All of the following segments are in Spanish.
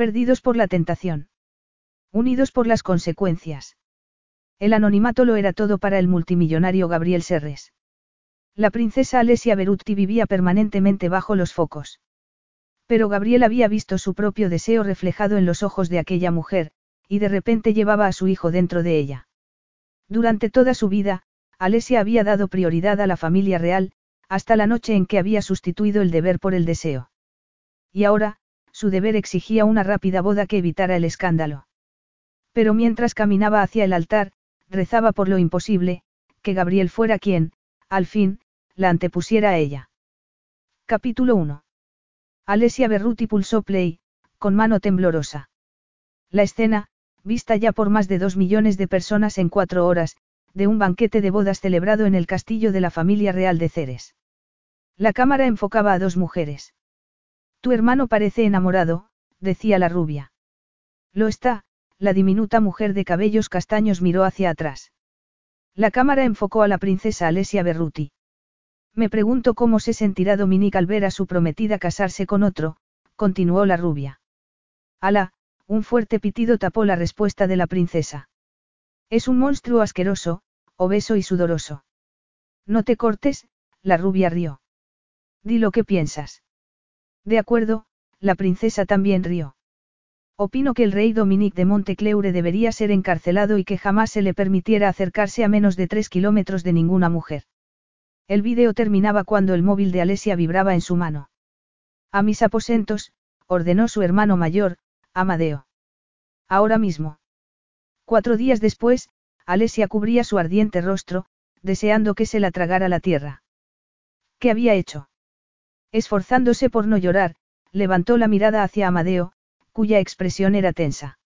Perdidos por la tentación. Unidos por las consecuencias. El anonimato lo era todo para el multimillonario Gabriel Serres. La princesa Alesia Berutti vivía permanentemente bajo los focos. Pero Gabriel había visto su propio deseo reflejado en los ojos de aquella mujer, y de repente llevaba a su hijo dentro de ella. Durante toda su vida, Alesia había dado prioridad a la familia real, hasta la noche en que había sustituido el deber por el deseo. Y ahora, su deber exigía una rápida boda que evitara el escándalo. Pero mientras caminaba hacia el altar, rezaba por lo imposible, que Gabriel fuera quien, al fin, la antepusiera a ella. Capítulo 1. Alesia Berruti pulsó play, con mano temblorosa. La escena, vista ya por más de dos millones de personas en cuatro horas, de un banquete de bodas celebrado en el castillo de la familia real de Ceres. La cámara enfocaba a dos mujeres. Tu hermano parece enamorado, decía la rubia. Lo está, la diminuta mujer de cabellos castaños miró hacia atrás. La cámara enfocó a la princesa Alesia Berruti. Me pregunto cómo se sentirá Dominique al ver a su prometida casarse con otro, continuó la rubia. Ala, un fuerte pitido tapó la respuesta de la princesa. Es un monstruo asqueroso, obeso y sudoroso. No te cortes, la rubia rió. Di lo que piensas. De acuerdo, la princesa también rió. Opino que el rey Dominique de Montecleure debería ser encarcelado y que jamás se le permitiera acercarse a menos de tres kilómetros de ninguna mujer. El vídeo terminaba cuando el móvil de Alesia vibraba en su mano. A mis aposentos, ordenó su hermano mayor, Amadeo. Ahora mismo. Cuatro días después, Alesia cubría su ardiente rostro, deseando que se la tragara la tierra. ¿Qué había hecho? Esforzándose por no llorar, levantó la mirada hacia Amadeo, cuya expresión era tensa.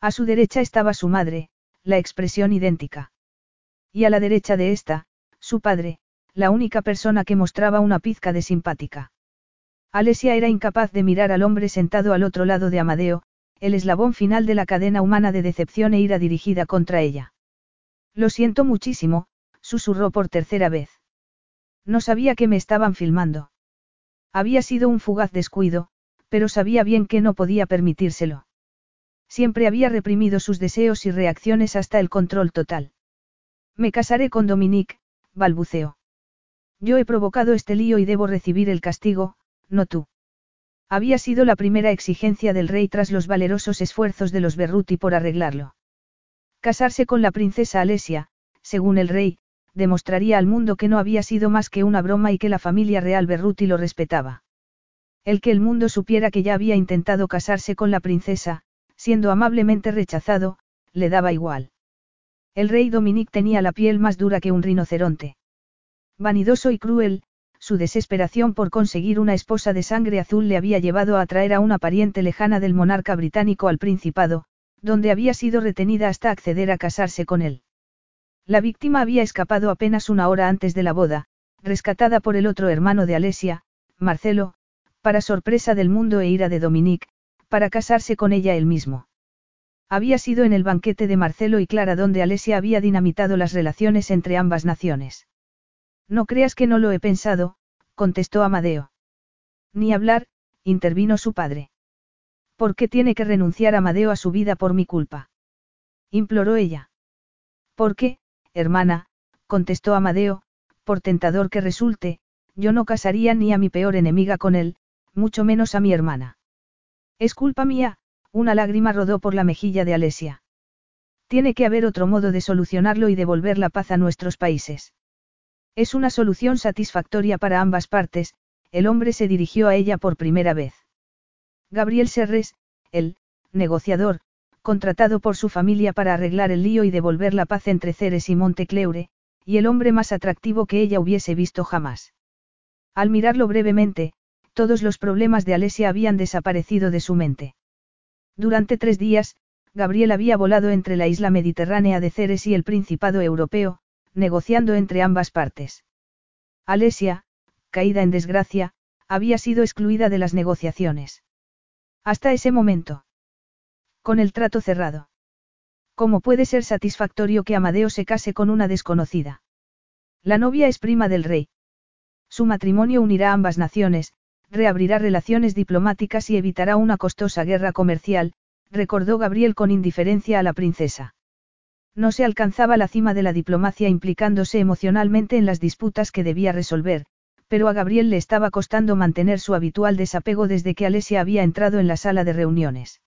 A su derecha estaba su madre, la expresión idéntica. Y a la derecha de esta, su padre, la única persona que mostraba una pizca de simpática. Alesia era incapaz de mirar al hombre sentado al otro lado de Amadeo, el eslabón final de la cadena humana de decepción e ira dirigida contra ella. Lo siento muchísimo, susurró por tercera vez. No sabía que me estaban filmando. Había sido un fugaz descuido, pero sabía bien que no podía permitírselo. Siempre había reprimido sus deseos y reacciones hasta el control total. Me casaré con Dominique, balbuceó. Yo he provocado este lío y debo recibir el castigo, no tú. Había sido la primera exigencia del rey tras los valerosos esfuerzos de los Berruti por arreglarlo. Casarse con la princesa Alesia, según el rey, demostraría al mundo que no había sido más que una broma y que la familia real Berruti lo respetaba. El que el mundo supiera que ya había intentado casarse con la princesa, siendo amablemente rechazado, le daba igual. El rey Dominique tenía la piel más dura que un rinoceronte. Vanidoso y cruel, su desesperación por conseguir una esposa de sangre azul le había llevado a atraer a una pariente lejana del monarca británico al Principado, donde había sido retenida hasta acceder a casarse con él. La víctima había escapado apenas una hora antes de la boda, rescatada por el otro hermano de Alesia, Marcelo, para sorpresa del mundo e ira de Dominique, para casarse con ella él mismo. Había sido en el banquete de Marcelo y Clara donde Alesia había dinamitado las relaciones entre ambas naciones. No creas que no lo he pensado, contestó Amadeo. Ni hablar, intervino su padre. ¿Por qué tiene que renunciar Amadeo a su vida por mi culpa? imploró ella. ¿Por qué, hermana, contestó Amadeo, por tentador que resulte, yo no casaría ni a mi peor enemiga con él, mucho menos a mi hermana. Es culpa mía, una lágrima rodó por la mejilla de Alesia. Tiene que haber otro modo de solucionarlo y devolver la paz a nuestros países. Es una solución satisfactoria para ambas partes, el hombre se dirigió a ella por primera vez. Gabriel Serres, el negociador, contratado por su familia para arreglar el lío y devolver la paz entre Ceres y Montecleure, y el hombre más atractivo que ella hubiese visto jamás. Al mirarlo brevemente, todos los problemas de Alesia habían desaparecido de su mente. Durante tres días, Gabriel había volado entre la isla mediterránea de Ceres y el Principado Europeo, negociando entre ambas partes. Alesia, caída en desgracia, había sido excluida de las negociaciones. Hasta ese momento. Con el trato cerrado. ¿Cómo puede ser satisfactorio que Amadeo se case con una desconocida? La novia es prima del rey. Su matrimonio unirá ambas naciones, reabrirá relaciones diplomáticas y evitará una costosa guerra comercial, recordó Gabriel con indiferencia a la princesa. No se alcanzaba la cima de la diplomacia implicándose emocionalmente en las disputas que debía resolver, pero a Gabriel le estaba costando mantener su habitual desapego desde que Alesia había entrado en la sala de reuniones.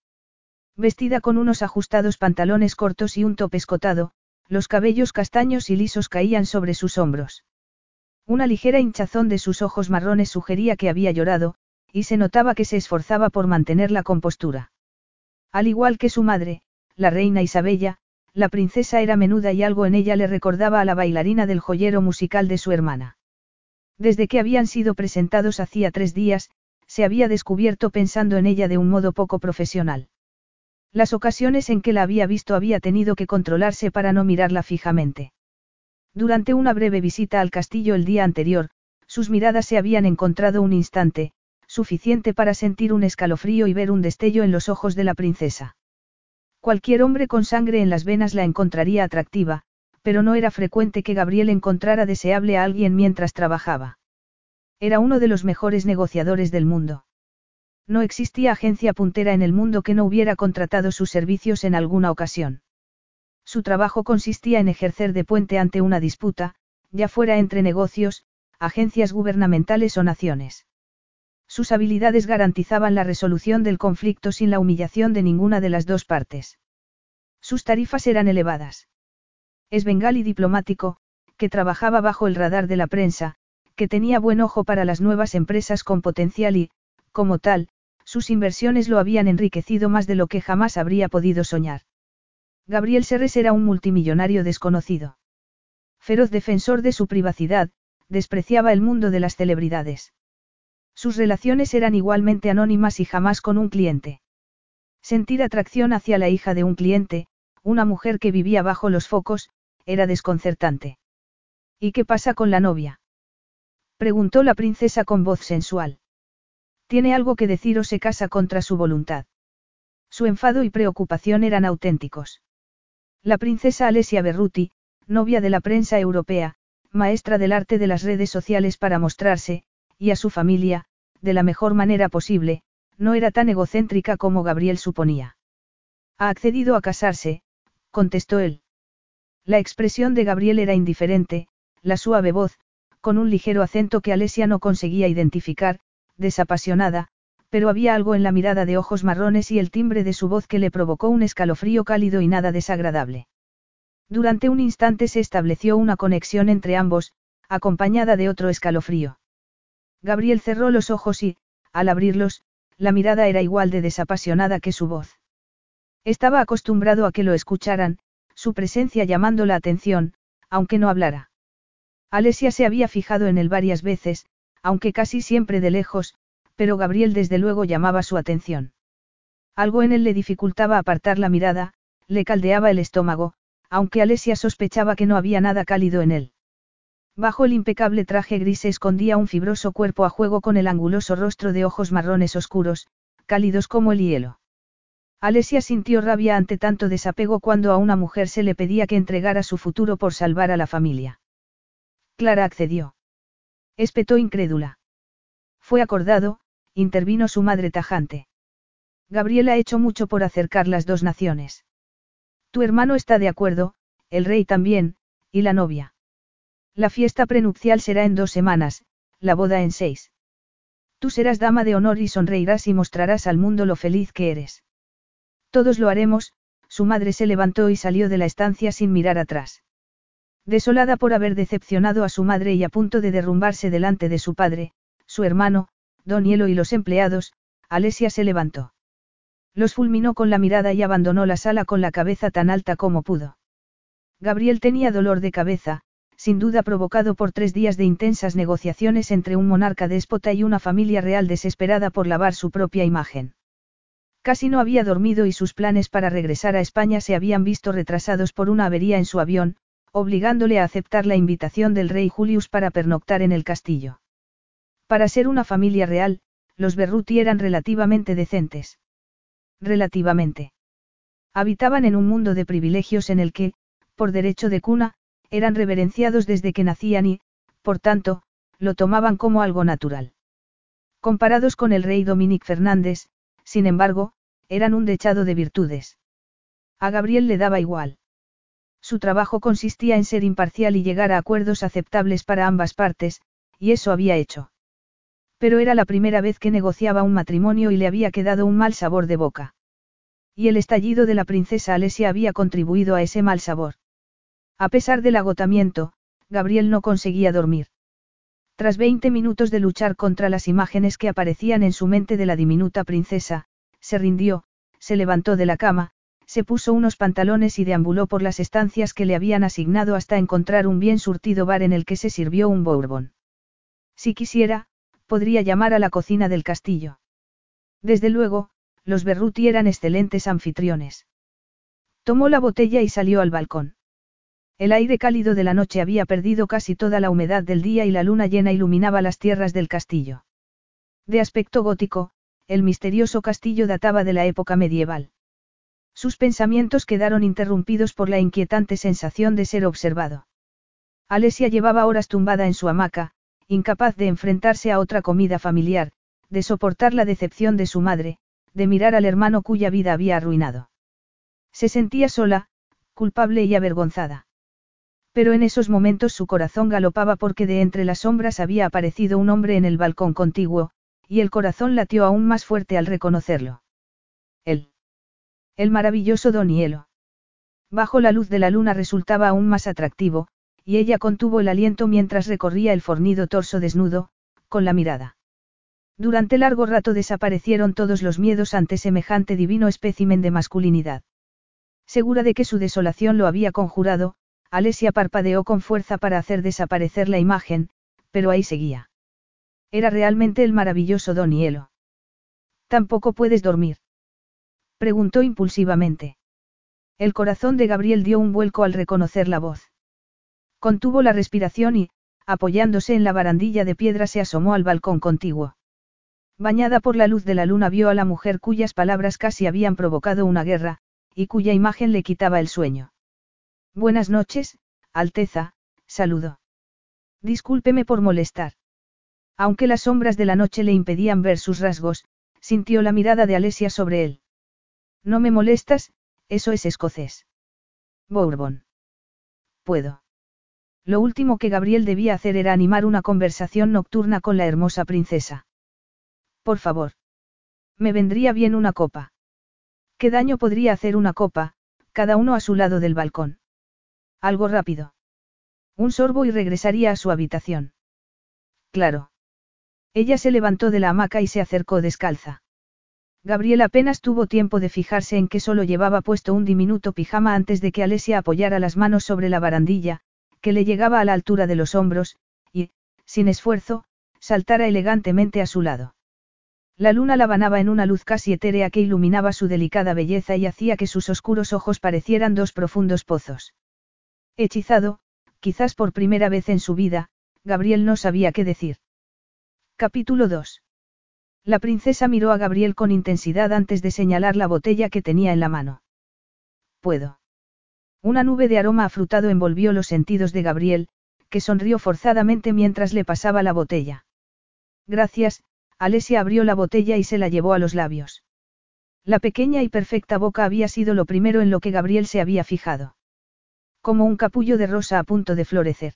Vestida con unos ajustados pantalones cortos y un tope escotado, los cabellos castaños y lisos caían sobre sus hombros. Una ligera hinchazón de sus ojos marrones sugería que había llorado, y se notaba que se esforzaba por mantener la compostura. Al igual que su madre, la reina Isabella, la princesa era menuda y algo en ella le recordaba a la bailarina del joyero musical de su hermana. Desde que habían sido presentados hacía tres días, se había descubierto pensando en ella de un modo poco profesional. Las ocasiones en que la había visto había tenido que controlarse para no mirarla fijamente. Durante una breve visita al castillo el día anterior, sus miradas se habían encontrado un instante, suficiente para sentir un escalofrío y ver un destello en los ojos de la princesa. Cualquier hombre con sangre en las venas la encontraría atractiva, pero no era frecuente que Gabriel encontrara deseable a alguien mientras trabajaba. Era uno de los mejores negociadores del mundo. No existía agencia puntera en el mundo que no hubiera contratado sus servicios en alguna ocasión. Su trabajo consistía en ejercer de puente ante una disputa, ya fuera entre negocios, agencias gubernamentales o naciones. Sus habilidades garantizaban la resolución del conflicto sin la humillación de ninguna de las dos partes. Sus tarifas eran elevadas. Es bengal y diplomático, que trabajaba bajo el radar de la prensa, que tenía buen ojo para las nuevas empresas con potencial y, como tal, sus inversiones lo habían enriquecido más de lo que jamás habría podido soñar. Gabriel Serres era un multimillonario desconocido. Feroz defensor de su privacidad, despreciaba el mundo de las celebridades. Sus relaciones eran igualmente anónimas y jamás con un cliente. Sentir atracción hacia la hija de un cliente, una mujer que vivía bajo los focos, era desconcertante. ¿Y qué pasa con la novia? preguntó la princesa con voz sensual. Tiene algo que decir o se casa contra su voluntad. Su enfado y preocupación eran auténticos. La princesa Alesia Berruti, novia de la prensa europea, maestra del arte de las redes sociales para mostrarse, y a su familia, de la mejor manera posible, no era tan egocéntrica como Gabriel suponía. Ha accedido a casarse, contestó él. La expresión de Gabriel era indiferente, la suave voz, con un ligero acento que Alesia no conseguía identificar, desapasionada, pero había algo en la mirada de ojos marrones y el timbre de su voz que le provocó un escalofrío cálido y nada desagradable. Durante un instante se estableció una conexión entre ambos, acompañada de otro escalofrío. Gabriel cerró los ojos y, al abrirlos, la mirada era igual de desapasionada que su voz. Estaba acostumbrado a que lo escucharan, su presencia llamando la atención, aunque no hablara. Alesia se había fijado en él varias veces, aunque casi siempre de lejos, pero Gabriel desde luego llamaba su atención. Algo en él le dificultaba apartar la mirada, le caldeaba el estómago, aunque Alesia sospechaba que no había nada cálido en él. Bajo el impecable traje gris se escondía un fibroso cuerpo a juego con el anguloso rostro de ojos marrones oscuros, cálidos como el hielo. Alesia sintió rabia ante tanto desapego cuando a una mujer se le pedía que entregara su futuro por salvar a la familia. Clara accedió. Espetó incrédula. Fue acordado, intervino su madre tajante. Gabriel ha hecho mucho por acercar las dos naciones. Tu hermano está de acuerdo, el rey también, y la novia. La fiesta prenupcial será en dos semanas, la boda en seis. Tú serás dama de honor y sonreirás y mostrarás al mundo lo feliz que eres. Todos lo haremos, su madre se levantó y salió de la estancia sin mirar atrás. Desolada por haber decepcionado a su madre y a punto de derrumbarse delante de su padre, su hermano, Don Hielo y los empleados, Alesia se levantó. Los fulminó con la mirada y abandonó la sala con la cabeza tan alta como pudo. Gabriel tenía dolor de cabeza, sin duda provocado por tres días de intensas negociaciones entre un monarca déspota y una familia real desesperada por lavar su propia imagen. Casi no había dormido y sus planes para regresar a España se habían visto retrasados por una avería en su avión, obligándole a aceptar la invitación del rey Julius para pernoctar en el castillo. Para ser una familia real, los Berruti eran relativamente decentes. Relativamente. Habitaban en un mundo de privilegios en el que, por derecho de cuna, eran reverenciados desde que nacían y, por tanto, lo tomaban como algo natural. Comparados con el rey Dominic Fernández, sin embargo, eran un dechado de virtudes. A Gabriel le daba igual. Su trabajo consistía en ser imparcial y llegar a acuerdos aceptables para ambas partes, y eso había hecho. Pero era la primera vez que negociaba un matrimonio y le había quedado un mal sabor de boca. Y el estallido de la princesa Alesia había contribuido a ese mal sabor. A pesar del agotamiento, Gabriel no conseguía dormir. Tras 20 minutos de luchar contra las imágenes que aparecían en su mente de la diminuta princesa, se rindió, se levantó de la cama, se puso unos pantalones y deambuló por las estancias que le habían asignado hasta encontrar un bien surtido bar en el que se sirvió un bourbon. Si quisiera, podría llamar a la cocina del castillo. Desde luego, los Berruti eran excelentes anfitriones. Tomó la botella y salió al balcón. El aire cálido de la noche había perdido casi toda la humedad del día y la luna llena iluminaba las tierras del castillo. De aspecto gótico, el misterioso castillo databa de la época medieval. Sus pensamientos quedaron interrumpidos por la inquietante sensación de ser observado. Alesia llevaba horas tumbada en su hamaca, incapaz de enfrentarse a otra comida familiar, de soportar la decepción de su madre, de mirar al hermano cuya vida había arruinado. Se sentía sola, culpable y avergonzada. Pero en esos momentos su corazón galopaba porque de entre las sombras había aparecido un hombre en el balcón contiguo, y el corazón latió aún más fuerte al reconocerlo. Él. El maravilloso Don Hielo. Bajo la luz de la luna resultaba aún más atractivo, y ella contuvo el aliento mientras recorría el fornido torso desnudo, con la mirada. Durante largo rato desaparecieron todos los miedos ante semejante divino espécimen de masculinidad. Segura de que su desolación lo había conjurado, Alesia parpadeó con fuerza para hacer desaparecer la imagen, pero ahí seguía. Era realmente el maravilloso Don Hielo. ¿Tampoco puedes dormir? Preguntó impulsivamente. El corazón de Gabriel dio un vuelco al reconocer la voz. Contuvo la respiración y, apoyándose en la barandilla de piedra, se asomó al balcón contiguo. Bañada por la luz de la luna vio a la mujer cuyas palabras casi habían provocado una guerra, y cuya imagen le quitaba el sueño. Buenas noches, Alteza, saludó. Discúlpeme por molestar. Aunque las sombras de la noche le impedían ver sus rasgos, sintió la mirada de Alesia sobre él. No me molestas, eso es escocés. Bourbon. Puedo. Lo último que Gabriel debía hacer era animar una conversación nocturna con la hermosa princesa. Por favor. Me vendría bien una copa. ¿Qué daño podría hacer una copa, cada uno a su lado del balcón? Algo rápido. Un sorbo y regresaría a su habitación. Claro. Ella se levantó de la hamaca y se acercó descalza. Gabriel apenas tuvo tiempo de fijarse en que solo llevaba puesto un diminuto pijama antes de que Alesia apoyara las manos sobre la barandilla, que le llegaba a la altura de los hombros, y, sin esfuerzo, saltara elegantemente a su lado. La luna la banaba en una luz casi etérea que iluminaba su delicada belleza y hacía que sus oscuros ojos parecieran dos profundos pozos. Hechizado, quizás por primera vez en su vida, Gabriel no sabía qué decir. Capítulo 2. La princesa miró a Gabriel con intensidad antes de señalar la botella que tenía en la mano. Puedo. Una nube de aroma afrutado envolvió los sentidos de Gabriel, que sonrió forzadamente mientras le pasaba la botella. Gracias, Alesia abrió la botella y se la llevó a los labios. La pequeña y perfecta boca había sido lo primero en lo que Gabriel se había fijado como un capullo de rosa a punto de florecer.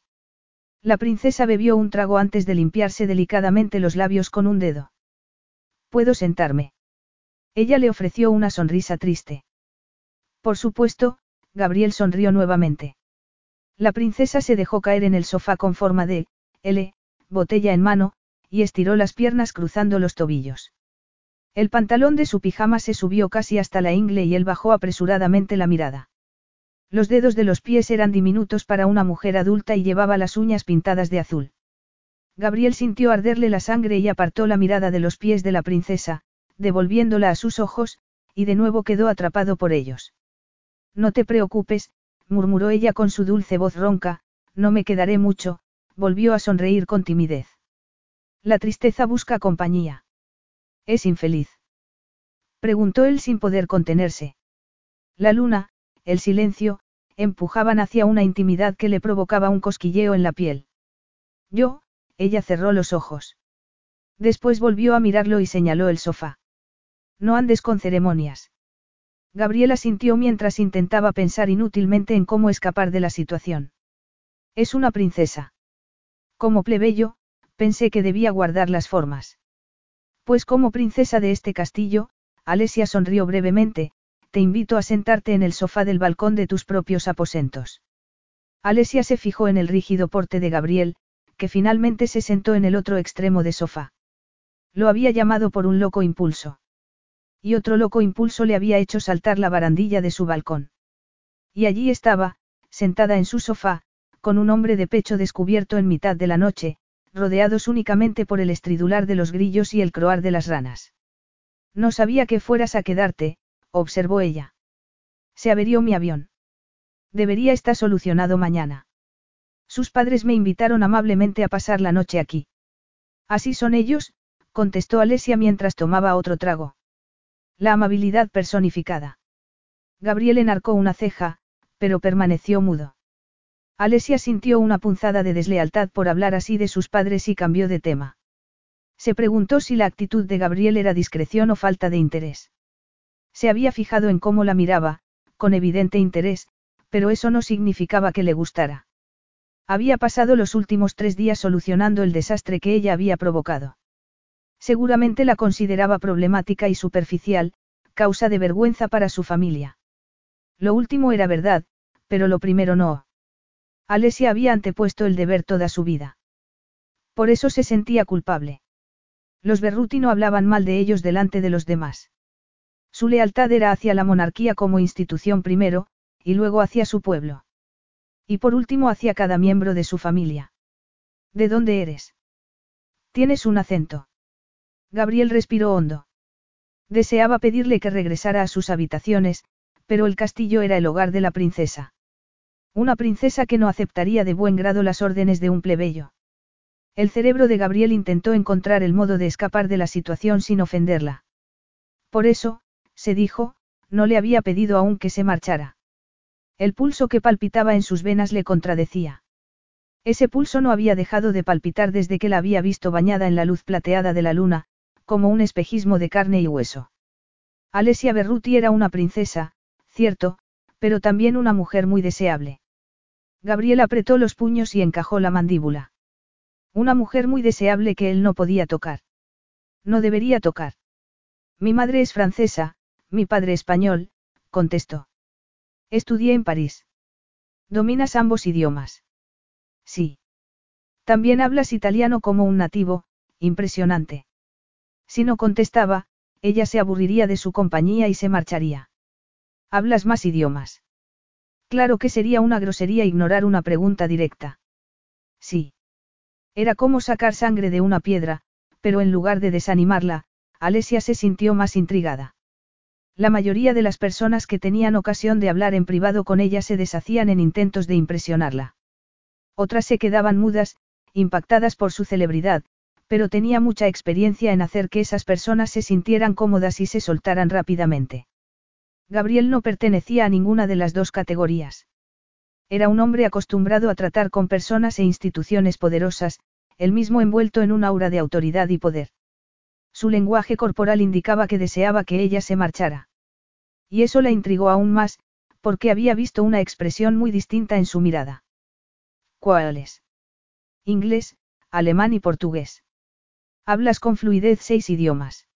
La princesa bebió un trago antes de limpiarse delicadamente los labios con un dedo. ¿Puedo sentarme? Ella le ofreció una sonrisa triste. Por supuesto, Gabriel sonrió nuevamente. La princesa se dejó caer en el sofá con forma de, L, botella en mano, y estiró las piernas cruzando los tobillos. El pantalón de su pijama se subió casi hasta la ingle y él bajó apresuradamente la mirada. Los dedos de los pies eran diminutos para una mujer adulta y llevaba las uñas pintadas de azul. Gabriel sintió arderle la sangre y apartó la mirada de los pies de la princesa, devolviéndola a sus ojos, y de nuevo quedó atrapado por ellos. No te preocupes, murmuró ella con su dulce voz ronca, no me quedaré mucho, volvió a sonreír con timidez. La tristeza busca compañía. Es infeliz. Preguntó él sin poder contenerse. La luna, el silencio, empujaban hacia una intimidad que le provocaba un cosquilleo en la piel. Yo, ella cerró los ojos. Después volvió a mirarlo y señaló el sofá. No andes con ceremonias. Gabriela sintió mientras intentaba pensar inútilmente en cómo escapar de la situación. Es una princesa. Como plebeyo, pensé que debía guardar las formas. Pues como princesa de este castillo, Alesia sonrió brevemente, te invito a sentarte en el sofá del balcón de tus propios aposentos. Alesia se fijó en el rígido porte de Gabriel, que finalmente se sentó en el otro extremo de sofá. Lo había llamado por un loco impulso. Y otro loco impulso le había hecho saltar la barandilla de su balcón. Y allí estaba, sentada en su sofá, con un hombre de pecho descubierto en mitad de la noche, rodeados únicamente por el estridular de los grillos y el croar de las ranas. No sabía que fueras a quedarte, observó ella. Se averió mi avión. Debería estar solucionado mañana. Sus padres me invitaron amablemente a pasar la noche aquí. Así son ellos, contestó Alesia mientras tomaba otro trago. La amabilidad personificada. Gabriel enarcó una ceja, pero permaneció mudo. Alesia sintió una punzada de deslealtad por hablar así de sus padres y cambió de tema. Se preguntó si la actitud de Gabriel era discreción o falta de interés. Se había fijado en cómo la miraba, con evidente interés, pero eso no significaba que le gustara. Había pasado los últimos tres días solucionando el desastre que ella había provocado. Seguramente la consideraba problemática y superficial, causa de vergüenza para su familia. Lo último era verdad, pero lo primero no. Alesia había antepuesto el deber toda su vida. Por eso se sentía culpable. Los Berruti no hablaban mal de ellos delante de los demás. Su lealtad era hacia la monarquía como institución primero, y luego hacia su pueblo. Y por último hacia cada miembro de su familia. ¿De dónde eres? Tienes un acento. Gabriel respiró hondo. Deseaba pedirle que regresara a sus habitaciones, pero el castillo era el hogar de la princesa. Una princesa que no aceptaría de buen grado las órdenes de un plebeyo. El cerebro de Gabriel intentó encontrar el modo de escapar de la situación sin ofenderla. Por eso, se dijo, no le había pedido aún que se marchara. El pulso que palpitaba en sus venas le contradecía. Ese pulso no había dejado de palpitar desde que la había visto bañada en la luz plateada de la luna, como un espejismo de carne y hueso. Alesia Berruti era una princesa, cierto, pero también una mujer muy deseable. Gabriel apretó los puños y encajó la mandíbula. Una mujer muy deseable que él no podía tocar. No debería tocar. Mi madre es francesa, mi padre español, contestó. Estudié en París. ¿Dominas ambos idiomas? Sí. También hablas italiano como un nativo, impresionante. Si no contestaba, ella se aburriría de su compañía y se marcharía. ¿Hablas más idiomas? Claro que sería una grosería ignorar una pregunta directa. Sí. Era como sacar sangre de una piedra, pero en lugar de desanimarla, Alesia se sintió más intrigada. La mayoría de las personas que tenían ocasión de hablar en privado con ella se deshacían en intentos de impresionarla. Otras se quedaban mudas, impactadas por su celebridad, pero tenía mucha experiencia en hacer que esas personas se sintieran cómodas y se soltaran rápidamente. Gabriel no pertenecía a ninguna de las dos categorías. Era un hombre acostumbrado a tratar con personas e instituciones poderosas, el mismo envuelto en un aura de autoridad y poder. Su lenguaje corporal indicaba que deseaba que ella se marchara. Y eso la intrigó aún más, porque había visto una expresión muy distinta en su mirada. ¿Cuáles? Inglés, alemán y portugués. Hablas con fluidez seis idiomas.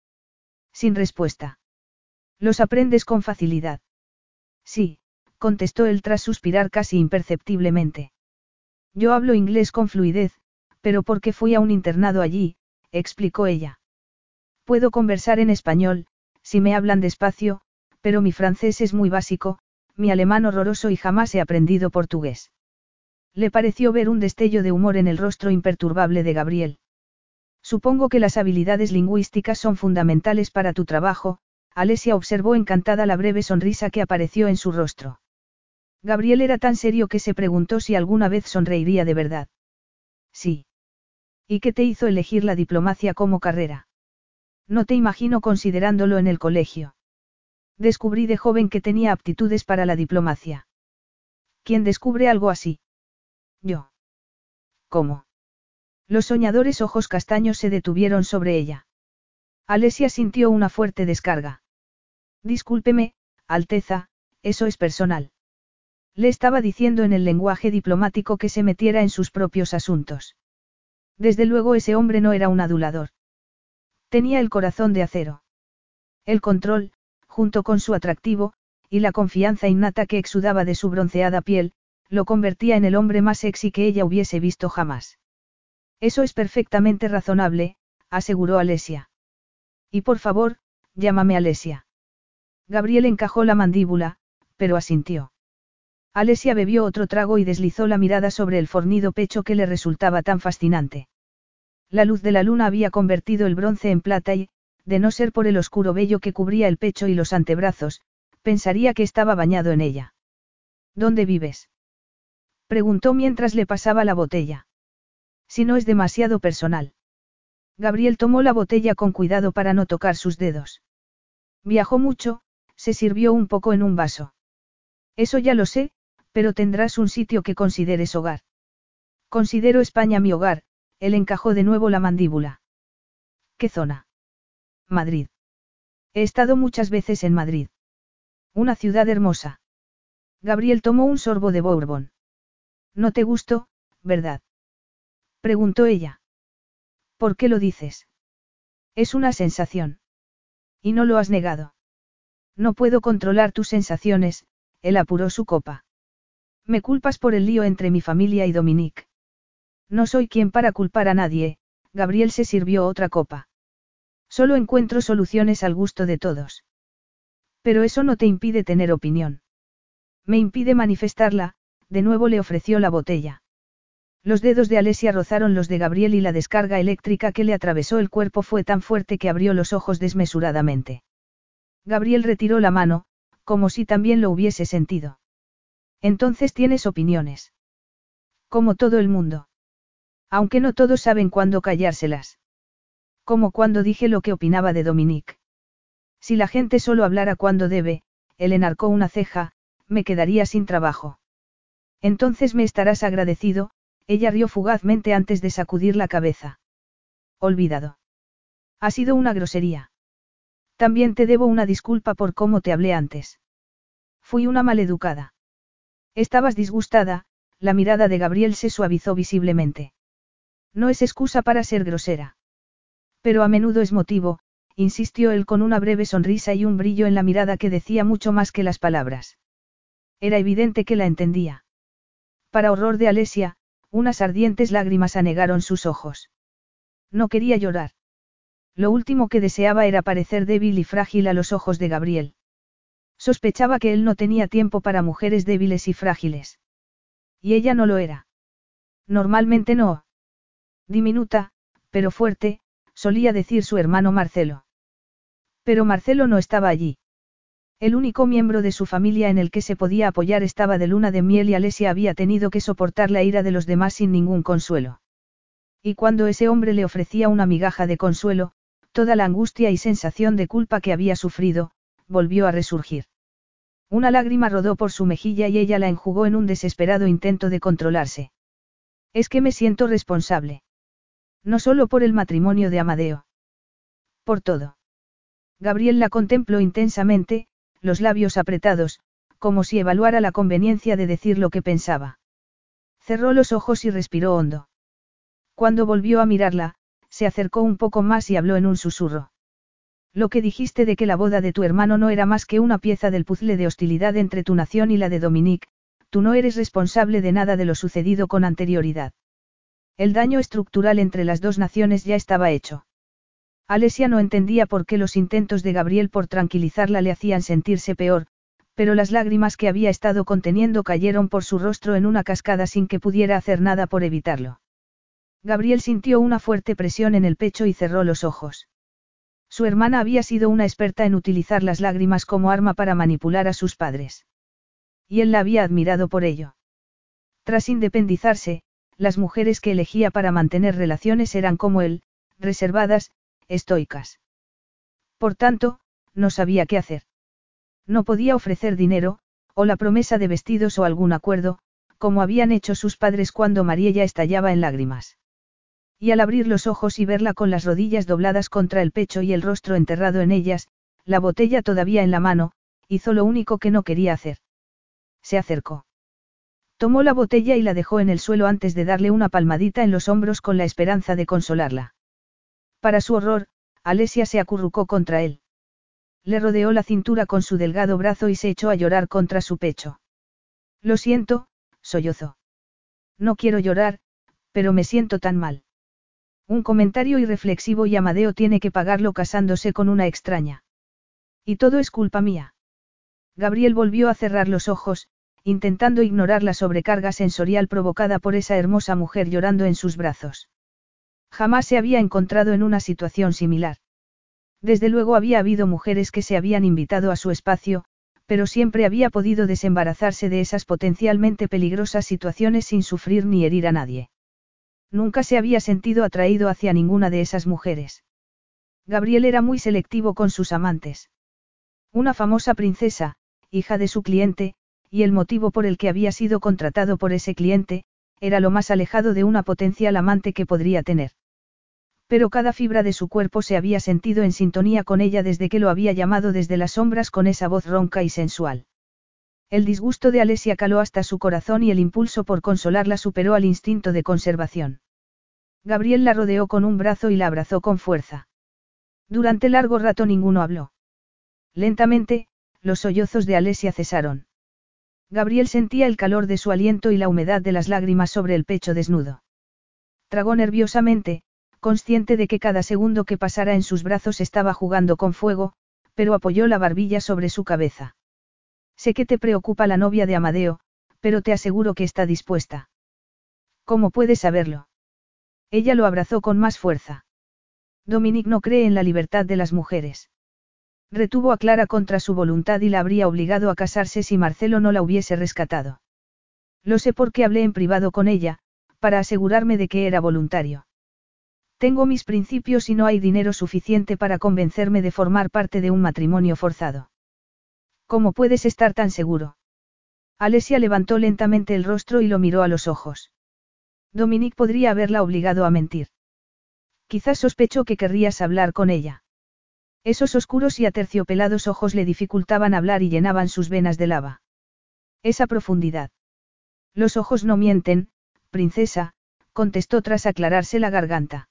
Sin respuesta. Los aprendes con facilidad. Sí, contestó él tras suspirar casi imperceptiblemente. Yo hablo inglés con fluidez, pero porque fui a un internado allí, explicó ella. Puedo conversar en español, si me hablan despacio, pero mi francés es muy básico, mi alemán horroroso y jamás he aprendido portugués. Le pareció ver un destello de humor en el rostro imperturbable de Gabriel. Supongo que las habilidades lingüísticas son fundamentales para tu trabajo, Alesia observó encantada la breve sonrisa que apareció en su rostro. Gabriel era tan serio que se preguntó si alguna vez sonreiría de verdad. Sí. ¿Y qué te hizo elegir la diplomacia como carrera? No te imagino considerándolo en el colegio. Descubrí de joven que tenía aptitudes para la diplomacia. ¿Quién descubre algo así? Yo. ¿Cómo? Los soñadores ojos castaños se detuvieron sobre ella. Alesia sintió una fuerte descarga. Discúlpeme, Alteza, eso es personal. Le estaba diciendo en el lenguaje diplomático que se metiera en sus propios asuntos. Desde luego ese hombre no era un adulador. Tenía el corazón de acero. El control, junto con su atractivo, y la confianza innata que exudaba de su bronceada piel, lo convertía en el hombre más sexy que ella hubiese visto jamás. Eso es perfectamente razonable, aseguró Alesia. Y por favor, llámame Alesia. Gabriel encajó la mandíbula, pero asintió. Alesia bebió otro trago y deslizó la mirada sobre el fornido pecho que le resultaba tan fascinante. La luz de la luna había convertido el bronce en plata y, de no ser por el oscuro vello que cubría el pecho y los antebrazos, pensaría que estaba bañado en ella. ¿Dónde vives? Preguntó mientras le pasaba la botella. Si no es demasiado personal. Gabriel tomó la botella con cuidado para no tocar sus dedos. Viajó mucho, se sirvió un poco en un vaso. Eso ya lo sé, pero tendrás un sitio que consideres hogar. Considero España mi hogar, él encajó de nuevo la mandíbula. ¿Qué zona? Madrid. He estado muchas veces en Madrid. Una ciudad hermosa. Gabriel tomó un sorbo de Bourbon. No te gustó, ¿verdad? Preguntó ella. ¿Por qué lo dices? Es una sensación. Y no lo has negado. No puedo controlar tus sensaciones, él apuró su copa. Me culpas por el lío entre mi familia y Dominique. No soy quien para culpar a nadie, Gabriel se sirvió otra copa. Solo encuentro soluciones al gusto de todos. Pero eso no te impide tener opinión. Me impide manifestarla, de nuevo le ofreció la botella. Los dedos de Alesia rozaron los de Gabriel y la descarga eléctrica que le atravesó el cuerpo fue tan fuerte que abrió los ojos desmesuradamente. Gabriel retiró la mano, como si también lo hubiese sentido. Entonces tienes opiniones. Como todo el mundo. Aunque no todos saben cuándo callárselas. Como cuando dije lo que opinaba de Dominique. Si la gente solo hablara cuando debe, él enarcó una ceja, me quedaría sin trabajo. Entonces me estarás agradecido, ella rió fugazmente antes de sacudir la cabeza. Olvidado. Ha sido una grosería. También te debo una disculpa por cómo te hablé antes. Fui una maleducada. Estabas disgustada, la mirada de Gabriel se suavizó visiblemente. No es excusa para ser grosera. Pero a menudo es motivo, insistió él con una breve sonrisa y un brillo en la mirada que decía mucho más que las palabras. Era evidente que la entendía. Para horror de Alesia, unas ardientes lágrimas anegaron sus ojos. No quería llorar. Lo último que deseaba era parecer débil y frágil a los ojos de Gabriel. Sospechaba que él no tenía tiempo para mujeres débiles y frágiles. Y ella no lo era. Normalmente no. Diminuta, pero fuerte, solía decir su hermano Marcelo. Pero Marcelo no estaba allí. El único miembro de su familia en el que se podía apoyar estaba de luna de miel y Alesia había tenido que soportar la ira de los demás sin ningún consuelo. Y cuando ese hombre le ofrecía una migaja de consuelo, toda la angustia y sensación de culpa que había sufrido, volvió a resurgir. Una lágrima rodó por su mejilla y ella la enjugó en un desesperado intento de controlarse. Es que me siento responsable. No solo por el matrimonio de Amadeo. Por todo. Gabriel la contempló intensamente, los labios apretados, como si evaluara la conveniencia de decir lo que pensaba. Cerró los ojos y respiró hondo. Cuando volvió a mirarla, se acercó un poco más y habló en un susurro. Lo que dijiste de que la boda de tu hermano no era más que una pieza del puzzle de hostilidad entre tu nación y la de Dominique, tú no eres responsable de nada de lo sucedido con anterioridad. El daño estructural entre las dos naciones ya estaba hecho. Alesia no entendía por qué los intentos de Gabriel por tranquilizarla le hacían sentirse peor, pero las lágrimas que había estado conteniendo cayeron por su rostro en una cascada sin que pudiera hacer nada por evitarlo. Gabriel sintió una fuerte presión en el pecho y cerró los ojos. Su hermana había sido una experta en utilizar las lágrimas como arma para manipular a sus padres. Y él la había admirado por ello. Tras independizarse, las mujeres que elegía para mantener relaciones eran como él, reservadas, estoicas. Por tanto, no sabía qué hacer. No podía ofrecer dinero, o la promesa de vestidos o algún acuerdo, como habían hecho sus padres cuando Mariella estallaba en lágrimas. Y al abrir los ojos y verla con las rodillas dobladas contra el pecho y el rostro enterrado en ellas, la botella todavía en la mano, hizo lo único que no quería hacer. Se acercó. Tomó la botella y la dejó en el suelo antes de darle una palmadita en los hombros con la esperanza de consolarla. Para su horror, Alesia se acurrucó contra él. Le rodeó la cintura con su delgado brazo y se echó a llorar contra su pecho. Lo siento, sollozó. No quiero llorar, pero me siento tan mal. Un comentario irreflexivo y Amadeo tiene que pagarlo casándose con una extraña. Y todo es culpa mía. Gabriel volvió a cerrar los ojos, intentando ignorar la sobrecarga sensorial provocada por esa hermosa mujer llorando en sus brazos. Jamás se había encontrado en una situación similar. Desde luego había habido mujeres que se habían invitado a su espacio, pero siempre había podido desembarazarse de esas potencialmente peligrosas situaciones sin sufrir ni herir a nadie. Nunca se había sentido atraído hacia ninguna de esas mujeres. Gabriel era muy selectivo con sus amantes. Una famosa princesa, hija de su cliente, y el motivo por el que había sido contratado por ese cliente, era lo más alejado de una potencial amante que podría tener pero cada fibra de su cuerpo se había sentido en sintonía con ella desde que lo había llamado desde las sombras con esa voz ronca y sensual. El disgusto de Alesia caló hasta su corazón y el impulso por consolarla superó al instinto de conservación. Gabriel la rodeó con un brazo y la abrazó con fuerza. Durante largo rato ninguno habló. Lentamente, los sollozos de Alesia cesaron. Gabriel sentía el calor de su aliento y la humedad de las lágrimas sobre el pecho desnudo. Tragó nerviosamente, consciente de que cada segundo que pasara en sus brazos estaba jugando con fuego, pero apoyó la barbilla sobre su cabeza. Sé que te preocupa la novia de Amadeo, pero te aseguro que está dispuesta. ¿Cómo puedes saberlo? Ella lo abrazó con más fuerza. Dominique no cree en la libertad de las mujeres. Retuvo a Clara contra su voluntad y la habría obligado a casarse si Marcelo no la hubiese rescatado. Lo sé porque hablé en privado con ella, para asegurarme de que era voluntario. Tengo mis principios y no hay dinero suficiente para convencerme de formar parte de un matrimonio forzado. ¿Cómo puedes estar tan seguro? Alesia levantó lentamente el rostro y lo miró a los ojos. Dominique podría haberla obligado a mentir. Quizás sospechó que querrías hablar con ella. Esos oscuros y aterciopelados ojos le dificultaban hablar y llenaban sus venas de lava. Esa profundidad. Los ojos no mienten, princesa, contestó tras aclararse la garganta.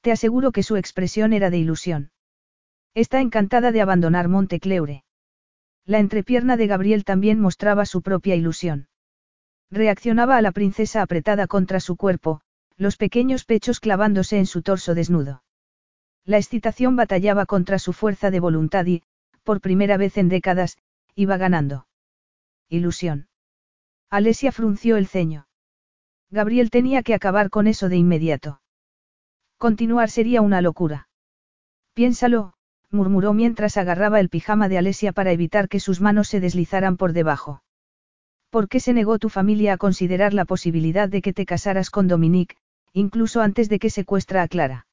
Te aseguro que su expresión era de ilusión. Está encantada de abandonar Montecleure. La entrepierna de Gabriel también mostraba su propia ilusión. Reaccionaba a la princesa apretada contra su cuerpo, los pequeños pechos clavándose en su torso desnudo. La excitación batallaba contra su fuerza de voluntad y, por primera vez en décadas, iba ganando. Ilusión. Alesia frunció el ceño. Gabriel tenía que acabar con eso de inmediato. Continuar sería una locura. Piénsalo, murmuró mientras agarraba el pijama de Alesia para evitar que sus manos se deslizaran por debajo. ¿Por qué se negó tu familia a considerar la posibilidad de que te casaras con Dominique, incluso antes de que secuestra a Clara?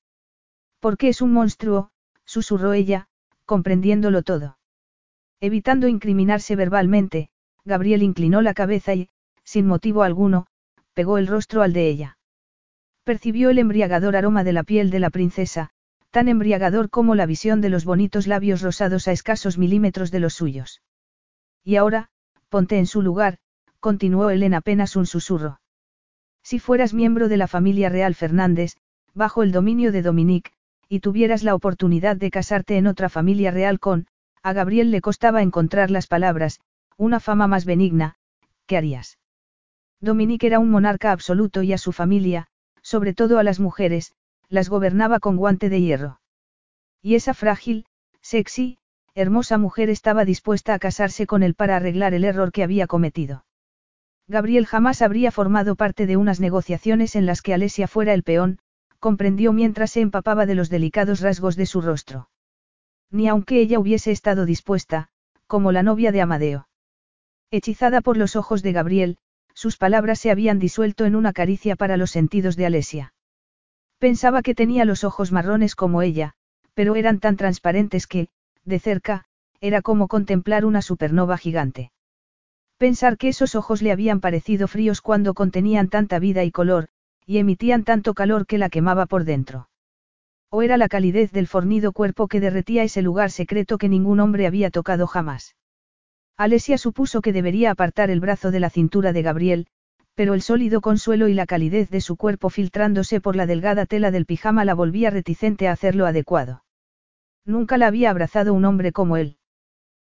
Porque es un monstruo, susurró ella, comprendiéndolo todo. Evitando incriminarse verbalmente, Gabriel inclinó la cabeza y, sin motivo alguno, pegó el rostro al de ella. Percibió el embriagador aroma de la piel de la princesa, tan embriagador como la visión de los bonitos labios rosados a escasos milímetros de los suyos. Y ahora, ponte en su lugar, continuó él en apenas un susurro. Si fueras miembro de la familia real Fernández, bajo el dominio de Dominique, y tuvieras la oportunidad de casarte en otra familia real con, a Gabriel le costaba encontrar las palabras, una fama más benigna, ¿qué harías? Dominique era un monarca absoluto y a su familia, sobre todo a las mujeres, las gobernaba con guante de hierro. Y esa frágil, sexy, hermosa mujer estaba dispuesta a casarse con él para arreglar el error que había cometido. Gabriel jamás habría formado parte de unas negociaciones en las que Alesia fuera el peón, comprendió mientras se empapaba de los delicados rasgos de su rostro. ni aunque ella hubiese estado dispuesta, como la novia de Amadeo. Hechizada por los ojos de Gabriel, sus palabras se habían disuelto en una caricia para los sentidos de Alesia. Pensaba que tenía los ojos marrones como ella, pero eran tan transparentes que, de cerca, era como contemplar una supernova gigante. Pensar que esos ojos le habían parecido fríos cuando contenían tanta vida y color, y emitían tanto calor que la quemaba por dentro. O era la calidez del fornido cuerpo que derretía ese lugar secreto que ningún hombre había tocado jamás. Alesia supuso que debería apartar el brazo de la cintura de Gabriel, pero el sólido consuelo y la calidez de su cuerpo filtrándose por la delgada tela del pijama la volvía reticente a hacerlo adecuado. Nunca la había abrazado un hombre como él.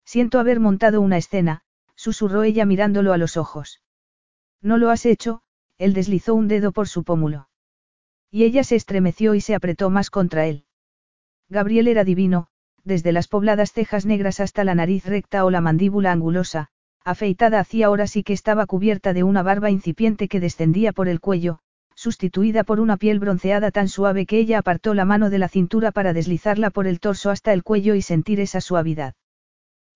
Siento haber montado una escena, susurró ella mirándolo a los ojos. No lo has hecho, él deslizó un dedo por su pómulo. Y ella se estremeció y se apretó más contra él. Gabriel era divino, desde las pobladas cejas negras hasta la nariz recta o la mandíbula angulosa, afeitada hacía horas y que estaba cubierta de una barba incipiente que descendía por el cuello, sustituida por una piel bronceada tan suave que ella apartó la mano de la cintura para deslizarla por el torso hasta el cuello y sentir esa suavidad.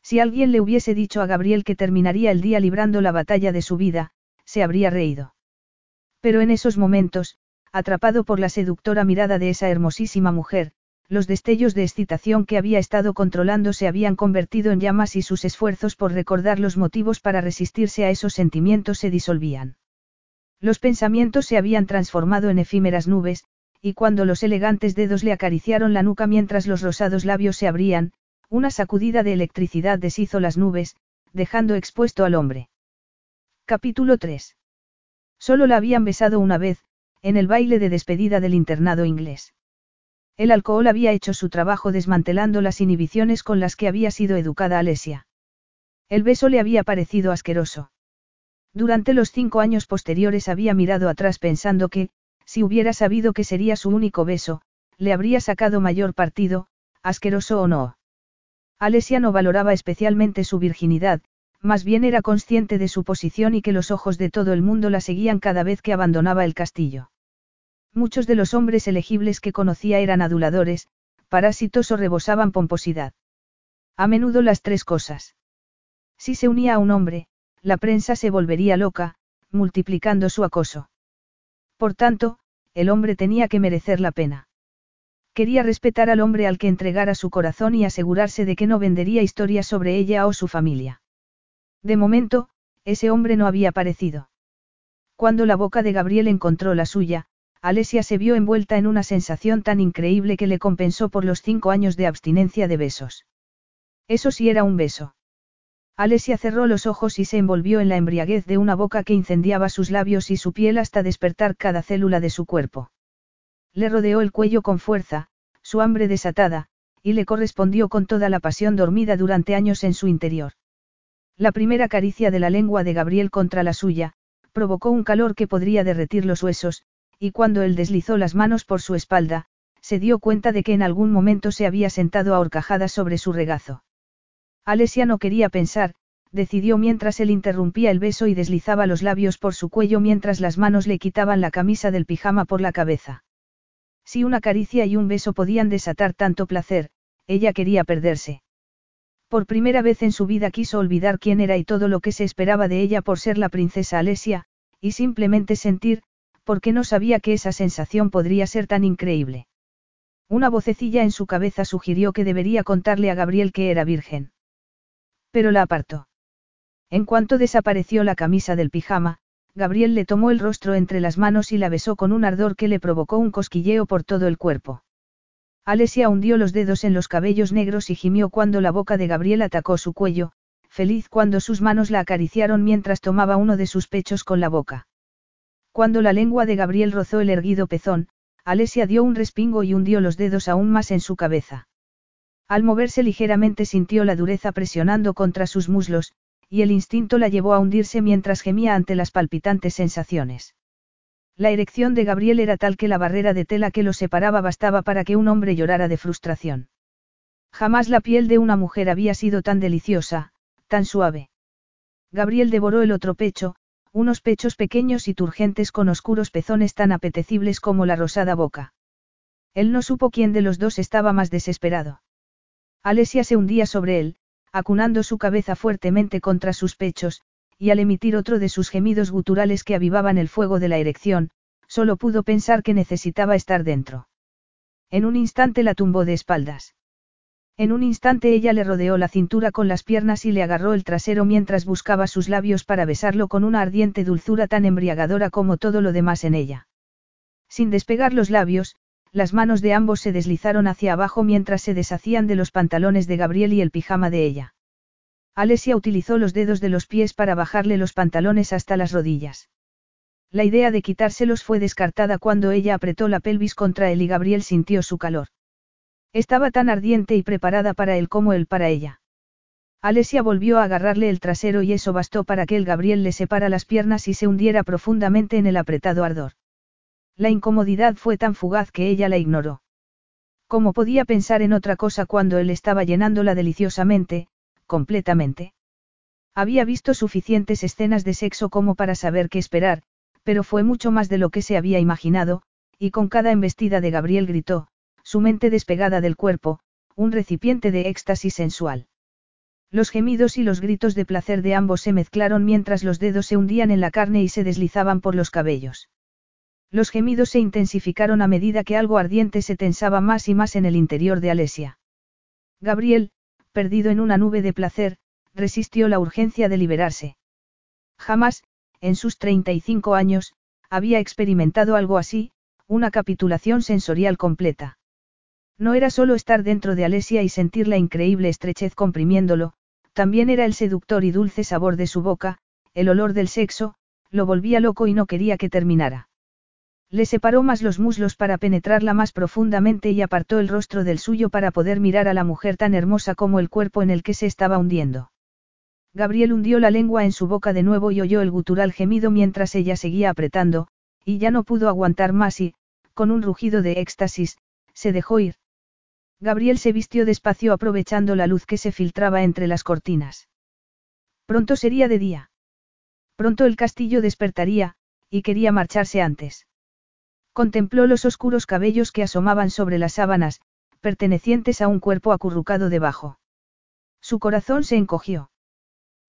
Si alguien le hubiese dicho a Gabriel que terminaría el día librando la batalla de su vida, se habría reído. Pero en esos momentos, atrapado por la seductora mirada de esa hermosísima mujer, los destellos de excitación que había estado controlando se habían convertido en llamas y sus esfuerzos por recordar los motivos para resistirse a esos sentimientos se disolvían. Los pensamientos se habían transformado en efímeras nubes, y cuando los elegantes dedos le acariciaron la nuca mientras los rosados labios se abrían, una sacudida de electricidad deshizo las nubes, dejando expuesto al hombre. Capítulo 3. Solo la habían besado una vez, en el baile de despedida del internado inglés. El alcohol había hecho su trabajo desmantelando las inhibiciones con las que había sido educada Alesia. El beso le había parecido asqueroso. Durante los cinco años posteriores había mirado atrás pensando que, si hubiera sabido que sería su único beso, le habría sacado mayor partido, asqueroso o no. Alesia no valoraba especialmente su virginidad, más bien era consciente de su posición y que los ojos de todo el mundo la seguían cada vez que abandonaba el castillo. Muchos de los hombres elegibles que conocía eran aduladores, parásitos o rebosaban pomposidad. A menudo las tres cosas. Si se unía a un hombre, la prensa se volvería loca, multiplicando su acoso. Por tanto, el hombre tenía que merecer la pena. Quería respetar al hombre al que entregara su corazón y asegurarse de que no vendería historias sobre ella o su familia. De momento, ese hombre no había aparecido. Cuando la boca de Gabriel encontró la suya, Alesia se vio envuelta en una sensación tan increíble que le compensó por los cinco años de abstinencia de besos. Eso sí era un beso. Alesia cerró los ojos y se envolvió en la embriaguez de una boca que incendiaba sus labios y su piel hasta despertar cada célula de su cuerpo. Le rodeó el cuello con fuerza, su hambre desatada, y le correspondió con toda la pasión dormida durante años en su interior. La primera caricia de la lengua de Gabriel contra la suya, provocó un calor que podría derretir los huesos, y cuando él deslizó las manos por su espalda, se dio cuenta de que en algún momento se había sentado a horcajadas sobre su regazo. Alesia no quería pensar, decidió mientras él interrumpía el beso y deslizaba los labios por su cuello mientras las manos le quitaban la camisa del pijama por la cabeza. Si una caricia y un beso podían desatar tanto placer, ella quería perderse. Por primera vez en su vida quiso olvidar quién era y todo lo que se esperaba de ella por ser la princesa Alesia, y simplemente sentir, porque no sabía que esa sensación podría ser tan increíble. Una vocecilla en su cabeza sugirió que debería contarle a Gabriel que era virgen. Pero la apartó. En cuanto desapareció la camisa del pijama, Gabriel le tomó el rostro entre las manos y la besó con un ardor que le provocó un cosquilleo por todo el cuerpo. Alesia hundió los dedos en los cabellos negros y gimió cuando la boca de Gabriel atacó su cuello, feliz cuando sus manos la acariciaron mientras tomaba uno de sus pechos con la boca. Cuando la lengua de Gabriel rozó el erguido pezón, Alesia dio un respingo y hundió los dedos aún más en su cabeza. Al moverse ligeramente sintió la dureza presionando contra sus muslos, y el instinto la llevó a hundirse mientras gemía ante las palpitantes sensaciones. La erección de Gabriel era tal que la barrera de tela que lo separaba bastaba para que un hombre llorara de frustración. Jamás la piel de una mujer había sido tan deliciosa, tan suave. Gabriel devoró el otro pecho, unos pechos pequeños y turgentes con oscuros pezones tan apetecibles como la rosada boca. Él no supo quién de los dos estaba más desesperado. Alesia se hundía sobre él, acunando su cabeza fuertemente contra sus pechos, y al emitir otro de sus gemidos guturales que avivaban el fuego de la erección, solo pudo pensar que necesitaba estar dentro. En un instante la tumbó de espaldas. En un instante ella le rodeó la cintura con las piernas y le agarró el trasero mientras buscaba sus labios para besarlo con una ardiente dulzura tan embriagadora como todo lo demás en ella. Sin despegar los labios, las manos de ambos se deslizaron hacia abajo mientras se deshacían de los pantalones de Gabriel y el pijama de ella. Alesia utilizó los dedos de los pies para bajarle los pantalones hasta las rodillas. La idea de quitárselos fue descartada cuando ella apretó la pelvis contra él y Gabriel sintió su calor. Estaba tan ardiente y preparada para él como él para ella. Alesia volvió a agarrarle el trasero y eso bastó para que el Gabriel le separa las piernas y se hundiera profundamente en el apretado ardor. La incomodidad fue tan fugaz que ella la ignoró. ¿Cómo podía pensar en otra cosa cuando él estaba llenándola deliciosamente, completamente? Había visto suficientes escenas de sexo como para saber qué esperar, pero fue mucho más de lo que se había imaginado, y con cada embestida de Gabriel gritó, su mente despegada del cuerpo, un recipiente de éxtasis sensual. Los gemidos y los gritos de placer de ambos se mezclaron mientras los dedos se hundían en la carne y se deslizaban por los cabellos. Los gemidos se intensificaron a medida que algo ardiente se tensaba más y más en el interior de Alesia. Gabriel, perdido en una nube de placer, resistió la urgencia de liberarse. Jamás, en sus 35 años, había experimentado algo así, una capitulación sensorial completa. No era solo estar dentro de Alesia y sentir la increíble estrechez comprimiéndolo, también era el seductor y dulce sabor de su boca, el olor del sexo, lo volvía loco y no quería que terminara. Le separó más los muslos para penetrarla más profundamente y apartó el rostro del suyo para poder mirar a la mujer tan hermosa como el cuerpo en el que se estaba hundiendo. Gabriel hundió la lengua en su boca de nuevo y oyó el gutural gemido mientras ella seguía apretando, y ya no pudo aguantar más y, con un rugido de éxtasis, se dejó ir. Gabriel se vistió despacio aprovechando la luz que se filtraba entre las cortinas. Pronto sería de día. Pronto el castillo despertaría, y quería marcharse antes. Contempló los oscuros cabellos que asomaban sobre las sábanas, pertenecientes a un cuerpo acurrucado debajo. Su corazón se encogió.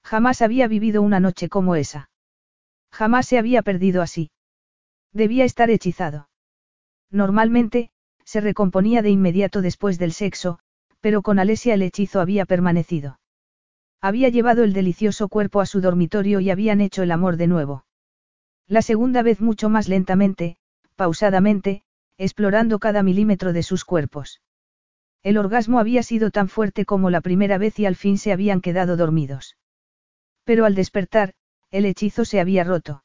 Jamás había vivido una noche como esa. Jamás se había perdido así. Debía estar hechizado. Normalmente, se recomponía de inmediato después del sexo, pero con Alesia el hechizo había permanecido. Había llevado el delicioso cuerpo a su dormitorio y habían hecho el amor de nuevo. La segunda vez mucho más lentamente, pausadamente, explorando cada milímetro de sus cuerpos. El orgasmo había sido tan fuerte como la primera vez y al fin se habían quedado dormidos. Pero al despertar, el hechizo se había roto.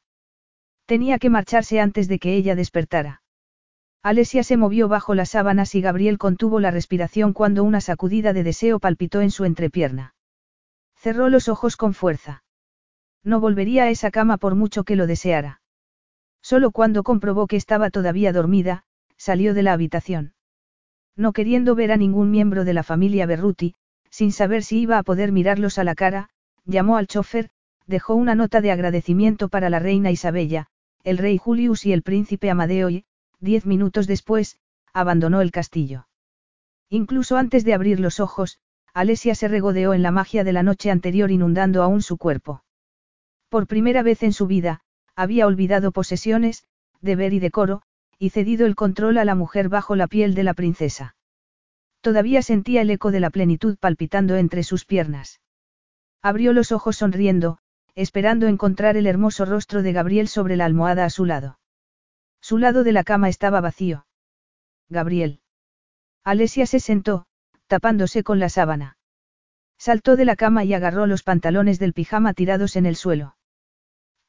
Tenía que marcharse antes de que ella despertara. Alesia se movió bajo las sábanas y Gabriel contuvo la respiración cuando una sacudida de deseo palpitó en su entrepierna. Cerró los ojos con fuerza. No volvería a esa cama por mucho que lo deseara. Solo cuando comprobó que estaba todavía dormida, salió de la habitación. No queriendo ver a ningún miembro de la familia Berruti, sin saber si iba a poder mirarlos a la cara, llamó al chofer, dejó una nota de agradecimiento para la reina Isabella, el rey Julius y el príncipe Amadeo y, diez minutos después, abandonó el castillo. Incluso antes de abrir los ojos, Alesia se regodeó en la magia de la noche anterior inundando aún su cuerpo. Por primera vez en su vida, había olvidado posesiones, deber y decoro, y cedido el control a la mujer bajo la piel de la princesa. Todavía sentía el eco de la plenitud palpitando entre sus piernas. Abrió los ojos sonriendo, esperando encontrar el hermoso rostro de Gabriel sobre la almohada a su lado. Su lado de la cama estaba vacío. Gabriel. Alesia se sentó, tapándose con la sábana. Saltó de la cama y agarró los pantalones del pijama tirados en el suelo.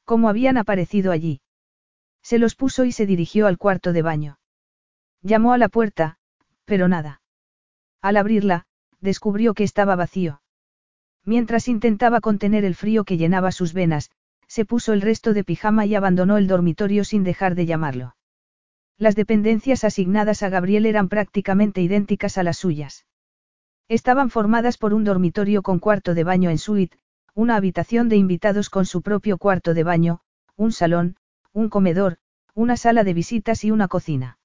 ¿Cómo habían aparecido allí? Se los puso y se dirigió al cuarto de baño. Llamó a la puerta, pero nada. Al abrirla, descubrió que estaba vacío. Mientras intentaba contener el frío que llenaba sus venas, se puso el resto de pijama y abandonó el dormitorio sin dejar de llamarlo. Las dependencias asignadas a Gabriel eran prácticamente idénticas a las suyas. Estaban formadas por un dormitorio con cuarto de baño en suite, una habitación de invitados con su propio cuarto de baño, un salón, un comedor, una sala de visitas y una cocina.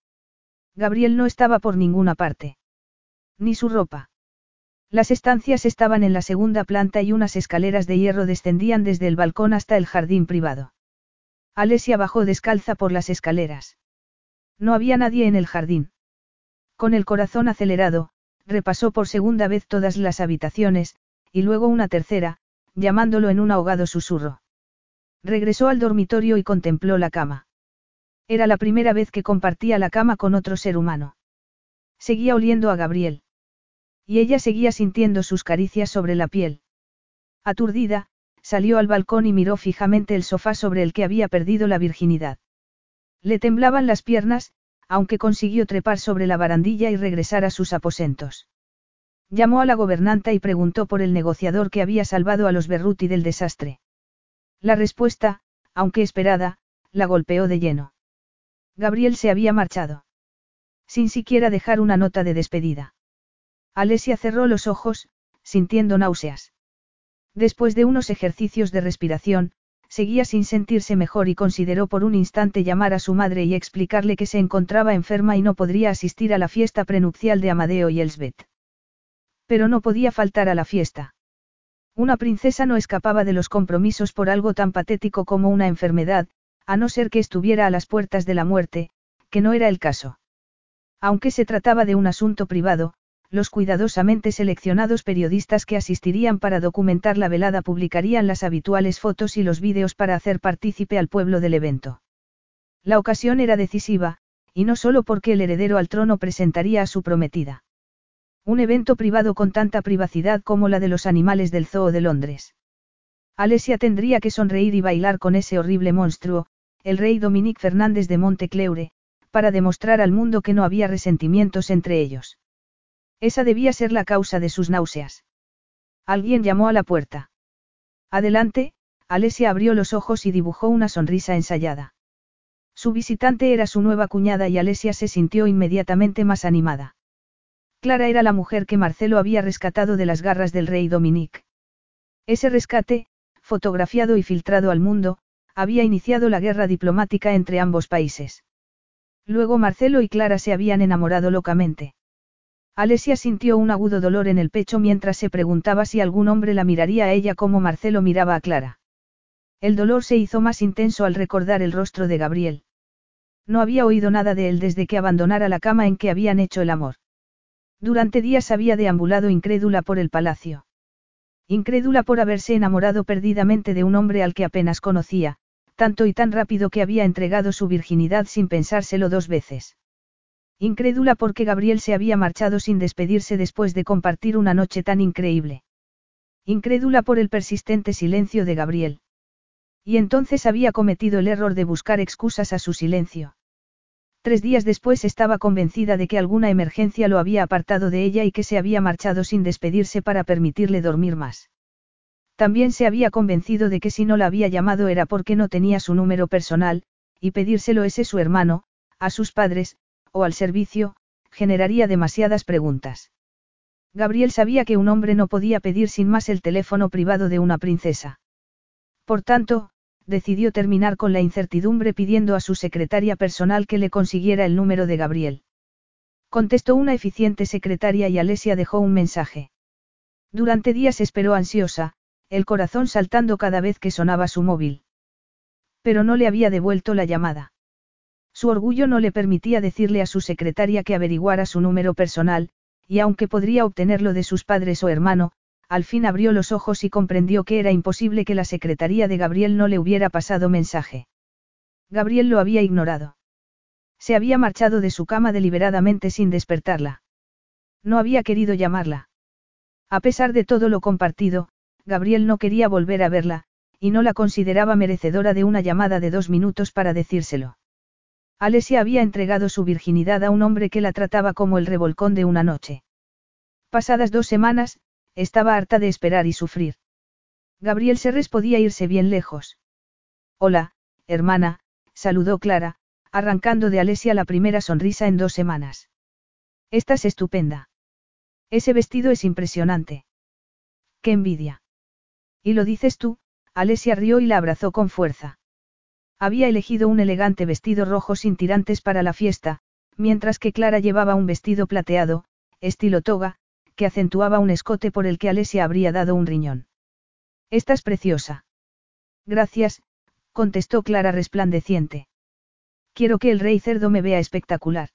Gabriel no estaba por ninguna parte. Ni su ropa. Las estancias estaban en la segunda planta y unas escaleras de hierro descendían desde el balcón hasta el jardín privado. Alesia bajó descalza por las escaleras. No había nadie en el jardín. Con el corazón acelerado, repasó por segunda vez todas las habitaciones, y luego una tercera, llamándolo en un ahogado susurro. Regresó al dormitorio y contempló la cama. Era la primera vez que compartía la cama con otro ser humano. Seguía oliendo a Gabriel. Y ella seguía sintiendo sus caricias sobre la piel. Aturdida, salió al balcón y miró fijamente el sofá sobre el que había perdido la virginidad. Le temblaban las piernas, aunque consiguió trepar sobre la barandilla y regresar a sus aposentos. Llamó a la gobernanta y preguntó por el negociador que había salvado a los Berruti del desastre. La respuesta, aunque esperada, la golpeó de lleno. Gabriel se había marchado. Sin siquiera dejar una nota de despedida. Alesia cerró los ojos, sintiendo náuseas. Después de unos ejercicios de respiración, seguía sin sentirse mejor y consideró por un instante llamar a su madre y explicarle que se encontraba enferma y no podría asistir a la fiesta prenupcial de Amadeo y Elsbeth. Pero no podía faltar a la fiesta. Una princesa no escapaba de los compromisos por algo tan patético como una enfermedad, a no ser que estuviera a las puertas de la muerte, que no era el caso. Aunque se trataba de un asunto privado, los cuidadosamente seleccionados periodistas que asistirían para documentar la velada publicarían las habituales fotos y los vídeos para hacer partícipe al pueblo del evento. La ocasión era decisiva, y no solo porque el heredero al trono presentaría a su prometida. Un evento privado con tanta privacidad como la de los animales del Zoo de Londres. Alesia tendría que sonreír y bailar con ese horrible monstruo, el rey Dominique Fernández de Montecleure, para demostrar al mundo que no había resentimientos entre ellos. Esa debía ser la causa de sus náuseas. Alguien llamó a la puerta. Adelante, Alesia abrió los ojos y dibujó una sonrisa ensayada. Su visitante era su nueva cuñada y Alesia se sintió inmediatamente más animada. Clara era la mujer que Marcelo había rescatado de las garras del rey Dominique. Ese rescate, fotografiado y filtrado al mundo, había iniciado la guerra diplomática entre ambos países. Luego Marcelo y Clara se habían enamorado locamente. Alesia sintió un agudo dolor en el pecho mientras se preguntaba si algún hombre la miraría a ella como Marcelo miraba a Clara. El dolor se hizo más intenso al recordar el rostro de Gabriel. No había oído nada de él desde que abandonara la cama en que habían hecho el amor. Durante días había deambulado incrédula por el palacio. Incrédula por haberse enamorado perdidamente de un hombre al que apenas conocía, tanto y tan rápido que había entregado su virginidad sin pensárselo dos veces. Incrédula porque Gabriel se había marchado sin despedirse después de compartir una noche tan increíble. Incrédula por el persistente silencio de Gabriel. Y entonces había cometido el error de buscar excusas a su silencio. Tres días después estaba convencida de que alguna emergencia lo había apartado de ella y que se había marchado sin despedirse para permitirle dormir más. También se había convencido de que si no la había llamado era porque no tenía su número personal, y pedírselo ese su hermano, a sus padres, o al servicio, generaría demasiadas preguntas. Gabriel sabía que un hombre no podía pedir sin más el teléfono privado de una princesa. Por tanto, decidió terminar con la incertidumbre pidiendo a su secretaria personal que le consiguiera el número de Gabriel. Contestó una eficiente secretaria y Alesia dejó un mensaje. Durante días esperó ansiosa, el corazón saltando cada vez que sonaba su móvil. Pero no le había devuelto la llamada. Su orgullo no le permitía decirle a su secretaria que averiguara su número personal, y aunque podría obtenerlo de sus padres o hermano, al fin abrió los ojos y comprendió que era imposible que la secretaría de Gabriel no le hubiera pasado mensaje. Gabriel lo había ignorado. Se había marchado de su cama deliberadamente sin despertarla. No había querido llamarla. A pesar de todo lo compartido, Gabriel no quería volver a verla, y no la consideraba merecedora de una llamada de dos minutos para decírselo. Alesia había entregado su virginidad a un hombre que la trataba como el revolcón de una noche. Pasadas dos semanas, estaba harta de esperar y sufrir. Gabriel Serres podía irse bien lejos. Hola, hermana, saludó Clara, arrancando de Alesia la primera sonrisa en dos semanas. Estás estupenda. Ese vestido es impresionante. ¡Qué envidia! Y lo dices tú, Alesia rió y la abrazó con fuerza. Había elegido un elegante vestido rojo sin tirantes para la fiesta, mientras que Clara llevaba un vestido plateado, estilo toga, que acentuaba un escote por el que Alesia habría dado un riñón. Estás preciosa. Gracias, contestó Clara resplandeciente. Quiero que el rey cerdo me vea espectacular.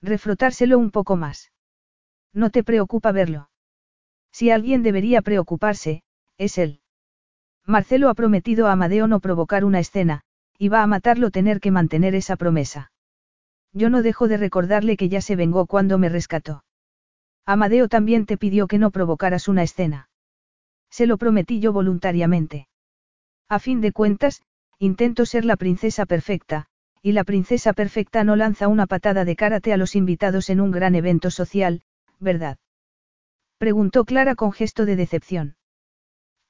Refrotárselo un poco más. No te preocupa verlo. Si alguien debería preocuparse, es él. Marcelo ha prometido a Amadeo no provocar una escena, y va a matarlo tener que mantener esa promesa. Yo no dejo de recordarle que ya se vengó cuando me rescató. Amadeo también te pidió que no provocaras una escena. Se lo prometí yo voluntariamente. A fin de cuentas, intento ser la princesa perfecta, y la princesa perfecta no lanza una patada de karate a los invitados en un gran evento social, ¿verdad? Preguntó Clara con gesto de decepción.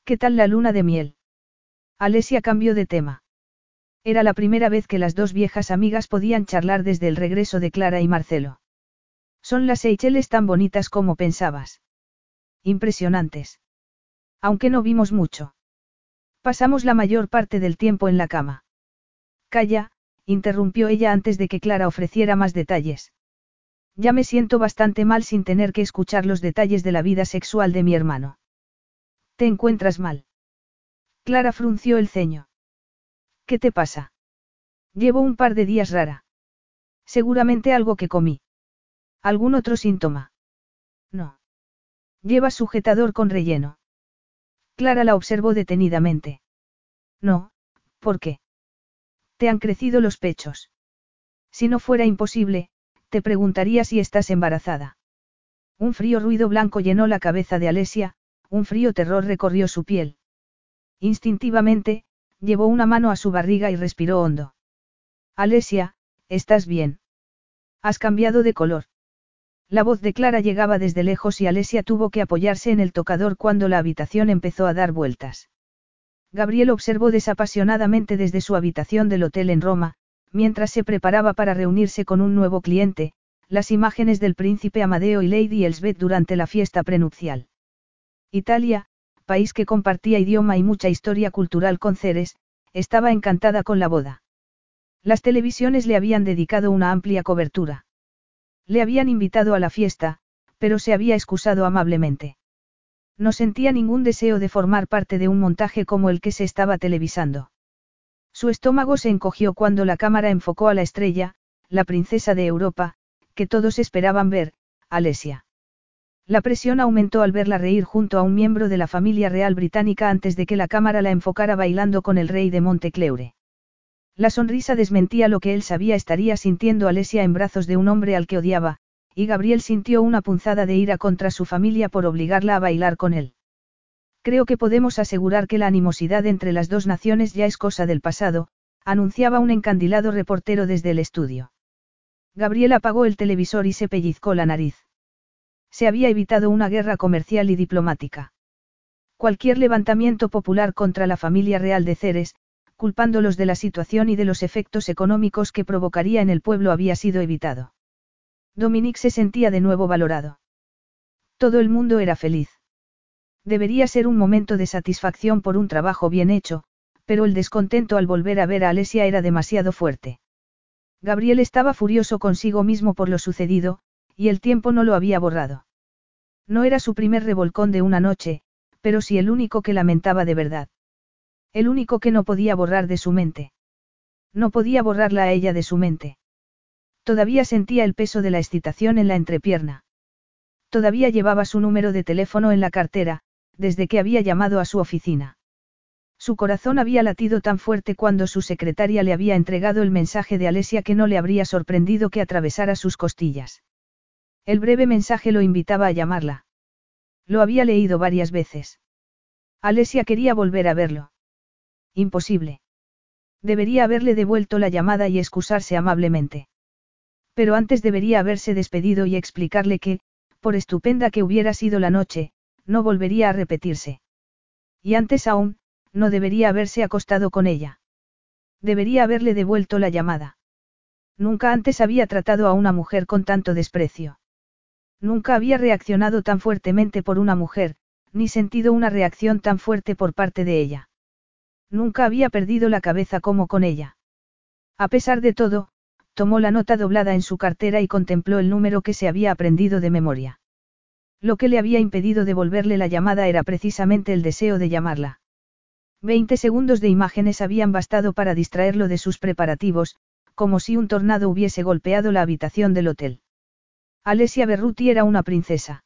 ¿Qué tal la luna de miel? Alesia cambió de tema. Era la primera vez que las dos viejas amigas podían charlar desde el regreso de Clara y Marcelo. Son las Seychelles tan bonitas como pensabas. Impresionantes. Aunque no vimos mucho. Pasamos la mayor parte del tiempo en la cama. Calla, interrumpió ella antes de que Clara ofreciera más detalles. Ya me siento bastante mal sin tener que escuchar los detalles de la vida sexual de mi hermano. ¿Te encuentras mal? Clara frunció el ceño. ¿Qué te pasa? Llevo un par de días rara. Seguramente algo que comí. ¿Algún otro síntoma? No. Llevas sujetador con relleno. Clara la observó detenidamente. No, ¿por qué? Te han crecido los pechos. Si no fuera imposible, te preguntaría si estás embarazada. Un frío ruido blanco llenó la cabeza de Alesia, un frío terror recorrió su piel. Instintivamente, llevó una mano a su barriga y respiró hondo. Alesia, ¿estás bien? Has cambiado de color. La voz de Clara llegaba desde lejos y Alesia tuvo que apoyarse en el tocador cuando la habitación empezó a dar vueltas. Gabriel observó desapasionadamente desde su habitación del hotel en Roma, mientras se preparaba para reunirse con un nuevo cliente, las imágenes del príncipe Amadeo y Lady Elsbeth durante la fiesta prenupcial. Italia, país que compartía idioma y mucha historia cultural con Ceres, estaba encantada con la boda. Las televisiones le habían dedicado una amplia cobertura. Le habían invitado a la fiesta, pero se había excusado amablemente. No sentía ningún deseo de formar parte de un montaje como el que se estaba televisando. Su estómago se encogió cuando la cámara enfocó a la estrella, la princesa de Europa, que todos esperaban ver, Alesia. La presión aumentó al verla reír junto a un miembro de la familia real británica antes de que la cámara la enfocara bailando con el rey de Montecleure. La sonrisa desmentía lo que él sabía estaría sintiendo Alesia en brazos de un hombre al que odiaba, y Gabriel sintió una punzada de ira contra su familia por obligarla a bailar con él. Creo que podemos asegurar que la animosidad entre las dos naciones ya es cosa del pasado, anunciaba un encandilado reportero desde el estudio. Gabriel apagó el televisor y se pellizcó la nariz. Se había evitado una guerra comercial y diplomática. Cualquier levantamiento popular contra la familia real de Ceres, culpándolos de la situación y de los efectos económicos que provocaría en el pueblo había sido evitado. Dominique se sentía de nuevo valorado. Todo el mundo era feliz. Debería ser un momento de satisfacción por un trabajo bien hecho, pero el descontento al volver a ver a Alesia era demasiado fuerte. Gabriel estaba furioso consigo mismo por lo sucedido, y el tiempo no lo había borrado. No era su primer revolcón de una noche, pero sí el único que lamentaba de verdad. El único que no podía borrar de su mente. No podía borrarla a ella de su mente. Todavía sentía el peso de la excitación en la entrepierna. Todavía llevaba su número de teléfono en la cartera, desde que había llamado a su oficina. Su corazón había latido tan fuerte cuando su secretaria le había entregado el mensaje de Alesia que no le habría sorprendido que atravesara sus costillas. El breve mensaje lo invitaba a llamarla. Lo había leído varias veces. Alesia quería volver a verlo. Imposible. Debería haberle devuelto la llamada y excusarse amablemente. Pero antes debería haberse despedido y explicarle que, por estupenda que hubiera sido la noche, no volvería a repetirse. Y antes aún, no debería haberse acostado con ella. Debería haberle devuelto la llamada. Nunca antes había tratado a una mujer con tanto desprecio. Nunca había reaccionado tan fuertemente por una mujer, ni sentido una reacción tan fuerte por parte de ella. Nunca había perdido la cabeza como con ella. A pesar de todo, tomó la nota doblada en su cartera y contempló el número que se había aprendido de memoria. Lo que le había impedido devolverle la llamada era precisamente el deseo de llamarla. Veinte segundos de imágenes habían bastado para distraerlo de sus preparativos, como si un tornado hubiese golpeado la habitación del hotel. Alessia Berruti era una princesa.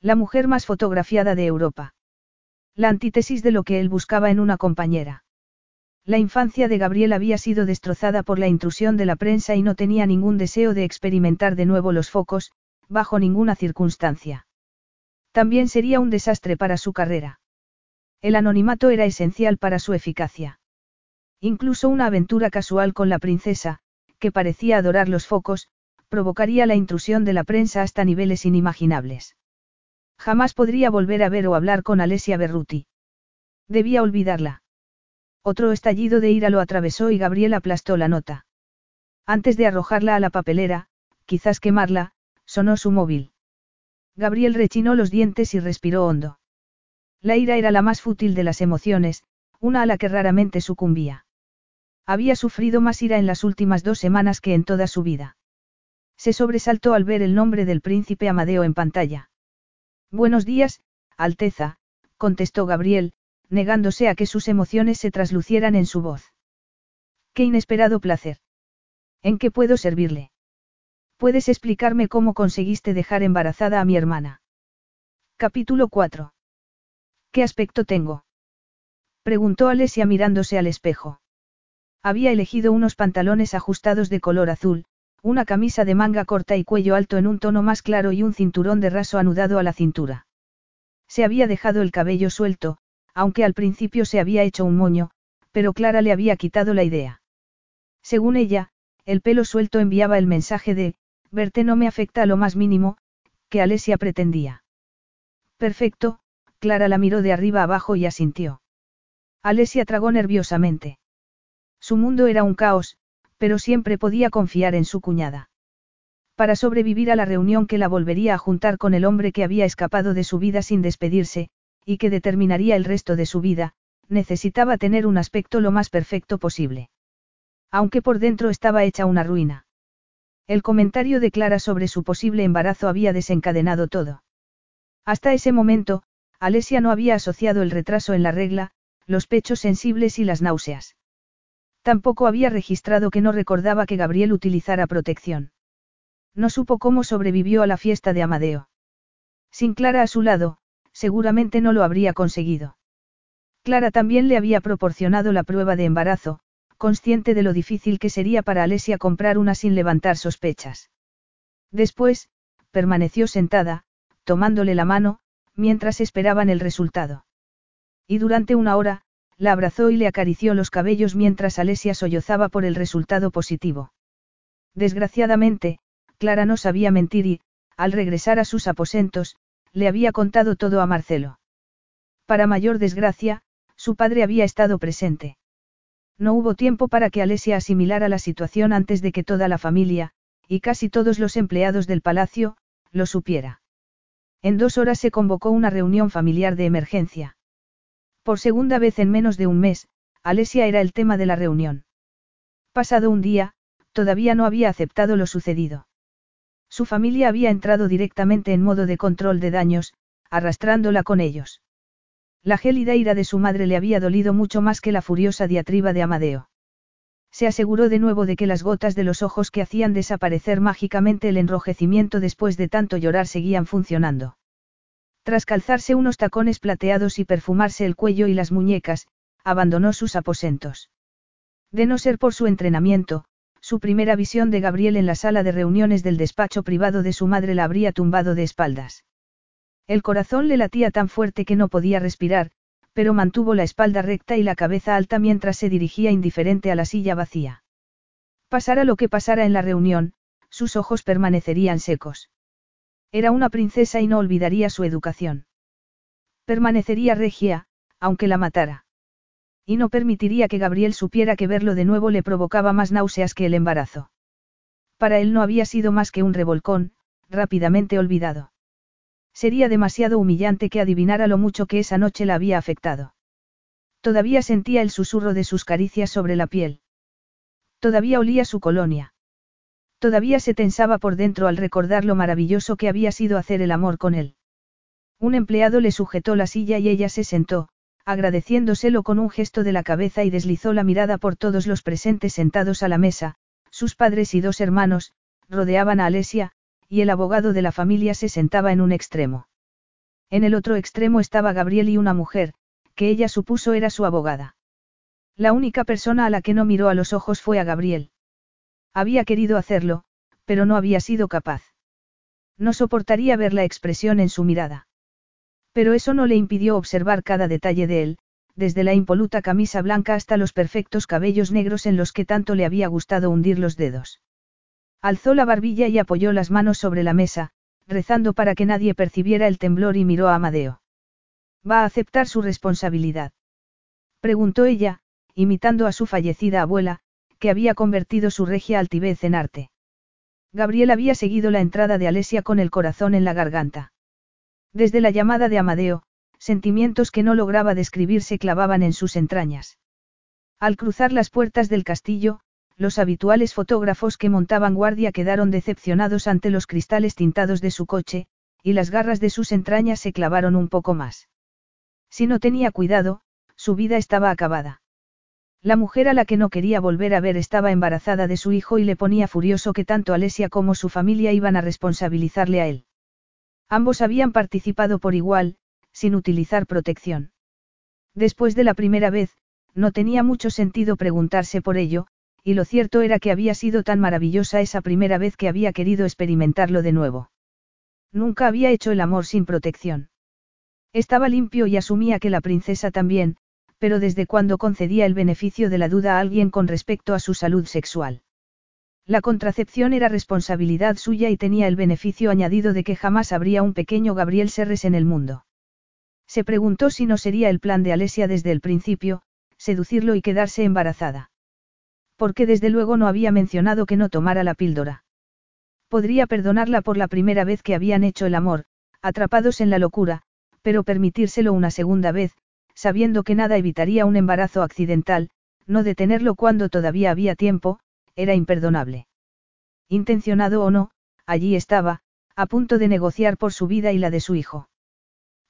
La mujer más fotografiada de Europa. La antítesis de lo que él buscaba en una compañera. La infancia de Gabriel había sido destrozada por la intrusión de la prensa y no tenía ningún deseo de experimentar de nuevo los focos, bajo ninguna circunstancia. También sería un desastre para su carrera. El anonimato era esencial para su eficacia. Incluso una aventura casual con la princesa, que parecía adorar los focos, provocaría la intrusión de la prensa hasta niveles inimaginables. Jamás podría volver a ver o hablar con Alessia Berruti. Debía olvidarla. Otro estallido de ira lo atravesó y Gabriel aplastó la nota. Antes de arrojarla a la papelera, quizás quemarla, sonó su móvil. Gabriel rechinó los dientes y respiró hondo. La ira era la más fútil de las emociones, una a la que raramente sucumbía. Había sufrido más ira en las últimas dos semanas que en toda su vida. Se sobresaltó al ver el nombre del príncipe Amadeo en pantalla. Buenos días, Alteza, contestó Gabriel, negándose a que sus emociones se traslucieran en su voz. Qué inesperado placer. ¿En qué puedo servirle? ¿Puedes explicarme cómo conseguiste dejar embarazada a mi hermana? Capítulo 4. ¿Qué aspecto tengo? Preguntó Alesia mirándose al espejo. Había elegido unos pantalones ajustados de color azul, una camisa de manga corta y cuello alto en un tono más claro y un cinturón de raso anudado a la cintura. Se había dejado el cabello suelto, aunque al principio se había hecho un moño, pero Clara le había quitado la idea. Según ella, el pelo suelto enviaba el mensaje de, verte no me afecta a lo más mínimo, que Alesia pretendía. Perfecto, Clara la miró de arriba abajo y asintió. Alesia tragó nerviosamente. Su mundo era un caos, pero siempre podía confiar en su cuñada. Para sobrevivir a la reunión que la volvería a juntar con el hombre que había escapado de su vida sin despedirse, y que determinaría el resto de su vida, necesitaba tener un aspecto lo más perfecto posible. Aunque por dentro estaba hecha una ruina. El comentario de Clara sobre su posible embarazo había desencadenado todo. Hasta ese momento, Alesia no había asociado el retraso en la regla, los pechos sensibles y las náuseas. Tampoco había registrado que no recordaba que Gabriel utilizara protección. No supo cómo sobrevivió a la fiesta de Amadeo. Sin Clara a su lado, seguramente no lo habría conseguido. Clara también le había proporcionado la prueba de embarazo, consciente de lo difícil que sería para Alesia comprar una sin levantar sospechas. Después, permaneció sentada, tomándole la mano, mientras esperaban el resultado. Y durante una hora, la abrazó y le acarició los cabellos mientras Alesia sollozaba por el resultado positivo. Desgraciadamente, Clara no sabía mentir y, al regresar a sus aposentos, le había contado todo a Marcelo. Para mayor desgracia, su padre había estado presente. No hubo tiempo para que Alesia asimilara la situación antes de que toda la familia, y casi todos los empleados del palacio, lo supiera. En dos horas se convocó una reunión familiar de emergencia. Por segunda vez en menos de un mes, Alesia era el tema de la reunión. Pasado un día, todavía no había aceptado lo sucedido. Su familia había entrado directamente en modo de control de daños, arrastrándola con ellos. La gélida ira de su madre le había dolido mucho más que la furiosa diatriba de Amadeo. Se aseguró de nuevo de que las gotas de los ojos que hacían desaparecer mágicamente el enrojecimiento después de tanto llorar seguían funcionando. Tras calzarse unos tacones plateados y perfumarse el cuello y las muñecas, abandonó sus aposentos. De no ser por su entrenamiento, su primera visión de Gabriel en la sala de reuniones del despacho privado de su madre la habría tumbado de espaldas. El corazón le latía tan fuerte que no podía respirar, pero mantuvo la espalda recta y la cabeza alta mientras se dirigía indiferente a la silla vacía. Pasara lo que pasara en la reunión, sus ojos permanecerían secos. Era una princesa y no olvidaría su educación. Permanecería regia, aunque la matara. Y no permitiría que Gabriel supiera que verlo de nuevo le provocaba más náuseas que el embarazo. Para él no había sido más que un revolcón, rápidamente olvidado. Sería demasiado humillante que adivinara lo mucho que esa noche la había afectado. Todavía sentía el susurro de sus caricias sobre la piel. Todavía olía su colonia. Todavía se tensaba por dentro al recordar lo maravilloso que había sido hacer el amor con él. Un empleado le sujetó la silla y ella se sentó, agradeciéndoselo con un gesto de la cabeza y deslizó la mirada por todos los presentes sentados a la mesa, sus padres y dos hermanos, rodeaban a Alesia, y el abogado de la familia se sentaba en un extremo. En el otro extremo estaba Gabriel y una mujer, que ella supuso era su abogada. La única persona a la que no miró a los ojos fue a Gabriel. Había querido hacerlo, pero no había sido capaz. No soportaría ver la expresión en su mirada. Pero eso no le impidió observar cada detalle de él, desde la impoluta camisa blanca hasta los perfectos cabellos negros en los que tanto le había gustado hundir los dedos. Alzó la barbilla y apoyó las manos sobre la mesa, rezando para que nadie percibiera el temblor y miró a Amadeo. ¿Va a aceptar su responsabilidad? Preguntó ella, imitando a su fallecida abuela, que había convertido su regia altivez en arte. Gabriel había seguido la entrada de Alesia con el corazón en la garganta. Desde la llamada de Amadeo, sentimientos que no lograba describir se clavaban en sus entrañas. Al cruzar las puertas del castillo, los habituales fotógrafos que montaban guardia quedaron decepcionados ante los cristales tintados de su coche, y las garras de sus entrañas se clavaron un poco más. Si no tenía cuidado, su vida estaba acabada. La mujer a la que no quería volver a ver estaba embarazada de su hijo y le ponía furioso que tanto Alesia como su familia iban a responsabilizarle a él. Ambos habían participado por igual, sin utilizar protección. Después de la primera vez, no tenía mucho sentido preguntarse por ello, y lo cierto era que había sido tan maravillosa esa primera vez que había querido experimentarlo de nuevo. Nunca había hecho el amor sin protección. Estaba limpio y asumía que la princesa también, pero desde cuando concedía el beneficio de la duda a alguien con respecto a su salud sexual. La contracepción era responsabilidad suya y tenía el beneficio añadido de que jamás habría un pequeño Gabriel Serres en el mundo. Se preguntó si no sería el plan de Alesia desde el principio, seducirlo y quedarse embarazada. Porque desde luego no había mencionado que no tomara la píldora. Podría perdonarla por la primera vez que habían hecho el amor, atrapados en la locura, pero permitírselo una segunda vez, sabiendo que nada evitaría un embarazo accidental, no detenerlo cuando todavía había tiempo, era imperdonable. Intencionado o no, allí estaba, a punto de negociar por su vida y la de su hijo.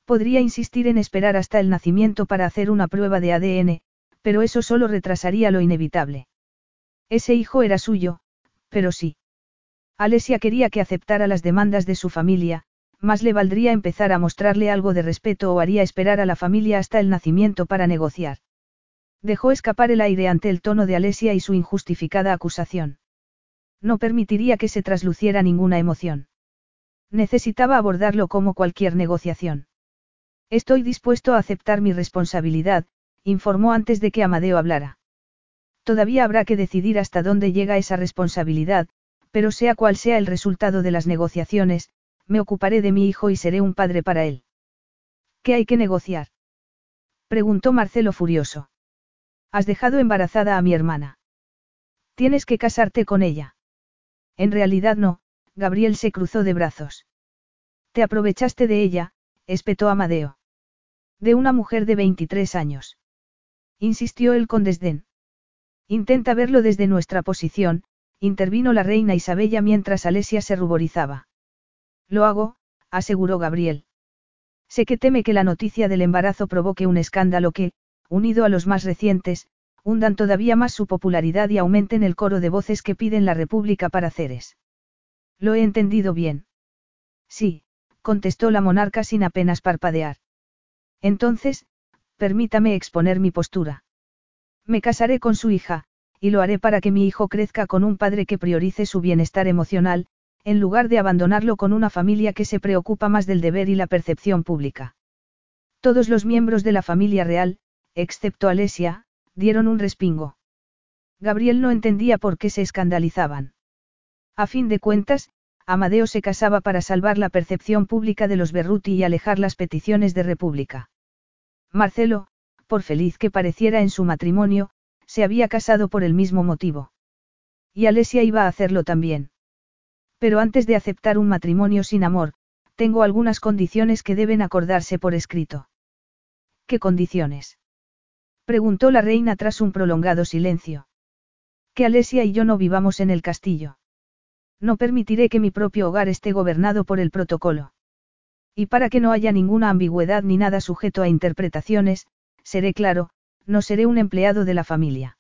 Podría insistir en esperar hasta el nacimiento para hacer una prueba de ADN, pero eso solo retrasaría lo inevitable. Ese hijo era suyo, pero sí. Alesia quería que aceptara las demandas de su familia, más le valdría empezar a mostrarle algo de respeto o haría esperar a la familia hasta el nacimiento para negociar. Dejó escapar el aire ante el tono de Alesia y su injustificada acusación. No permitiría que se trasluciera ninguna emoción. Necesitaba abordarlo como cualquier negociación. Estoy dispuesto a aceptar mi responsabilidad, informó antes de que Amadeo hablara. Todavía habrá que decidir hasta dónde llega esa responsabilidad, pero sea cual sea el resultado de las negociaciones, me ocuparé de mi hijo y seré un padre para él. ¿Qué hay que negociar? preguntó Marcelo furioso. Has dejado embarazada a mi hermana. Tienes que casarte con ella. En realidad no, Gabriel se cruzó de brazos. Te aprovechaste de ella, espetó Amadeo. De una mujer de 23 años. Insistió él con desdén. Intenta verlo desde nuestra posición, intervino la reina Isabella mientras Alesia se ruborizaba. Lo hago, aseguró Gabriel. Sé que teme que la noticia del embarazo provoque un escándalo que, unido a los más recientes, hundan todavía más su popularidad y aumenten el coro de voces que piden la República para Ceres. Lo he entendido bien. Sí, contestó la monarca sin apenas parpadear. Entonces, permítame exponer mi postura. Me casaré con su hija, y lo haré para que mi hijo crezca con un padre que priorice su bienestar emocional, en lugar de abandonarlo con una familia que se preocupa más del deber y la percepción pública. Todos los miembros de la familia real, excepto Alesia, dieron un respingo. Gabriel no entendía por qué se escandalizaban. A fin de cuentas, Amadeo se casaba para salvar la percepción pública de los Berruti y alejar las peticiones de república. Marcelo, por feliz que pareciera en su matrimonio, se había casado por el mismo motivo. Y Alesia iba a hacerlo también. Pero antes de aceptar un matrimonio sin amor, tengo algunas condiciones que deben acordarse por escrito. ¿Qué condiciones? Preguntó la reina tras un prolongado silencio. Que Alesia y yo no vivamos en el castillo. No permitiré que mi propio hogar esté gobernado por el protocolo. Y para que no haya ninguna ambigüedad ni nada sujeto a interpretaciones, seré claro, no seré un empleado de la familia.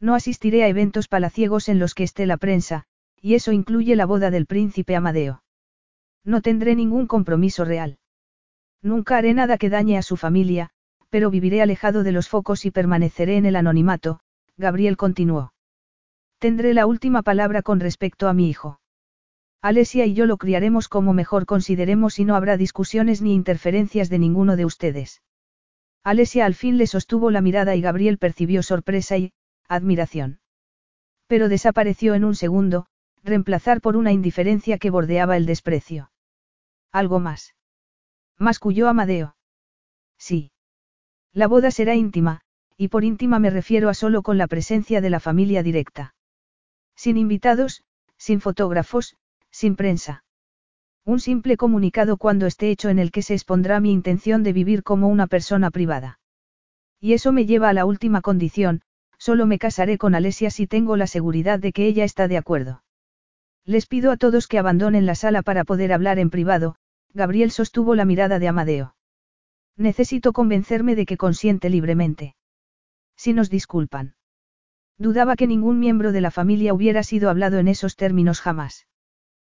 No asistiré a eventos palaciegos en los que esté la prensa, y eso incluye la boda del príncipe Amadeo. No tendré ningún compromiso real. Nunca haré nada que dañe a su familia, pero viviré alejado de los focos y permaneceré en el anonimato, Gabriel continuó. Tendré la última palabra con respecto a mi hijo. Alesia y yo lo criaremos como mejor consideremos y no habrá discusiones ni interferencias de ninguno de ustedes. Alesia al fin le sostuvo la mirada y Gabriel percibió sorpresa y, admiración. Pero desapareció en un segundo, reemplazar por una indiferencia que bordeaba el desprecio. Algo más. Masculló Amadeo. Sí. La boda será íntima, y por íntima me refiero a solo con la presencia de la familia directa. Sin invitados, sin fotógrafos, sin prensa. Un simple comunicado cuando esté hecho en el que se expondrá mi intención de vivir como una persona privada. Y eso me lleva a la última condición, solo me casaré con Alesia si tengo la seguridad de que ella está de acuerdo. Les pido a todos que abandonen la sala para poder hablar en privado, Gabriel sostuvo la mirada de Amadeo. Necesito convencerme de que consiente libremente. Si nos disculpan. Dudaba que ningún miembro de la familia hubiera sido hablado en esos términos jamás.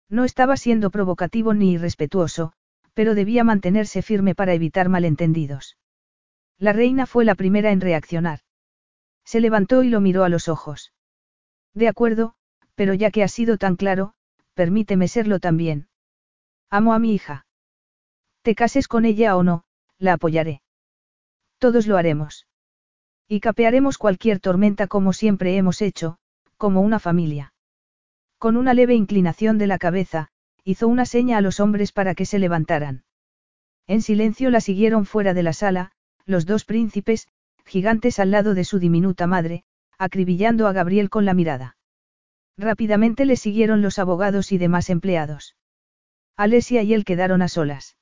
No estaba siendo provocativo ni irrespetuoso, pero debía mantenerse firme para evitar malentendidos. La reina fue la primera en reaccionar. Se levantó y lo miró a los ojos. De acuerdo, pero ya que ha sido tan claro, permíteme serlo también. Amo a mi hija. Te cases con ella o no, la apoyaré. Todos lo haremos. Y capearemos cualquier tormenta como siempre hemos hecho, como una familia. Con una leve inclinación de la cabeza, hizo una seña a los hombres para que se levantaran. En silencio la siguieron fuera de la sala, los dos príncipes, gigantes al lado de su diminuta madre, acribillando a Gabriel con la mirada. Rápidamente le siguieron los abogados y demás empleados. Alesia y él quedaron a solas.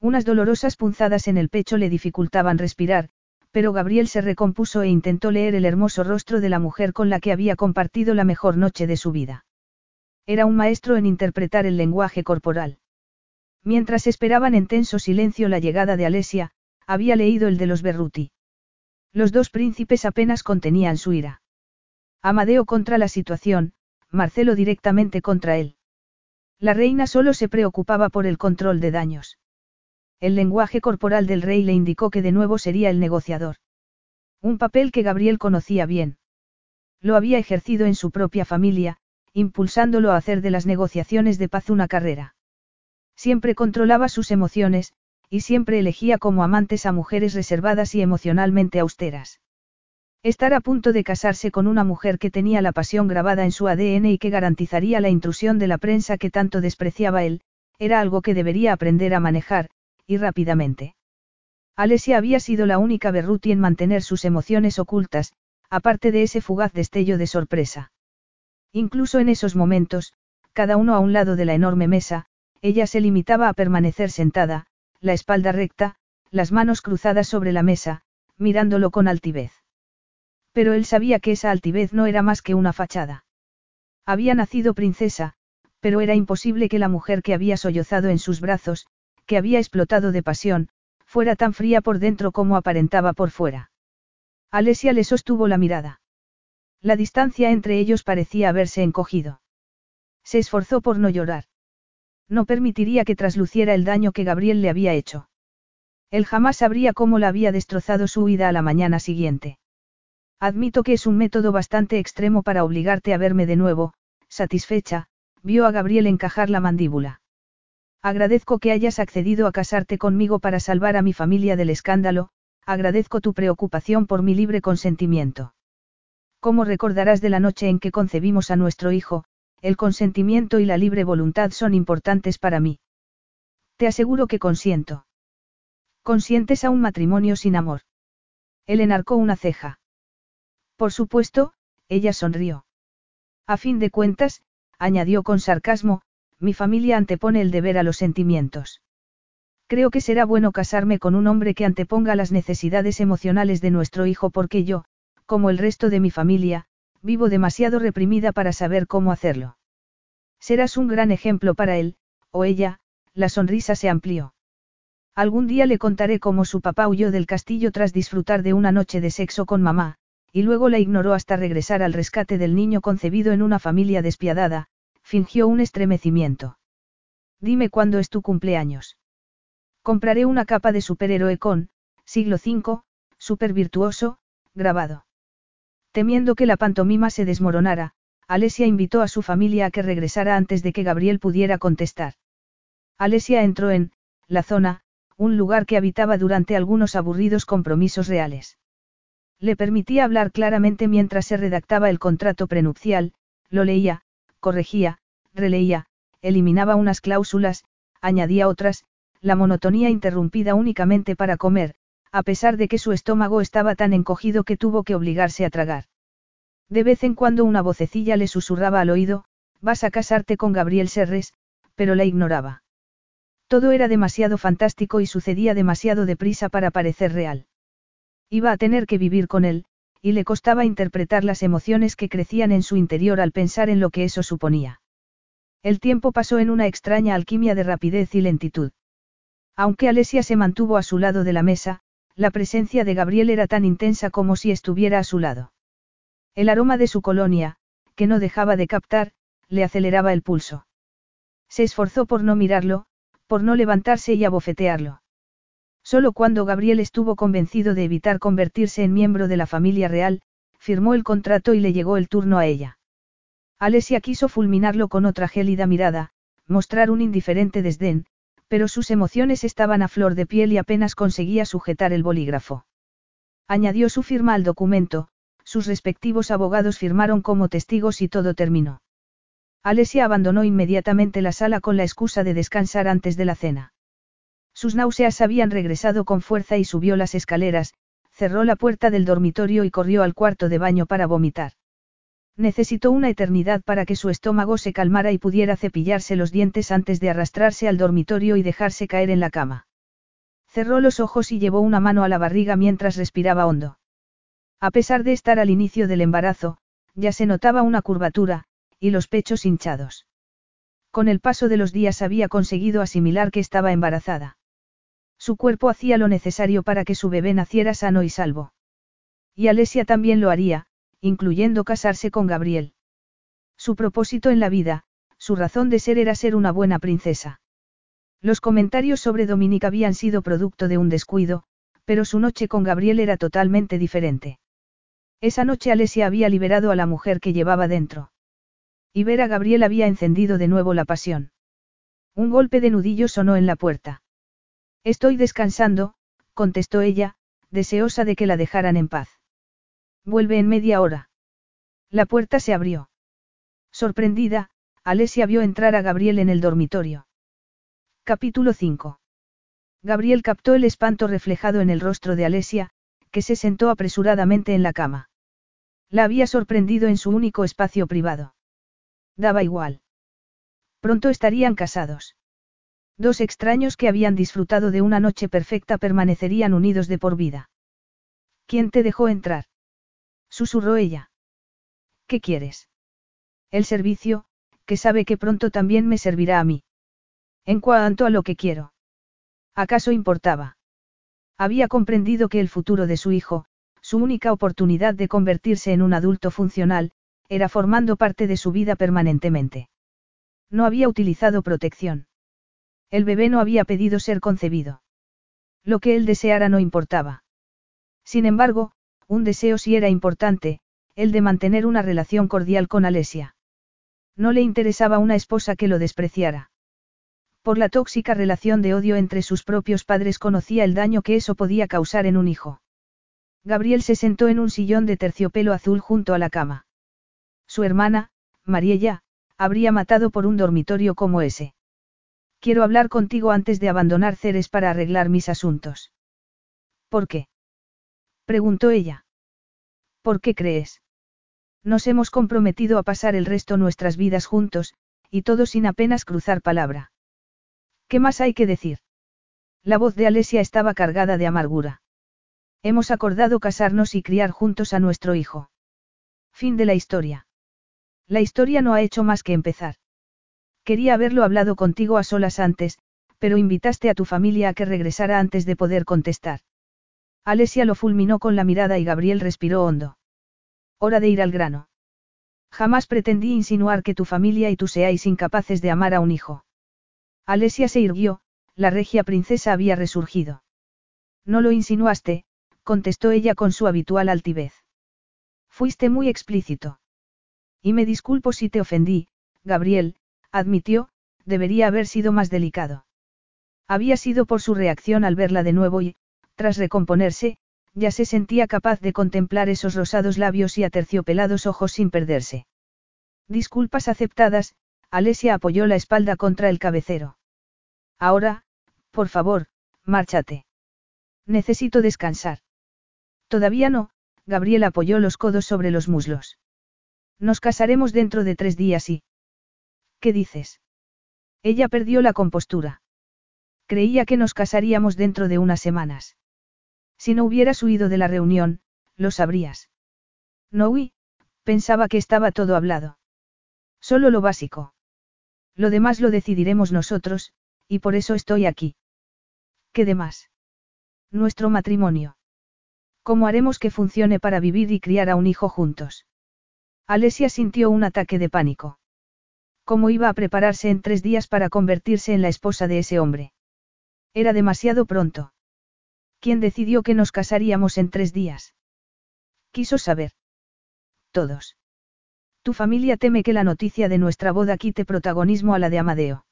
Unas dolorosas punzadas en el pecho le dificultaban respirar, pero Gabriel se recompuso e intentó leer el hermoso rostro de la mujer con la que había compartido la mejor noche de su vida. Era un maestro en interpretar el lenguaje corporal. Mientras esperaban en tenso silencio la llegada de Alesia, había leído el de los Berruti. Los dos príncipes apenas contenían su ira. Amadeo contra la situación, Marcelo directamente contra él. La reina solo se preocupaba por el control de daños. El lenguaje corporal del rey le indicó que de nuevo sería el negociador. Un papel que Gabriel conocía bien. Lo había ejercido en su propia familia, impulsándolo a hacer de las negociaciones de paz una carrera. Siempre controlaba sus emociones, y siempre elegía como amantes a mujeres reservadas y emocionalmente austeras. Estar a punto de casarse con una mujer que tenía la pasión grabada en su ADN y que garantizaría la intrusión de la prensa que tanto despreciaba él, era algo que debería aprender a manejar, y rápidamente. Alesia había sido la única Berruti en mantener sus emociones ocultas, aparte de ese fugaz destello de sorpresa. Incluso en esos momentos, cada uno a un lado de la enorme mesa, ella se limitaba a permanecer sentada, la espalda recta, las manos cruzadas sobre la mesa, mirándolo con altivez. Pero él sabía que esa altivez no era más que una fachada. Había nacido princesa, pero era imposible que la mujer que había sollozado en sus brazos, que había explotado de pasión, fuera tan fría por dentro como aparentaba por fuera. Alesia le sostuvo la mirada. La distancia entre ellos parecía haberse encogido. Se esforzó por no llorar. No permitiría que trasluciera el daño que Gabriel le había hecho. Él jamás sabría cómo la había destrozado su huida a la mañana siguiente. Admito que es un método bastante extremo para obligarte a verme de nuevo, satisfecha, vio a Gabriel encajar la mandíbula. Agradezco que hayas accedido a casarte conmigo para salvar a mi familia del escándalo, agradezco tu preocupación por mi libre consentimiento. Como recordarás de la noche en que concebimos a nuestro hijo, el consentimiento y la libre voluntad son importantes para mí. Te aseguro que consiento. Consientes a un matrimonio sin amor. Él enarcó una ceja. Por supuesto, ella sonrió. A fin de cuentas, añadió con sarcasmo, mi familia antepone el deber a los sentimientos. Creo que será bueno casarme con un hombre que anteponga las necesidades emocionales de nuestro hijo porque yo, como el resto de mi familia, vivo demasiado reprimida para saber cómo hacerlo. Serás un gran ejemplo para él, o ella, la sonrisa se amplió. Algún día le contaré cómo su papá huyó del castillo tras disfrutar de una noche de sexo con mamá, y luego la ignoró hasta regresar al rescate del niño concebido en una familia despiadada, fingió un estremecimiento. Dime cuándo es tu cumpleaños. Compraré una capa de superhéroe con, siglo V, super virtuoso, grabado. Temiendo que la pantomima se desmoronara, Alesia invitó a su familia a que regresara antes de que Gabriel pudiera contestar. Alesia entró en, la zona, un lugar que habitaba durante algunos aburridos compromisos reales. Le permitía hablar claramente mientras se redactaba el contrato prenupcial, lo leía, corregía, releía, eliminaba unas cláusulas, añadía otras, la monotonía interrumpida únicamente para comer, a pesar de que su estómago estaba tan encogido que tuvo que obligarse a tragar. De vez en cuando una vocecilla le susurraba al oído, vas a casarte con Gabriel Serres, pero la ignoraba. Todo era demasiado fantástico y sucedía demasiado deprisa para parecer real. Iba a tener que vivir con él, y le costaba interpretar las emociones que crecían en su interior al pensar en lo que eso suponía. El tiempo pasó en una extraña alquimia de rapidez y lentitud. Aunque Alesia se mantuvo a su lado de la mesa, la presencia de Gabriel era tan intensa como si estuviera a su lado. El aroma de su colonia, que no dejaba de captar, le aceleraba el pulso. Se esforzó por no mirarlo, por no levantarse y abofetearlo. Solo cuando Gabriel estuvo convencido de evitar convertirse en miembro de la familia real, firmó el contrato y le llegó el turno a ella. Alesia quiso fulminarlo con otra gélida mirada, mostrar un indiferente desdén, pero sus emociones estaban a flor de piel y apenas conseguía sujetar el bolígrafo. Añadió su firma al documento, sus respectivos abogados firmaron como testigos y todo terminó. Alesia abandonó inmediatamente la sala con la excusa de descansar antes de la cena. Sus náuseas habían regresado con fuerza y subió las escaleras, cerró la puerta del dormitorio y corrió al cuarto de baño para vomitar. Necesitó una eternidad para que su estómago se calmara y pudiera cepillarse los dientes antes de arrastrarse al dormitorio y dejarse caer en la cama. Cerró los ojos y llevó una mano a la barriga mientras respiraba hondo. A pesar de estar al inicio del embarazo, ya se notaba una curvatura, y los pechos hinchados. Con el paso de los días había conseguido asimilar que estaba embarazada. Su cuerpo hacía lo necesario para que su bebé naciera sano y salvo. Y Alesia también lo haría, incluyendo casarse con Gabriel. Su propósito en la vida, su razón de ser era ser una buena princesa. Los comentarios sobre Dominique habían sido producto de un descuido, pero su noche con Gabriel era totalmente diferente. Esa noche Alesia había liberado a la mujer que llevaba dentro. Y ver a Gabriel había encendido de nuevo la pasión. Un golpe de nudillo sonó en la puerta. Estoy descansando, contestó ella, deseosa de que la dejaran en paz. Vuelve en media hora. La puerta se abrió. Sorprendida, Alesia vio entrar a Gabriel en el dormitorio. Capítulo 5. Gabriel captó el espanto reflejado en el rostro de Alesia, que se sentó apresuradamente en la cama. La había sorprendido en su único espacio privado. Daba igual. Pronto estarían casados. Dos extraños que habían disfrutado de una noche perfecta permanecerían unidos de por vida. ¿Quién te dejó entrar? Susurró ella. ¿Qué quieres? El servicio, que sabe que pronto también me servirá a mí. En cuanto a lo que quiero. ¿Acaso importaba? Había comprendido que el futuro de su hijo, su única oportunidad de convertirse en un adulto funcional, era formando parte de su vida permanentemente. No había utilizado protección. El bebé no había pedido ser concebido. Lo que él deseara no importaba. Sin embargo, un deseo sí era importante, el de mantener una relación cordial con Alesia. No le interesaba una esposa que lo despreciara. Por la tóxica relación de odio entre sus propios padres conocía el daño que eso podía causar en un hijo. Gabriel se sentó en un sillón de terciopelo azul junto a la cama. Su hermana, Mariella, habría matado por un dormitorio como ese. Quiero hablar contigo antes de abandonar Ceres para arreglar mis asuntos. ¿Por qué? preguntó ella. ¿Por qué crees? Nos hemos comprometido a pasar el resto nuestras vidas juntos, y todo sin apenas cruzar palabra. ¿Qué más hay que decir? La voz de Alesia estaba cargada de amargura. Hemos acordado casarnos y criar juntos a nuestro hijo. Fin de la historia. La historia no ha hecho más que empezar. Quería haberlo hablado contigo a solas antes, pero invitaste a tu familia a que regresara antes de poder contestar. Alesia lo fulminó con la mirada y Gabriel respiró hondo. Hora de ir al grano. Jamás pretendí insinuar que tu familia y tú seáis incapaces de amar a un hijo. Alesia se irguió, la regia princesa había resurgido. No lo insinuaste, contestó ella con su habitual altivez. Fuiste muy explícito. Y me disculpo si te ofendí, Gabriel, admitió, debería haber sido más delicado. Había sido por su reacción al verla de nuevo y, tras recomponerse, ya se sentía capaz de contemplar esos rosados labios y aterciopelados ojos sin perderse. Disculpas aceptadas, Alesia apoyó la espalda contra el cabecero. Ahora, por favor, márchate. Necesito descansar. Todavía no, Gabriel apoyó los codos sobre los muslos. Nos casaremos dentro de tres días y... ¿Qué dices? Ella perdió la compostura. Creía que nos casaríamos dentro de unas semanas. Si no hubieras huido de la reunión, lo sabrías. No huí, pensaba que estaba todo hablado. Solo lo básico. Lo demás lo decidiremos nosotros, y por eso estoy aquí. ¿Qué demás? Nuestro matrimonio. ¿Cómo haremos que funcione para vivir y criar a un hijo juntos? Alesia sintió un ataque de pánico. ¿Cómo iba a prepararse en tres días para convertirse en la esposa de ese hombre? Era demasiado pronto. ¿Quién decidió que nos casaríamos en tres días? Quiso saber. Todos. Tu familia teme que la noticia de nuestra boda quite protagonismo a la de Amadeo.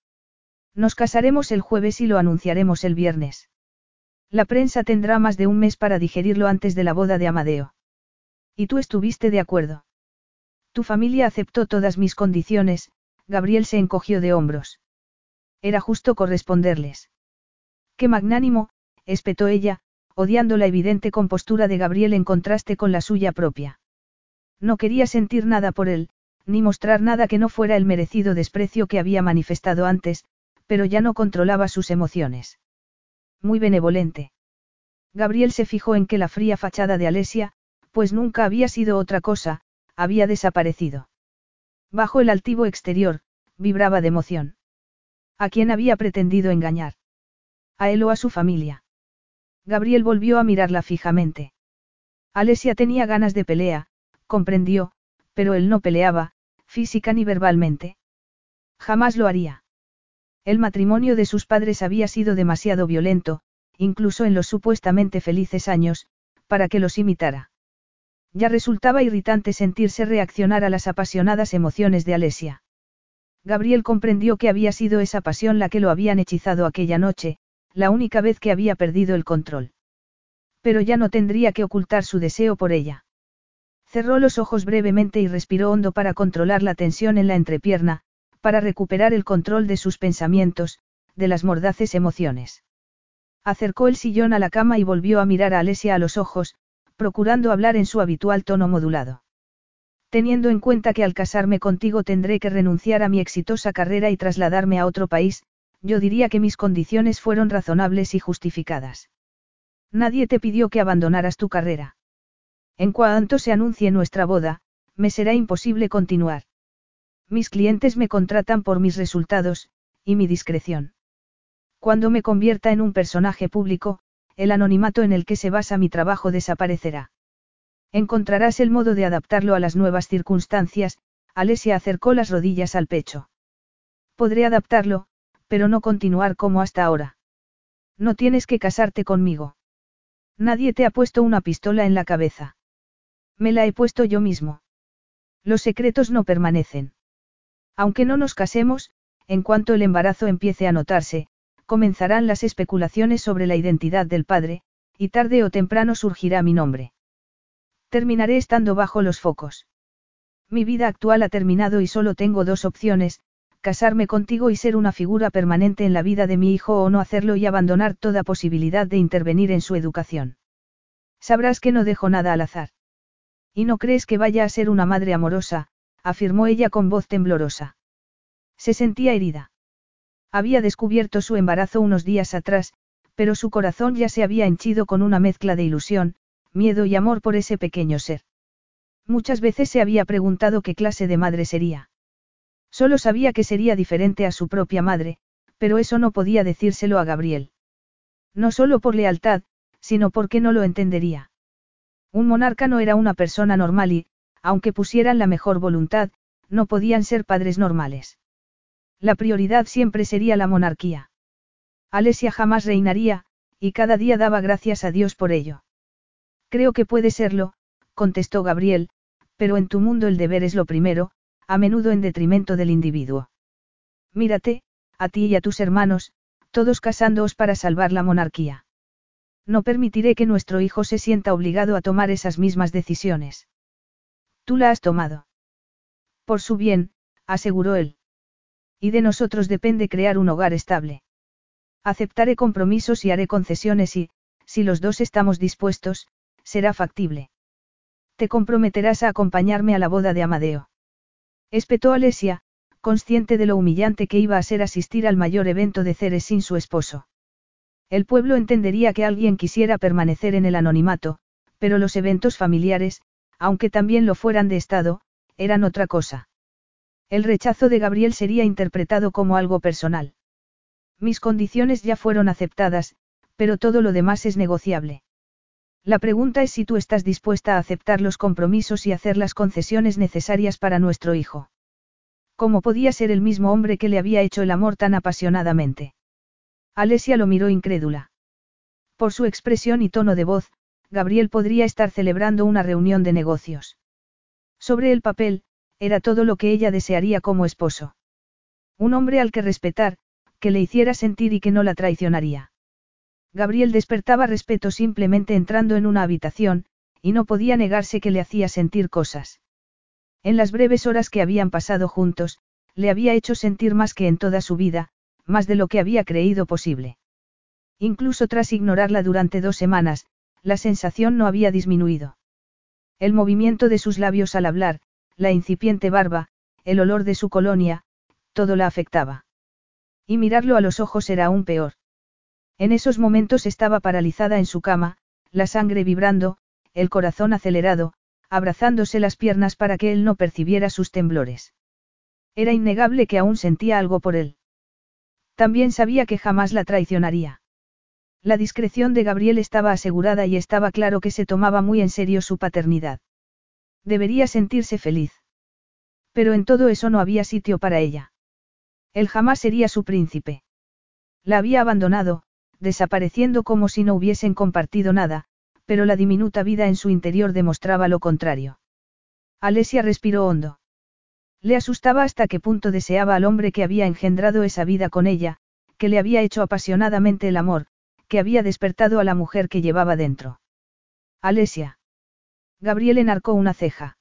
Nos casaremos el jueves y lo anunciaremos el viernes. La prensa tendrá más de un mes para digerirlo antes de la boda de Amadeo. Y tú estuviste de acuerdo. Tu familia aceptó todas mis condiciones, Gabriel se encogió de hombros. Era justo corresponderles. Qué magnánimo, espetó ella, odiando la evidente compostura de Gabriel en contraste con la suya propia. No quería sentir nada por él, ni mostrar nada que no fuera el merecido desprecio que había manifestado antes, pero ya no controlaba sus emociones. Muy benevolente. Gabriel se fijó en que la fría fachada de Alesia, pues nunca había sido otra cosa, había desaparecido. Bajo el altivo exterior, vibraba de emoción. ¿A quién había pretendido engañar? A él o a su familia. Gabriel volvió a mirarla fijamente. Alesia tenía ganas de pelea, comprendió, pero él no peleaba, física ni verbalmente. Jamás lo haría. El matrimonio de sus padres había sido demasiado violento, incluso en los supuestamente felices años, para que los imitara. Ya resultaba irritante sentirse reaccionar a las apasionadas emociones de Alesia. Gabriel comprendió que había sido esa pasión la que lo habían hechizado aquella noche, la única vez que había perdido el control. Pero ya no tendría que ocultar su deseo por ella. Cerró los ojos brevemente y respiró hondo para controlar la tensión en la entrepierna, para recuperar el control de sus pensamientos, de las mordaces emociones. Acercó el sillón a la cama y volvió a mirar a Alesia a los ojos, procurando hablar en su habitual tono modulado. Teniendo en cuenta que al casarme contigo tendré que renunciar a mi exitosa carrera y trasladarme a otro país, yo diría que mis condiciones fueron razonables y justificadas. Nadie te pidió que abandonaras tu carrera. En cuanto se anuncie nuestra boda, me será imposible continuar. Mis clientes me contratan por mis resultados, y mi discreción. Cuando me convierta en un personaje público, el anonimato en el que se basa mi trabajo desaparecerá. Encontrarás el modo de adaptarlo a las nuevas circunstancias, Alesia acercó las rodillas al pecho. Podré adaptarlo, pero no continuar como hasta ahora. No tienes que casarte conmigo. Nadie te ha puesto una pistola en la cabeza. Me la he puesto yo mismo. Los secretos no permanecen. Aunque no nos casemos, en cuanto el embarazo empiece a notarse, comenzarán las especulaciones sobre la identidad del padre, y tarde o temprano surgirá mi nombre. Terminaré estando bajo los focos. Mi vida actual ha terminado y solo tengo dos opciones, casarme contigo y ser una figura permanente en la vida de mi hijo o no hacerlo y abandonar toda posibilidad de intervenir en su educación. Sabrás que no dejo nada al azar. Y no crees que vaya a ser una madre amorosa, afirmó ella con voz temblorosa. Se sentía herida. Había descubierto su embarazo unos días atrás, pero su corazón ya se había henchido con una mezcla de ilusión, miedo y amor por ese pequeño ser. Muchas veces se había preguntado qué clase de madre sería. Solo sabía que sería diferente a su propia madre, pero eso no podía decírselo a Gabriel. No solo por lealtad, sino porque no lo entendería. Un monarca no era una persona normal y, aunque pusieran la mejor voluntad, no podían ser padres normales. La prioridad siempre sería la monarquía. Alesia jamás reinaría, y cada día daba gracias a Dios por ello. Creo que puede serlo, contestó Gabriel, pero en tu mundo el deber es lo primero, a menudo en detrimento del individuo. Mírate, a ti y a tus hermanos, todos casándoos para salvar la monarquía. No permitiré que nuestro hijo se sienta obligado a tomar esas mismas decisiones. Tú la has tomado. Por su bien, aseguró él. Y de nosotros depende crear un hogar estable. Aceptaré compromisos y haré concesiones y, si los dos estamos dispuestos, será factible. Te comprometerás a acompañarme a la boda de Amadeo. Espetó Alesia, consciente de lo humillante que iba a ser asistir al mayor evento de Ceres sin su esposo. El pueblo entendería que alguien quisiera permanecer en el anonimato, pero los eventos familiares, aunque también lo fueran de Estado, eran otra cosa. El rechazo de Gabriel sería interpretado como algo personal. Mis condiciones ya fueron aceptadas, pero todo lo demás es negociable. La pregunta es si tú estás dispuesta a aceptar los compromisos y hacer las concesiones necesarias para nuestro hijo. ¿Cómo podía ser el mismo hombre que le había hecho el amor tan apasionadamente? Alesia lo miró incrédula. Por su expresión y tono de voz, Gabriel podría estar celebrando una reunión de negocios. Sobre el papel, era todo lo que ella desearía como esposo. Un hombre al que respetar, que le hiciera sentir y que no la traicionaría. Gabriel despertaba respeto simplemente entrando en una habitación, y no podía negarse que le hacía sentir cosas. En las breves horas que habían pasado juntos, le había hecho sentir más que en toda su vida, más de lo que había creído posible. Incluso tras ignorarla durante dos semanas, la sensación no había disminuido. El movimiento de sus labios al hablar, la incipiente barba, el olor de su colonia, todo la afectaba. Y mirarlo a los ojos era aún peor. En esos momentos estaba paralizada en su cama, la sangre vibrando, el corazón acelerado, abrazándose las piernas para que él no percibiera sus temblores. Era innegable que aún sentía algo por él. También sabía que jamás la traicionaría. La discreción de Gabriel estaba asegurada y estaba claro que se tomaba muy en serio su paternidad. Debería sentirse feliz. Pero en todo eso no había sitio para ella. Él jamás sería su príncipe. La había abandonado, desapareciendo como si no hubiesen compartido nada, pero la diminuta vida en su interior demostraba lo contrario. Alesia respiró hondo. Le asustaba hasta qué punto deseaba al hombre que había engendrado esa vida con ella, que le había hecho apasionadamente el amor, que había despertado a la mujer que llevaba dentro. Alesia. Gabriel enarcó una ceja.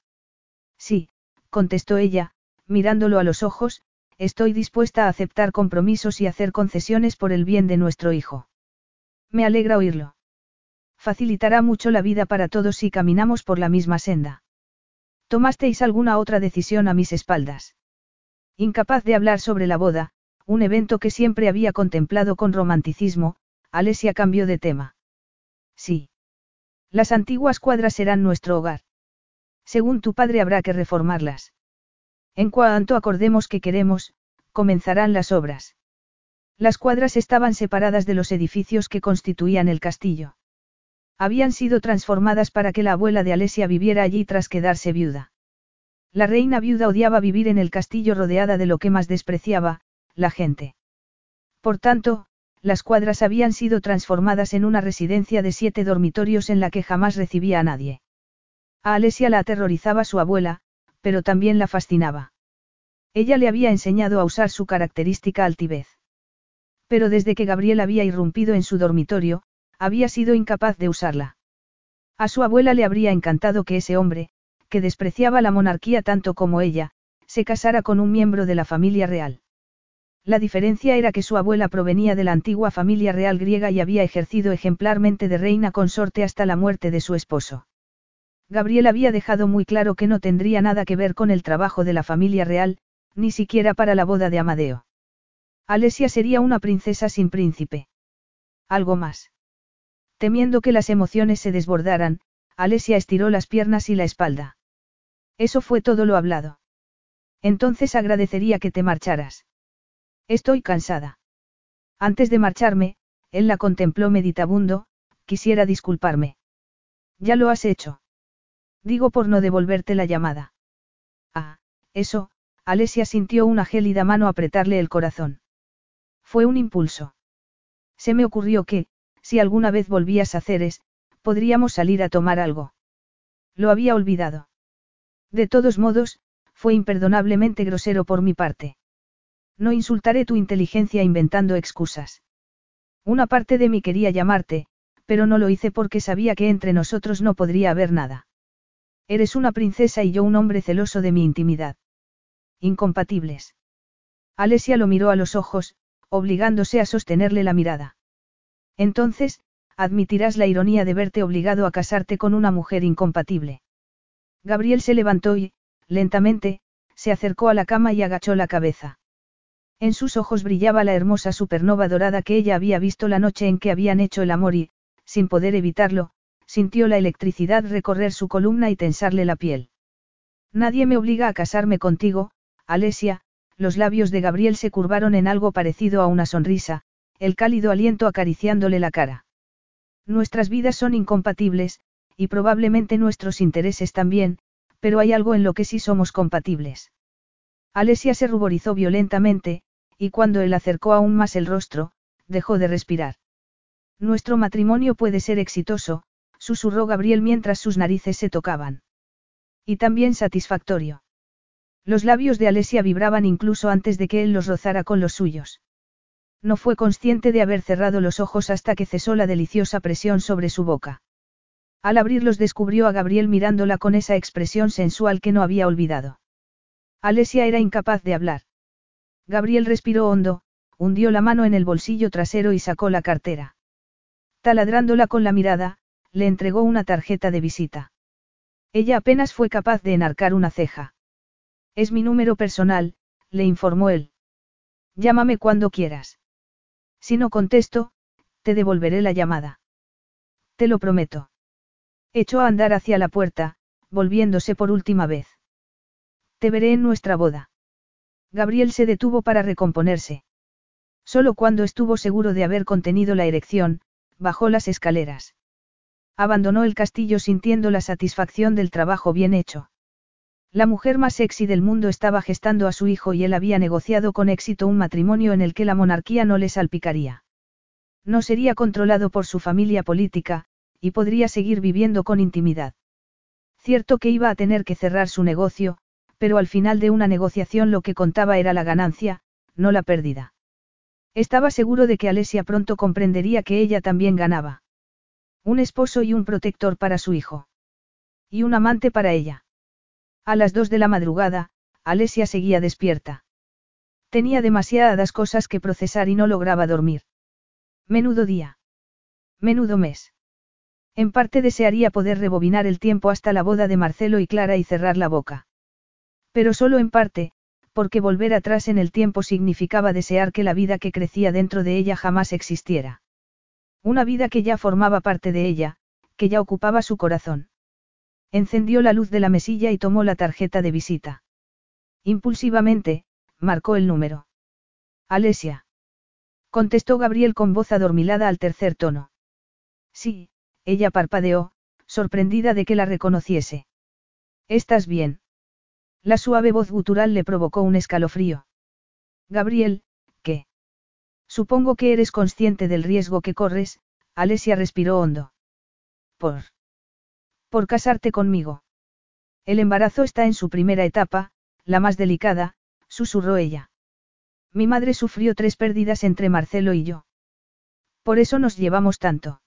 Sí, contestó ella, mirándolo a los ojos, estoy dispuesta a aceptar compromisos y hacer concesiones por el bien de nuestro hijo. Me alegra oírlo. Facilitará mucho la vida para todos si caminamos por la misma senda. ¿Tomasteis alguna otra decisión a mis espaldas? Incapaz de hablar sobre la boda, un evento que siempre había contemplado con romanticismo, Alesia cambió de tema. Sí. Las antiguas cuadras serán nuestro hogar. Según tu padre habrá que reformarlas. En cuanto acordemos que queremos, comenzarán las obras. Las cuadras estaban separadas de los edificios que constituían el castillo. Habían sido transformadas para que la abuela de Alesia viviera allí tras quedarse viuda. La reina viuda odiaba vivir en el castillo rodeada de lo que más despreciaba, la gente. Por tanto, las cuadras habían sido transformadas en una residencia de siete dormitorios en la que jamás recibía a nadie. A Alesia la aterrorizaba su abuela, pero también la fascinaba. Ella le había enseñado a usar su característica altivez. Pero desde que Gabriel había irrumpido en su dormitorio, había sido incapaz de usarla. A su abuela le habría encantado que ese hombre, que despreciaba la monarquía tanto como ella, se casara con un miembro de la familia real. La diferencia era que su abuela provenía de la antigua familia real griega y había ejercido ejemplarmente de reina consorte hasta la muerte de su esposo. Gabriel había dejado muy claro que no tendría nada que ver con el trabajo de la familia real, ni siquiera para la boda de Amadeo. Alesia sería una princesa sin príncipe. Algo más. Temiendo que las emociones se desbordaran, Alesia estiró las piernas y la espalda. Eso fue todo lo hablado. Entonces agradecería que te marcharas. Estoy cansada. Antes de marcharme, él la contempló meditabundo, quisiera disculparme. Ya lo has hecho. Digo por no devolverte la llamada. Ah, eso, Alesia sintió una gélida mano apretarle el corazón. Fue un impulso. Se me ocurrió que, si alguna vez volvías a Ceres, podríamos salir a tomar algo. Lo había olvidado. De todos modos, fue imperdonablemente grosero por mi parte. No insultaré tu inteligencia inventando excusas. Una parte de mí quería llamarte, pero no lo hice porque sabía que entre nosotros no podría haber nada. Eres una princesa y yo un hombre celoso de mi intimidad. Incompatibles. Alesia lo miró a los ojos, obligándose a sostenerle la mirada. Entonces, admitirás la ironía de verte obligado a casarte con una mujer incompatible. Gabriel se levantó y, lentamente, se acercó a la cama y agachó la cabeza. En sus ojos brillaba la hermosa supernova dorada que ella había visto la noche en que habían hecho el amor y, sin poder evitarlo, sintió la electricidad recorrer su columna y tensarle la piel. Nadie me obliga a casarme contigo, Alesia, los labios de Gabriel se curvaron en algo parecido a una sonrisa, el cálido aliento acariciándole la cara. Nuestras vidas son incompatibles, y probablemente nuestros intereses también, pero hay algo en lo que sí somos compatibles. Alesia se ruborizó violentamente, y cuando él acercó aún más el rostro, dejó de respirar. Nuestro matrimonio puede ser exitoso, susurró Gabriel mientras sus narices se tocaban. Y también satisfactorio. Los labios de Alesia vibraban incluso antes de que él los rozara con los suyos. No fue consciente de haber cerrado los ojos hasta que cesó la deliciosa presión sobre su boca. Al abrirlos descubrió a Gabriel mirándola con esa expresión sensual que no había olvidado. Alesia era incapaz de hablar. Gabriel respiró hondo, hundió la mano en el bolsillo trasero y sacó la cartera. Taladrándola con la mirada, le entregó una tarjeta de visita. Ella apenas fue capaz de enarcar una ceja. Es mi número personal, le informó él. Llámame cuando quieras. Si no contesto, te devolveré la llamada. Te lo prometo. Echó a andar hacia la puerta, volviéndose por última vez. Te veré en nuestra boda. Gabriel se detuvo para recomponerse. Solo cuando estuvo seguro de haber contenido la erección, bajó las escaleras. Abandonó el castillo sintiendo la satisfacción del trabajo bien hecho. La mujer más sexy del mundo estaba gestando a su hijo y él había negociado con éxito un matrimonio en el que la monarquía no le salpicaría. No sería controlado por su familia política, y podría seguir viviendo con intimidad. Cierto que iba a tener que cerrar su negocio, pero al final de una negociación lo que contaba era la ganancia, no la pérdida. Estaba seguro de que Alesia pronto comprendería que ella también ganaba. Un esposo y un protector para su hijo. Y un amante para ella. A las dos de la madrugada, Alesia seguía despierta. Tenía demasiadas cosas que procesar y no lograba dormir. Menudo día. Menudo mes. En parte desearía poder rebobinar el tiempo hasta la boda de Marcelo y Clara y cerrar la boca. Pero solo en parte, porque volver atrás en el tiempo significaba desear que la vida que crecía dentro de ella jamás existiera. Una vida que ya formaba parte de ella, que ya ocupaba su corazón. Encendió la luz de la mesilla y tomó la tarjeta de visita. Impulsivamente, marcó el número. Alesia. Contestó Gabriel con voz adormilada al tercer tono. Sí, ella parpadeó, sorprendida de que la reconociese. ¿Estás bien? La suave voz gutural le provocó un escalofrío. Gabriel, ¿qué? Supongo que eres consciente del riesgo que corres, Alesia respiró hondo. Por. Por casarte conmigo. El embarazo está en su primera etapa, la más delicada, susurró ella. Mi madre sufrió tres pérdidas entre Marcelo y yo. Por eso nos llevamos tanto.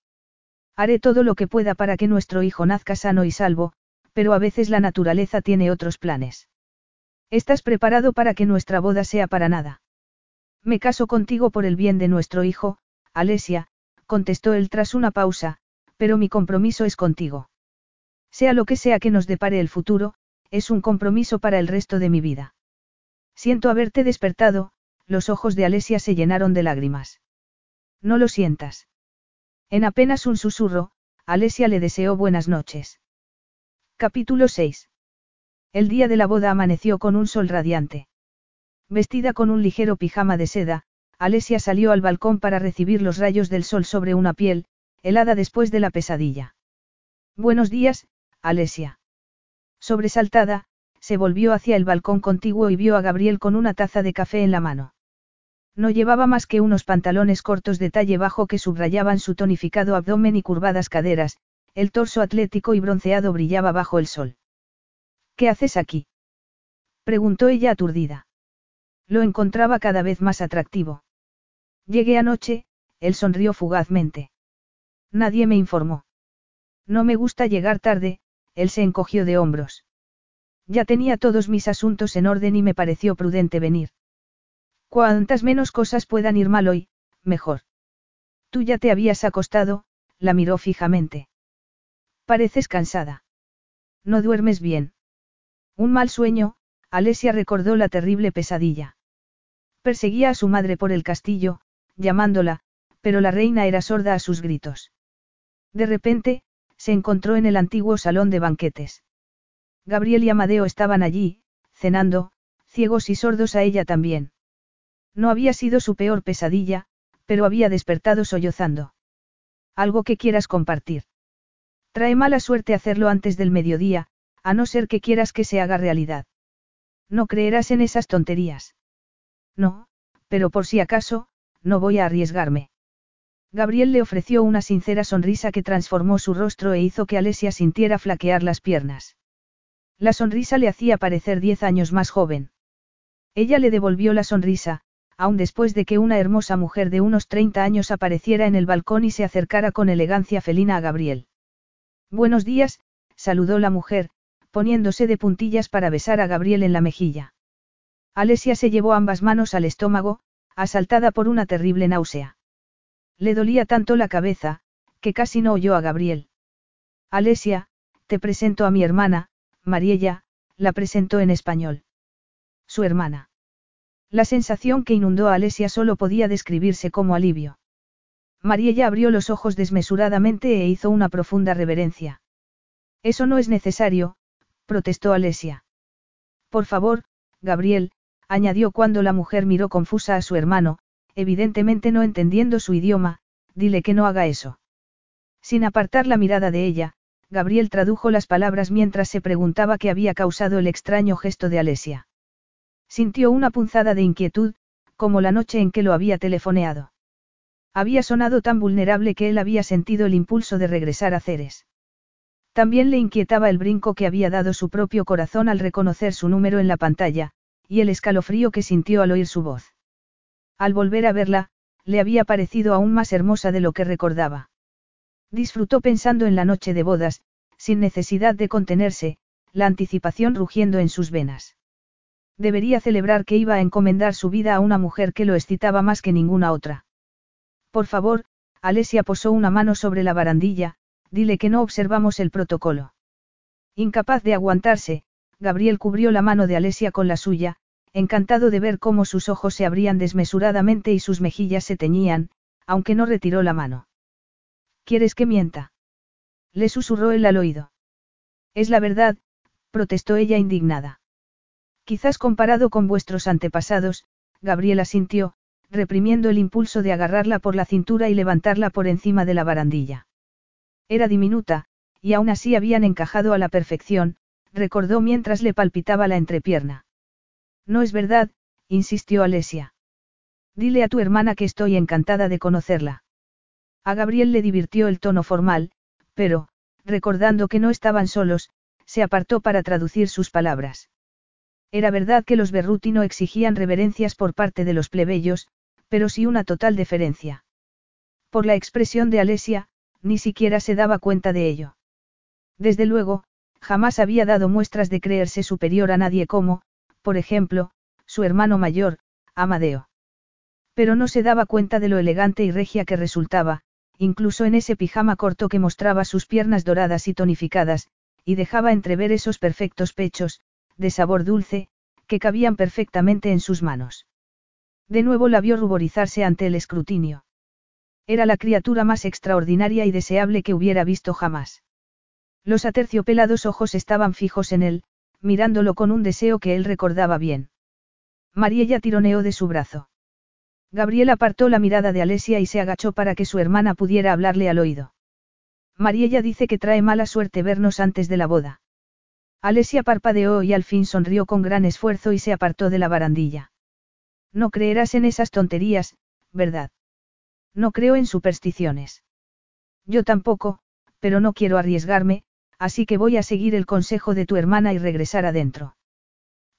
Haré todo lo que pueda para que nuestro hijo nazca sano y salvo, pero a veces la naturaleza tiene otros planes. ¿Estás preparado para que nuestra boda sea para nada? Me caso contigo por el bien de nuestro hijo, Alesia, contestó él tras una pausa, pero mi compromiso es contigo. Sea lo que sea que nos depare el futuro, es un compromiso para el resto de mi vida. Siento haberte despertado, los ojos de Alesia se llenaron de lágrimas. No lo sientas. En apenas un susurro, Alesia le deseó buenas noches. Capítulo 6. El día de la boda amaneció con un sol radiante. Vestida con un ligero pijama de seda, Alesia salió al balcón para recibir los rayos del sol sobre una piel, helada después de la pesadilla. Buenos días, Alesia. Sobresaltada, se volvió hacia el balcón contiguo y vio a Gabriel con una taza de café en la mano. No llevaba más que unos pantalones cortos de talle bajo que subrayaban su tonificado abdomen y curvadas caderas, el torso atlético y bronceado brillaba bajo el sol. ¿Qué haces aquí? preguntó ella aturdida. Lo encontraba cada vez más atractivo. Llegué anoche, él sonrió fugazmente. Nadie me informó. No me gusta llegar tarde, él se encogió de hombros. Ya tenía todos mis asuntos en orden y me pareció prudente venir. Cuantas menos cosas puedan ir mal hoy, mejor. Tú ya te habías acostado, la miró fijamente. Pareces cansada. No duermes bien. Un mal sueño, Alesia recordó la terrible pesadilla. Perseguía a su madre por el castillo, llamándola, pero la reina era sorda a sus gritos. De repente, se encontró en el antiguo salón de banquetes. Gabriel y Amadeo estaban allí, cenando, ciegos y sordos a ella también. No había sido su peor pesadilla, pero había despertado sollozando. Algo que quieras compartir. Trae mala suerte hacerlo antes del mediodía, a no ser que quieras que se haga realidad. No creerás en esas tonterías. No, pero por si acaso, no voy a arriesgarme. Gabriel le ofreció una sincera sonrisa que transformó su rostro e hizo que Alesia sintiera flaquear las piernas. La sonrisa le hacía parecer diez años más joven. Ella le devolvió la sonrisa, aun después de que una hermosa mujer de unos 30 años apareciera en el balcón y se acercara con elegancia felina a Gabriel. Buenos días, saludó la mujer, poniéndose de puntillas para besar a Gabriel en la mejilla. Alesia se llevó ambas manos al estómago, asaltada por una terrible náusea. Le dolía tanto la cabeza, que casi no oyó a Gabriel. Alesia, te presento a mi hermana, Mariella, la presentó en español. Su hermana. La sensación que inundó a Alesia solo podía describirse como alivio. Mariella abrió los ojos desmesuradamente e hizo una profunda reverencia. Eso no es necesario, protestó Alesia. Por favor, Gabriel, añadió cuando la mujer miró confusa a su hermano, evidentemente no entendiendo su idioma, dile que no haga eso. Sin apartar la mirada de ella, Gabriel tradujo las palabras mientras se preguntaba qué había causado el extraño gesto de Alesia. Sintió una punzada de inquietud, como la noche en que lo había telefoneado. Había sonado tan vulnerable que él había sentido el impulso de regresar a Ceres. También le inquietaba el brinco que había dado su propio corazón al reconocer su número en la pantalla, y el escalofrío que sintió al oír su voz. Al volver a verla, le había parecido aún más hermosa de lo que recordaba. Disfrutó pensando en la noche de bodas, sin necesidad de contenerse, la anticipación rugiendo en sus venas. Debería celebrar que iba a encomendar su vida a una mujer que lo excitaba más que ninguna otra. Por favor, Alesia posó una mano sobre la barandilla, dile que no observamos el protocolo. Incapaz de aguantarse, Gabriel cubrió la mano de Alesia con la suya, encantado de ver cómo sus ojos se abrían desmesuradamente y sus mejillas se teñían, aunque no retiró la mano. ¿Quieres que mienta? Le susurró él al oído. Es la verdad, protestó ella indignada. Quizás comparado con vuestros antepasados, Gabriela sintió, reprimiendo el impulso de agarrarla por la cintura y levantarla por encima de la barandilla. Era diminuta, y aún así habían encajado a la perfección, recordó mientras le palpitaba la entrepierna. No es verdad, insistió Alesia. Dile a tu hermana que estoy encantada de conocerla. A Gabriel le divirtió el tono formal, pero, recordando que no estaban solos, se apartó para traducir sus palabras. Era verdad que los Berruti no exigían reverencias por parte de los plebeyos, pero sí una total deferencia. Por la expresión de Alesia, ni siquiera se daba cuenta de ello. Desde luego, jamás había dado muestras de creerse superior a nadie como, por ejemplo, su hermano mayor, Amadeo. Pero no se daba cuenta de lo elegante y regia que resultaba, incluso en ese pijama corto que mostraba sus piernas doradas y tonificadas, y dejaba entrever esos perfectos pechos, de sabor dulce, que cabían perfectamente en sus manos. De nuevo la vio ruborizarse ante el escrutinio. Era la criatura más extraordinaria y deseable que hubiera visto jamás. Los aterciopelados ojos estaban fijos en él, mirándolo con un deseo que él recordaba bien. Mariella tironeó de su brazo. Gabriel apartó la mirada de Alesia y se agachó para que su hermana pudiera hablarle al oído. Mariella dice que trae mala suerte vernos antes de la boda. Alesia parpadeó y al fin sonrió con gran esfuerzo y se apartó de la barandilla. No creerás en esas tonterías, ¿verdad? No creo en supersticiones. Yo tampoco, pero no quiero arriesgarme, así que voy a seguir el consejo de tu hermana y regresar adentro.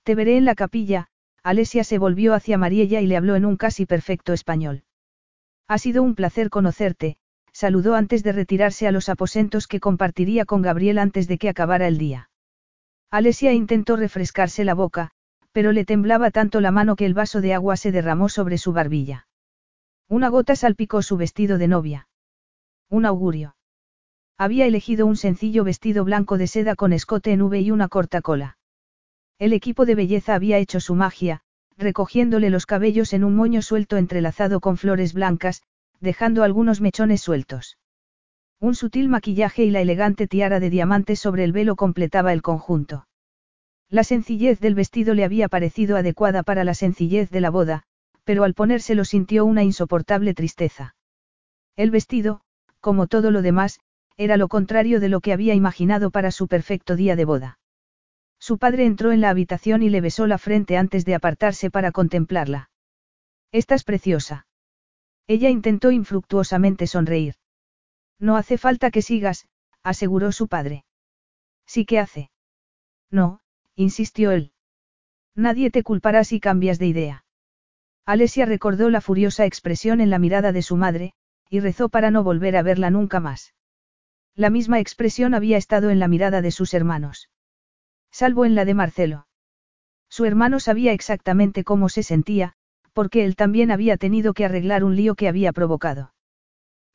Te veré en la capilla, Alesia se volvió hacia Mariella y le habló en un casi perfecto español. Ha sido un placer conocerte, saludó antes de retirarse a los aposentos que compartiría con Gabriel antes de que acabara el día. Alesia intentó refrescarse la boca, pero le temblaba tanto la mano que el vaso de agua se derramó sobre su barbilla. Una gota salpicó su vestido de novia. Un augurio. Había elegido un sencillo vestido blanco de seda con escote en V y una corta cola. El equipo de belleza había hecho su magia, recogiéndole los cabellos en un moño suelto entrelazado con flores blancas, dejando algunos mechones sueltos. Un sutil maquillaje y la elegante tiara de diamantes sobre el velo completaba el conjunto. La sencillez del vestido le había parecido adecuada para la sencillez de la boda, pero al ponérselo sintió una insoportable tristeza. El vestido, como todo lo demás, era lo contrario de lo que había imaginado para su perfecto día de boda. Su padre entró en la habitación y le besó la frente antes de apartarse para contemplarla. Estás preciosa. Ella intentó infructuosamente sonreír. No hace falta que sigas, aseguró su padre. Sí que hace. No, insistió él. Nadie te culpará si cambias de idea. Alesia recordó la furiosa expresión en la mirada de su madre, y rezó para no volver a verla nunca más. La misma expresión había estado en la mirada de sus hermanos. Salvo en la de Marcelo. Su hermano sabía exactamente cómo se sentía, porque él también había tenido que arreglar un lío que había provocado.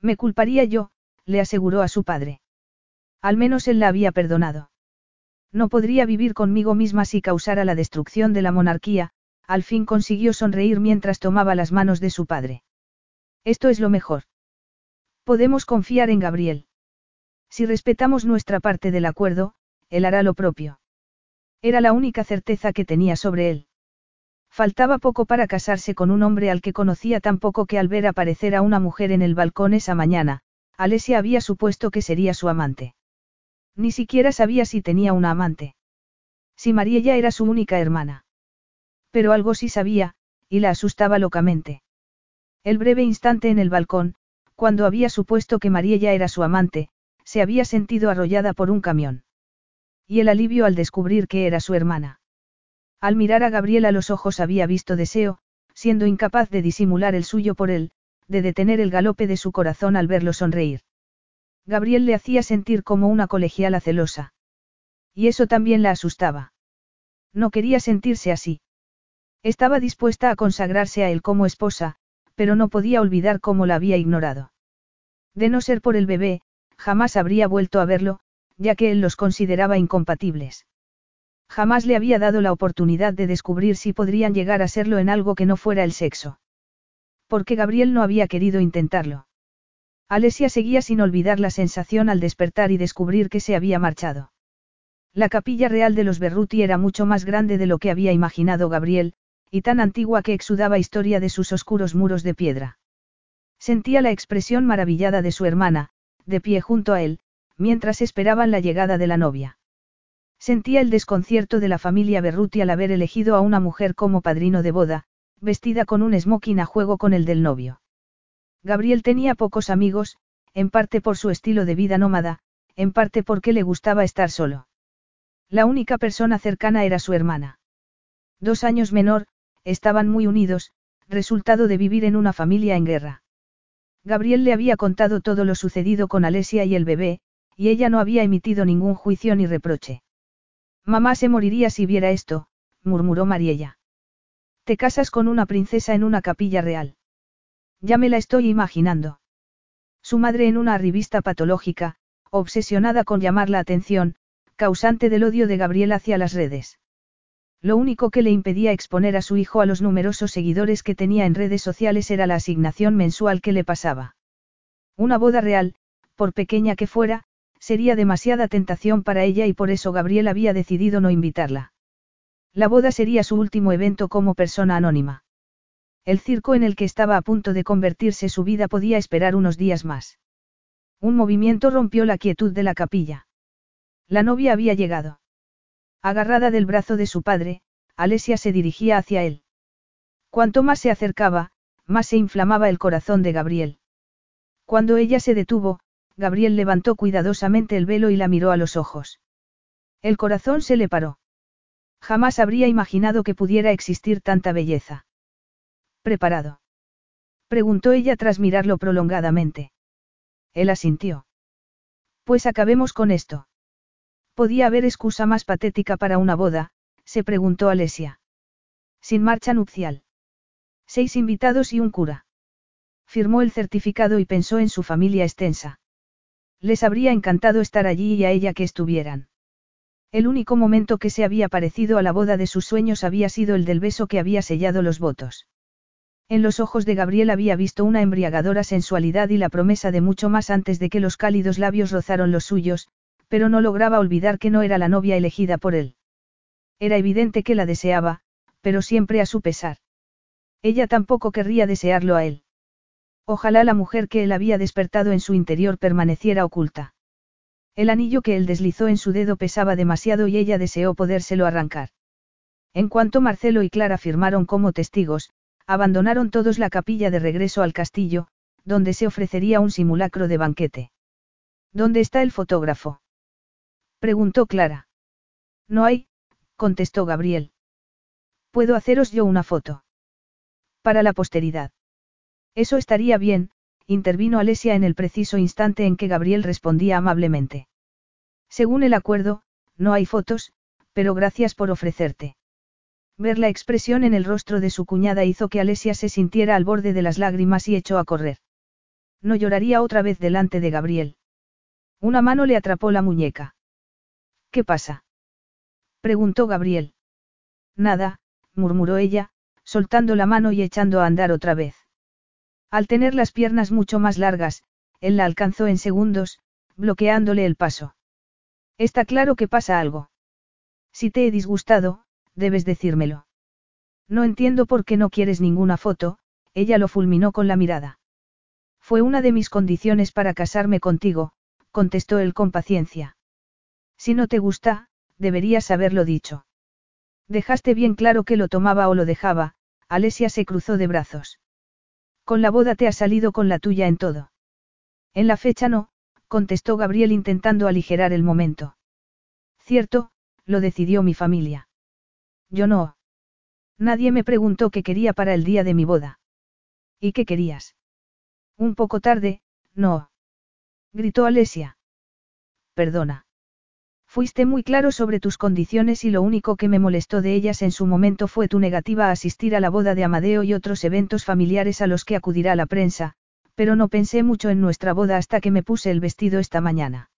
Me culparía yo, le aseguró a su padre. Al menos él la había perdonado. No podría vivir conmigo misma si causara la destrucción de la monarquía, al fin consiguió sonreír mientras tomaba las manos de su padre. Esto es lo mejor. Podemos confiar en Gabriel. Si respetamos nuestra parte del acuerdo, él hará lo propio. Era la única certeza que tenía sobre él. Faltaba poco para casarse con un hombre al que conocía tan poco que al ver aparecer a una mujer en el balcón esa mañana, Alesia había supuesto que sería su amante. Ni siquiera sabía si tenía una amante. Si Mariella era su única hermana. Pero algo sí sabía, y la asustaba locamente. El breve instante en el balcón, cuando había supuesto que Mariella era su amante, se había sentido arrollada por un camión. Y el alivio al descubrir que era su hermana. Al mirar a Gabriel a los ojos había visto deseo, siendo incapaz de disimular el suyo por él, de detener el galope de su corazón al verlo sonreír. Gabriel le hacía sentir como una colegiala celosa. Y eso también la asustaba. No quería sentirse así. Estaba dispuesta a consagrarse a él como esposa, pero no podía olvidar cómo la había ignorado. De no ser por el bebé, jamás habría vuelto a verlo, ya que él los consideraba incompatibles. Jamás le había dado la oportunidad de descubrir si podrían llegar a serlo en algo que no fuera el sexo. Porque Gabriel no había querido intentarlo. Alesia seguía sin olvidar la sensación al despertar y descubrir que se había marchado. La capilla real de los Berruti era mucho más grande de lo que había imaginado Gabriel, y tan antigua que exudaba historia de sus oscuros muros de piedra. Sentía la expresión maravillada de su hermana, de pie junto a él, mientras esperaban la llegada de la novia. Sentía el desconcierto de la familia Berruti al haber elegido a una mujer como padrino de boda, vestida con un smoking a juego con el del novio. Gabriel tenía pocos amigos, en parte por su estilo de vida nómada, en parte porque le gustaba estar solo. La única persona cercana era su hermana. Dos años menor, estaban muy unidos, resultado de vivir en una familia en guerra. Gabriel le había contado todo lo sucedido con Alesia y el bebé, y ella no había emitido ningún juicio ni reproche. Mamá se moriría si viera esto, murmuró Mariella. Te casas con una princesa en una capilla real. Ya me la estoy imaginando. Su madre en una revista patológica, obsesionada con llamar la atención, causante del odio de Gabriel hacia las redes. Lo único que le impedía exponer a su hijo a los numerosos seguidores que tenía en redes sociales era la asignación mensual que le pasaba. Una boda real, por pequeña que fuera, sería demasiada tentación para ella y por eso Gabriel había decidido no invitarla. La boda sería su último evento como persona anónima. El circo en el que estaba a punto de convertirse su vida podía esperar unos días más. Un movimiento rompió la quietud de la capilla. La novia había llegado. Agarrada del brazo de su padre, Alesia se dirigía hacia él. Cuanto más se acercaba, más se inflamaba el corazón de Gabriel. Cuando ella se detuvo, Gabriel levantó cuidadosamente el velo y la miró a los ojos. El corazón se le paró. Jamás habría imaginado que pudiera existir tanta belleza. ¿Preparado? Preguntó ella tras mirarlo prolongadamente. Él asintió. Pues acabemos con esto. ¿Podía haber excusa más patética para una boda? se preguntó Alesia. Sin marcha nupcial. Seis invitados y un cura. Firmó el certificado y pensó en su familia extensa. Les habría encantado estar allí y a ella que estuvieran. El único momento que se había parecido a la boda de sus sueños había sido el del beso que había sellado los votos. En los ojos de Gabriel había visto una embriagadora sensualidad y la promesa de mucho más antes de que los cálidos labios rozaron los suyos, pero no lograba olvidar que no era la novia elegida por él. Era evidente que la deseaba, pero siempre a su pesar. Ella tampoco querría desearlo a él. Ojalá la mujer que él había despertado en su interior permaneciera oculta. El anillo que él deslizó en su dedo pesaba demasiado y ella deseó podérselo arrancar. En cuanto Marcelo y Clara firmaron como testigos, abandonaron todos la capilla de regreso al castillo, donde se ofrecería un simulacro de banquete. ¿Dónde está el fotógrafo? preguntó Clara. No hay, contestó Gabriel. Puedo haceros yo una foto. Para la posteridad. Eso estaría bien, intervino Alesia en el preciso instante en que Gabriel respondía amablemente. Según el acuerdo, no hay fotos, pero gracias por ofrecerte. Ver la expresión en el rostro de su cuñada hizo que Alesia se sintiera al borde de las lágrimas y echó a correr. No lloraría otra vez delante de Gabriel. Una mano le atrapó la muñeca. ¿Qué pasa? preguntó Gabriel. Nada, murmuró ella, soltando la mano y echando a andar otra vez. Al tener las piernas mucho más largas, él la alcanzó en segundos, bloqueándole el paso. Está claro que pasa algo. Si te he disgustado, debes decírmelo. No entiendo por qué no quieres ninguna foto, ella lo fulminó con la mirada. Fue una de mis condiciones para casarme contigo, contestó él con paciencia. Si no te gusta, deberías haberlo dicho. Dejaste bien claro que lo tomaba o lo dejaba, Alesia se cruzó de brazos. Con la boda te has salido con la tuya en todo. En la fecha no, contestó Gabriel intentando aligerar el momento. Cierto, lo decidió mi familia. Yo no. Nadie me preguntó qué quería para el día de mi boda. ¿Y qué querías? Un poco tarde, no. Gritó Alesia. Perdona. Fuiste muy claro sobre tus condiciones y lo único que me molestó de ellas en su momento fue tu negativa a asistir a la boda de Amadeo y otros eventos familiares a los que acudirá la prensa, pero no pensé mucho en nuestra boda hasta que me puse el vestido esta mañana.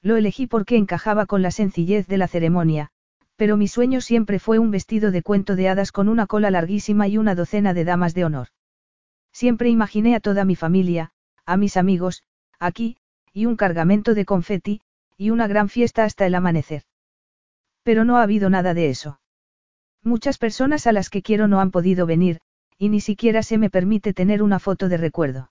Lo elegí porque encajaba con la sencillez de la ceremonia, pero mi sueño siempre fue un vestido de cuento de hadas con una cola larguísima y una docena de damas de honor. Siempre imaginé a toda mi familia, a mis amigos, aquí, y un cargamento de confeti, y una gran fiesta hasta el amanecer. Pero no ha habido nada de eso. Muchas personas a las que quiero no han podido venir, y ni siquiera se me permite tener una foto de recuerdo.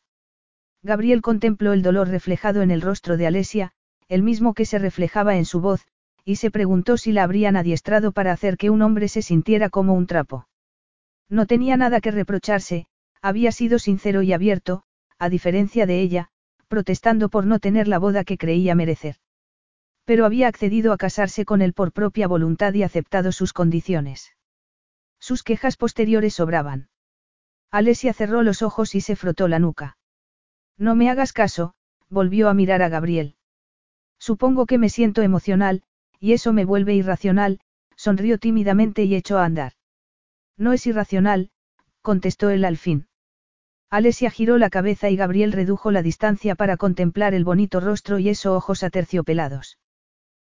Gabriel contempló el dolor reflejado en el rostro de Alesia, el mismo que se reflejaba en su voz, y se preguntó si la habrían adiestrado para hacer que un hombre se sintiera como un trapo. No tenía nada que reprocharse, había sido sincero y abierto, a diferencia de ella, protestando por no tener la boda que creía merecer. Pero había accedido a casarse con él por propia voluntad y aceptado sus condiciones. Sus quejas posteriores sobraban. Alesia cerró los ojos y se frotó la nuca. No me hagas caso, volvió a mirar a Gabriel. Supongo que me siento emocional, y eso me vuelve irracional, sonrió tímidamente y echó a andar. No es irracional, contestó él al fin. Alesia giró la cabeza y Gabriel redujo la distancia para contemplar el bonito rostro y esos ojos aterciopelados.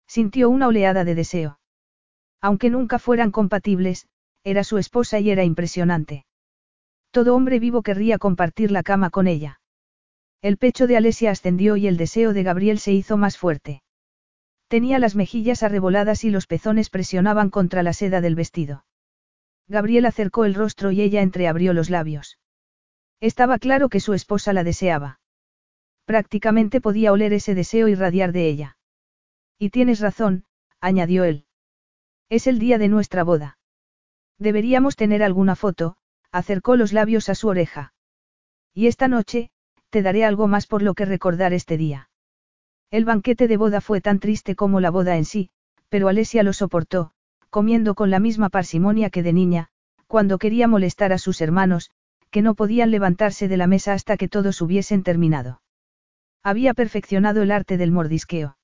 Sintió una oleada de deseo. Aunque nunca fueran compatibles, era su esposa y era impresionante. Todo hombre vivo querría compartir la cama con ella. El pecho de Alesia ascendió y el deseo de Gabriel se hizo más fuerte. Tenía las mejillas arreboladas y los pezones presionaban contra la seda del vestido. Gabriel acercó el rostro y ella entreabrió los labios. Estaba claro que su esposa la deseaba. Prácticamente podía oler ese deseo irradiar de ella. Y tienes razón, añadió él. Es el día de nuestra boda. Deberíamos tener alguna foto, acercó los labios a su oreja. Y esta noche, te daré algo más por lo que recordar este día. El banquete de boda fue tan triste como la boda en sí, pero Alesia lo soportó, comiendo con la misma parsimonia que de niña, cuando quería molestar a sus hermanos, que no podían levantarse de la mesa hasta que todos hubiesen terminado. Había perfeccionado el arte del mordisqueo.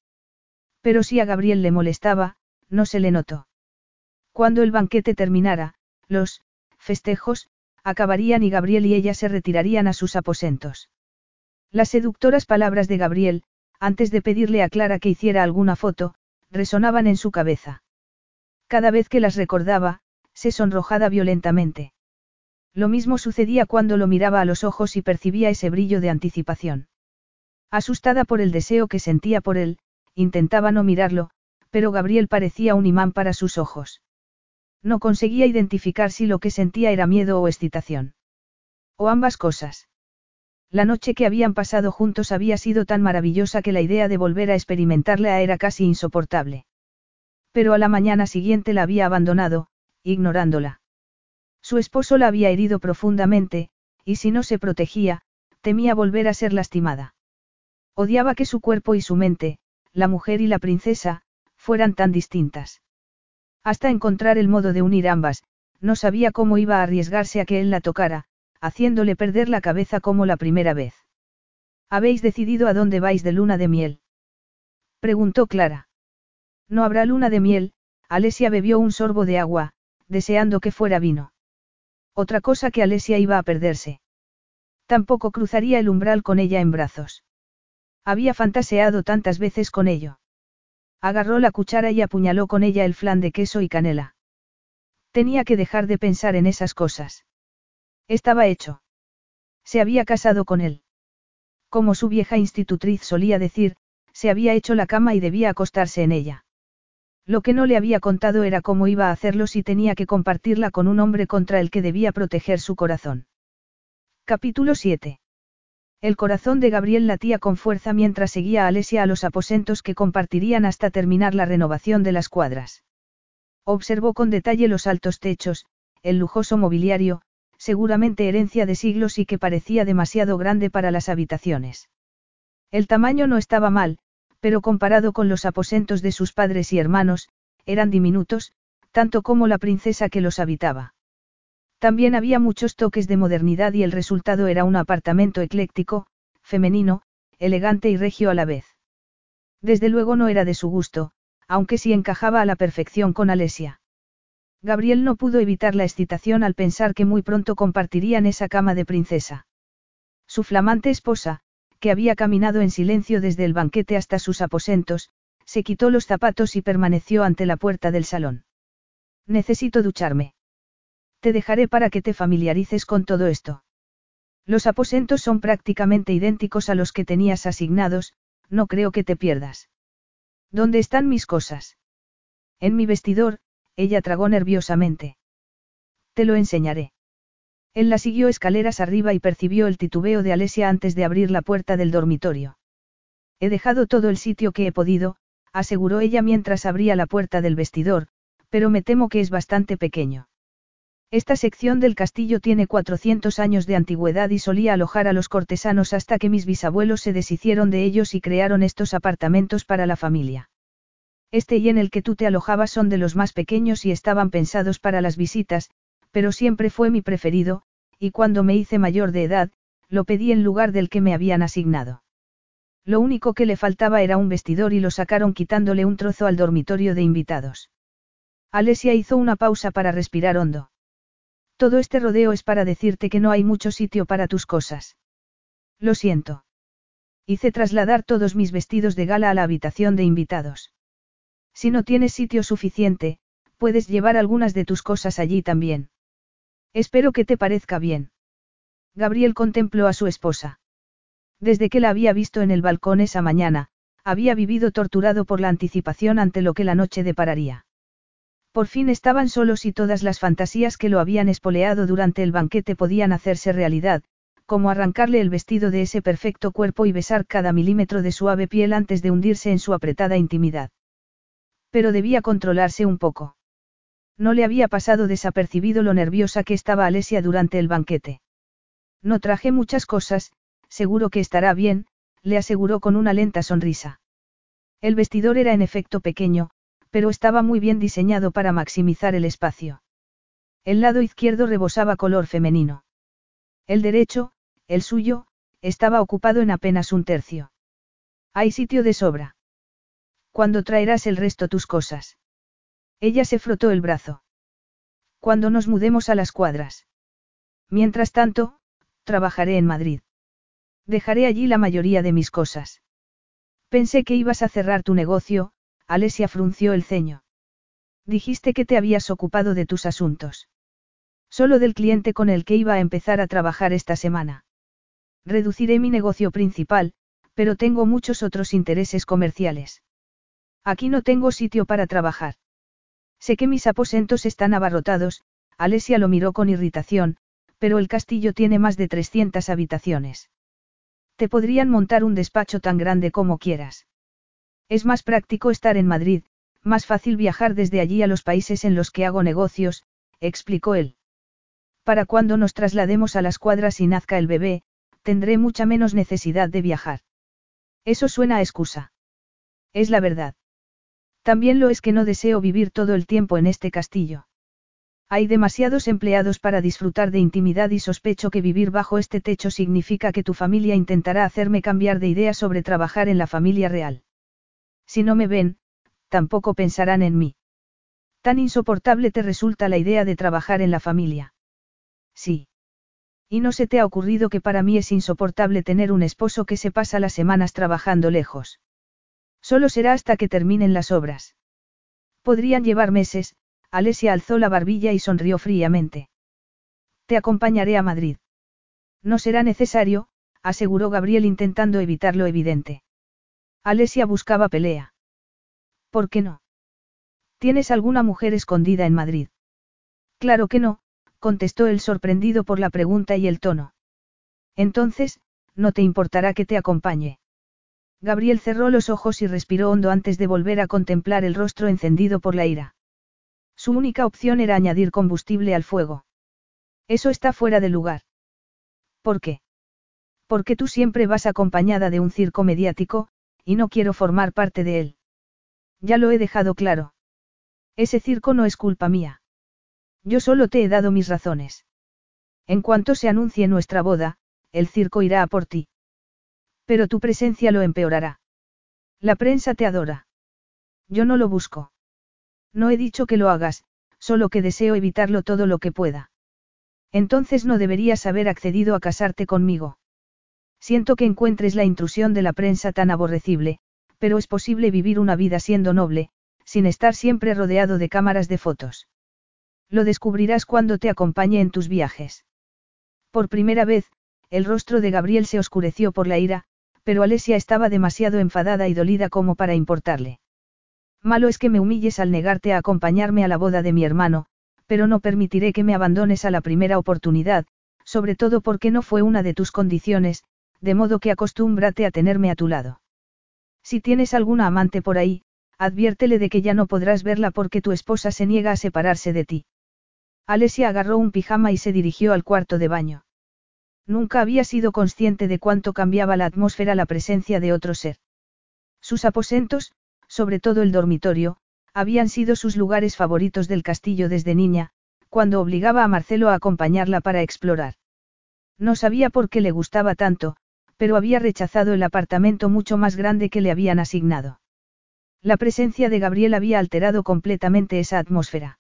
Pero si a Gabriel le molestaba, no se le notó. Cuando el banquete terminara, los festejos acabarían y Gabriel y ella se retirarían a sus aposentos. Las seductoras palabras de Gabriel, antes de pedirle a Clara que hiciera alguna foto, resonaban en su cabeza. Cada vez que las recordaba, se sonrojaba violentamente. Lo mismo sucedía cuando lo miraba a los ojos y percibía ese brillo de anticipación. Asustada por el deseo que sentía por él, intentaba no mirarlo, pero Gabriel parecía un imán para sus ojos. No conseguía identificar si lo que sentía era miedo o excitación. O ambas cosas. La noche que habían pasado juntos había sido tan maravillosa que la idea de volver a experimentarla era casi insoportable. Pero a la mañana siguiente la había abandonado, ignorándola. Su esposo la había herido profundamente, y si no se protegía, temía volver a ser lastimada. Odiaba que su cuerpo y su mente, la mujer y la princesa, fueran tan distintas. Hasta encontrar el modo de unir ambas, no sabía cómo iba a arriesgarse a que él la tocara, haciéndole perder la cabeza como la primera vez. ¿Habéis decidido a dónde vais de luna de miel? preguntó Clara. No habrá luna de miel, Alesia bebió un sorbo de agua, deseando que fuera vino. Otra cosa que Alesia iba a perderse. Tampoco cruzaría el umbral con ella en brazos. Había fantaseado tantas veces con ello. Agarró la cuchara y apuñaló con ella el flan de queso y canela. Tenía que dejar de pensar en esas cosas. Estaba hecho. Se había casado con él. Como su vieja institutriz solía decir, se había hecho la cama y debía acostarse en ella. Lo que no le había contado era cómo iba a hacerlo si tenía que compartirla con un hombre contra el que debía proteger su corazón. Capítulo 7. El corazón de Gabriel latía con fuerza mientras seguía a Alesia a los aposentos que compartirían hasta terminar la renovación de las cuadras. Observó con detalle los altos techos, el lujoso mobiliario, seguramente herencia de siglos y que parecía demasiado grande para las habitaciones. El tamaño no estaba mal, pero comparado con los aposentos de sus padres y hermanos, eran diminutos, tanto como la princesa que los habitaba. También había muchos toques de modernidad y el resultado era un apartamento ecléctico, femenino, elegante y regio a la vez. Desde luego no era de su gusto, aunque sí encajaba a la perfección con Alesia. Gabriel no pudo evitar la excitación al pensar que muy pronto compartirían esa cama de princesa. Su flamante esposa, que había caminado en silencio desde el banquete hasta sus aposentos, se quitó los zapatos y permaneció ante la puerta del salón. Necesito ducharme. Te dejaré para que te familiarices con todo esto. Los aposentos son prácticamente idénticos a los que tenías asignados, no creo que te pierdas. ¿Dónde están mis cosas? En mi vestidor, ella tragó nerviosamente. Te lo enseñaré. Él la siguió escaleras arriba y percibió el titubeo de Alesia antes de abrir la puerta del dormitorio. He dejado todo el sitio que he podido, aseguró ella mientras abría la puerta del vestidor, pero me temo que es bastante pequeño. Esta sección del castillo tiene 400 años de antigüedad y solía alojar a los cortesanos hasta que mis bisabuelos se deshicieron de ellos y crearon estos apartamentos para la familia. Este y en el que tú te alojabas son de los más pequeños y estaban pensados para las visitas, pero siempre fue mi preferido, y cuando me hice mayor de edad, lo pedí en lugar del que me habían asignado. Lo único que le faltaba era un vestidor y lo sacaron quitándole un trozo al dormitorio de invitados. Alesia hizo una pausa para respirar hondo. Todo este rodeo es para decirte que no hay mucho sitio para tus cosas. Lo siento. Hice trasladar todos mis vestidos de gala a la habitación de invitados. Si no tienes sitio suficiente, puedes llevar algunas de tus cosas allí también. Espero que te parezca bien. Gabriel contempló a su esposa. Desde que la había visto en el balcón esa mañana, había vivido torturado por la anticipación ante lo que la noche depararía. Por fin estaban solos y todas las fantasías que lo habían espoleado durante el banquete podían hacerse realidad, como arrancarle el vestido de ese perfecto cuerpo y besar cada milímetro de suave piel antes de hundirse en su apretada intimidad. Pero debía controlarse un poco. No le había pasado desapercibido lo nerviosa que estaba Alesia durante el banquete. No traje muchas cosas, seguro que estará bien, le aseguró con una lenta sonrisa. El vestidor era en efecto pequeño, pero estaba muy bien diseñado para maximizar el espacio. El lado izquierdo rebosaba color femenino. El derecho, el suyo, estaba ocupado en apenas un tercio. Hay sitio de sobra. ¿Cuándo traerás el resto tus cosas? Ella se frotó el brazo. Cuando nos mudemos a las cuadras. Mientras tanto, trabajaré en Madrid. Dejaré allí la mayoría de mis cosas. Pensé que ibas a cerrar tu negocio, Alesia frunció el ceño. Dijiste que te habías ocupado de tus asuntos. Solo del cliente con el que iba a empezar a trabajar esta semana. Reduciré mi negocio principal, pero tengo muchos otros intereses comerciales. Aquí no tengo sitio para trabajar. Sé que mis aposentos están abarrotados, Alesia lo miró con irritación, pero el castillo tiene más de 300 habitaciones. Te podrían montar un despacho tan grande como quieras. Es más práctico estar en Madrid, más fácil viajar desde allí a los países en los que hago negocios, explicó él. Para cuando nos traslademos a las cuadras y nazca el bebé, tendré mucha menos necesidad de viajar. Eso suena a excusa. Es la verdad. También lo es que no deseo vivir todo el tiempo en este castillo. Hay demasiados empleados para disfrutar de intimidad y sospecho que vivir bajo este techo significa que tu familia intentará hacerme cambiar de idea sobre trabajar en la familia real. Si no me ven, tampoco pensarán en mí. Tan insoportable te resulta la idea de trabajar en la familia. Sí. Y no se te ha ocurrido que para mí es insoportable tener un esposo que se pasa las semanas trabajando lejos. Solo será hasta que terminen las obras. Podrían llevar meses, Alesia alzó la barbilla y sonrió fríamente. Te acompañaré a Madrid. No será necesario, aseguró Gabriel intentando evitar lo evidente. Alesia buscaba pelea. ¿Por qué no? ¿Tienes alguna mujer escondida en Madrid? Claro que no, contestó él sorprendido por la pregunta y el tono. Entonces, no te importará que te acompañe. Gabriel cerró los ojos y respiró hondo antes de volver a contemplar el rostro encendido por la ira. Su única opción era añadir combustible al fuego. Eso está fuera de lugar. ¿Por qué? Porque tú siempre vas acompañada de un circo mediático, y no quiero formar parte de él. Ya lo he dejado claro. Ese circo no es culpa mía. Yo solo te he dado mis razones. En cuanto se anuncie nuestra boda, el circo irá a por ti. Pero tu presencia lo empeorará. La prensa te adora. Yo no lo busco. No he dicho que lo hagas, solo que deseo evitarlo todo lo que pueda. Entonces no deberías haber accedido a casarte conmigo. Siento que encuentres la intrusión de la prensa tan aborrecible, pero es posible vivir una vida siendo noble, sin estar siempre rodeado de cámaras de fotos. Lo descubrirás cuando te acompañe en tus viajes. Por primera vez, el rostro de Gabriel se oscureció por la ira, pero Alesia estaba demasiado enfadada y dolida como para importarle. Malo es que me humilles al negarte a acompañarme a la boda de mi hermano, pero no permitiré que me abandones a la primera oportunidad, sobre todo porque no fue una de tus condiciones, de modo que acostúmbrate a tenerme a tu lado. Si tienes alguna amante por ahí, adviértele de que ya no podrás verla porque tu esposa se niega a separarse de ti. Alesia agarró un pijama y se dirigió al cuarto de baño. Nunca había sido consciente de cuánto cambiaba la atmósfera la presencia de otro ser. Sus aposentos, sobre todo el dormitorio, habían sido sus lugares favoritos del castillo desde niña, cuando obligaba a Marcelo a acompañarla para explorar. No sabía por qué le gustaba tanto, pero había rechazado el apartamento mucho más grande que le habían asignado. La presencia de Gabriel había alterado completamente esa atmósfera.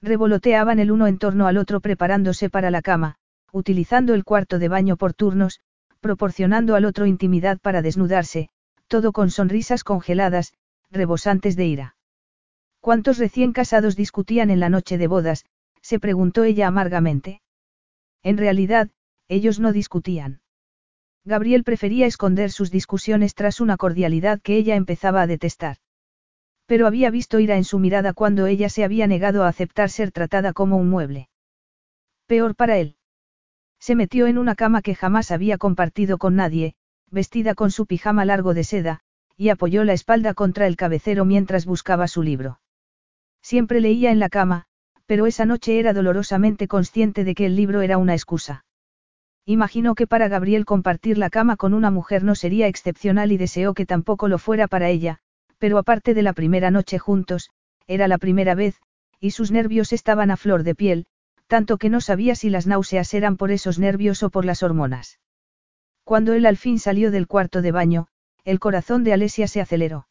Revoloteaban el uno en torno al otro preparándose para la cama, utilizando el cuarto de baño por turnos, proporcionando al otro intimidad para desnudarse, todo con sonrisas congeladas, rebosantes de ira. ¿Cuántos recién casados discutían en la noche de bodas? se preguntó ella amargamente. En realidad, ellos no discutían. Gabriel prefería esconder sus discusiones tras una cordialidad que ella empezaba a detestar. Pero había visto ira en su mirada cuando ella se había negado a aceptar ser tratada como un mueble. Peor para él. Se metió en una cama que jamás había compartido con nadie, vestida con su pijama largo de seda, y apoyó la espalda contra el cabecero mientras buscaba su libro. Siempre leía en la cama, pero esa noche era dolorosamente consciente de que el libro era una excusa. Imaginó que para Gabriel compartir la cama con una mujer no sería excepcional y deseó que tampoco lo fuera para ella, pero aparte de la primera noche juntos, era la primera vez, y sus nervios estaban a flor de piel, tanto que no sabía si las náuseas eran por esos nervios o por las hormonas. Cuando él al fin salió del cuarto de baño, el corazón de Alesia se aceleró.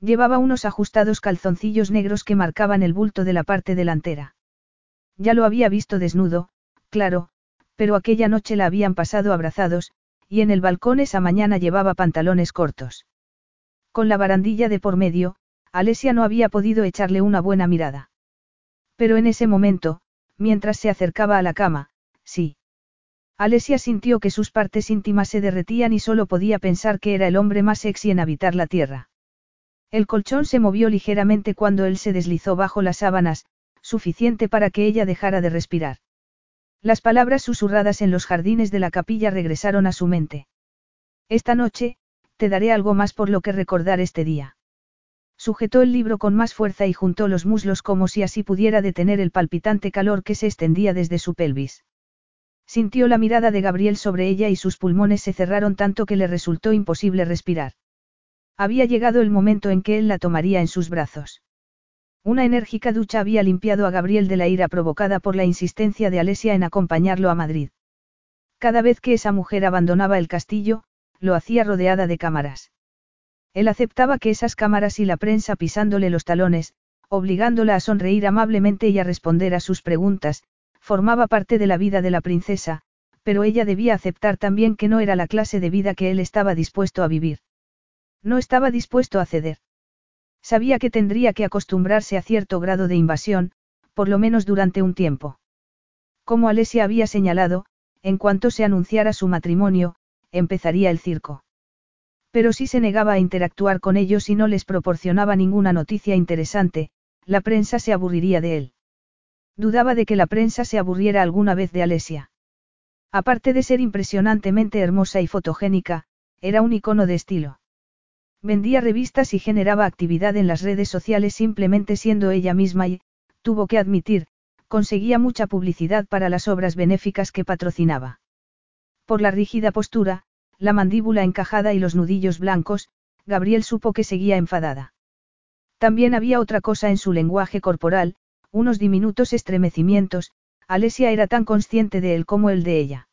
Llevaba unos ajustados calzoncillos negros que marcaban el bulto de la parte delantera. Ya lo había visto desnudo, claro, pero aquella noche la habían pasado abrazados, y en el balcón esa mañana llevaba pantalones cortos. Con la barandilla de por medio, Alesia no había podido echarle una buena mirada. Pero en ese momento, mientras se acercaba a la cama, sí. Alesia sintió que sus partes íntimas se derretían y solo podía pensar que era el hombre más sexy en habitar la tierra. El colchón se movió ligeramente cuando él se deslizó bajo las sábanas, suficiente para que ella dejara de respirar. Las palabras susurradas en los jardines de la capilla regresaron a su mente. Esta noche, te daré algo más por lo que recordar este día. Sujetó el libro con más fuerza y juntó los muslos como si así pudiera detener el palpitante calor que se extendía desde su pelvis. Sintió la mirada de Gabriel sobre ella y sus pulmones se cerraron tanto que le resultó imposible respirar. Había llegado el momento en que él la tomaría en sus brazos. Una enérgica ducha había limpiado a Gabriel de la ira provocada por la insistencia de Alesia en acompañarlo a Madrid. Cada vez que esa mujer abandonaba el castillo, lo hacía rodeada de cámaras. Él aceptaba que esas cámaras y la prensa pisándole los talones, obligándola a sonreír amablemente y a responder a sus preguntas, formaba parte de la vida de la princesa, pero ella debía aceptar también que no era la clase de vida que él estaba dispuesto a vivir. No estaba dispuesto a ceder. Sabía que tendría que acostumbrarse a cierto grado de invasión, por lo menos durante un tiempo. Como Alesia había señalado, en cuanto se anunciara su matrimonio, empezaría el circo. Pero si se negaba a interactuar con ellos y no les proporcionaba ninguna noticia interesante, la prensa se aburriría de él. Dudaba de que la prensa se aburriera alguna vez de Alesia. Aparte de ser impresionantemente hermosa y fotogénica, era un icono de estilo. Vendía revistas y generaba actividad en las redes sociales simplemente siendo ella misma y, tuvo que admitir, conseguía mucha publicidad para las obras benéficas que patrocinaba. Por la rígida postura, la mandíbula encajada y los nudillos blancos, Gabriel supo que seguía enfadada. También había otra cosa en su lenguaje corporal, unos diminutos estremecimientos, Alesia era tan consciente de él como el de ella.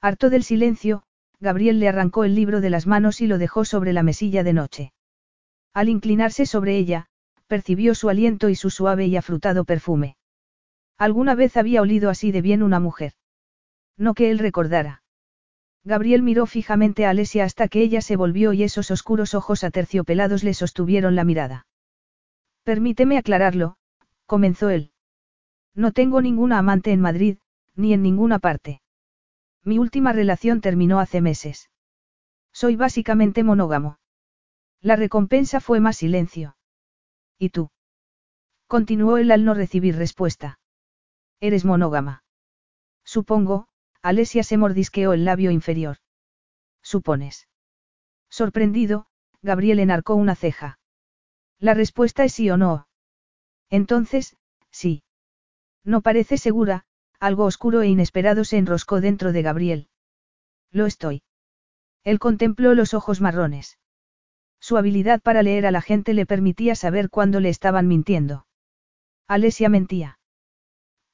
Harto del silencio, Gabriel le arrancó el libro de las manos y lo dejó sobre la mesilla de noche. Al inclinarse sobre ella, percibió su aliento y su suave y afrutado perfume. Alguna vez había olido así de bien una mujer. No que él recordara. Gabriel miró fijamente a Alesia hasta que ella se volvió y esos oscuros ojos aterciopelados le sostuvieron la mirada. Permíteme aclararlo, comenzó él. No tengo ninguna amante en Madrid, ni en ninguna parte. Mi última relación terminó hace meses. Soy básicamente monógamo. La recompensa fue más silencio. ¿Y tú? Continuó él al no recibir respuesta. Eres monógama. Supongo, Alesia se mordisqueó el labio inferior. ¿Supones? Sorprendido, Gabriel enarcó una ceja. La respuesta es sí o no. Entonces, sí. No parece segura, algo oscuro e inesperado se enroscó dentro de Gabriel. Lo estoy. Él contempló los ojos marrones. Su habilidad para leer a la gente le permitía saber cuándo le estaban mintiendo. Alesia mentía.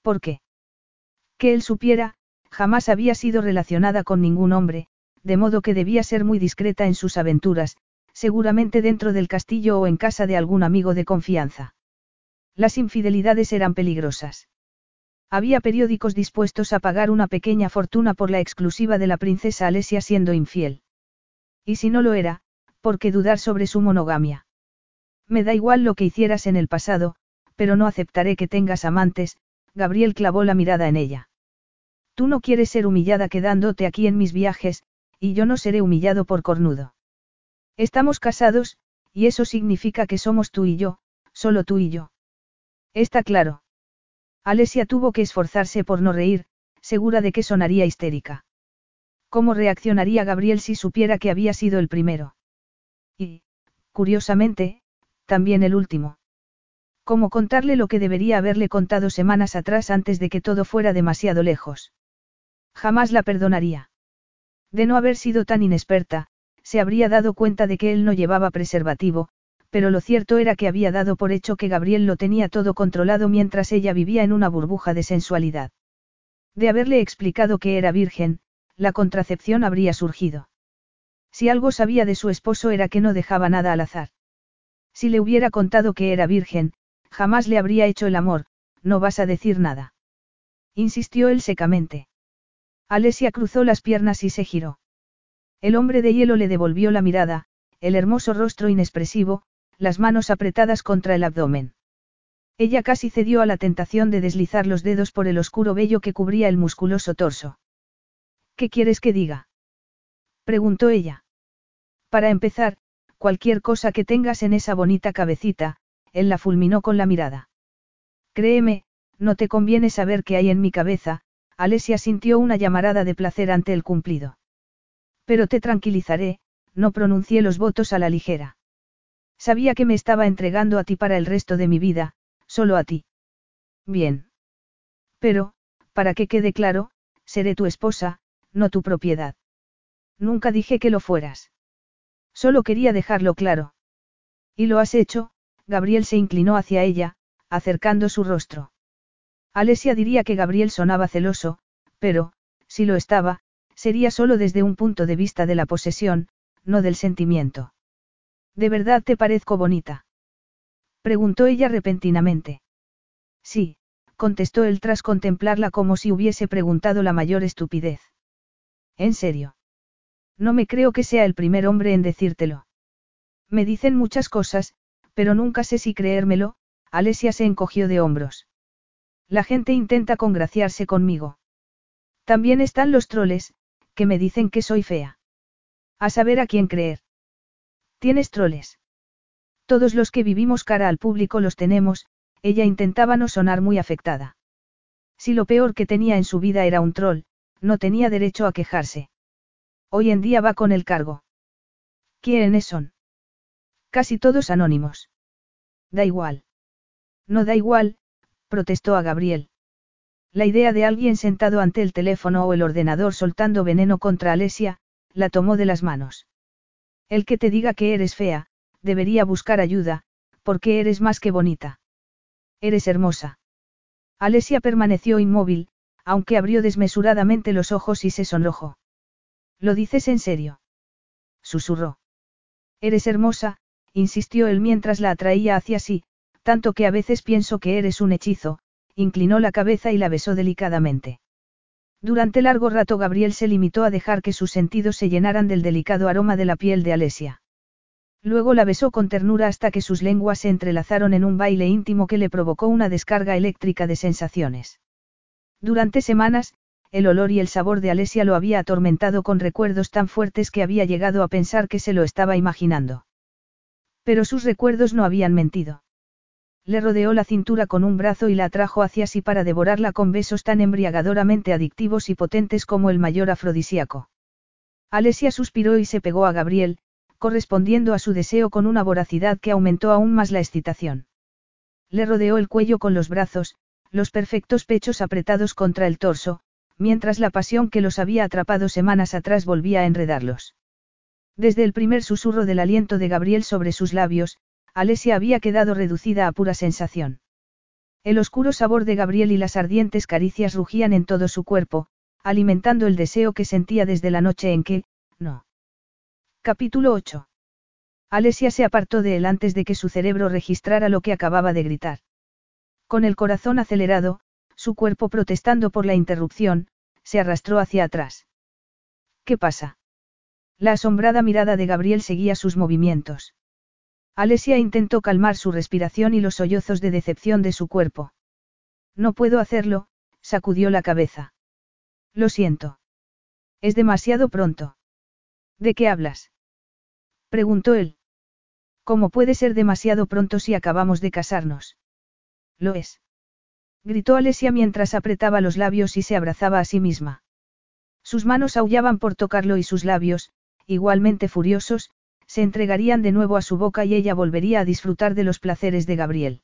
¿Por qué? Que él supiera, Jamás había sido relacionada con ningún hombre, de modo que debía ser muy discreta en sus aventuras, seguramente dentro del castillo o en casa de algún amigo de confianza. Las infidelidades eran peligrosas. Había periódicos dispuestos a pagar una pequeña fortuna por la exclusiva de la princesa Alesia siendo infiel. Y si no lo era, ¿por qué dudar sobre su monogamia? Me da igual lo que hicieras en el pasado, pero no aceptaré que tengas amantes, Gabriel clavó la mirada en ella. Tú no quieres ser humillada quedándote aquí en mis viajes, y yo no seré humillado por cornudo. Estamos casados, y eso significa que somos tú y yo, solo tú y yo. Está claro. Alesia tuvo que esforzarse por no reír, segura de que sonaría histérica. ¿Cómo reaccionaría Gabriel si supiera que había sido el primero? Y, curiosamente, también el último. ¿Cómo contarle lo que debería haberle contado semanas atrás antes de que todo fuera demasiado lejos? Jamás la perdonaría. De no haber sido tan inexperta, se habría dado cuenta de que él no llevaba preservativo, pero lo cierto era que había dado por hecho que Gabriel lo tenía todo controlado mientras ella vivía en una burbuja de sensualidad. De haberle explicado que era virgen, la contracepción habría surgido. Si algo sabía de su esposo era que no dejaba nada al azar. Si le hubiera contado que era virgen, jamás le habría hecho el amor, no vas a decir nada. Insistió él secamente. Alesia cruzó las piernas y se giró. El hombre de hielo le devolvió la mirada, el hermoso rostro inexpresivo, las manos apretadas contra el abdomen. Ella casi cedió a la tentación de deslizar los dedos por el oscuro vello que cubría el musculoso torso. ¿Qué quieres que diga? preguntó ella. Para empezar, cualquier cosa que tengas en esa bonita cabecita, él la fulminó con la mirada. Créeme, no te conviene saber qué hay en mi cabeza, Alesia sintió una llamarada de placer ante el cumplido. Pero te tranquilizaré, no pronuncié los votos a la ligera. Sabía que me estaba entregando a ti para el resto de mi vida, solo a ti. Bien. Pero, para que quede claro, seré tu esposa, no tu propiedad. Nunca dije que lo fueras. Solo quería dejarlo claro. Y lo has hecho, Gabriel se inclinó hacia ella, acercando su rostro. Alesia diría que Gabriel sonaba celoso, pero, si lo estaba, sería solo desde un punto de vista de la posesión, no del sentimiento. ¿De verdad te parezco bonita? Preguntó ella repentinamente. Sí, contestó él tras contemplarla como si hubiese preguntado la mayor estupidez. ¿En serio? No me creo que sea el primer hombre en decírtelo. Me dicen muchas cosas, pero nunca sé si creérmelo, Alesia se encogió de hombros. La gente intenta congraciarse conmigo. También están los troles, que me dicen que soy fea. A saber a quién creer. ¿Tienes troles? Todos los que vivimos cara al público los tenemos, ella intentaba no sonar muy afectada. Si lo peor que tenía en su vida era un troll, no tenía derecho a quejarse. Hoy en día va con el cargo. ¿Quiénes son? Casi todos anónimos. Da igual. No da igual, protestó a Gabriel. La idea de alguien sentado ante el teléfono o el ordenador soltando veneno contra Alesia, la tomó de las manos. El que te diga que eres fea, debería buscar ayuda, porque eres más que bonita. Eres hermosa. Alesia permaneció inmóvil, aunque abrió desmesuradamente los ojos y se sonrojó. ¿Lo dices en serio? Susurró. Eres hermosa, insistió él mientras la atraía hacia sí, tanto que a veces pienso que eres un hechizo, inclinó la cabeza y la besó delicadamente. Durante largo rato Gabriel se limitó a dejar que sus sentidos se llenaran del delicado aroma de la piel de Alesia. Luego la besó con ternura hasta que sus lenguas se entrelazaron en un baile íntimo que le provocó una descarga eléctrica de sensaciones. Durante semanas, el olor y el sabor de Alesia lo había atormentado con recuerdos tan fuertes que había llegado a pensar que se lo estaba imaginando. Pero sus recuerdos no habían mentido. Le rodeó la cintura con un brazo y la atrajo hacia sí para devorarla con besos tan embriagadoramente adictivos y potentes como el mayor afrodisíaco. Alesia suspiró y se pegó a Gabriel, correspondiendo a su deseo con una voracidad que aumentó aún más la excitación. Le rodeó el cuello con los brazos, los perfectos pechos apretados contra el torso, mientras la pasión que los había atrapado semanas atrás volvía a enredarlos. Desde el primer susurro del aliento de Gabriel sobre sus labios, Alesia había quedado reducida a pura sensación. El oscuro sabor de Gabriel y las ardientes caricias rugían en todo su cuerpo, alimentando el deseo que sentía desde la noche en que, no. Capítulo 8. Alesia se apartó de él antes de que su cerebro registrara lo que acababa de gritar. Con el corazón acelerado, su cuerpo protestando por la interrupción, se arrastró hacia atrás. ¿Qué pasa? La asombrada mirada de Gabriel seguía sus movimientos. Alesia intentó calmar su respiración y los sollozos de decepción de su cuerpo. No puedo hacerlo, sacudió la cabeza. Lo siento. Es demasiado pronto. ¿De qué hablas? preguntó él. ¿Cómo puede ser demasiado pronto si acabamos de casarnos? Lo es. Gritó Alesia mientras apretaba los labios y se abrazaba a sí misma. Sus manos aullaban por tocarlo y sus labios, igualmente furiosos, se entregarían de nuevo a su boca y ella volvería a disfrutar de los placeres de Gabriel.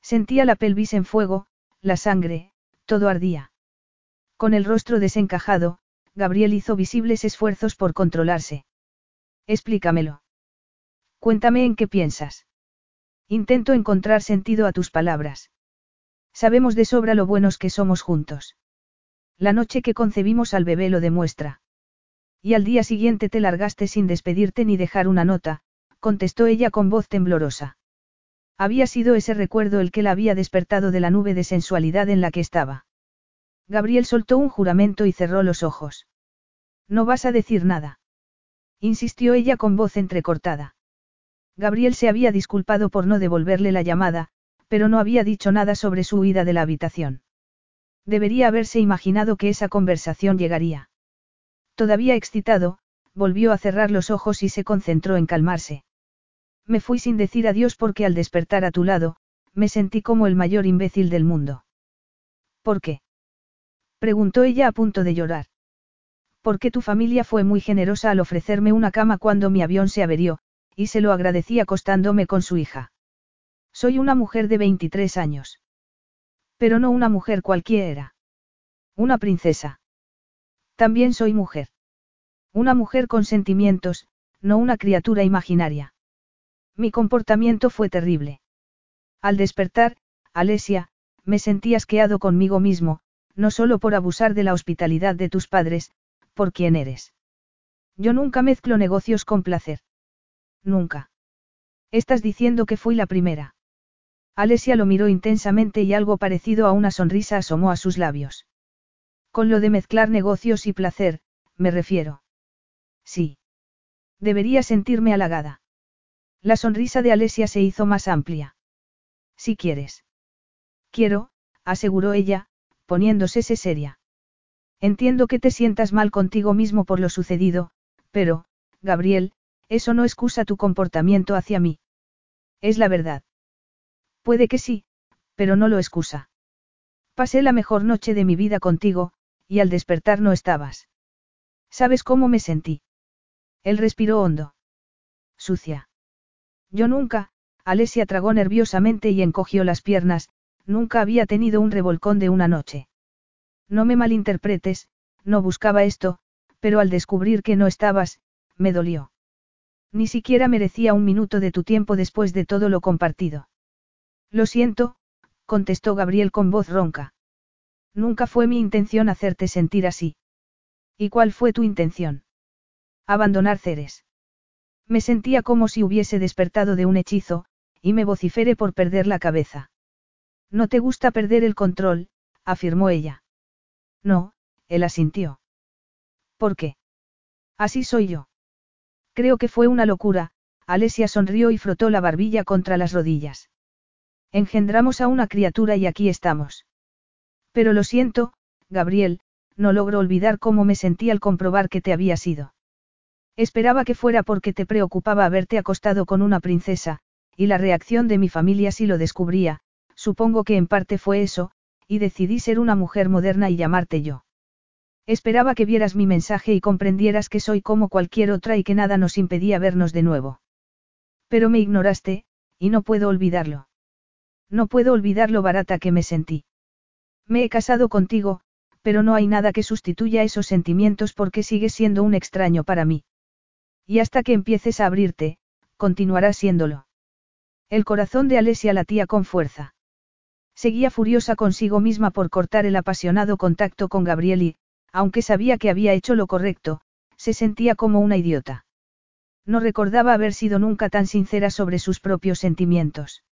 Sentía la pelvis en fuego, la sangre, todo ardía. Con el rostro desencajado, Gabriel hizo visibles esfuerzos por controlarse. Explícamelo. Cuéntame en qué piensas. Intento encontrar sentido a tus palabras. Sabemos de sobra lo buenos que somos juntos. La noche que concebimos al bebé lo demuestra. Y al día siguiente te largaste sin despedirte ni dejar una nota, contestó ella con voz temblorosa. Había sido ese recuerdo el que la había despertado de la nube de sensualidad en la que estaba. Gabriel soltó un juramento y cerró los ojos. No vas a decir nada. Insistió ella con voz entrecortada. Gabriel se había disculpado por no devolverle la llamada, pero no había dicho nada sobre su huida de la habitación. Debería haberse imaginado que esa conversación llegaría. Todavía excitado, volvió a cerrar los ojos y se concentró en calmarse. Me fui sin decir adiós porque al despertar a tu lado, me sentí como el mayor imbécil del mundo. ¿Por qué? preguntó ella a punto de llorar. Porque tu familia fue muy generosa al ofrecerme una cama cuando mi avión se averió, y se lo agradecí acostándome con su hija. Soy una mujer de 23 años. Pero no una mujer cualquiera. Una princesa. También soy mujer. Una mujer con sentimientos, no una criatura imaginaria. Mi comportamiento fue terrible. Al despertar, Alesia, me sentí asqueado conmigo mismo, no solo por abusar de la hospitalidad de tus padres, por quien eres. Yo nunca mezclo negocios con placer. Nunca. Estás diciendo que fui la primera. Alesia lo miró intensamente y algo parecido a una sonrisa asomó a sus labios. Con lo de mezclar negocios y placer, me refiero. Sí. Debería sentirme halagada. La sonrisa de Alesia se hizo más amplia. Si quieres. Quiero, aseguró ella, poniéndose seria. Entiendo que te sientas mal contigo mismo por lo sucedido, pero, Gabriel, eso no excusa tu comportamiento hacia mí. Es la verdad. Puede que sí, pero no lo excusa. Pasé la mejor noche de mi vida contigo, y al despertar no estabas. ¿Sabes cómo me sentí? Él respiró hondo. Sucia. Yo nunca, Alesia tragó nerviosamente y encogió las piernas, nunca había tenido un revolcón de una noche. No me malinterpretes, no buscaba esto, pero al descubrir que no estabas, me dolió. Ni siquiera merecía un minuto de tu tiempo después de todo lo compartido. Lo siento, contestó Gabriel con voz ronca. Nunca fue mi intención hacerte sentir así. ¿Y cuál fue tu intención? Abandonar Ceres. Me sentía como si hubiese despertado de un hechizo, y me vociferé por perder la cabeza. No te gusta perder el control, afirmó ella. No, él asintió. ¿Por qué? Así soy yo. Creo que fue una locura, Alesia sonrió y frotó la barbilla contra las rodillas. Engendramos a una criatura y aquí estamos. Pero lo siento, Gabriel, no logro olvidar cómo me sentí al comprobar que te había sido. Esperaba que fuera porque te preocupaba haberte acostado con una princesa, y la reacción de mi familia si lo descubría, supongo que en parte fue eso, y decidí ser una mujer moderna y llamarte yo. Esperaba que vieras mi mensaje y comprendieras que soy como cualquier otra y que nada nos impedía vernos de nuevo. Pero me ignoraste, y no puedo olvidarlo. No puedo olvidar lo barata que me sentí. Me he casado contigo, pero no hay nada que sustituya esos sentimientos porque sigues siendo un extraño para mí. Y hasta que empieces a abrirte, continuarás siéndolo. El corazón de Alesia latía con fuerza. Seguía furiosa consigo misma por cortar el apasionado contacto con Gabriel y, aunque sabía que había hecho lo correcto, se sentía como una idiota. No recordaba haber sido nunca tan sincera sobre sus propios sentimientos.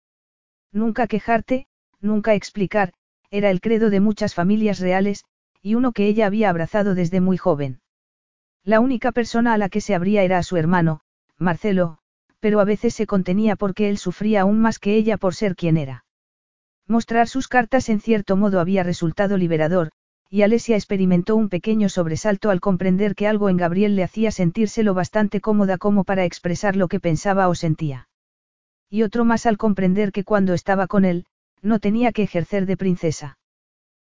Nunca quejarte, nunca explicar, era el credo de muchas familias reales, y uno que ella había abrazado desde muy joven. La única persona a la que se abría era a su hermano, Marcelo, pero a veces se contenía porque él sufría aún más que ella por ser quien era. Mostrar sus cartas en cierto modo había resultado liberador, y Alesia experimentó un pequeño sobresalto al comprender que algo en Gabriel le hacía sentirse lo bastante cómoda como para expresar lo que pensaba o sentía. Y otro más al comprender que cuando estaba con él, no tenía que ejercer de princesa.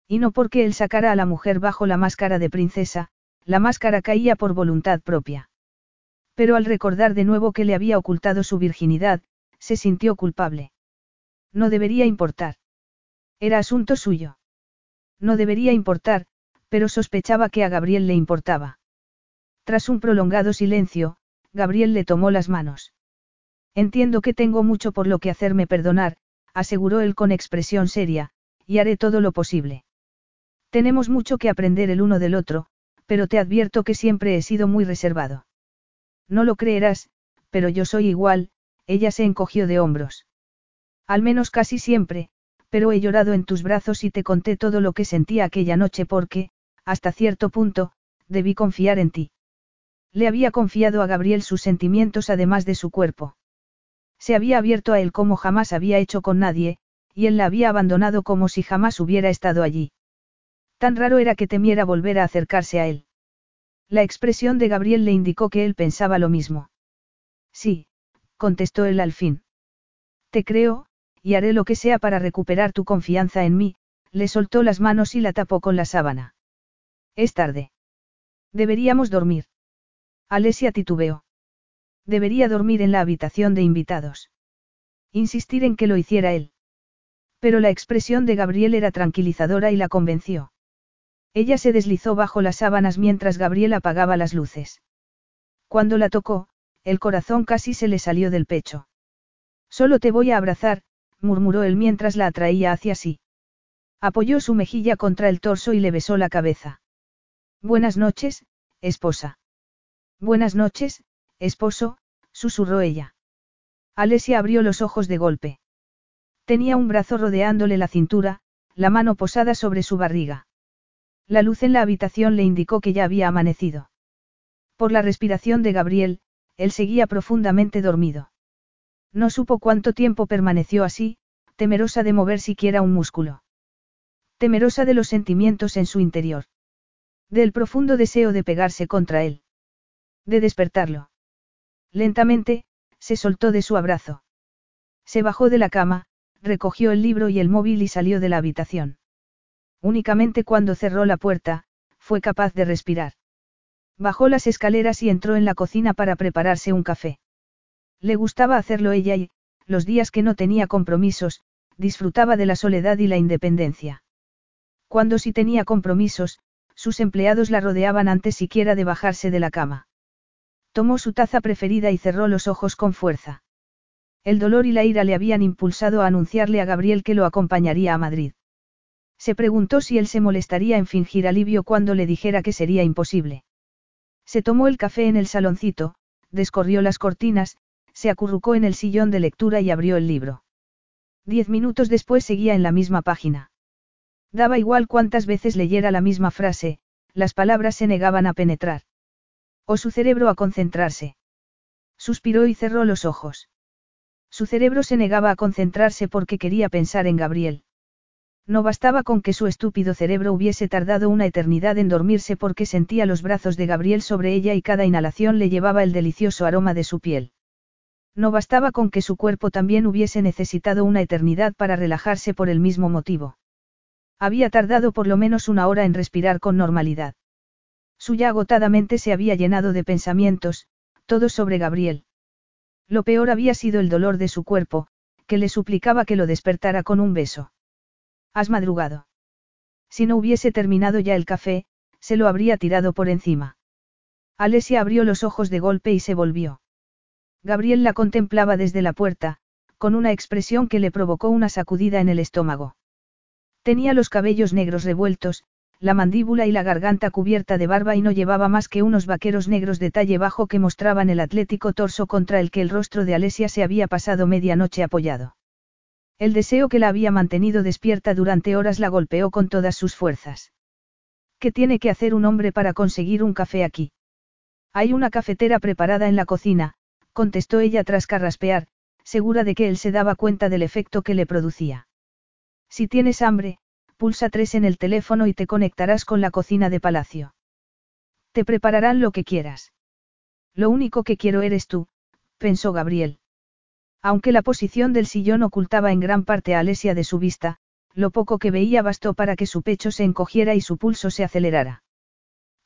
Y no porque él sacara a la mujer bajo la máscara de princesa, la máscara caía por voluntad propia. Pero al recordar de nuevo que le había ocultado su virginidad, se sintió culpable. No debería importar. Era asunto suyo. No debería importar, pero sospechaba que a Gabriel le importaba. Tras un prolongado silencio, Gabriel le tomó las manos. Entiendo que tengo mucho por lo que hacerme perdonar, aseguró él con expresión seria, y haré todo lo posible. Tenemos mucho que aprender el uno del otro, pero te advierto que siempre he sido muy reservado. No lo creerás, pero yo soy igual, ella se encogió de hombros. Al menos casi siempre, pero he llorado en tus brazos y te conté todo lo que sentía aquella noche porque, hasta cierto punto, debí confiar en ti. Le había confiado a Gabriel sus sentimientos además de su cuerpo. Se había abierto a él como jamás había hecho con nadie, y él la había abandonado como si jamás hubiera estado allí. Tan raro era que temiera volver a acercarse a él. La expresión de Gabriel le indicó que él pensaba lo mismo. Sí, contestó él al fin. Te creo, y haré lo que sea para recuperar tu confianza en mí, le soltó las manos y la tapó con la sábana. Es tarde. Deberíamos dormir. Alesia titubeó. Debería dormir en la habitación de invitados. Insistir en que lo hiciera él. Pero la expresión de Gabriel era tranquilizadora y la convenció. Ella se deslizó bajo las sábanas mientras Gabriel apagaba las luces. Cuando la tocó, el corazón casi se le salió del pecho. Solo te voy a abrazar, murmuró él mientras la atraía hacia sí. Apoyó su mejilla contra el torso y le besó la cabeza. Buenas noches, esposa. Buenas noches, esposo, susurró ella. Alesia abrió los ojos de golpe. Tenía un brazo rodeándole la cintura, la mano posada sobre su barriga. La luz en la habitación le indicó que ya había amanecido. Por la respiración de Gabriel, él seguía profundamente dormido. No supo cuánto tiempo permaneció así, temerosa de mover siquiera un músculo. Temerosa de los sentimientos en su interior. Del profundo deseo de pegarse contra él. De despertarlo. Lentamente, se soltó de su abrazo. Se bajó de la cama, recogió el libro y el móvil y salió de la habitación. Únicamente cuando cerró la puerta, fue capaz de respirar. Bajó las escaleras y entró en la cocina para prepararse un café. Le gustaba hacerlo ella y, los días que no tenía compromisos, disfrutaba de la soledad y la independencia. Cuando sí tenía compromisos, sus empleados la rodeaban antes siquiera de bajarse de la cama. Tomó su taza preferida y cerró los ojos con fuerza. El dolor y la ira le habían impulsado a anunciarle a Gabriel que lo acompañaría a Madrid. Se preguntó si él se molestaría en fingir alivio cuando le dijera que sería imposible. Se tomó el café en el saloncito, descorrió las cortinas, se acurrucó en el sillón de lectura y abrió el libro. Diez minutos después seguía en la misma página. Daba igual cuántas veces leyera la misma frase, las palabras se negaban a penetrar. O su cerebro a concentrarse. Suspiró y cerró los ojos. Su cerebro se negaba a concentrarse porque quería pensar en Gabriel. No bastaba con que su estúpido cerebro hubiese tardado una eternidad en dormirse porque sentía los brazos de Gabriel sobre ella y cada inhalación le llevaba el delicioso aroma de su piel. No bastaba con que su cuerpo también hubiese necesitado una eternidad para relajarse por el mismo motivo. Había tardado por lo menos una hora en respirar con normalidad. Su ya agotadamente se había llenado de pensamientos, todos sobre Gabriel. Lo peor había sido el dolor de su cuerpo, que le suplicaba que lo despertara con un beso. Has madrugado. Si no hubiese terminado ya el café, se lo habría tirado por encima. Alesia abrió los ojos de golpe y se volvió. Gabriel la contemplaba desde la puerta, con una expresión que le provocó una sacudida en el estómago. Tenía los cabellos negros revueltos, la mandíbula y la garganta cubierta de barba y no llevaba más que unos vaqueros negros de talle bajo que mostraban el atlético torso contra el que el rostro de Alesia se había pasado media noche apoyado. El deseo que la había mantenido despierta durante horas la golpeó con todas sus fuerzas. ¿Qué tiene que hacer un hombre para conseguir un café aquí? Hay una cafetera preparada en la cocina, contestó ella tras carraspear, segura de que él se daba cuenta del efecto que le producía. Si tienes hambre, pulsa 3 en el teléfono y te conectarás con la cocina de palacio. Te prepararán lo que quieras. Lo único que quiero eres tú, pensó Gabriel. Aunque la posición del sillón ocultaba en gran parte a Alesia de su vista, lo poco que veía bastó para que su pecho se encogiera y su pulso se acelerara.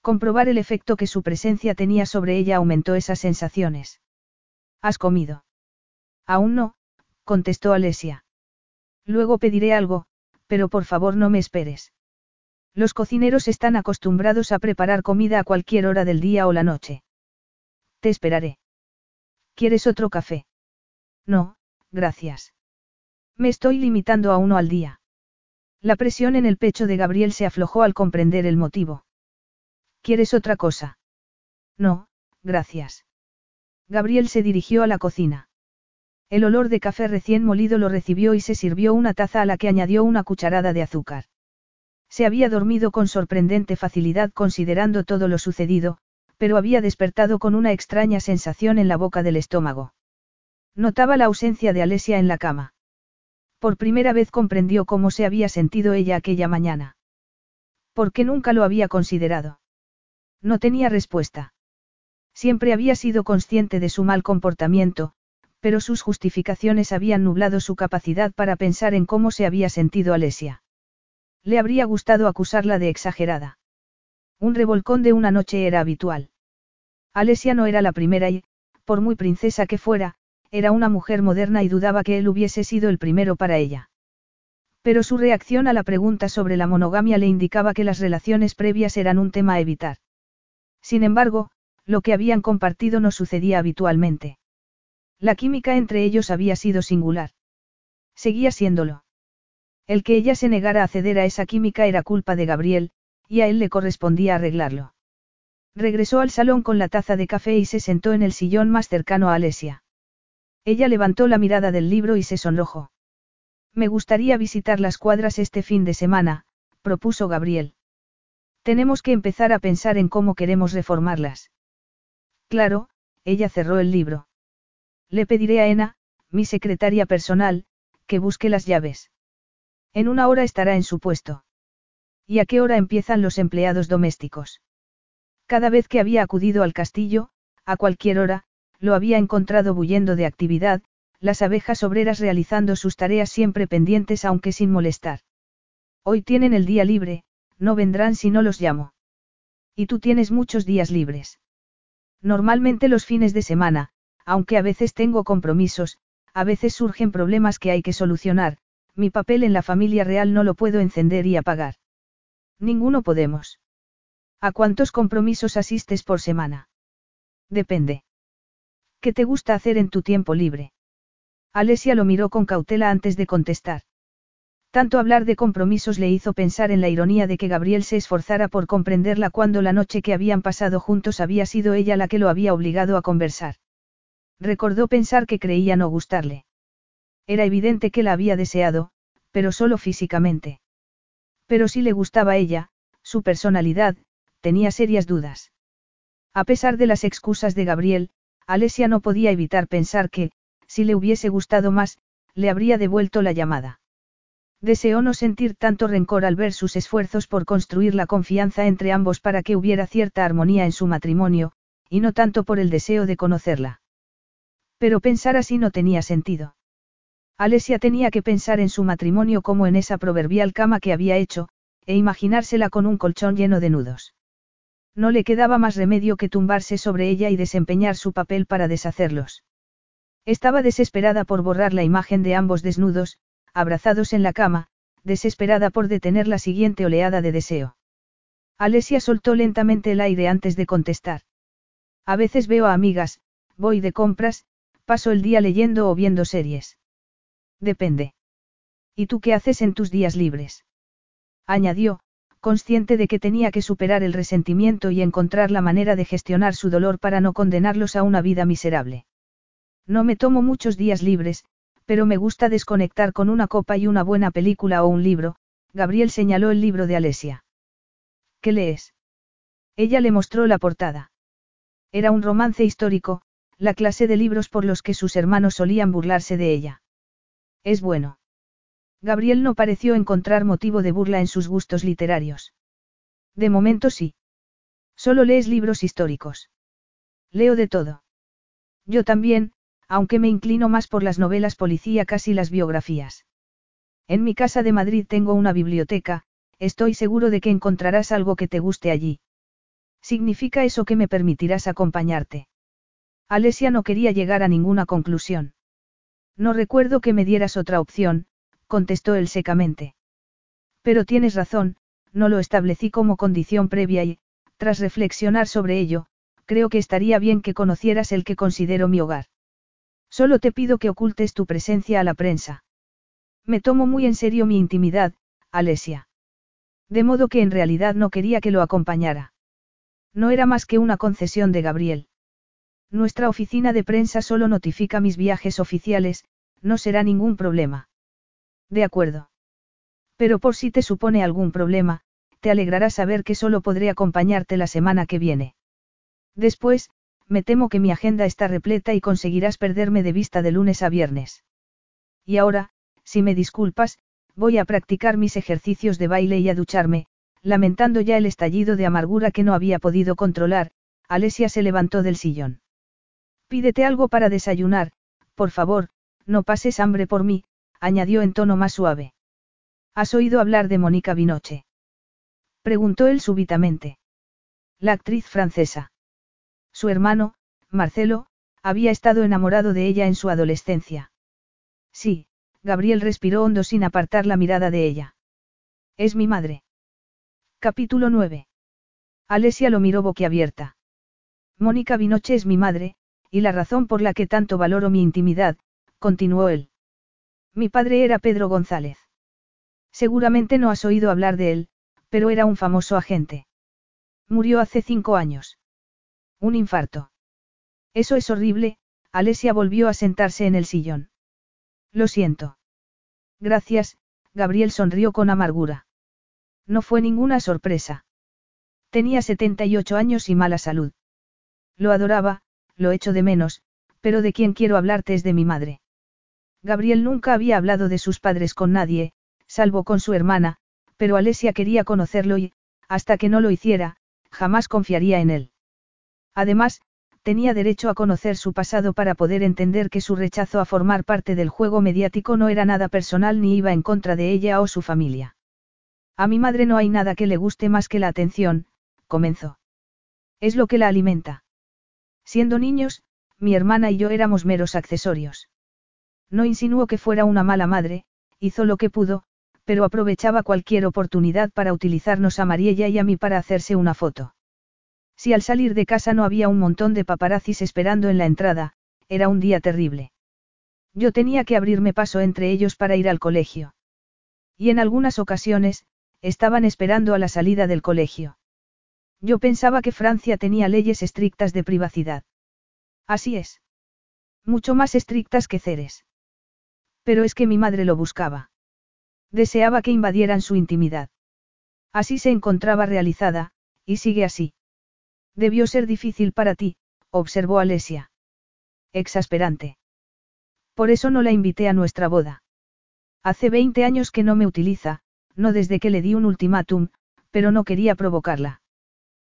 Comprobar el efecto que su presencia tenía sobre ella aumentó esas sensaciones. ¿Has comido? Aún no, contestó Alesia. Luego pediré algo, pero por favor no me esperes. Los cocineros están acostumbrados a preparar comida a cualquier hora del día o la noche. Te esperaré. ¿Quieres otro café? No, gracias. Me estoy limitando a uno al día. La presión en el pecho de Gabriel se aflojó al comprender el motivo. ¿Quieres otra cosa? No, gracias. Gabriel se dirigió a la cocina. El olor de café recién molido lo recibió y se sirvió una taza a la que añadió una cucharada de azúcar. Se había dormido con sorprendente facilidad considerando todo lo sucedido, pero había despertado con una extraña sensación en la boca del estómago. Notaba la ausencia de Alesia en la cama. Por primera vez comprendió cómo se había sentido ella aquella mañana. ¿Por qué nunca lo había considerado? No tenía respuesta. Siempre había sido consciente de su mal comportamiento, pero sus justificaciones habían nublado su capacidad para pensar en cómo se había sentido Alesia. Le habría gustado acusarla de exagerada. Un revolcón de una noche era habitual. Alesia no era la primera y, por muy princesa que fuera, era una mujer moderna y dudaba que él hubiese sido el primero para ella. Pero su reacción a la pregunta sobre la monogamia le indicaba que las relaciones previas eran un tema a evitar. Sin embargo, lo que habían compartido no sucedía habitualmente. La química entre ellos había sido singular. Seguía siéndolo. El que ella se negara a ceder a esa química era culpa de Gabriel, y a él le correspondía arreglarlo. Regresó al salón con la taza de café y se sentó en el sillón más cercano a Alesia. Ella levantó la mirada del libro y se sonrojó. Me gustaría visitar las cuadras este fin de semana, propuso Gabriel. Tenemos que empezar a pensar en cómo queremos reformarlas. Claro, ella cerró el libro. Le pediré a Ena, mi secretaria personal, que busque las llaves. En una hora estará en su puesto. ¿Y a qué hora empiezan los empleados domésticos? Cada vez que había acudido al castillo, a cualquier hora, lo había encontrado bullendo de actividad, las abejas obreras realizando sus tareas siempre pendientes aunque sin molestar. Hoy tienen el día libre, no vendrán si no los llamo. Y tú tienes muchos días libres. Normalmente los fines de semana, aunque a veces tengo compromisos, a veces surgen problemas que hay que solucionar, mi papel en la familia real no lo puedo encender y apagar. Ninguno podemos. ¿A cuántos compromisos asistes por semana? Depende. ¿Qué te gusta hacer en tu tiempo libre? Alesia lo miró con cautela antes de contestar. Tanto hablar de compromisos le hizo pensar en la ironía de que Gabriel se esforzara por comprenderla cuando la noche que habían pasado juntos había sido ella la que lo había obligado a conversar. Recordó pensar que creía no gustarle. Era evidente que la había deseado, pero solo físicamente. Pero si le gustaba ella, su personalidad, tenía serias dudas. A pesar de las excusas de Gabriel, Alesia no podía evitar pensar que, si le hubiese gustado más, le habría devuelto la llamada. Deseó no sentir tanto rencor al ver sus esfuerzos por construir la confianza entre ambos para que hubiera cierta armonía en su matrimonio, y no tanto por el deseo de conocerla. Pero pensar así no tenía sentido. Alesia tenía que pensar en su matrimonio como en esa proverbial cama que había hecho, e imaginársela con un colchón lleno de nudos. No le quedaba más remedio que tumbarse sobre ella y desempeñar su papel para deshacerlos. Estaba desesperada por borrar la imagen de ambos desnudos, abrazados en la cama, desesperada por detener la siguiente oleada de deseo. Alesia soltó lentamente el aire antes de contestar. A veces veo a amigas, voy de compras, paso el día leyendo o viendo series. Depende. ¿Y tú qué haces en tus días libres? Añadió, consciente de que tenía que superar el resentimiento y encontrar la manera de gestionar su dolor para no condenarlos a una vida miserable. No me tomo muchos días libres, pero me gusta desconectar con una copa y una buena película o un libro, Gabriel señaló el libro de Alesia. ¿Qué lees? Ella le mostró la portada. Era un romance histórico, la clase de libros por los que sus hermanos solían burlarse de ella. Es bueno. Gabriel no pareció encontrar motivo de burla en sus gustos literarios. De momento sí. Solo lees libros históricos. Leo de todo. Yo también, aunque me inclino más por las novelas policíacas y las biografías. En mi casa de Madrid tengo una biblioteca, estoy seguro de que encontrarás algo que te guste allí. ¿Significa eso que me permitirás acompañarte? Alesia no quería llegar a ninguna conclusión. No recuerdo que me dieras otra opción, contestó él secamente. Pero tienes razón, no lo establecí como condición previa y, tras reflexionar sobre ello, creo que estaría bien que conocieras el que considero mi hogar. Solo te pido que ocultes tu presencia a la prensa. Me tomo muy en serio mi intimidad, Alesia. De modo que en realidad no quería que lo acompañara. No era más que una concesión de Gabriel. Nuestra oficina de prensa solo notifica mis viajes oficiales, no será ningún problema. De acuerdo. Pero por si te supone algún problema, te alegrará saber que solo podré acompañarte la semana que viene. Después, me temo que mi agenda está repleta y conseguirás perderme de vista de lunes a viernes. Y ahora, si me disculpas, voy a practicar mis ejercicios de baile y a ducharme, lamentando ya el estallido de amargura que no había podido controlar, Alesia se levantó del sillón. Pídete algo para desayunar, por favor, no pases hambre por mí, añadió en tono más suave. ¿Has oído hablar de Mónica Vinoche? Preguntó él súbitamente. La actriz francesa. Su hermano, Marcelo, había estado enamorado de ella en su adolescencia. Sí, Gabriel respiró hondo sin apartar la mirada de ella. Es mi madre. Capítulo 9. Alesia lo miró boquiabierta. Mónica Vinoche es mi madre, y la razón por la que tanto valoro mi intimidad, continuó él. Mi padre era Pedro González. Seguramente no has oído hablar de él, pero era un famoso agente. Murió hace cinco años. Un infarto. Eso es horrible, Alesia volvió a sentarse en el sillón. Lo siento. Gracias, Gabriel sonrió con amargura. No fue ninguna sorpresa. Tenía 78 años y mala salud. Lo adoraba, lo echo de menos, pero de quien quiero hablarte es de mi madre. Gabriel nunca había hablado de sus padres con nadie, salvo con su hermana, pero Alesia quería conocerlo y, hasta que no lo hiciera, jamás confiaría en él. Además, tenía derecho a conocer su pasado para poder entender que su rechazo a formar parte del juego mediático no era nada personal ni iba en contra de ella o su familia. A mi madre no hay nada que le guste más que la atención, comenzó. Es lo que la alimenta. Siendo niños, mi hermana y yo éramos meros accesorios. No insinuó que fuera una mala madre, hizo lo que pudo, pero aprovechaba cualquier oportunidad para utilizarnos a Mariella y a mí para hacerse una foto. Si al salir de casa no había un montón de paparazzis esperando en la entrada, era un día terrible. Yo tenía que abrirme paso entre ellos para ir al colegio. Y en algunas ocasiones, estaban esperando a la salida del colegio. Yo pensaba que Francia tenía leyes estrictas de privacidad. Así es. Mucho más estrictas que Ceres. Pero es que mi madre lo buscaba. Deseaba que invadieran su intimidad. Así se encontraba realizada, y sigue así. Debió ser difícil para ti, observó Alesia. Exasperante. Por eso no la invité a nuestra boda. Hace 20 años que no me utiliza, no desde que le di un ultimátum, pero no quería provocarla.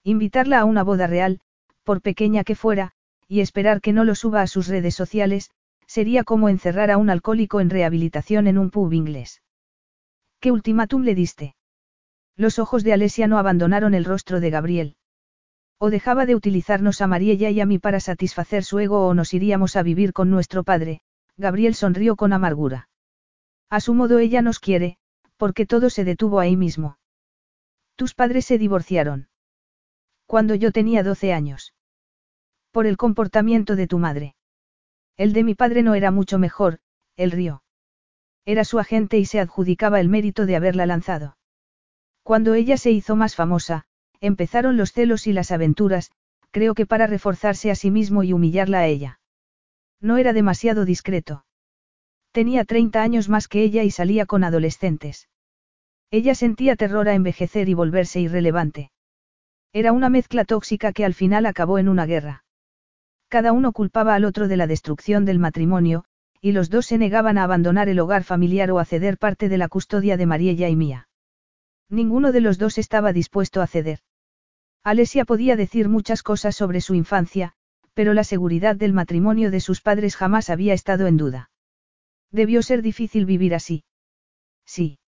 Invitarla a una boda real, por pequeña que fuera, y esperar que no lo suba a sus redes sociales, sería como encerrar a un alcohólico en rehabilitación en un pub inglés. ¿Qué ultimátum le diste? Los ojos de Alesia no abandonaron el rostro de Gabriel. O dejaba de utilizarnos a Mariella y a mí para satisfacer su ego o nos iríamos a vivir con nuestro padre, Gabriel sonrió con amargura. A su modo ella nos quiere, porque todo se detuvo ahí mismo. Tus padres se divorciaron. Cuando yo tenía 12 años. Por el comportamiento de tu madre. El de mi padre no era mucho mejor, él rió. Era su agente y se adjudicaba el mérito de haberla lanzado. Cuando ella se hizo más famosa, empezaron los celos y las aventuras, creo que para reforzarse a sí mismo y humillarla a ella. No era demasiado discreto. Tenía 30 años más que ella y salía con adolescentes. Ella sentía terror a envejecer y volverse irrelevante. Era una mezcla tóxica que al final acabó en una guerra. Cada uno culpaba al otro de la destrucción del matrimonio, y los dos se negaban a abandonar el hogar familiar o a ceder parte de la custodia de Mariella y mía. Ninguno de los dos estaba dispuesto a ceder. Alesia podía decir muchas cosas sobre su infancia, pero la seguridad del matrimonio de sus padres jamás había estado en duda. Debió ser difícil vivir así. Sí.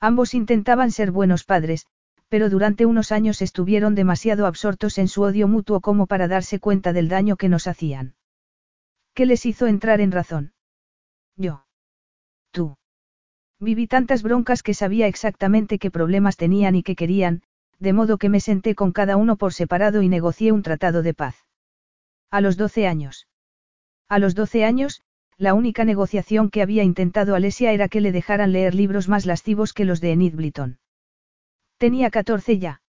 Ambos intentaban ser buenos padres, pero durante unos años estuvieron demasiado absortos en su odio mutuo como para darse cuenta del daño que nos hacían. ¿Qué les hizo entrar en razón? Yo. Tú. Viví tantas broncas que sabía exactamente qué problemas tenían y qué querían, de modo que me senté con cada uno por separado y negocié un tratado de paz. A los 12 años. A los 12 años, la única negociación que había intentado Alesia era que le dejaran leer libros más lascivos que los de Enid Blyton. Tenía 14 ya.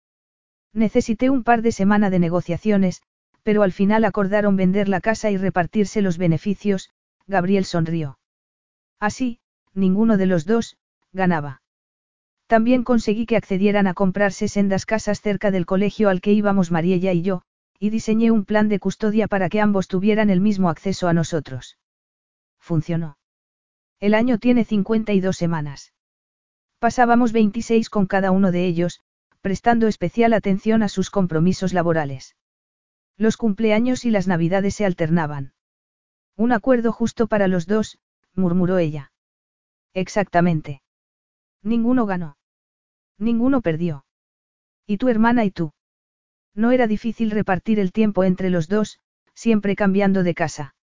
Necesité un par de semanas de negociaciones, pero al final acordaron vender la casa y repartirse los beneficios, Gabriel sonrió. Así, ninguno de los dos, ganaba. También conseguí que accedieran a comprarse sendas casas cerca del colegio al que íbamos Mariella y yo, y diseñé un plan de custodia para que ambos tuvieran el mismo acceso a nosotros. Funcionó. El año tiene 52 semanas. Pasábamos 26 con cada uno de ellos, prestando especial atención a sus compromisos laborales. Los cumpleaños y las navidades se alternaban. Un acuerdo justo para los dos, murmuró ella. Exactamente. Ninguno ganó. Ninguno perdió. ¿Y tu hermana y tú? No era difícil repartir el tiempo entre los dos, siempre cambiando de casa.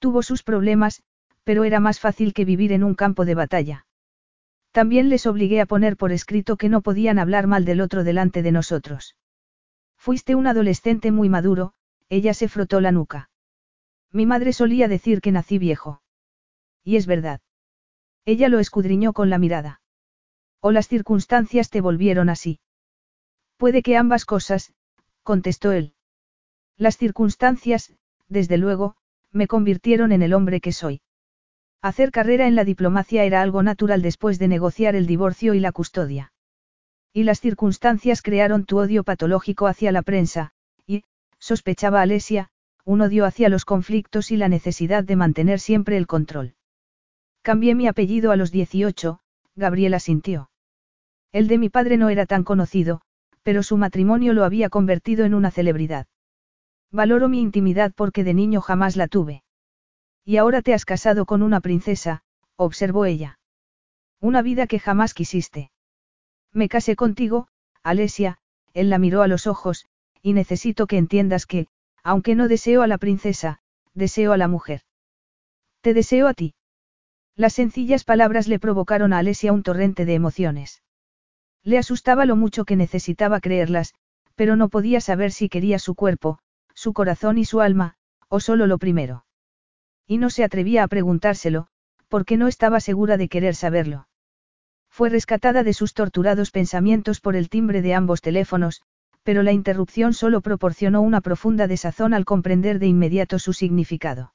Tuvo sus problemas, pero era más fácil que vivir en un campo de batalla. También les obligué a poner por escrito que no podían hablar mal del otro delante de nosotros. Fuiste un adolescente muy maduro, ella se frotó la nuca. Mi madre solía decir que nací viejo. Y es verdad. Ella lo escudriñó con la mirada. O las circunstancias te volvieron así. Puede que ambas cosas, contestó él. Las circunstancias, desde luego, me convirtieron en el hombre que soy. Hacer carrera en la diplomacia era algo natural después de negociar el divorcio y la custodia. Y las circunstancias crearon tu odio patológico hacia la prensa, y, sospechaba Alesia, un odio hacia los conflictos y la necesidad de mantener siempre el control. Cambié mi apellido a los 18, Gabriela sintió. El de mi padre no era tan conocido, pero su matrimonio lo había convertido en una celebridad. Valoro mi intimidad porque de niño jamás la tuve. Y ahora te has casado con una princesa, observó ella. Una vida que jamás quisiste. Me casé contigo, Alesia, él la miró a los ojos, y necesito que entiendas que, aunque no deseo a la princesa, deseo a la mujer. Te deseo a ti. Las sencillas palabras le provocaron a Alesia un torrente de emociones. Le asustaba lo mucho que necesitaba creerlas, pero no podía saber si quería su cuerpo, su corazón y su alma, o solo lo primero. Y no se atrevía a preguntárselo, porque no estaba segura de querer saberlo. Fue rescatada de sus torturados pensamientos por el timbre de ambos teléfonos, pero la interrupción solo proporcionó una profunda desazón al comprender de inmediato su significado.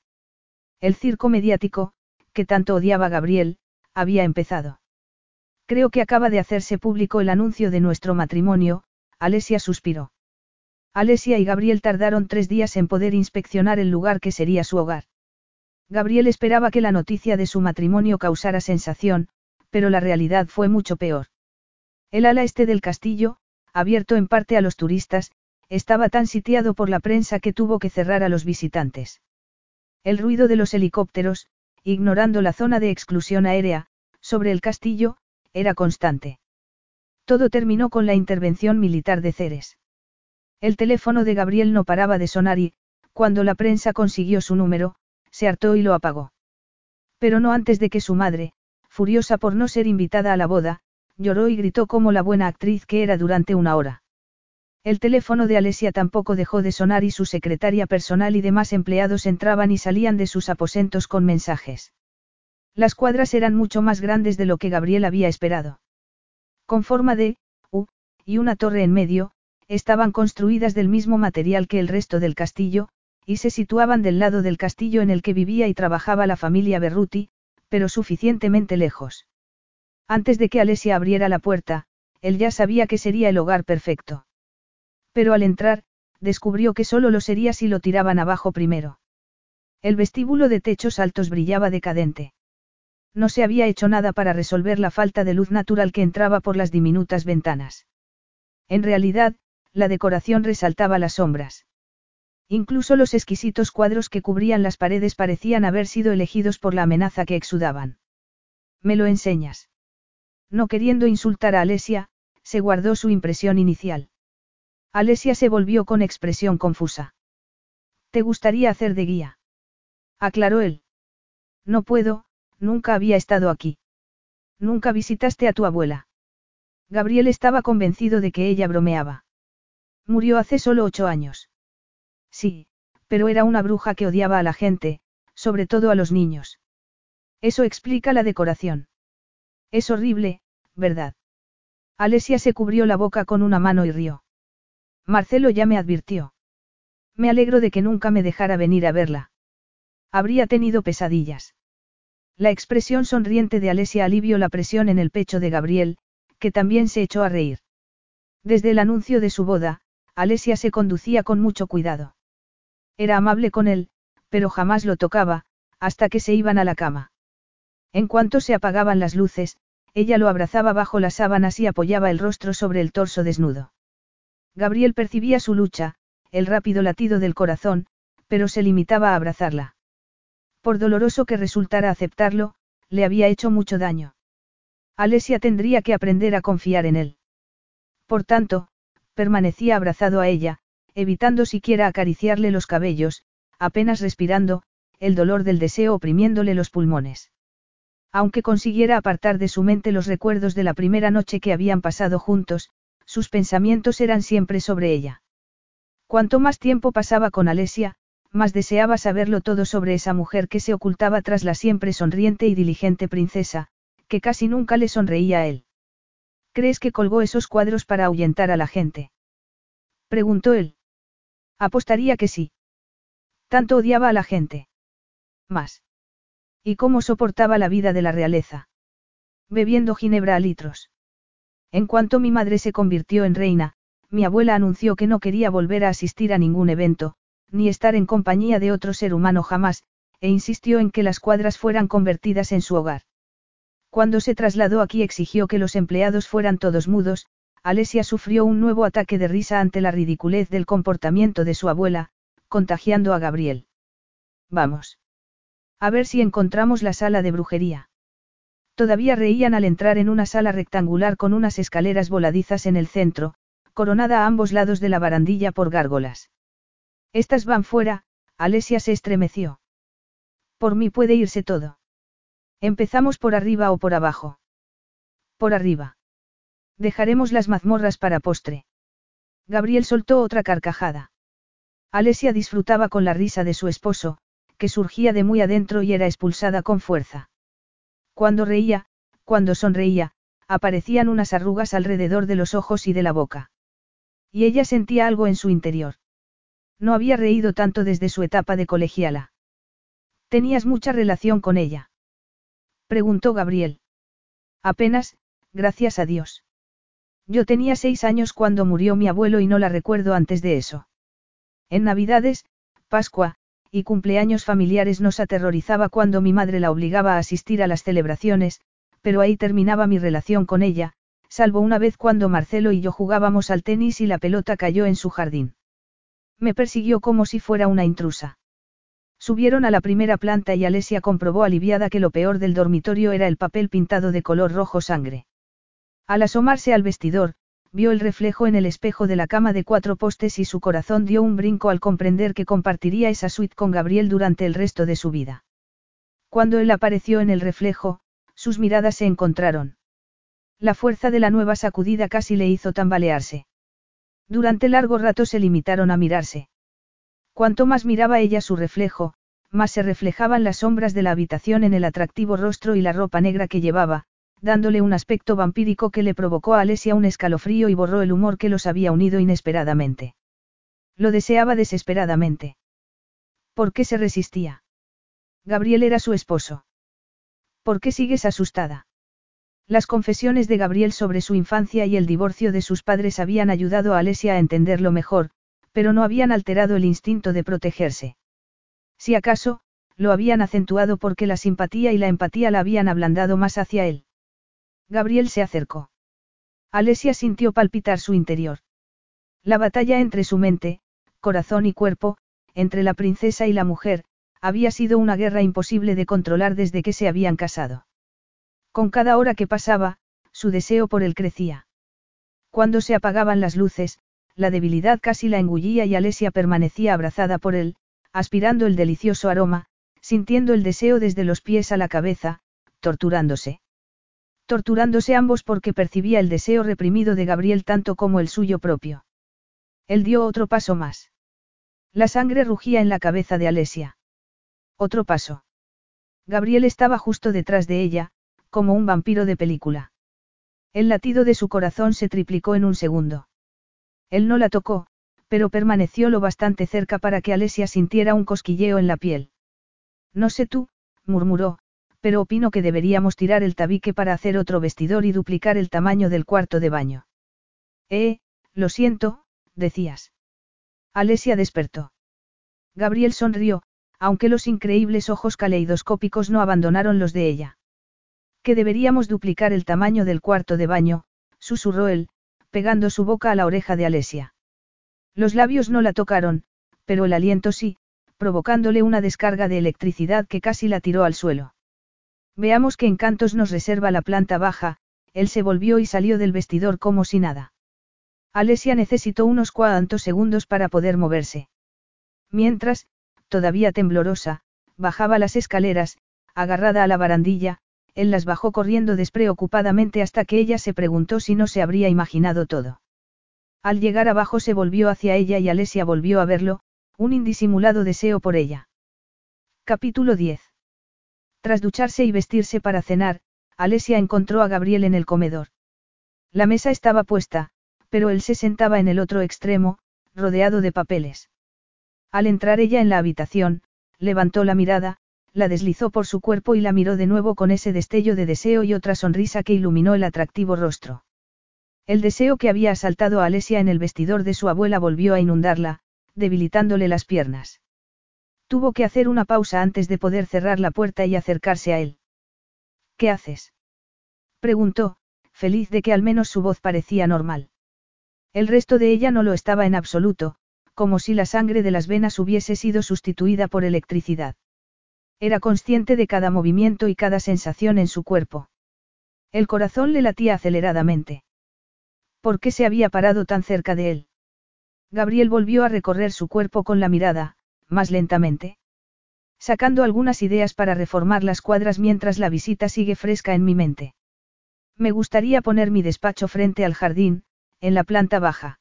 El circo mediático, que tanto odiaba Gabriel, había empezado. Creo que acaba de hacerse público el anuncio de nuestro matrimonio, Alesia suspiró. Alesia y Gabriel tardaron tres días en poder inspeccionar el lugar que sería su hogar. Gabriel esperaba que la noticia de su matrimonio causara sensación, pero la realidad fue mucho peor. El ala este del castillo, abierto en parte a los turistas, estaba tan sitiado por la prensa que tuvo que cerrar a los visitantes. El ruido de los helicópteros, ignorando la zona de exclusión aérea, sobre el castillo, era constante. Todo terminó con la intervención militar de Ceres. El teléfono de Gabriel no paraba de sonar y, cuando la prensa consiguió su número, se hartó y lo apagó. Pero no antes de que su madre, furiosa por no ser invitada a la boda, lloró y gritó como la buena actriz que era durante una hora. El teléfono de Alesia tampoco dejó de sonar y su secretaria personal y demás empleados entraban y salían de sus aposentos con mensajes. Las cuadras eran mucho más grandes de lo que Gabriel había esperado. Con forma de U, y una torre en medio, estaban construidas del mismo material que el resto del castillo, y se situaban del lado del castillo en el que vivía y trabajaba la familia Berruti, pero suficientemente lejos. Antes de que Alesia abriera la puerta, él ya sabía que sería el hogar perfecto. Pero al entrar, descubrió que solo lo sería si lo tiraban abajo primero. El vestíbulo de techos altos brillaba decadente. No se había hecho nada para resolver la falta de luz natural que entraba por las diminutas ventanas. En realidad, la decoración resaltaba las sombras. Incluso los exquisitos cuadros que cubrían las paredes parecían haber sido elegidos por la amenaza que exudaban. ¿Me lo enseñas? No queriendo insultar a Alesia, se guardó su impresión inicial. Alesia se volvió con expresión confusa. ¿Te gustaría hacer de guía? Aclaró él. No puedo, nunca había estado aquí. Nunca visitaste a tu abuela. Gabriel estaba convencido de que ella bromeaba. Murió hace solo ocho años. Sí, pero era una bruja que odiaba a la gente, sobre todo a los niños. Eso explica la decoración. Es horrible, ¿verdad? Alesia se cubrió la boca con una mano y rió. Marcelo ya me advirtió. Me alegro de que nunca me dejara venir a verla. Habría tenido pesadillas. La expresión sonriente de Alesia alivió la presión en el pecho de Gabriel, que también se echó a reír. Desde el anuncio de su boda, Alesia se conducía con mucho cuidado. Era amable con él, pero jamás lo tocaba, hasta que se iban a la cama. En cuanto se apagaban las luces, ella lo abrazaba bajo las sábanas y apoyaba el rostro sobre el torso desnudo. Gabriel percibía su lucha, el rápido latido del corazón, pero se limitaba a abrazarla. Por doloroso que resultara aceptarlo, le había hecho mucho daño. Alesia tendría que aprender a confiar en él. Por tanto, permanecía abrazado a ella, evitando siquiera acariciarle los cabellos, apenas respirando, el dolor del deseo oprimiéndole los pulmones. Aunque consiguiera apartar de su mente los recuerdos de la primera noche que habían pasado juntos, sus pensamientos eran siempre sobre ella. Cuanto más tiempo pasaba con Alesia, más deseaba saberlo todo sobre esa mujer que se ocultaba tras la siempre sonriente y diligente princesa, que casi nunca le sonreía a él. ¿Crees que colgó esos cuadros para ahuyentar a la gente? Preguntó él. Apostaría que sí. Tanto odiaba a la gente. Más. ¿Y cómo soportaba la vida de la realeza? Bebiendo ginebra a litros. En cuanto mi madre se convirtió en reina, mi abuela anunció que no quería volver a asistir a ningún evento, ni estar en compañía de otro ser humano jamás, e insistió en que las cuadras fueran convertidas en su hogar. Cuando se trasladó aquí exigió que los empleados fueran todos mudos, Alesia sufrió un nuevo ataque de risa ante la ridiculez del comportamiento de su abuela, contagiando a Gabriel. Vamos. A ver si encontramos la sala de brujería. Todavía reían al entrar en una sala rectangular con unas escaleras voladizas en el centro, coronada a ambos lados de la barandilla por gárgolas. Estas van fuera, Alesia se estremeció. Por mí puede irse todo. Empezamos por arriba o por abajo. Por arriba. Dejaremos las mazmorras para postre. Gabriel soltó otra carcajada. Alesia disfrutaba con la risa de su esposo, que surgía de muy adentro y era expulsada con fuerza. Cuando reía, cuando sonreía, aparecían unas arrugas alrededor de los ojos y de la boca. Y ella sentía algo en su interior. No había reído tanto desde su etapa de colegiala. ¿Tenías mucha relación con ella? Preguntó Gabriel. Apenas, gracias a Dios. Yo tenía seis años cuando murió mi abuelo y no la recuerdo antes de eso. En Navidades, Pascua, y cumpleaños familiares nos aterrorizaba cuando mi madre la obligaba a asistir a las celebraciones, pero ahí terminaba mi relación con ella, salvo una vez cuando Marcelo y yo jugábamos al tenis y la pelota cayó en su jardín. Me persiguió como si fuera una intrusa. Subieron a la primera planta y Alesia comprobó aliviada que lo peor del dormitorio era el papel pintado de color rojo sangre. Al asomarse al vestidor, vio el reflejo en el espejo de la cama de cuatro postes y su corazón dio un brinco al comprender que compartiría esa suite con Gabriel durante el resto de su vida. Cuando él apareció en el reflejo, sus miradas se encontraron. La fuerza de la nueva sacudida casi le hizo tambalearse. Durante largo rato se limitaron a mirarse. Cuanto más miraba ella su reflejo, más se reflejaban las sombras de la habitación en el atractivo rostro y la ropa negra que llevaba, dándole un aspecto vampírico que le provocó a Alesia un escalofrío y borró el humor que los había unido inesperadamente. Lo deseaba desesperadamente. ¿Por qué se resistía? Gabriel era su esposo. ¿Por qué sigues asustada? Las confesiones de Gabriel sobre su infancia y el divorcio de sus padres habían ayudado a Alesia a entenderlo mejor, pero no habían alterado el instinto de protegerse. Si acaso, lo habían acentuado porque la simpatía y la empatía la habían ablandado más hacia él. Gabriel se acercó. Alesia sintió palpitar su interior. La batalla entre su mente, corazón y cuerpo, entre la princesa y la mujer, había sido una guerra imposible de controlar desde que se habían casado. Con cada hora que pasaba, su deseo por él crecía. Cuando se apagaban las luces, la debilidad casi la engullía y Alesia permanecía abrazada por él, aspirando el delicioso aroma, sintiendo el deseo desde los pies a la cabeza, torturándose. Torturándose ambos porque percibía el deseo reprimido de Gabriel tanto como el suyo propio. Él dio otro paso más. La sangre rugía en la cabeza de Alesia. Otro paso. Gabriel estaba justo detrás de ella, como un vampiro de película. El latido de su corazón se triplicó en un segundo. Él no la tocó, pero permaneció lo bastante cerca para que Alesia sintiera un cosquilleo en la piel. No sé tú, murmuró, pero opino que deberíamos tirar el tabique para hacer otro vestidor y duplicar el tamaño del cuarto de baño. Eh, lo siento, decías. Alesia despertó. Gabriel sonrió, aunque los increíbles ojos caleidoscópicos no abandonaron los de ella. Que deberíamos duplicar el tamaño del cuarto de baño, susurró él, pegando su boca a la oreja de Alesia. Los labios no la tocaron, pero el aliento sí, provocándole una descarga de electricidad que casi la tiró al suelo. Veamos qué encantos nos reserva la planta baja, él se volvió y salió del vestidor como si nada. Alesia necesitó unos cuantos segundos para poder moverse. Mientras, todavía temblorosa, bajaba las escaleras, agarrada a la barandilla, él las bajó corriendo despreocupadamente hasta que ella se preguntó si no se habría imaginado todo. Al llegar abajo se volvió hacia ella y Alesia volvió a verlo, un indisimulado deseo por ella. Capítulo 10. Tras ducharse y vestirse para cenar, Alesia encontró a Gabriel en el comedor. La mesa estaba puesta, pero él se sentaba en el otro extremo, rodeado de papeles. Al entrar ella en la habitación, levantó la mirada, la deslizó por su cuerpo y la miró de nuevo con ese destello de deseo y otra sonrisa que iluminó el atractivo rostro. El deseo que había asaltado a Alesia en el vestidor de su abuela volvió a inundarla, debilitándole las piernas. Tuvo que hacer una pausa antes de poder cerrar la puerta y acercarse a él. ¿Qué haces? preguntó, feliz de que al menos su voz parecía normal. El resto de ella no lo estaba en absoluto, como si la sangre de las venas hubiese sido sustituida por electricidad. Era consciente de cada movimiento y cada sensación en su cuerpo. El corazón le latía aceleradamente. ¿Por qué se había parado tan cerca de él? Gabriel volvió a recorrer su cuerpo con la mirada, más lentamente. Sacando algunas ideas para reformar las cuadras mientras la visita sigue fresca en mi mente. Me gustaría poner mi despacho frente al jardín, en la planta baja.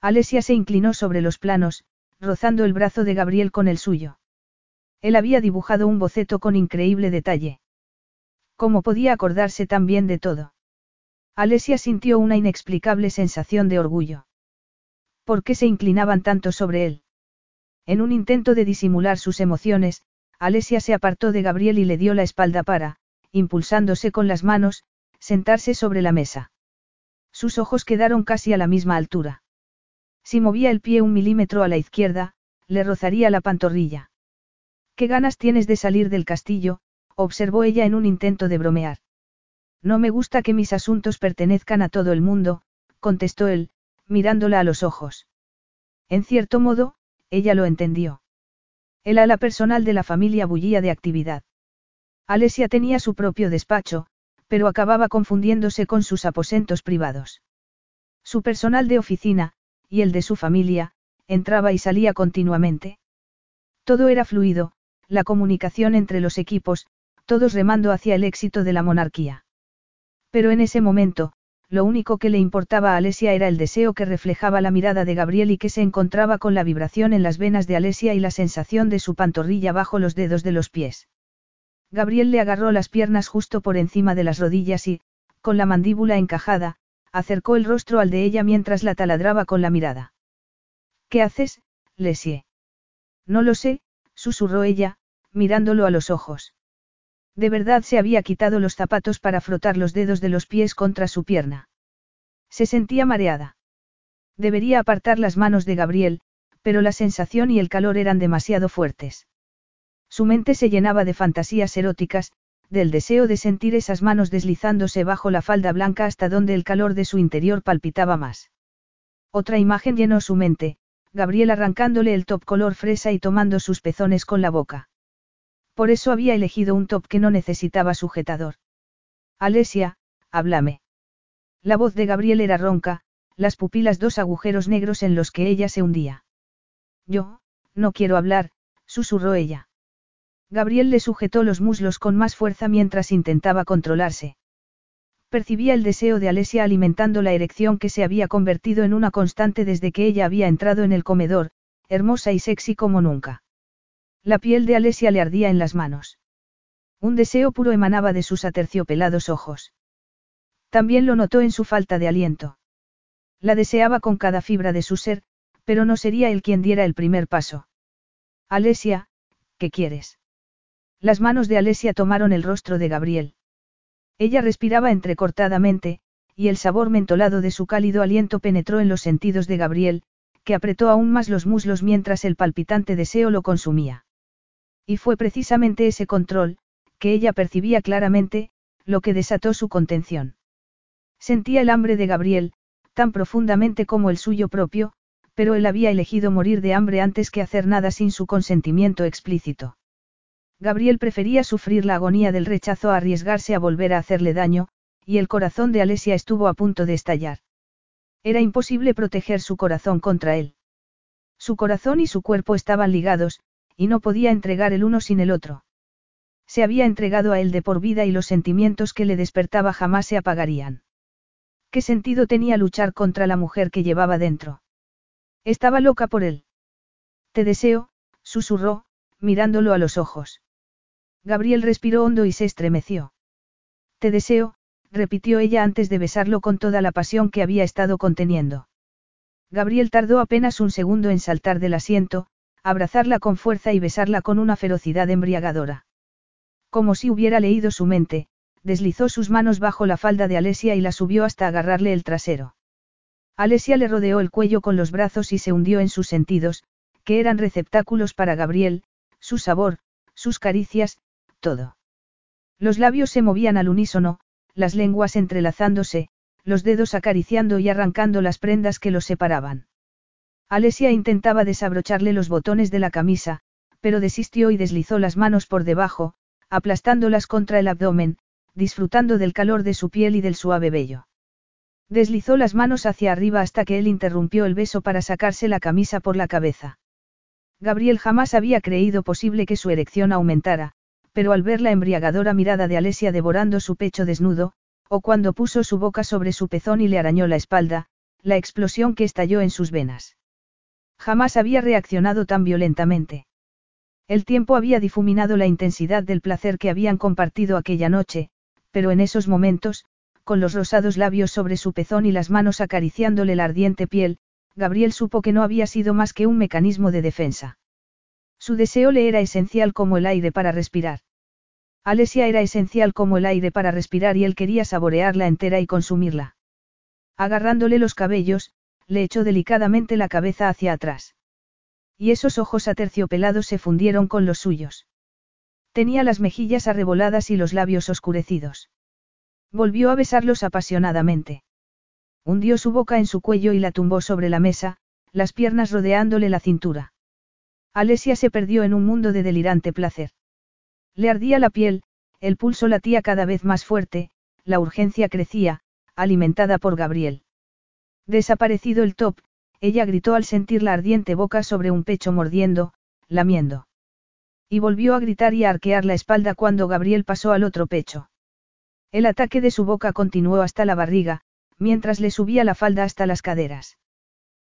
Alesia se inclinó sobre los planos, rozando el brazo de Gabriel con el suyo. Él había dibujado un boceto con increíble detalle. ¿Cómo podía acordarse tan bien de todo? Alesia sintió una inexplicable sensación de orgullo. ¿Por qué se inclinaban tanto sobre él? En un intento de disimular sus emociones, Alesia se apartó de Gabriel y le dio la espalda para, impulsándose con las manos, sentarse sobre la mesa. Sus ojos quedaron casi a la misma altura. Si movía el pie un milímetro a la izquierda, le rozaría la pantorrilla. ¿Qué ganas tienes de salir del castillo? observó ella en un intento de bromear. No me gusta que mis asuntos pertenezcan a todo el mundo, contestó él, mirándola a los ojos. En cierto modo, ella lo entendió. El ala personal de la familia bullía de actividad. Alesia tenía su propio despacho, pero acababa confundiéndose con sus aposentos privados. Su personal de oficina, y el de su familia, entraba y salía continuamente. Todo era fluido, la comunicación entre los equipos, todos remando hacia el éxito de la monarquía. Pero en ese momento, lo único que le importaba a Alesia era el deseo que reflejaba la mirada de Gabriel y que se encontraba con la vibración en las venas de Alesia y la sensación de su pantorrilla bajo los dedos de los pies. Gabriel le agarró las piernas justo por encima de las rodillas y, con la mandíbula encajada, acercó el rostro al de ella mientras la taladraba con la mirada. ¿Qué haces, Lesie? No lo sé, susurró ella, mirándolo a los ojos. De verdad se había quitado los zapatos para frotar los dedos de los pies contra su pierna. Se sentía mareada. Debería apartar las manos de Gabriel, pero la sensación y el calor eran demasiado fuertes. Su mente se llenaba de fantasías eróticas, del deseo de sentir esas manos deslizándose bajo la falda blanca hasta donde el calor de su interior palpitaba más. Otra imagen llenó su mente, Gabriel arrancándole el top color fresa y tomando sus pezones con la boca. Por eso había elegido un top que no necesitaba sujetador. Alesia, háblame. La voz de Gabriel era ronca, las pupilas dos agujeros negros en los que ella se hundía. Yo, no quiero hablar, susurró ella. Gabriel le sujetó los muslos con más fuerza mientras intentaba controlarse. Percibía el deseo de Alesia alimentando la erección que se había convertido en una constante desde que ella había entrado en el comedor, hermosa y sexy como nunca. La piel de Alesia le ardía en las manos. Un deseo puro emanaba de sus aterciopelados ojos. También lo notó en su falta de aliento. La deseaba con cada fibra de su ser, pero no sería él quien diera el primer paso. Alesia, ¿qué quieres? Las manos de Alesia tomaron el rostro de Gabriel. Ella respiraba entrecortadamente, y el sabor mentolado de su cálido aliento penetró en los sentidos de Gabriel, que apretó aún más los muslos mientras el palpitante deseo lo consumía. Y fue precisamente ese control, que ella percibía claramente, lo que desató su contención. Sentía el hambre de Gabriel, tan profundamente como el suyo propio, pero él había elegido morir de hambre antes que hacer nada sin su consentimiento explícito. Gabriel prefería sufrir la agonía del rechazo a arriesgarse a volver a hacerle daño, y el corazón de Alesia estuvo a punto de estallar. Era imposible proteger su corazón contra él. Su corazón y su cuerpo estaban ligados, y no podía entregar el uno sin el otro. Se había entregado a él de por vida y los sentimientos que le despertaba jamás se apagarían. ¿Qué sentido tenía luchar contra la mujer que llevaba dentro? Estaba loca por él. Te deseo, susurró, mirándolo a los ojos. Gabriel respiró hondo y se estremeció. Te deseo, repitió ella antes de besarlo con toda la pasión que había estado conteniendo. Gabriel tardó apenas un segundo en saltar del asiento, abrazarla con fuerza y besarla con una ferocidad embriagadora. Como si hubiera leído su mente, deslizó sus manos bajo la falda de Alesia y la subió hasta agarrarle el trasero. Alesia le rodeó el cuello con los brazos y se hundió en sus sentidos, que eran receptáculos para Gabriel, su sabor, sus caricias, todo. Los labios se movían al unísono, las lenguas entrelazándose, los dedos acariciando y arrancando las prendas que los separaban. Alesia intentaba desabrocharle los botones de la camisa, pero desistió y deslizó las manos por debajo, aplastándolas contra el abdomen, disfrutando del calor de su piel y del suave vello. Deslizó las manos hacia arriba hasta que él interrumpió el beso para sacarse la camisa por la cabeza. Gabriel jamás había creído posible que su erección aumentara, pero al ver la embriagadora mirada de Alesia devorando su pecho desnudo, o cuando puso su boca sobre su pezón y le arañó la espalda, la explosión que estalló en sus venas. Jamás había reaccionado tan violentamente. El tiempo había difuminado la intensidad del placer que habían compartido aquella noche, pero en esos momentos, con los rosados labios sobre su pezón y las manos acariciándole la ardiente piel, Gabriel supo que no había sido más que un mecanismo de defensa. Su deseo le era esencial como el aire para respirar. Alesia era esencial como el aire para respirar y él quería saborearla entera y consumirla. Agarrándole los cabellos, le echó delicadamente la cabeza hacia atrás. Y esos ojos aterciopelados se fundieron con los suyos. Tenía las mejillas arreboladas y los labios oscurecidos. Volvió a besarlos apasionadamente. Hundió su boca en su cuello y la tumbó sobre la mesa, las piernas rodeándole la cintura. Alesia se perdió en un mundo de delirante placer. Le ardía la piel, el pulso latía cada vez más fuerte, la urgencia crecía, alimentada por Gabriel. Desaparecido el top, ella gritó al sentir la ardiente boca sobre un pecho mordiendo, lamiendo. Y volvió a gritar y a arquear la espalda cuando Gabriel pasó al otro pecho. El ataque de su boca continuó hasta la barriga, mientras le subía la falda hasta las caderas.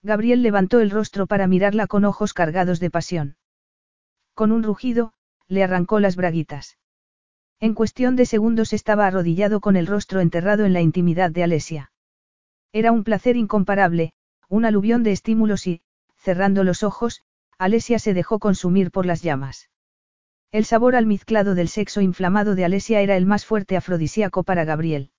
Gabriel levantó el rostro para mirarla con ojos cargados de pasión. Con un rugido, le arrancó las braguitas. En cuestión de segundos estaba arrodillado con el rostro enterrado en la intimidad de Alesia. Era un placer incomparable, un aluvión de estímulos y, cerrando los ojos, Alesia se dejó consumir por las llamas. El sabor almizclado del sexo inflamado de Alesia era el más fuerte afrodisíaco para Gabriel.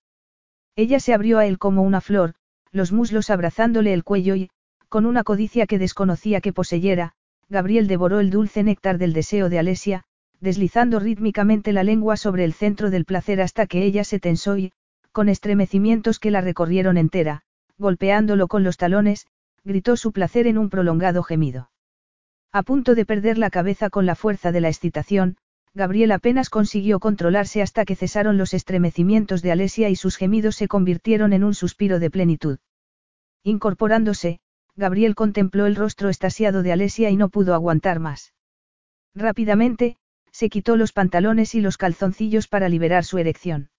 Ella se abrió a él como una flor, los muslos abrazándole el cuello y, con una codicia que desconocía que poseyera, Gabriel devoró el dulce néctar del deseo de Alesia, deslizando rítmicamente la lengua sobre el centro del placer hasta que ella se tensó y, con estremecimientos que la recorrieron entera, golpeándolo con los talones, gritó su placer en un prolongado gemido. A punto de perder la cabeza con la fuerza de la excitación, Gabriel apenas consiguió controlarse hasta que cesaron los estremecimientos de Alesia y sus gemidos se convirtieron en un suspiro de plenitud. Incorporándose, Gabriel contempló el rostro estasiado de Alesia y no pudo aguantar más. Rápidamente, se quitó los pantalones y los calzoncillos para liberar su erección.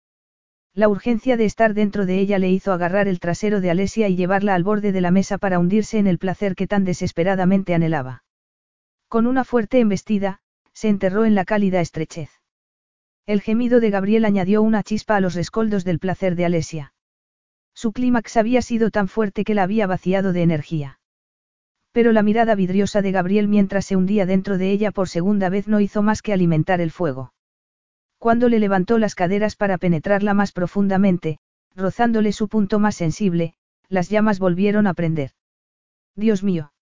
La urgencia de estar dentro de ella le hizo agarrar el trasero de Alesia y llevarla al borde de la mesa para hundirse en el placer que tan desesperadamente anhelaba. Con una fuerte embestida, se enterró en la cálida estrechez. El gemido de Gabriel añadió una chispa a los rescoldos del placer de Alesia. Su clímax había sido tan fuerte que la había vaciado de energía. Pero la mirada vidriosa de Gabriel mientras se hundía dentro de ella por segunda vez no hizo más que alimentar el fuego. Cuando le levantó las caderas para penetrarla más profundamente, rozándole su punto más sensible, las llamas volvieron a prender. Dios mío.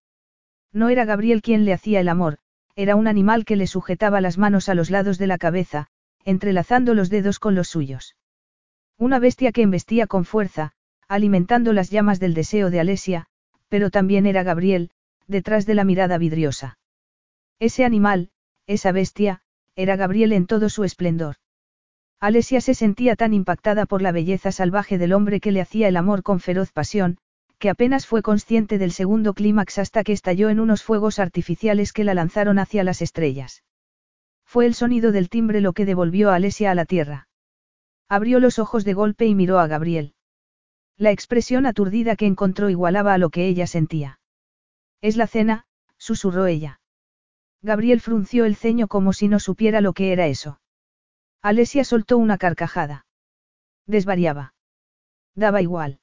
No era Gabriel quien le hacía el amor, era un animal que le sujetaba las manos a los lados de la cabeza, entrelazando los dedos con los suyos. Una bestia que embestía con fuerza, alimentando las llamas del deseo de Alesia, pero también era Gabriel, detrás de la mirada vidriosa. Ese animal, esa bestia, era Gabriel en todo su esplendor. Alesia se sentía tan impactada por la belleza salvaje del hombre que le hacía el amor con feroz pasión, que apenas fue consciente del segundo clímax hasta que estalló en unos fuegos artificiales que la lanzaron hacia las estrellas. Fue el sonido del timbre lo que devolvió a Alesia a la tierra. Abrió los ojos de golpe y miró a Gabriel. La expresión aturdida que encontró igualaba a lo que ella sentía. Es la cena, susurró ella. Gabriel frunció el ceño como si no supiera lo que era eso. Alesia soltó una carcajada. Desvariaba. Daba igual.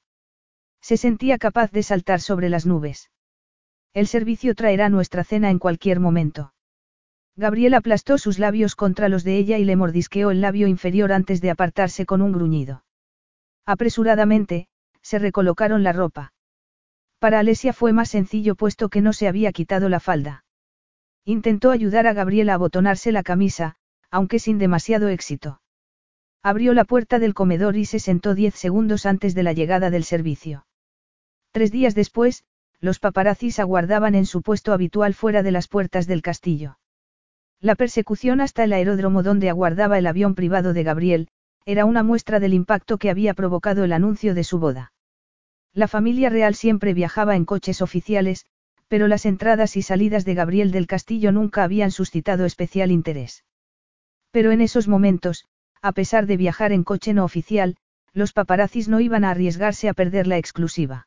Se sentía capaz de saltar sobre las nubes. El servicio traerá nuestra cena en cualquier momento. Gabriel aplastó sus labios contra los de ella y le mordisqueó el labio inferior antes de apartarse con un gruñido. Apresuradamente, se recolocaron la ropa. Para Alesia fue más sencillo puesto que no se había quitado la falda. Intentó ayudar a Gabriel a abotonarse la camisa, aunque sin demasiado éxito. Abrió la puerta del comedor y se sentó diez segundos antes de la llegada del servicio. Tres días después, los paparazzis aguardaban en su puesto habitual fuera de las puertas del castillo. La persecución hasta el aeródromo donde aguardaba el avión privado de Gabriel, era una muestra del impacto que había provocado el anuncio de su boda. La familia real siempre viajaba en coches oficiales, pero las entradas y salidas de Gabriel del castillo nunca habían suscitado especial interés. Pero en esos momentos, a pesar de viajar en coche no oficial, los paparazzis no iban a arriesgarse a perder la exclusiva.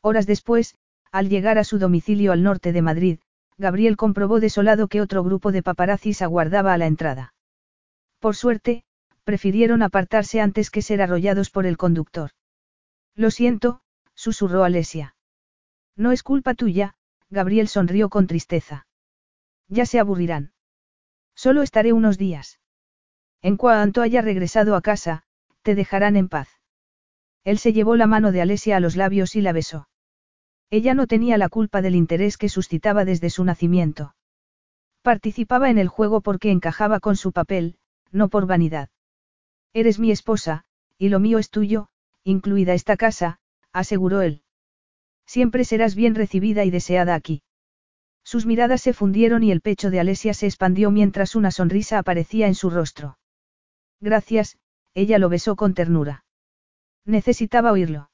Horas después, al llegar a su domicilio al norte de Madrid, Gabriel comprobó desolado que otro grupo de paparazzis aguardaba a la entrada. Por suerte, prefirieron apartarse antes que ser arrollados por el conductor. Lo siento, susurró Alesia. No es culpa tuya, Gabriel sonrió con tristeza. Ya se aburrirán. Solo estaré unos días. En cuanto haya regresado a casa, te dejarán en paz. Él se llevó la mano de Alesia a los labios y la besó. Ella no tenía la culpa del interés que suscitaba desde su nacimiento. Participaba en el juego porque encajaba con su papel, no por vanidad. Eres mi esposa, y lo mío es tuyo, incluida esta casa, aseguró él. Siempre serás bien recibida y deseada aquí. Sus miradas se fundieron y el pecho de Alesia se expandió mientras una sonrisa aparecía en su rostro. Gracias, ella lo besó con ternura. Necesitaba oírlo.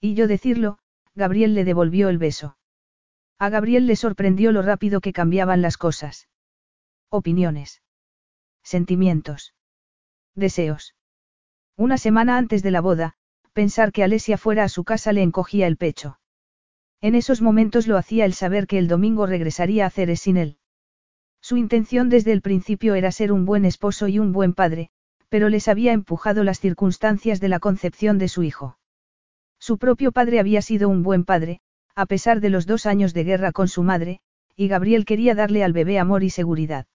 Y yo decirlo, Gabriel le devolvió el beso. A Gabriel le sorprendió lo rápido que cambiaban las cosas. Opiniones. Sentimientos. Deseos. Una semana antes de la boda, pensar que Alesia fuera a su casa le encogía el pecho. En esos momentos lo hacía el saber que el domingo regresaría a Ceres sin él. Su intención desde el principio era ser un buen esposo y un buen padre, pero les había empujado las circunstancias de la concepción de su hijo. Su propio padre había sido un buen padre, a pesar de los dos años de guerra con su madre, y Gabriel quería darle al bebé amor y seguridad.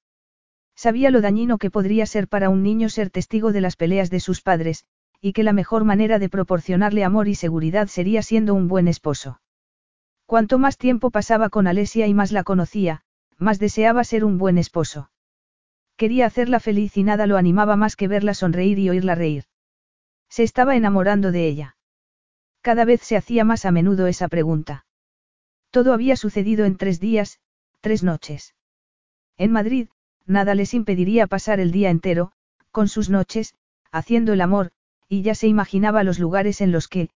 Sabía lo dañino que podría ser para un niño ser testigo de las peleas de sus padres, y que la mejor manera de proporcionarle amor y seguridad sería siendo un buen esposo. Cuanto más tiempo pasaba con Alesia y más la conocía, más deseaba ser un buen esposo. Quería hacerla feliz y nada lo animaba más que verla sonreír y oírla reír. Se estaba enamorando de ella. Cada vez se hacía más a menudo esa pregunta. Todo había sucedido en tres días, tres noches. En Madrid, nada les impediría pasar el día entero, con sus noches, haciendo el amor, y ya se imaginaba los lugares en los que,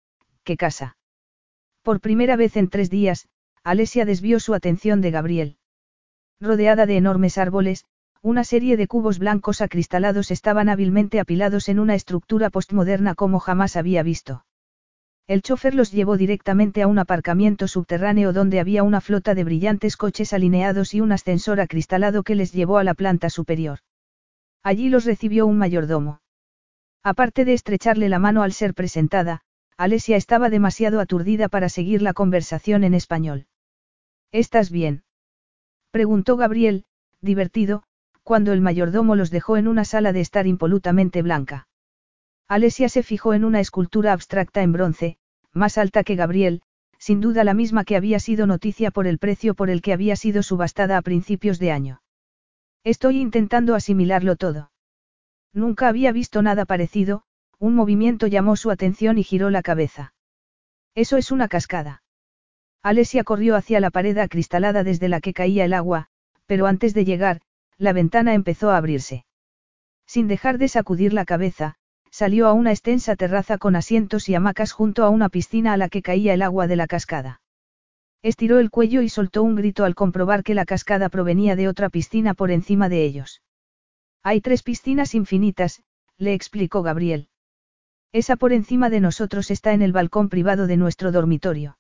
que casa. Por primera vez en tres días, Alesia desvió su atención de Gabriel. Rodeada de enormes árboles, una serie de cubos blancos acristalados estaban hábilmente apilados en una estructura postmoderna como jamás había visto. El chofer los llevó directamente a un aparcamiento subterráneo donde había una flota de brillantes coches alineados y un ascensor acristalado que les llevó a la planta superior. Allí los recibió un mayordomo. Aparte de estrecharle la mano al ser presentada, Alesia estaba demasiado aturdida para seguir la conversación en español. ¿Estás bien? preguntó Gabriel, divertido, cuando el mayordomo los dejó en una sala de estar impolutamente blanca. Alesia se fijó en una escultura abstracta en bronce, más alta que Gabriel, sin duda la misma que había sido noticia por el precio por el que había sido subastada a principios de año. Estoy intentando asimilarlo todo. Nunca había visto nada parecido, un movimiento llamó su atención y giró la cabeza. Eso es una cascada. Alesia corrió hacia la pared acristalada desde la que caía el agua, pero antes de llegar, la ventana empezó a abrirse. Sin dejar de sacudir la cabeza, salió a una extensa terraza con asientos y hamacas junto a una piscina a la que caía el agua de la cascada. Estiró el cuello y soltó un grito al comprobar que la cascada provenía de otra piscina por encima de ellos. Hay tres piscinas infinitas, le explicó Gabriel. Esa por encima de nosotros está en el balcón privado de nuestro dormitorio.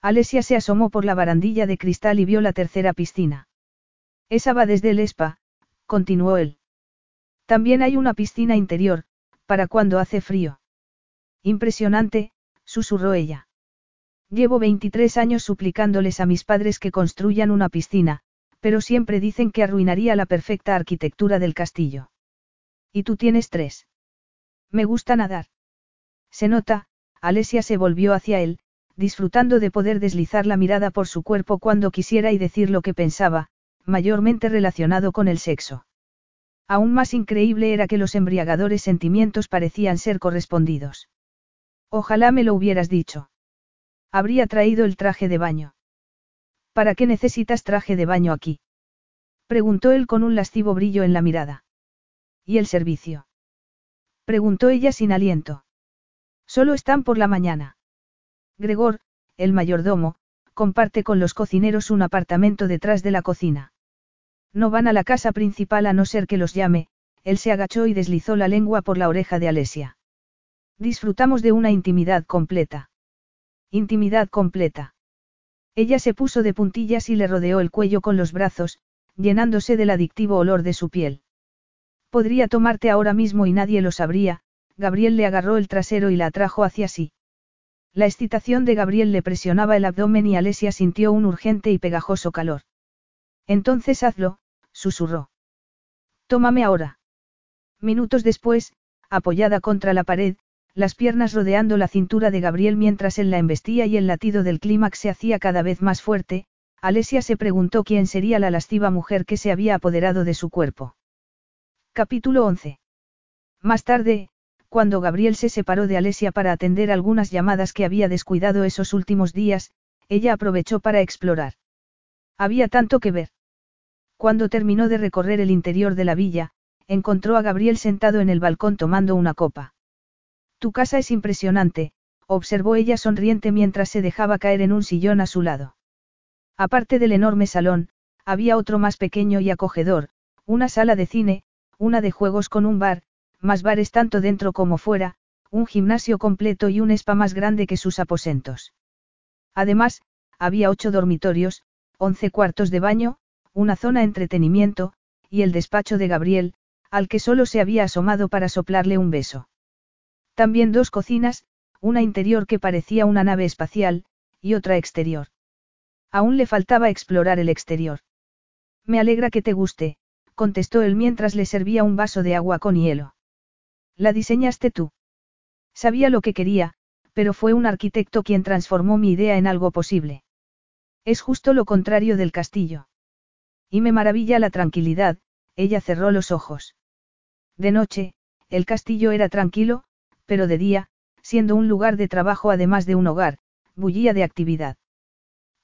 Alesia se asomó por la barandilla de cristal y vio la tercera piscina. Esa va desde el spa, continuó él. También hay una piscina interior, para cuando hace frío. Impresionante, susurró ella. Llevo 23 años suplicándoles a mis padres que construyan una piscina, pero siempre dicen que arruinaría la perfecta arquitectura del castillo. Y tú tienes tres. Me gusta nadar. Se nota, Alesia se volvió hacia él, disfrutando de poder deslizar la mirada por su cuerpo cuando quisiera y decir lo que pensaba, mayormente relacionado con el sexo. Aún más increíble era que los embriagadores sentimientos parecían ser correspondidos. Ojalá me lo hubieras dicho. Habría traído el traje de baño. ¿Para qué necesitas traje de baño aquí? Preguntó él con un lascivo brillo en la mirada. ¿Y el servicio? Preguntó ella sin aliento. Solo están por la mañana. Gregor, el mayordomo, comparte con los cocineros un apartamento detrás de la cocina. No van a la casa principal a no ser que los llame, él se agachó y deslizó la lengua por la oreja de Alesia. Disfrutamos de una intimidad completa. Intimidad completa. Ella se puso de puntillas y le rodeó el cuello con los brazos, llenándose del adictivo olor de su piel. Podría tomarte ahora mismo y nadie lo sabría, Gabriel le agarró el trasero y la atrajo hacia sí. La excitación de Gabriel le presionaba el abdomen y Alesia sintió un urgente y pegajoso calor. Entonces hazlo, susurró. Tómame ahora. Minutos después, apoyada contra la pared, las piernas rodeando la cintura de Gabriel mientras él la embestía y el latido del clímax se hacía cada vez más fuerte, Alesia se preguntó quién sería la lasciva mujer que se había apoderado de su cuerpo. Capítulo 11. Más tarde, cuando Gabriel se separó de Alesia para atender algunas llamadas que había descuidado esos últimos días, ella aprovechó para explorar. Había tanto que ver. Cuando terminó de recorrer el interior de la villa, encontró a Gabriel sentado en el balcón tomando una copa. Tu casa es impresionante, observó ella sonriente mientras se dejaba caer en un sillón a su lado. Aparte del enorme salón, había otro más pequeño y acogedor, una sala de cine, una de juegos con un bar, más bares tanto dentro como fuera, un gimnasio completo y un spa más grande que sus aposentos. Además, había ocho dormitorios, once cuartos de baño, una zona entretenimiento, y el despacho de Gabriel, al que solo se había asomado para soplarle un beso. También dos cocinas, una interior que parecía una nave espacial, y otra exterior. Aún le faltaba explorar el exterior. Me alegra que te guste, contestó él mientras le servía un vaso de agua con hielo. La diseñaste tú. Sabía lo que quería, pero fue un arquitecto quien transformó mi idea en algo posible. Es justo lo contrario del castillo. Y me maravilla la tranquilidad, ella cerró los ojos. De noche, el castillo era tranquilo, pero de día, siendo un lugar de trabajo además de un hogar, bullía de actividad.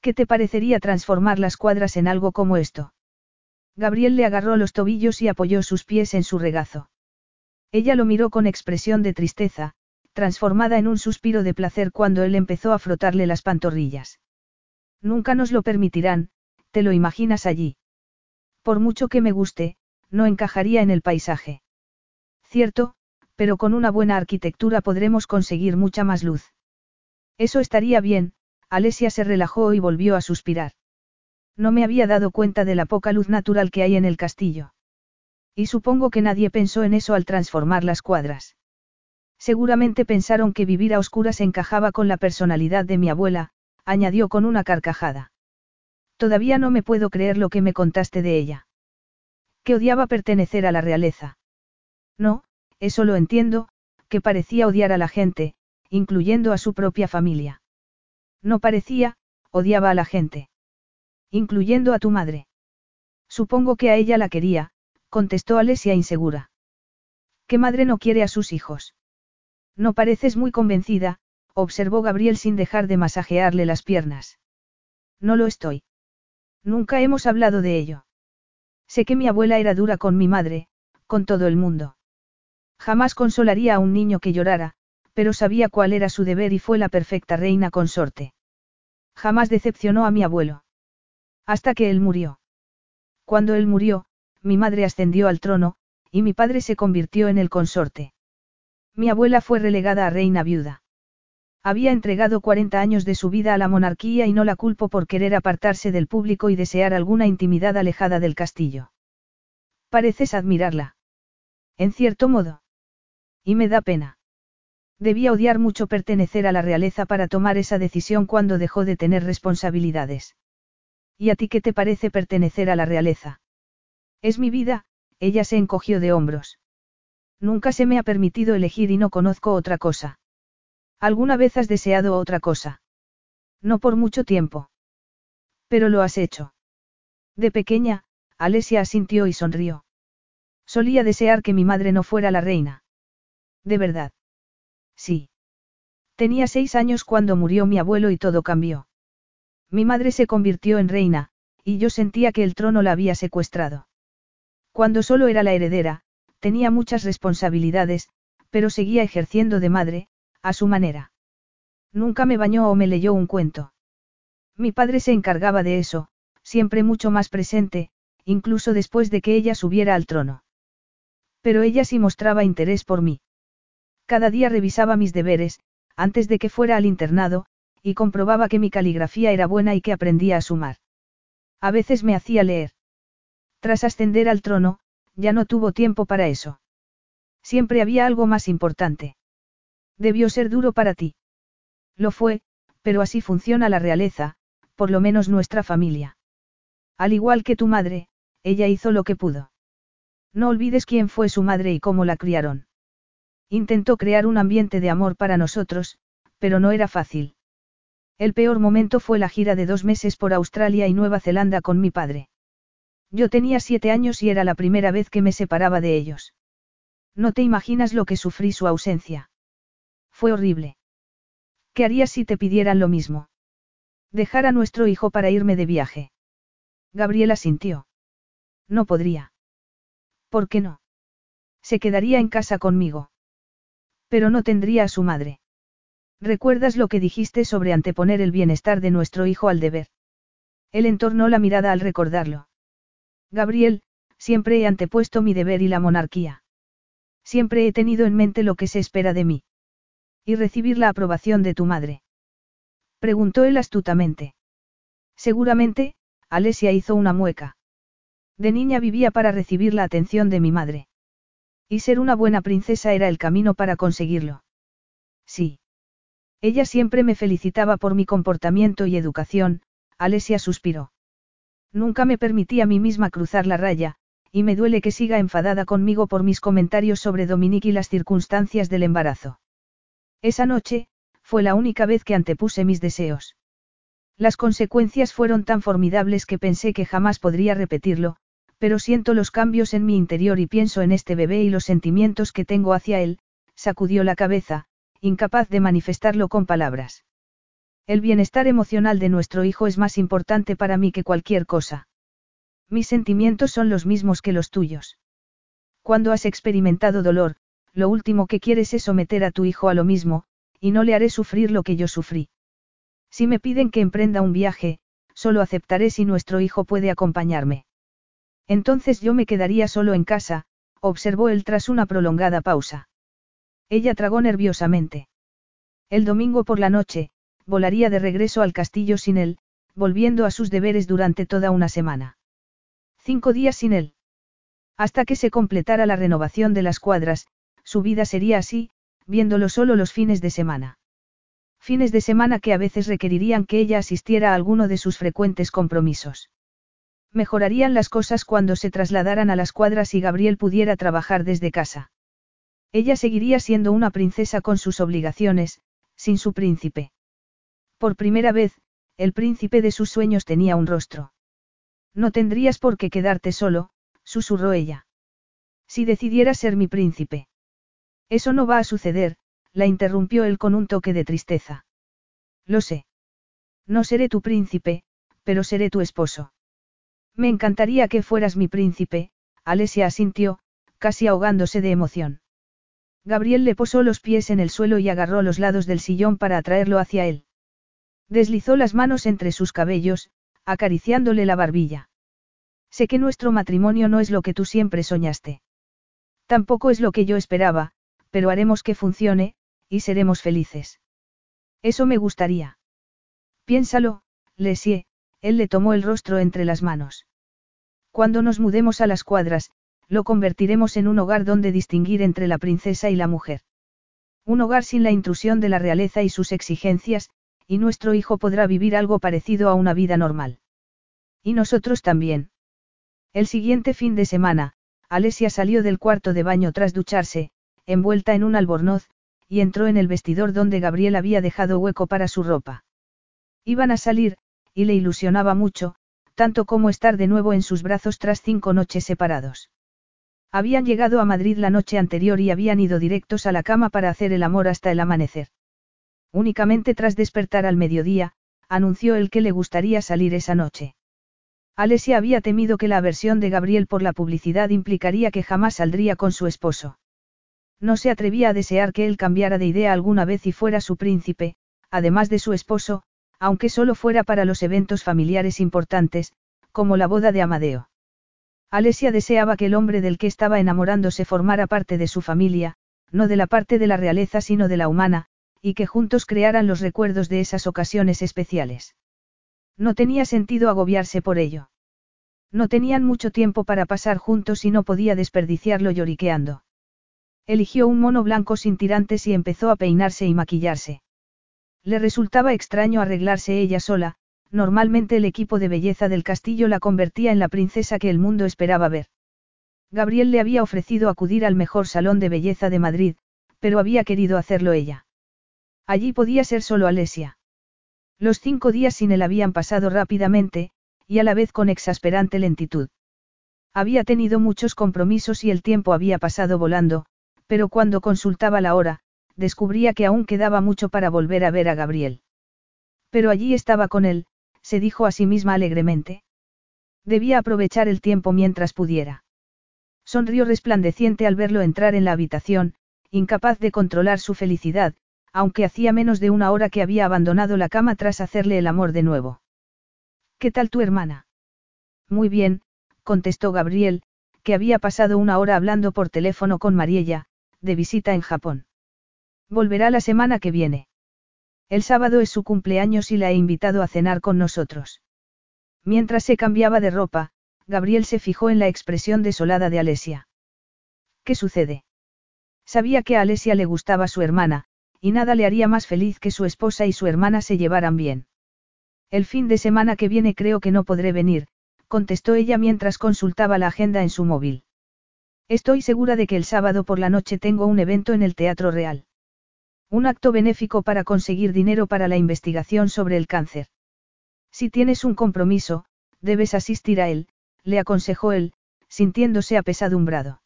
¿Qué te parecería transformar las cuadras en algo como esto? Gabriel le agarró los tobillos y apoyó sus pies en su regazo. Ella lo miró con expresión de tristeza, transformada en un suspiro de placer cuando él empezó a frotarle las pantorrillas. Nunca nos lo permitirán, te lo imaginas allí. Por mucho que me guste, no encajaría en el paisaje. Cierto, pero con una buena arquitectura podremos conseguir mucha más luz. Eso estaría bien, Alesia se relajó y volvió a suspirar. No me había dado cuenta de la poca luz natural que hay en el castillo. Y supongo que nadie pensó en eso al transformar las cuadras. Seguramente pensaron que vivir a oscuras encajaba con la personalidad de mi abuela, añadió con una carcajada. Todavía no me puedo creer lo que me contaste de ella. Que odiaba pertenecer a la realeza. No, eso lo entiendo, que parecía odiar a la gente, incluyendo a su propia familia. No parecía, odiaba a la gente. Incluyendo a tu madre. Supongo que a ella la quería, contestó Alesia insegura. ¿Qué madre no quiere a sus hijos? No pareces muy convencida, observó Gabriel sin dejar de masajearle las piernas. No lo estoy. Nunca hemos hablado de ello. Sé que mi abuela era dura con mi madre, con todo el mundo. Jamás consolaría a un niño que llorara, pero sabía cuál era su deber y fue la perfecta reina consorte. Jamás decepcionó a mi abuelo. Hasta que él murió. Cuando él murió, mi madre ascendió al trono, y mi padre se convirtió en el consorte. Mi abuela fue relegada a reina viuda. Había entregado 40 años de su vida a la monarquía y no la culpo por querer apartarse del público y desear alguna intimidad alejada del castillo. Pareces admirarla. En cierto modo. Y me da pena. Debía odiar mucho pertenecer a la realeza para tomar esa decisión cuando dejó de tener responsabilidades. ¿Y a ti qué te parece pertenecer a la realeza? Es mi vida, ella se encogió de hombros. Nunca se me ha permitido elegir y no conozco otra cosa. ¿Alguna vez has deseado otra cosa? No por mucho tiempo. Pero lo has hecho. De pequeña, Alesia asintió y sonrió. Solía desear que mi madre no fuera la reina. ¿De verdad? Sí. Tenía seis años cuando murió mi abuelo y todo cambió. Mi madre se convirtió en reina, y yo sentía que el trono la había secuestrado. Cuando solo era la heredera, tenía muchas responsabilidades, pero seguía ejerciendo de madre, a su manera. Nunca me bañó o me leyó un cuento. Mi padre se encargaba de eso, siempre mucho más presente, incluso después de que ella subiera al trono. Pero ella sí mostraba interés por mí. Cada día revisaba mis deberes, antes de que fuera al internado, y comprobaba que mi caligrafía era buena y que aprendía a sumar. A veces me hacía leer. Tras ascender al trono, ya no tuvo tiempo para eso. Siempre había algo más importante. Debió ser duro para ti. Lo fue, pero así funciona la realeza, por lo menos nuestra familia. Al igual que tu madre, ella hizo lo que pudo. No olvides quién fue su madre y cómo la criaron. Intentó crear un ambiente de amor para nosotros, pero no era fácil. El peor momento fue la gira de dos meses por Australia y Nueva Zelanda con mi padre. Yo tenía siete años y era la primera vez que me separaba de ellos. No te imaginas lo que sufrí su ausencia. Fue horrible. ¿Qué harías si te pidieran lo mismo? Dejar a nuestro hijo para irme de viaje. Gabriela sintió. No podría. ¿Por qué no? Se quedaría en casa conmigo. Pero no tendría a su madre. ¿Recuerdas lo que dijiste sobre anteponer el bienestar de nuestro hijo al deber? Él entornó la mirada al recordarlo. Gabriel, siempre he antepuesto mi deber y la monarquía. Siempre he tenido en mente lo que se espera de mí. ¿Y recibir la aprobación de tu madre? Preguntó él astutamente. Seguramente, Alesia hizo una mueca. De niña vivía para recibir la atención de mi madre. Y ser una buena princesa era el camino para conseguirlo. Sí. Ella siempre me felicitaba por mi comportamiento y educación, Alesia suspiró. Nunca me permití a mí misma cruzar la raya, y me duele que siga enfadada conmigo por mis comentarios sobre Dominique y las circunstancias del embarazo. Esa noche, fue la única vez que antepuse mis deseos. Las consecuencias fueron tan formidables que pensé que jamás podría repetirlo, pero siento los cambios en mi interior y pienso en este bebé y los sentimientos que tengo hacia él, sacudió la cabeza, incapaz de manifestarlo con palabras. El bienestar emocional de nuestro hijo es más importante para mí que cualquier cosa. Mis sentimientos son los mismos que los tuyos. Cuando has experimentado dolor, lo último que quieres es someter a tu hijo a lo mismo, y no le haré sufrir lo que yo sufrí. Si me piden que emprenda un viaje, solo aceptaré si nuestro hijo puede acompañarme. Entonces yo me quedaría solo en casa, observó él tras una prolongada pausa. Ella tragó nerviosamente. El domingo por la noche, volaría de regreso al castillo sin él, volviendo a sus deberes durante toda una semana. Cinco días sin él. Hasta que se completara la renovación de las cuadras, su vida sería así, viéndolo solo los fines de semana. Fines de semana que a veces requerirían que ella asistiera a alguno de sus frecuentes compromisos. Mejorarían las cosas cuando se trasladaran a las cuadras y Gabriel pudiera trabajar desde casa. Ella seguiría siendo una princesa con sus obligaciones, sin su príncipe. Por primera vez, el príncipe de sus sueños tenía un rostro. No tendrías por qué quedarte solo, susurró ella. Si decidiera ser mi príncipe. Eso no va a suceder, la interrumpió él con un toque de tristeza. Lo sé. No seré tu príncipe, pero seré tu esposo. Me encantaría que fueras mi príncipe, Alesia asintió, casi ahogándose de emoción. Gabriel le posó los pies en el suelo y agarró los lados del sillón para atraerlo hacia él. Deslizó las manos entre sus cabellos, acariciándole la barbilla. Sé que nuestro matrimonio no es lo que tú siempre soñaste. Tampoco es lo que yo esperaba, pero haremos que funcione, y seremos felices. Eso me gustaría. Piénsalo, Lesie, él le tomó el rostro entre las manos. Cuando nos mudemos a las cuadras, lo convertiremos en un hogar donde distinguir entre la princesa y la mujer. Un hogar sin la intrusión de la realeza y sus exigencias, y nuestro hijo podrá vivir algo parecido a una vida normal. Y nosotros también. El siguiente fin de semana, Alesia salió del cuarto de baño tras ducharse, envuelta en un albornoz, y entró en el vestidor donde Gabriel había dejado hueco para su ropa. Iban a salir, y le ilusionaba mucho, tanto como estar de nuevo en sus brazos tras cinco noches separados. Habían llegado a Madrid la noche anterior y habían ido directos a la cama para hacer el amor hasta el amanecer. Únicamente tras despertar al mediodía, anunció el que le gustaría salir esa noche. Alesia había temido que la aversión de Gabriel por la publicidad implicaría que jamás saldría con su esposo. No se atrevía a desear que él cambiara de idea alguna vez y fuera su príncipe, además de su esposo, aunque solo fuera para los eventos familiares importantes, como la boda de Amadeo. Alesia deseaba que el hombre del que estaba enamorándose formara parte de su familia, no de la parte de la realeza sino de la humana, y que juntos crearan los recuerdos de esas ocasiones especiales. No tenía sentido agobiarse por ello. No tenían mucho tiempo para pasar juntos y no podía desperdiciarlo lloriqueando. Eligió un mono blanco sin tirantes y empezó a peinarse y maquillarse. Le resultaba extraño arreglarse ella sola, normalmente el equipo de belleza del castillo la convertía en la princesa que el mundo esperaba ver. Gabriel le había ofrecido acudir al mejor salón de belleza de Madrid, pero había querido hacerlo ella. Allí podía ser solo Alesia. Los cinco días sin él habían pasado rápidamente, y a la vez con exasperante lentitud. Había tenido muchos compromisos y el tiempo había pasado volando, pero cuando consultaba la hora, descubría que aún quedaba mucho para volver a ver a Gabriel. Pero allí estaba con él, se dijo a sí misma alegremente. Debía aprovechar el tiempo mientras pudiera. Sonrió resplandeciente al verlo entrar en la habitación, incapaz de controlar su felicidad, aunque hacía menos de una hora que había abandonado la cama tras hacerle el amor de nuevo. ¿Qué tal tu hermana? Muy bien, contestó Gabriel, que había pasado una hora hablando por teléfono con Mariella, de visita en Japón. Volverá la semana que viene. El sábado es su cumpleaños y la he invitado a cenar con nosotros. Mientras se cambiaba de ropa, Gabriel se fijó en la expresión desolada de Alesia. ¿Qué sucede? Sabía que a Alesia le gustaba su hermana, y nada le haría más feliz que su esposa y su hermana se llevaran bien. El fin de semana que viene creo que no podré venir, contestó ella mientras consultaba la agenda en su móvil. Estoy segura de que el sábado por la noche tengo un evento en el Teatro Real. Un acto benéfico para conseguir dinero para la investigación sobre el cáncer. Si tienes un compromiso, debes asistir a él, le aconsejó él, sintiéndose apesadumbrado.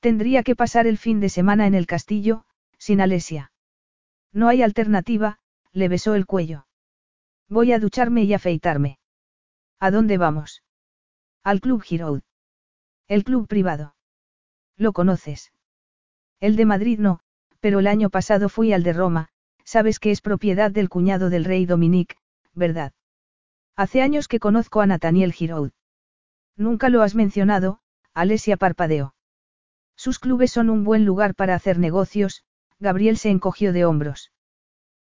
Tendría que pasar el fin de semana en el castillo, sin Alesia. No hay alternativa, le besó el cuello. Voy a ducharme y afeitarme. ¿A dónde vamos? Al Club Giroud. El club privado. ¿Lo conoces? El de Madrid no, pero el año pasado fui al de Roma, sabes que es propiedad del cuñado del rey Dominique, ¿verdad? Hace años que conozco a Nathaniel Giraud. Nunca lo has mencionado, Alesia parpadeó. Sus clubes son un buen lugar para hacer negocios, Gabriel se encogió de hombros.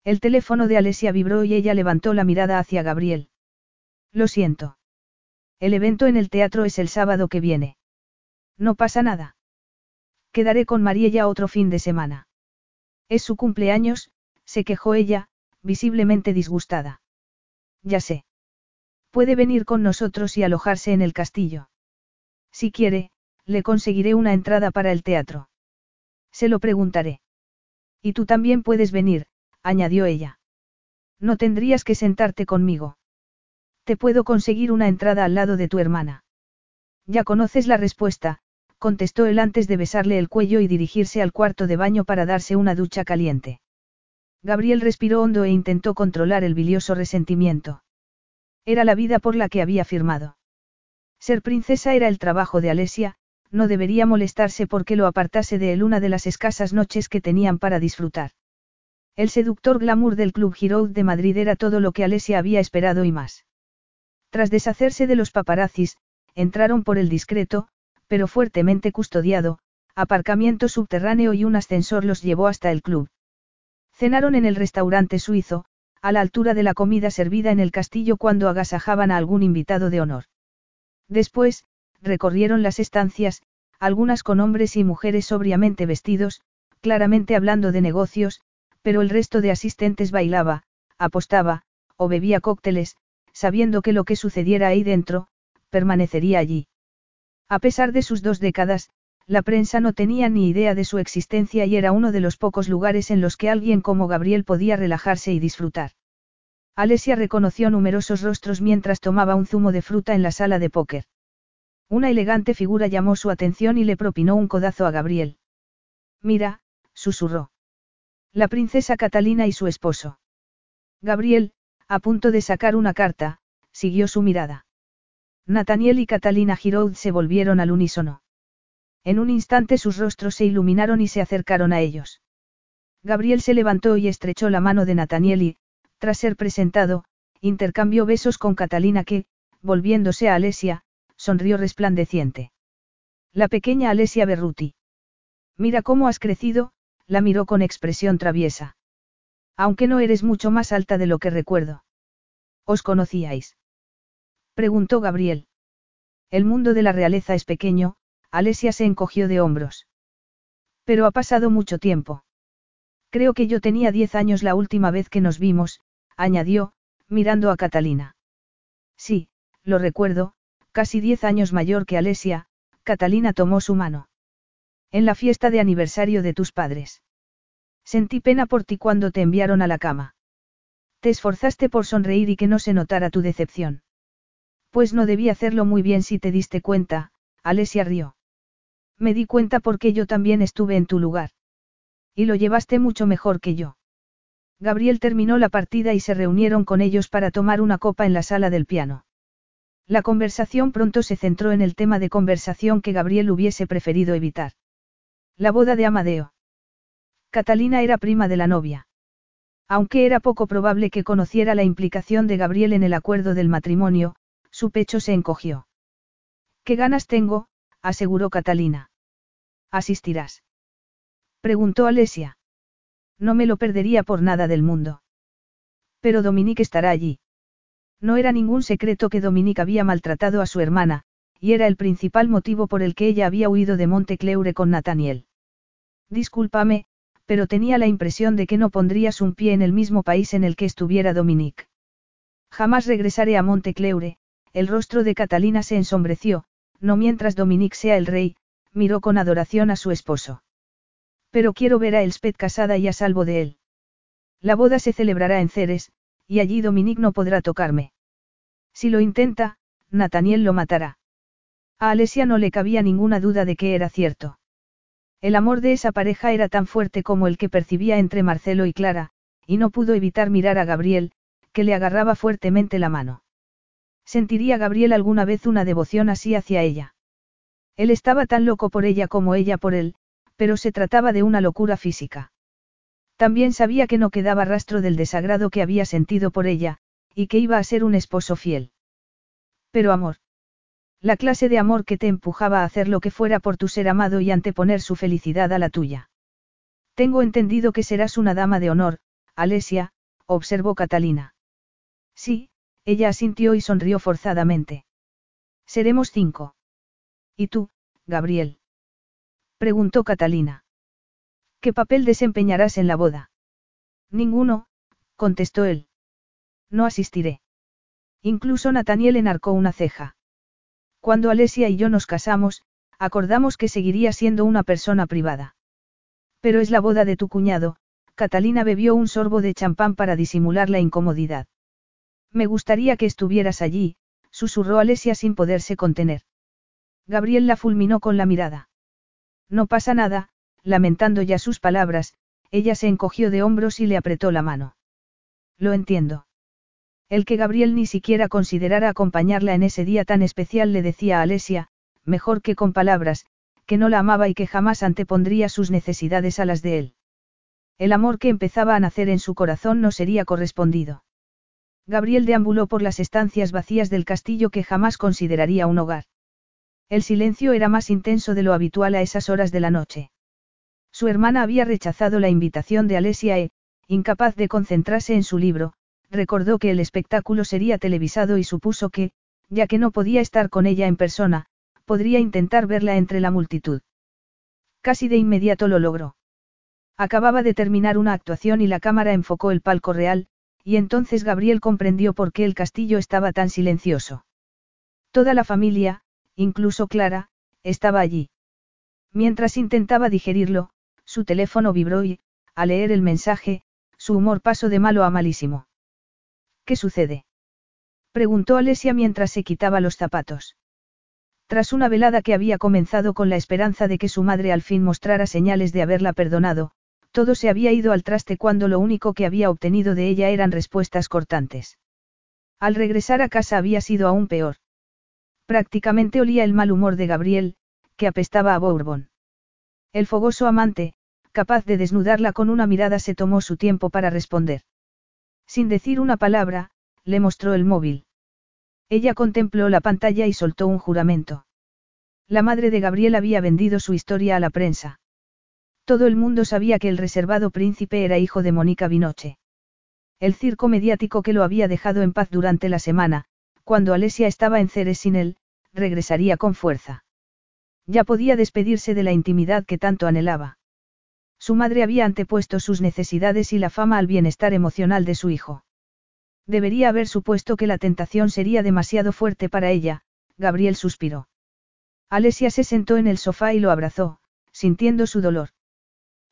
El teléfono de Alesia vibró y ella levantó la mirada hacia Gabriel. Lo siento. El evento en el teatro es el sábado que viene. No pasa nada. Quedaré con Mariella otro fin de semana. Es su cumpleaños, se quejó ella, visiblemente disgustada. Ya sé. Puede venir con nosotros y alojarse en el castillo. Si quiere, le conseguiré una entrada para el teatro. Se lo preguntaré. Y tú también puedes venir, añadió ella. No tendrías que sentarte conmigo. Te puedo conseguir una entrada al lado de tu hermana. Ya conoces la respuesta, contestó él antes de besarle el cuello y dirigirse al cuarto de baño para darse una ducha caliente. Gabriel respiró hondo e intentó controlar el bilioso resentimiento. Era la vida por la que había firmado. Ser princesa era el trabajo de Alesia, no debería molestarse porque lo apartase de él una de las escasas noches que tenían para disfrutar. El seductor glamour del Club Giroud de Madrid era todo lo que Alesia había esperado y más. Tras deshacerse de los paparazzis, entraron por el discreto, pero fuertemente custodiado, aparcamiento subterráneo y un ascensor los llevó hasta el club. Cenaron en el restaurante suizo, a la altura de la comida servida en el castillo cuando agasajaban a algún invitado de honor. Después, recorrieron las estancias, algunas con hombres y mujeres sobriamente vestidos, claramente hablando de negocios, pero el resto de asistentes bailaba, apostaba, o bebía cócteles, sabiendo que lo que sucediera ahí dentro, permanecería allí. A pesar de sus dos décadas, la prensa no tenía ni idea de su existencia y era uno de los pocos lugares en los que alguien como Gabriel podía relajarse y disfrutar. Alesia reconoció numerosos rostros mientras tomaba un zumo de fruta en la sala de póker. Una elegante figura llamó su atención y le propinó un codazo a Gabriel. Mira, susurró. La princesa Catalina y su esposo. Gabriel, a punto de sacar una carta, siguió su mirada. Nathaniel y Catalina Giraud se volvieron al unísono. En un instante sus rostros se iluminaron y se acercaron a ellos. Gabriel se levantó y estrechó la mano de Nathaniel y, tras ser presentado, intercambió besos con Catalina que, volviéndose a Alesia, sonrió resplandeciente. La pequeña Alesia Berruti. Mira cómo has crecido, la miró con expresión traviesa. Aunque no eres mucho más alta de lo que recuerdo. ¿Os conocíais? Preguntó Gabriel. El mundo de la realeza es pequeño, Alesia se encogió de hombros. Pero ha pasado mucho tiempo. Creo que yo tenía diez años la última vez que nos vimos, añadió, mirando a Catalina. Sí, lo recuerdo, casi diez años mayor que Alesia, Catalina tomó su mano. En la fiesta de aniversario de tus padres. Sentí pena por ti cuando te enviaron a la cama. Te esforzaste por sonreír y que no se notara tu decepción. Pues no debí hacerlo muy bien si te diste cuenta, Alesia rió. Me di cuenta porque yo también estuve en tu lugar. Y lo llevaste mucho mejor que yo. Gabriel terminó la partida y se reunieron con ellos para tomar una copa en la sala del piano. La conversación pronto se centró en el tema de conversación que Gabriel hubiese preferido evitar. La boda de Amadeo. Catalina era prima de la novia. Aunque era poco probable que conociera la implicación de Gabriel en el acuerdo del matrimonio, su pecho se encogió. ¿Qué ganas tengo? aseguró Catalina. ¿Asistirás? Preguntó Alesia. No me lo perdería por nada del mundo. Pero Dominique estará allí. No era ningún secreto que Dominique había maltratado a su hermana, y era el principal motivo por el que ella había huido de Montecleure con Nathaniel. Discúlpame, pero tenía la impresión de que no pondrías un pie en el mismo país en el que estuviera Dominique. Jamás regresaré a Montecleure, el rostro de Catalina se ensombreció, no mientras Dominique sea el rey, miró con adoración a su esposo. Pero quiero ver a Elspeth casada y a salvo de él. La boda se celebrará en Ceres, y allí Dominique no podrá tocarme. Si lo intenta, Nathaniel lo matará. A Alesia no le cabía ninguna duda de que era cierto. El amor de esa pareja era tan fuerte como el que percibía entre Marcelo y Clara, y no pudo evitar mirar a Gabriel, que le agarraba fuertemente la mano. ¿Sentiría Gabriel alguna vez una devoción así hacia ella? Él estaba tan loco por ella como ella por él, pero se trataba de una locura física. También sabía que no quedaba rastro del desagrado que había sentido por ella, y que iba a ser un esposo fiel. Pero amor. La clase de amor que te empujaba a hacer lo que fuera por tu ser amado y anteponer su felicidad a la tuya. Tengo entendido que serás una dama de honor, Alesia, observó Catalina. Sí, ella asintió y sonrió forzadamente. Seremos cinco. ¿Y tú, Gabriel? preguntó Catalina. ¿Qué papel desempeñarás en la boda? Ninguno, contestó él. No asistiré. Incluso Nathaniel enarcó una ceja. Cuando Alesia y yo nos casamos, acordamos que seguiría siendo una persona privada. Pero es la boda de tu cuñado, Catalina bebió un sorbo de champán para disimular la incomodidad. Me gustaría que estuvieras allí, susurró Alesia sin poderse contener. Gabriel la fulminó con la mirada. No pasa nada, lamentando ya sus palabras, ella se encogió de hombros y le apretó la mano. Lo entiendo. El que Gabriel ni siquiera considerara acompañarla en ese día tan especial le decía a Alesia, mejor que con palabras, que no la amaba y que jamás antepondría sus necesidades a las de él. El amor que empezaba a nacer en su corazón no sería correspondido. Gabriel deambuló por las estancias vacías del castillo que jamás consideraría un hogar. El silencio era más intenso de lo habitual a esas horas de la noche. Su hermana había rechazado la invitación de Alesia e, incapaz de concentrarse en su libro, recordó que el espectáculo sería televisado y supuso que, ya que no podía estar con ella en persona, podría intentar verla entre la multitud. Casi de inmediato lo logró. Acababa de terminar una actuación y la cámara enfocó el palco real, y entonces Gabriel comprendió por qué el castillo estaba tan silencioso. Toda la familia, incluso Clara, estaba allí. Mientras intentaba digerirlo, su teléfono vibró y, al leer el mensaje, su humor pasó de malo a malísimo. ¿Qué sucede? Preguntó Alesia mientras se quitaba los zapatos. Tras una velada que había comenzado con la esperanza de que su madre al fin mostrara señales de haberla perdonado, todo se había ido al traste cuando lo único que había obtenido de ella eran respuestas cortantes. Al regresar a casa había sido aún peor. Prácticamente olía el mal humor de Gabriel, que apestaba a Bourbon. El fogoso amante, capaz de desnudarla con una mirada, se tomó su tiempo para responder. Sin decir una palabra, le mostró el móvil. Ella contempló la pantalla y soltó un juramento. La madre de Gabriel había vendido su historia a la prensa. Todo el mundo sabía que el reservado príncipe era hijo de Mónica Vinoche. El circo mediático que lo había dejado en paz durante la semana, cuando Alesia estaba en Ceres sin él, regresaría con fuerza. Ya podía despedirse de la intimidad que tanto anhelaba. Su madre había antepuesto sus necesidades y la fama al bienestar emocional de su hijo. Debería haber supuesto que la tentación sería demasiado fuerte para ella, Gabriel suspiró. Alesia se sentó en el sofá y lo abrazó, sintiendo su dolor.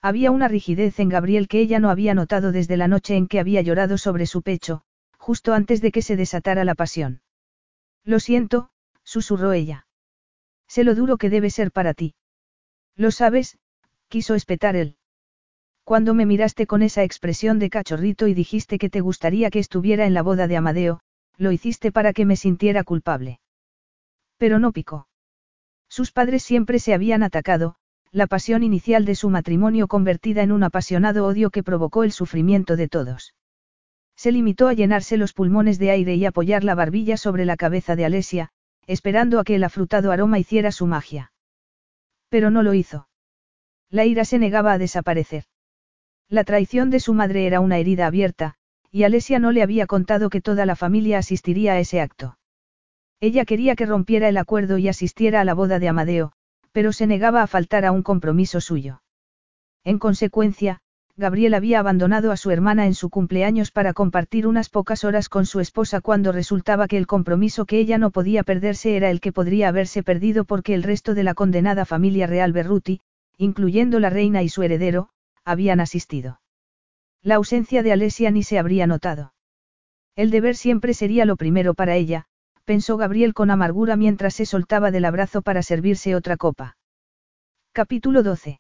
Había una rigidez en Gabriel que ella no había notado desde la noche en que había llorado sobre su pecho, justo antes de que se desatara la pasión. Lo siento, susurró ella. Sé lo duro que debe ser para ti. Lo sabes, quiso espetar él. Cuando me miraste con esa expresión de cachorrito y dijiste que te gustaría que estuviera en la boda de Amadeo, lo hiciste para que me sintiera culpable. Pero no picó. Sus padres siempre se habían atacado, la pasión inicial de su matrimonio convertida en un apasionado odio que provocó el sufrimiento de todos. Se limitó a llenarse los pulmones de aire y apoyar la barbilla sobre la cabeza de Alesia, esperando a que el afrutado aroma hiciera su magia. Pero no lo hizo. La ira se negaba a desaparecer. La traición de su madre era una herida abierta, y Alesia no le había contado que toda la familia asistiría a ese acto. Ella quería que rompiera el acuerdo y asistiera a la boda de Amadeo, pero se negaba a faltar a un compromiso suyo. En consecuencia, Gabriel había abandonado a su hermana en su cumpleaños para compartir unas pocas horas con su esposa cuando resultaba que el compromiso que ella no podía perderse era el que podría haberse perdido porque el resto de la condenada familia real Berruti, incluyendo la reina y su heredero, habían asistido. La ausencia de Alesia ni se habría notado. El deber siempre sería lo primero para ella, pensó Gabriel con amargura mientras se soltaba del abrazo para servirse otra copa. Capítulo 12.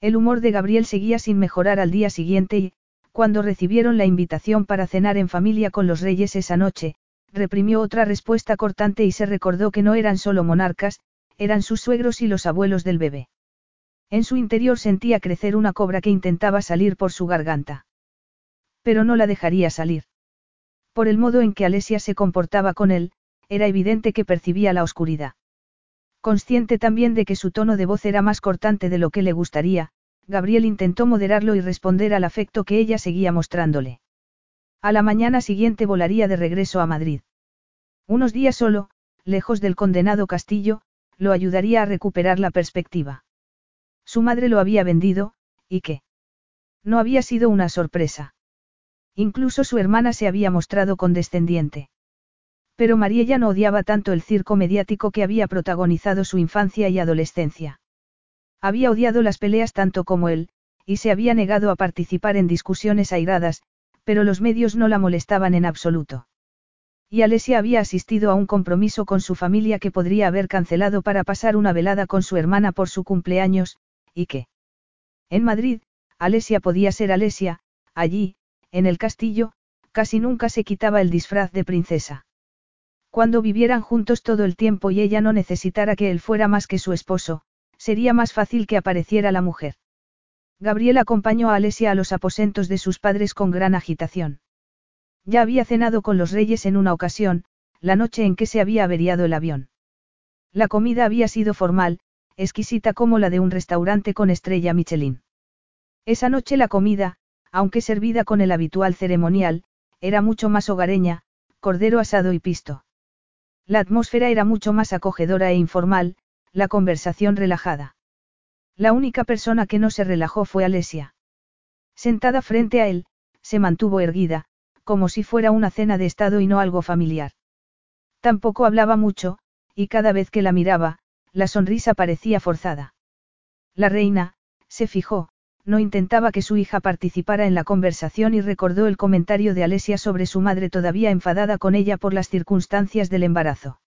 El humor de Gabriel seguía sin mejorar al día siguiente y, Cuando recibieron la invitación para cenar en familia con los reyes esa noche, reprimió otra respuesta cortante y se recordó que no eran solo monarcas, eran sus suegros y los abuelos del bebé. En su interior sentía crecer una cobra que intentaba salir por su garganta. Pero no la dejaría salir. Por el modo en que Alesia se comportaba con él, era evidente que percibía la oscuridad. Consciente también de que su tono de voz era más cortante de lo que le gustaría, Gabriel intentó moderarlo y responder al afecto que ella seguía mostrándole. A la mañana siguiente volaría de regreso a Madrid. Unos días solo, lejos del condenado castillo, lo ayudaría a recuperar la perspectiva. Su madre lo había vendido, ¿y qué? No había sido una sorpresa. Incluso su hermana se había mostrado condescendiente. Pero María ya no odiaba tanto el circo mediático que había protagonizado su infancia y adolescencia. Había odiado las peleas tanto como él, y se había negado a participar en discusiones airadas, pero los medios no la molestaban en absoluto. Y Alesia había asistido a un compromiso con su familia que podría haber cancelado para pasar una velada con su hermana por su cumpleaños, y que. En Madrid, Alesia podía ser Alesia, allí, en el castillo, casi nunca se quitaba el disfraz de princesa. Cuando vivieran juntos todo el tiempo y ella no necesitara que él fuera más que su esposo, sería más fácil que apareciera la mujer. Gabriel acompañó a Alesia a los aposentos de sus padres con gran agitación. Ya había cenado con los reyes en una ocasión, la noche en que se había averiado el avión. La comida había sido formal, exquisita como la de un restaurante con estrella Michelin. Esa noche la comida, aunque servida con el habitual ceremonial, era mucho más hogareña, cordero asado y pisto. La atmósfera era mucho más acogedora e informal, la conversación relajada. La única persona que no se relajó fue Alesia. Sentada frente a él, se mantuvo erguida, como si fuera una cena de estado y no algo familiar. Tampoco hablaba mucho, y cada vez que la miraba, la sonrisa parecía forzada. La reina, se fijó, no intentaba que su hija participara en la conversación y recordó el comentario de Alesia sobre su madre todavía enfadada con ella por las circunstancias del embarazo.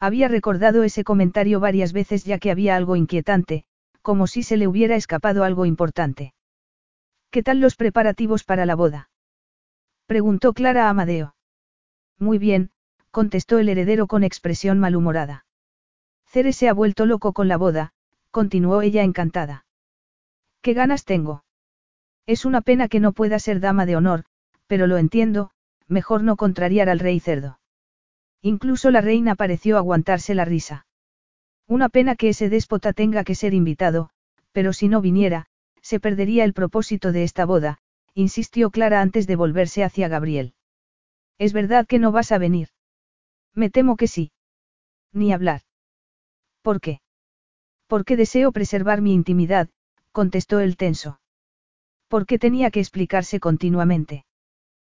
Había recordado ese comentario varias veces ya que había algo inquietante, como si se le hubiera escapado algo importante. ¿Qué tal los preparativos para la boda? preguntó Clara a Amadeo. Muy bien, contestó el heredero con expresión malhumorada. Ceres se ha vuelto loco con la boda, continuó ella encantada. ¿Qué ganas tengo? Es una pena que no pueda ser dama de honor, pero lo entiendo, mejor no contrariar al rey cerdo. Incluso la reina pareció aguantarse la risa. Una pena que ese déspota tenga que ser invitado, pero si no viniera, se perdería el propósito de esta boda, insistió Clara antes de volverse hacia Gabriel. ¿Es verdad que no vas a venir? Me temo que sí. Ni hablar. ¿Por qué? Porque deseo preservar mi intimidad, contestó el tenso. ¿Por qué tenía que explicarse continuamente?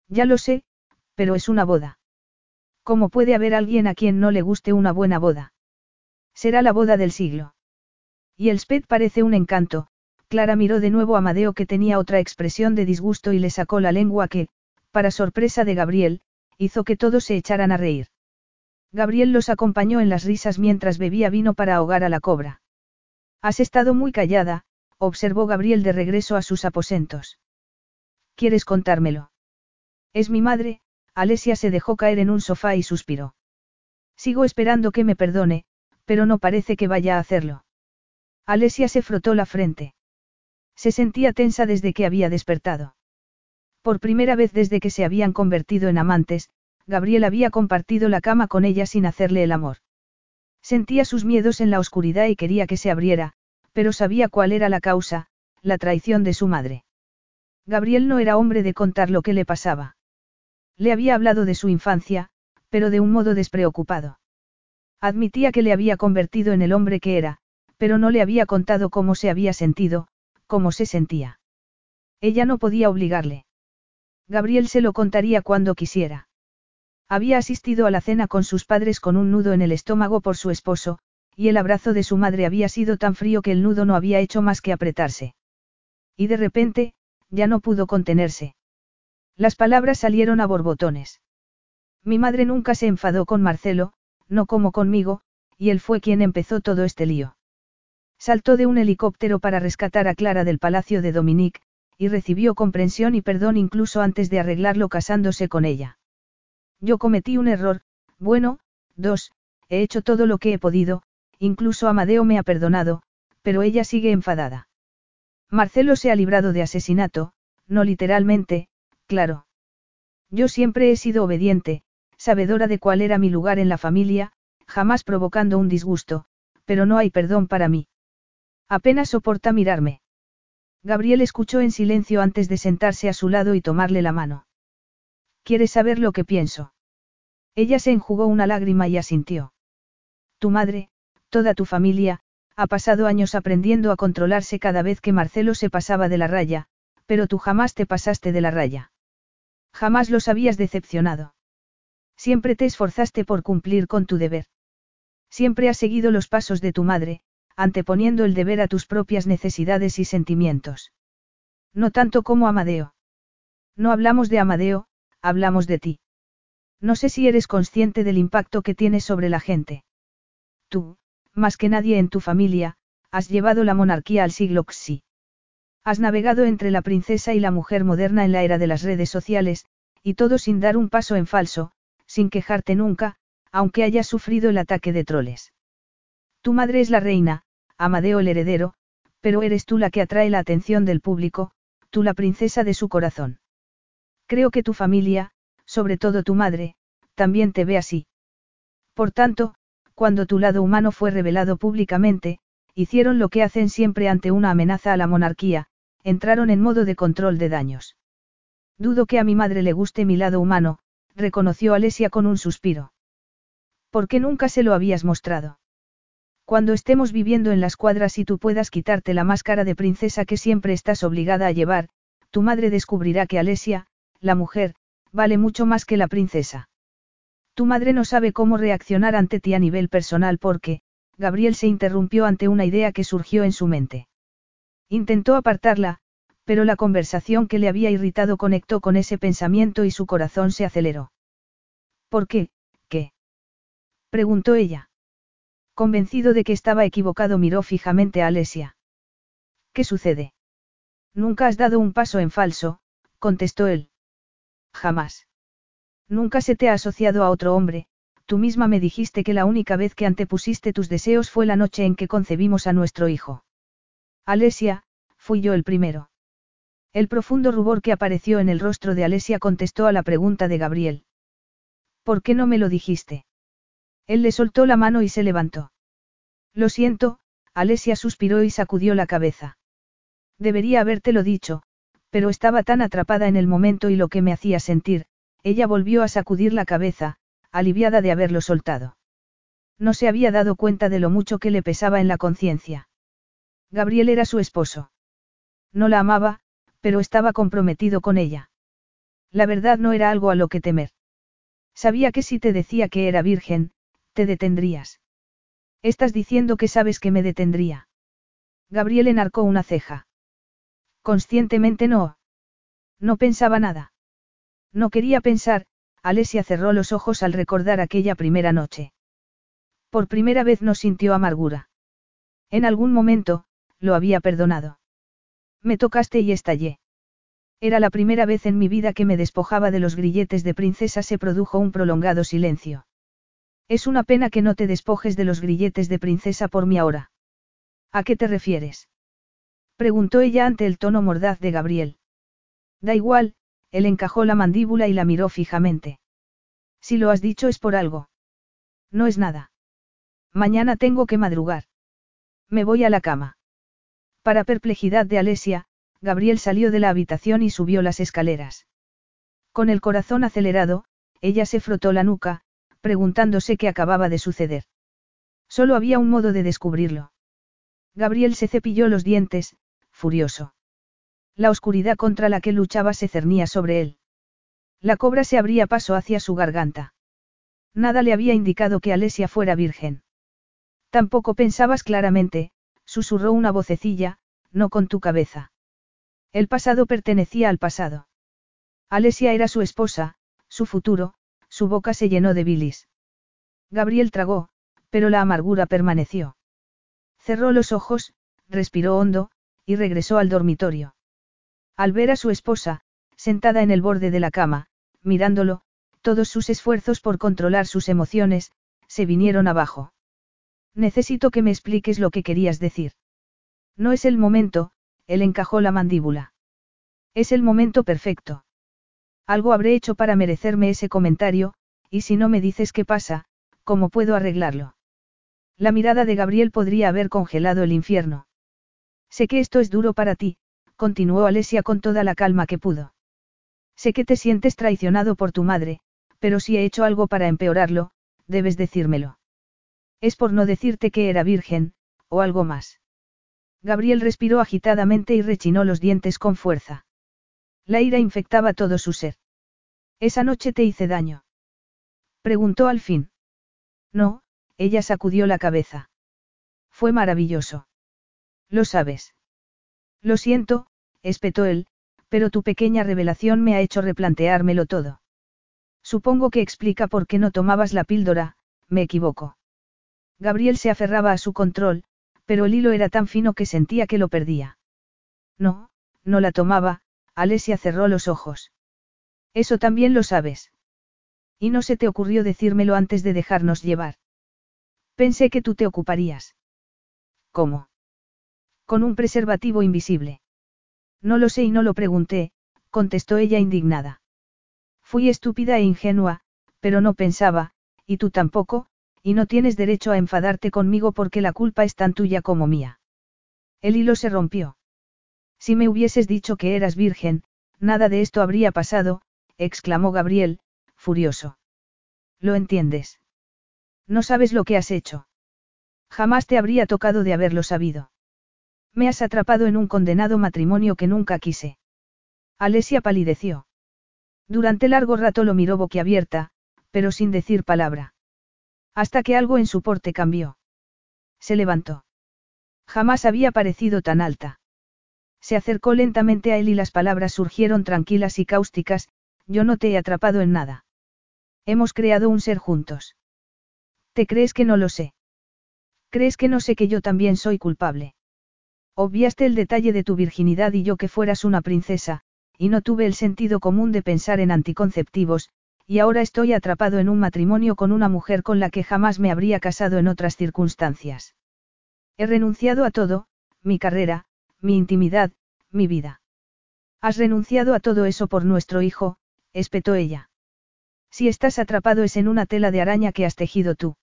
Ya lo sé, pero es una boda. ¿Cómo puede haber alguien a quien no le guste una buena boda? Será la boda del siglo. Y el Sped parece un encanto, Clara miró de nuevo a Madeo que tenía otra expresión de disgusto y le sacó la lengua que, para sorpresa de Gabriel, hizo que todos se echaran a reír. Gabriel los acompañó en las risas mientras bebía vino para ahogar a la cobra. Has estado muy callada, observó Gabriel de regreso a sus aposentos. ¿Quieres contármelo? Es mi madre, Alesia se dejó caer en un sofá y suspiró. Sigo esperando que me perdone, pero no parece que vaya a hacerlo. Alesia se frotó la frente. Se sentía tensa desde que había despertado. Por primera vez desde que se habían convertido en amantes, Gabriel había compartido la cama con ella sin hacerle el amor. Sentía sus miedos en la oscuridad y quería que se abriera, pero sabía cuál era la causa, la traición de su madre. Gabriel no era hombre de contar lo que le pasaba. Le había hablado de su infancia, pero de un modo despreocupado. Admitía que le había convertido en el hombre que era, pero no le había contado cómo se había sentido, cómo se sentía. Ella no podía obligarle. Gabriel se lo contaría cuando quisiera. Había asistido a la cena con sus padres con un nudo en el estómago por su esposo, y el abrazo de su madre había sido tan frío que el nudo no había hecho más que apretarse. Y de repente, ya no pudo contenerse. Las palabras salieron a borbotones. Mi madre nunca se enfadó con Marcelo, no como conmigo, y él fue quien empezó todo este lío. Saltó de un helicóptero para rescatar a Clara del palacio de Dominique, y recibió comprensión y perdón incluso antes de arreglarlo casándose con ella. Yo cometí un error, bueno, dos, he hecho todo lo que he podido, incluso Amadeo me ha perdonado, pero ella sigue enfadada. Marcelo se ha librado de asesinato, no literalmente, claro. Yo siempre he sido obediente, sabedora de cuál era mi lugar en la familia, jamás provocando un disgusto, pero no hay perdón para mí. Apenas soporta mirarme. Gabriel escuchó en silencio antes de sentarse a su lado y tomarle la mano. ¿Quieres saber lo que pienso? Ella se enjugó una lágrima y asintió. Tu madre, toda tu familia, ha pasado años aprendiendo a controlarse cada vez que Marcelo se pasaba de la raya, pero tú jamás te pasaste de la raya. Jamás los habías decepcionado. Siempre te esforzaste por cumplir con tu deber. Siempre has seguido los pasos de tu madre, anteponiendo el deber a tus propias necesidades y sentimientos. No tanto como Amadeo. No hablamos de Amadeo, hablamos de ti. No sé si eres consciente del impacto que tienes sobre la gente. Tú, más que nadie en tu familia, has llevado la monarquía al siglo XI. Has navegado entre la princesa y la mujer moderna en la era de las redes sociales, y todo sin dar un paso en falso, sin quejarte nunca, aunque hayas sufrido el ataque de troles. Tu madre es la reina, Amadeo el heredero, pero eres tú la que atrae la atención del público, tú la princesa de su corazón. Creo que tu familia, sobre todo tu madre, también te ve así. Por tanto, cuando tu lado humano fue revelado públicamente, hicieron lo que hacen siempre ante una amenaza a la monarquía, entraron en modo de control de daños. Dudo que a mi madre le guste mi lado humano, reconoció Alesia con un suspiro. ¿Por qué nunca se lo habías mostrado? Cuando estemos viviendo en las cuadras y tú puedas quitarte la máscara de princesa que siempre estás obligada a llevar, tu madre descubrirá que Alesia, la mujer, vale mucho más que la princesa. Tu madre no sabe cómo reaccionar ante ti a nivel personal porque, Gabriel se interrumpió ante una idea que surgió en su mente. Intentó apartarla, pero la conversación que le había irritado conectó con ese pensamiento y su corazón se aceleró. ¿Por qué? ¿Qué? preguntó ella. Convencido de que estaba equivocado miró fijamente a Alesia. ¿Qué sucede? Nunca has dado un paso en falso, contestó él. Jamás. Nunca se te ha asociado a otro hombre, tú misma me dijiste que la única vez que antepusiste tus deseos fue la noche en que concebimos a nuestro hijo. Alesia, fui yo el primero. El profundo rubor que apareció en el rostro de Alesia contestó a la pregunta de Gabriel. ¿Por qué no me lo dijiste? Él le soltó la mano y se levantó. Lo siento, Alesia suspiró y sacudió la cabeza. Debería habértelo dicho, pero estaba tan atrapada en el momento y lo que me hacía sentir, ella volvió a sacudir la cabeza, aliviada de haberlo soltado. No se había dado cuenta de lo mucho que le pesaba en la conciencia. Gabriel era su esposo. No la amaba, pero estaba comprometido con ella. La verdad no era algo a lo que temer. Sabía que si te decía que era virgen, te detendrías. Estás diciendo que sabes que me detendría. Gabriel enarcó una ceja. Conscientemente no. No pensaba nada. No quería pensar, Alesia cerró los ojos al recordar aquella primera noche. Por primera vez no sintió amargura. En algún momento, lo había perdonado. Me tocaste y estallé. Era la primera vez en mi vida que me despojaba de los grilletes de princesa, se produjo un prolongado silencio. Es una pena que no te despojes de los grilletes de princesa por mí ahora. ¿A qué te refieres? Preguntó ella ante el tono mordaz de Gabriel. Da igual, él encajó la mandíbula y la miró fijamente. Si lo has dicho es por algo. No es nada. Mañana tengo que madrugar. Me voy a la cama. Para perplejidad de Alesia, Gabriel salió de la habitación y subió las escaleras. Con el corazón acelerado, ella se frotó la nuca, preguntándose qué acababa de suceder. Solo había un modo de descubrirlo. Gabriel se cepilló los dientes, furioso. La oscuridad contra la que luchaba se cernía sobre él. La cobra se abría paso hacia su garganta. Nada le había indicado que Alesia fuera virgen. Tampoco pensabas claramente, susurró una vocecilla, no con tu cabeza. El pasado pertenecía al pasado. Alesia era su esposa, su futuro, su boca se llenó de bilis. Gabriel tragó, pero la amargura permaneció. Cerró los ojos, respiró hondo, y regresó al dormitorio. Al ver a su esposa, sentada en el borde de la cama, mirándolo, todos sus esfuerzos por controlar sus emociones, se vinieron abajo. Necesito que me expliques lo que querías decir. No es el momento, él encajó la mandíbula. Es el momento perfecto. Algo habré hecho para merecerme ese comentario, y si no me dices qué pasa, ¿cómo puedo arreglarlo? La mirada de Gabriel podría haber congelado el infierno. Sé que esto es duro para ti, continuó Alesia con toda la calma que pudo. Sé que te sientes traicionado por tu madre, pero si he hecho algo para empeorarlo, debes decírmelo. Es por no decirte que era virgen, o algo más. Gabriel respiró agitadamente y rechinó los dientes con fuerza. La ira infectaba todo su ser. ¿Esa noche te hice daño? Preguntó al fin. No, ella sacudió la cabeza. Fue maravilloso. Lo sabes. Lo siento, espetó él, pero tu pequeña revelación me ha hecho replanteármelo todo. Supongo que explica por qué no tomabas la píldora, me equivoco. Gabriel se aferraba a su control, pero el hilo era tan fino que sentía que lo perdía. No, no la tomaba, Alesia cerró los ojos. Eso también lo sabes. Y no se te ocurrió decírmelo antes de dejarnos llevar. Pensé que tú te ocuparías. ¿Cómo? Con un preservativo invisible. No lo sé y no lo pregunté, contestó ella indignada. Fui estúpida e ingenua, pero no pensaba, y tú tampoco, y no tienes derecho a enfadarte conmigo porque la culpa es tan tuya como mía. El hilo se rompió. Si me hubieses dicho que eras virgen, nada de esto habría pasado, exclamó Gabriel, furioso. ¿Lo entiendes? No sabes lo que has hecho. Jamás te habría tocado de haberlo sabido. Me has atrapado en un condenado matrimonio que nunca quise. Alesia palideció. Durante largo rato lo miró boquiabierta, pero sin decir palabra. Hasta que algo en su porte cambió. Se levantó. Jamás había parecido tan alta. Se acercó lentamente a él y las palabras surgieron tranquilas y cáusticas, yo no te he atrapado en nada. Hemos creado un ser juntos. ¿Te crees que no lo sé? ¿Crees que no sé que yo también soy culpable? Obviaste el detalle de tu virginidad y yo que fueras una princesa, y no tuve el sentido común de pensar en anticonceptivos, y ahora estoy atrapado en un matrimonio con una mujer con la que jamás me habría casado en otras circunstancias. He renunciado a todo, mi carrera, mi intimidad, mi vida. Has renunciado a todo eso por nuestro hijo, espetó ella. Si estás atrapado es en una tela de araña que has tejido tú.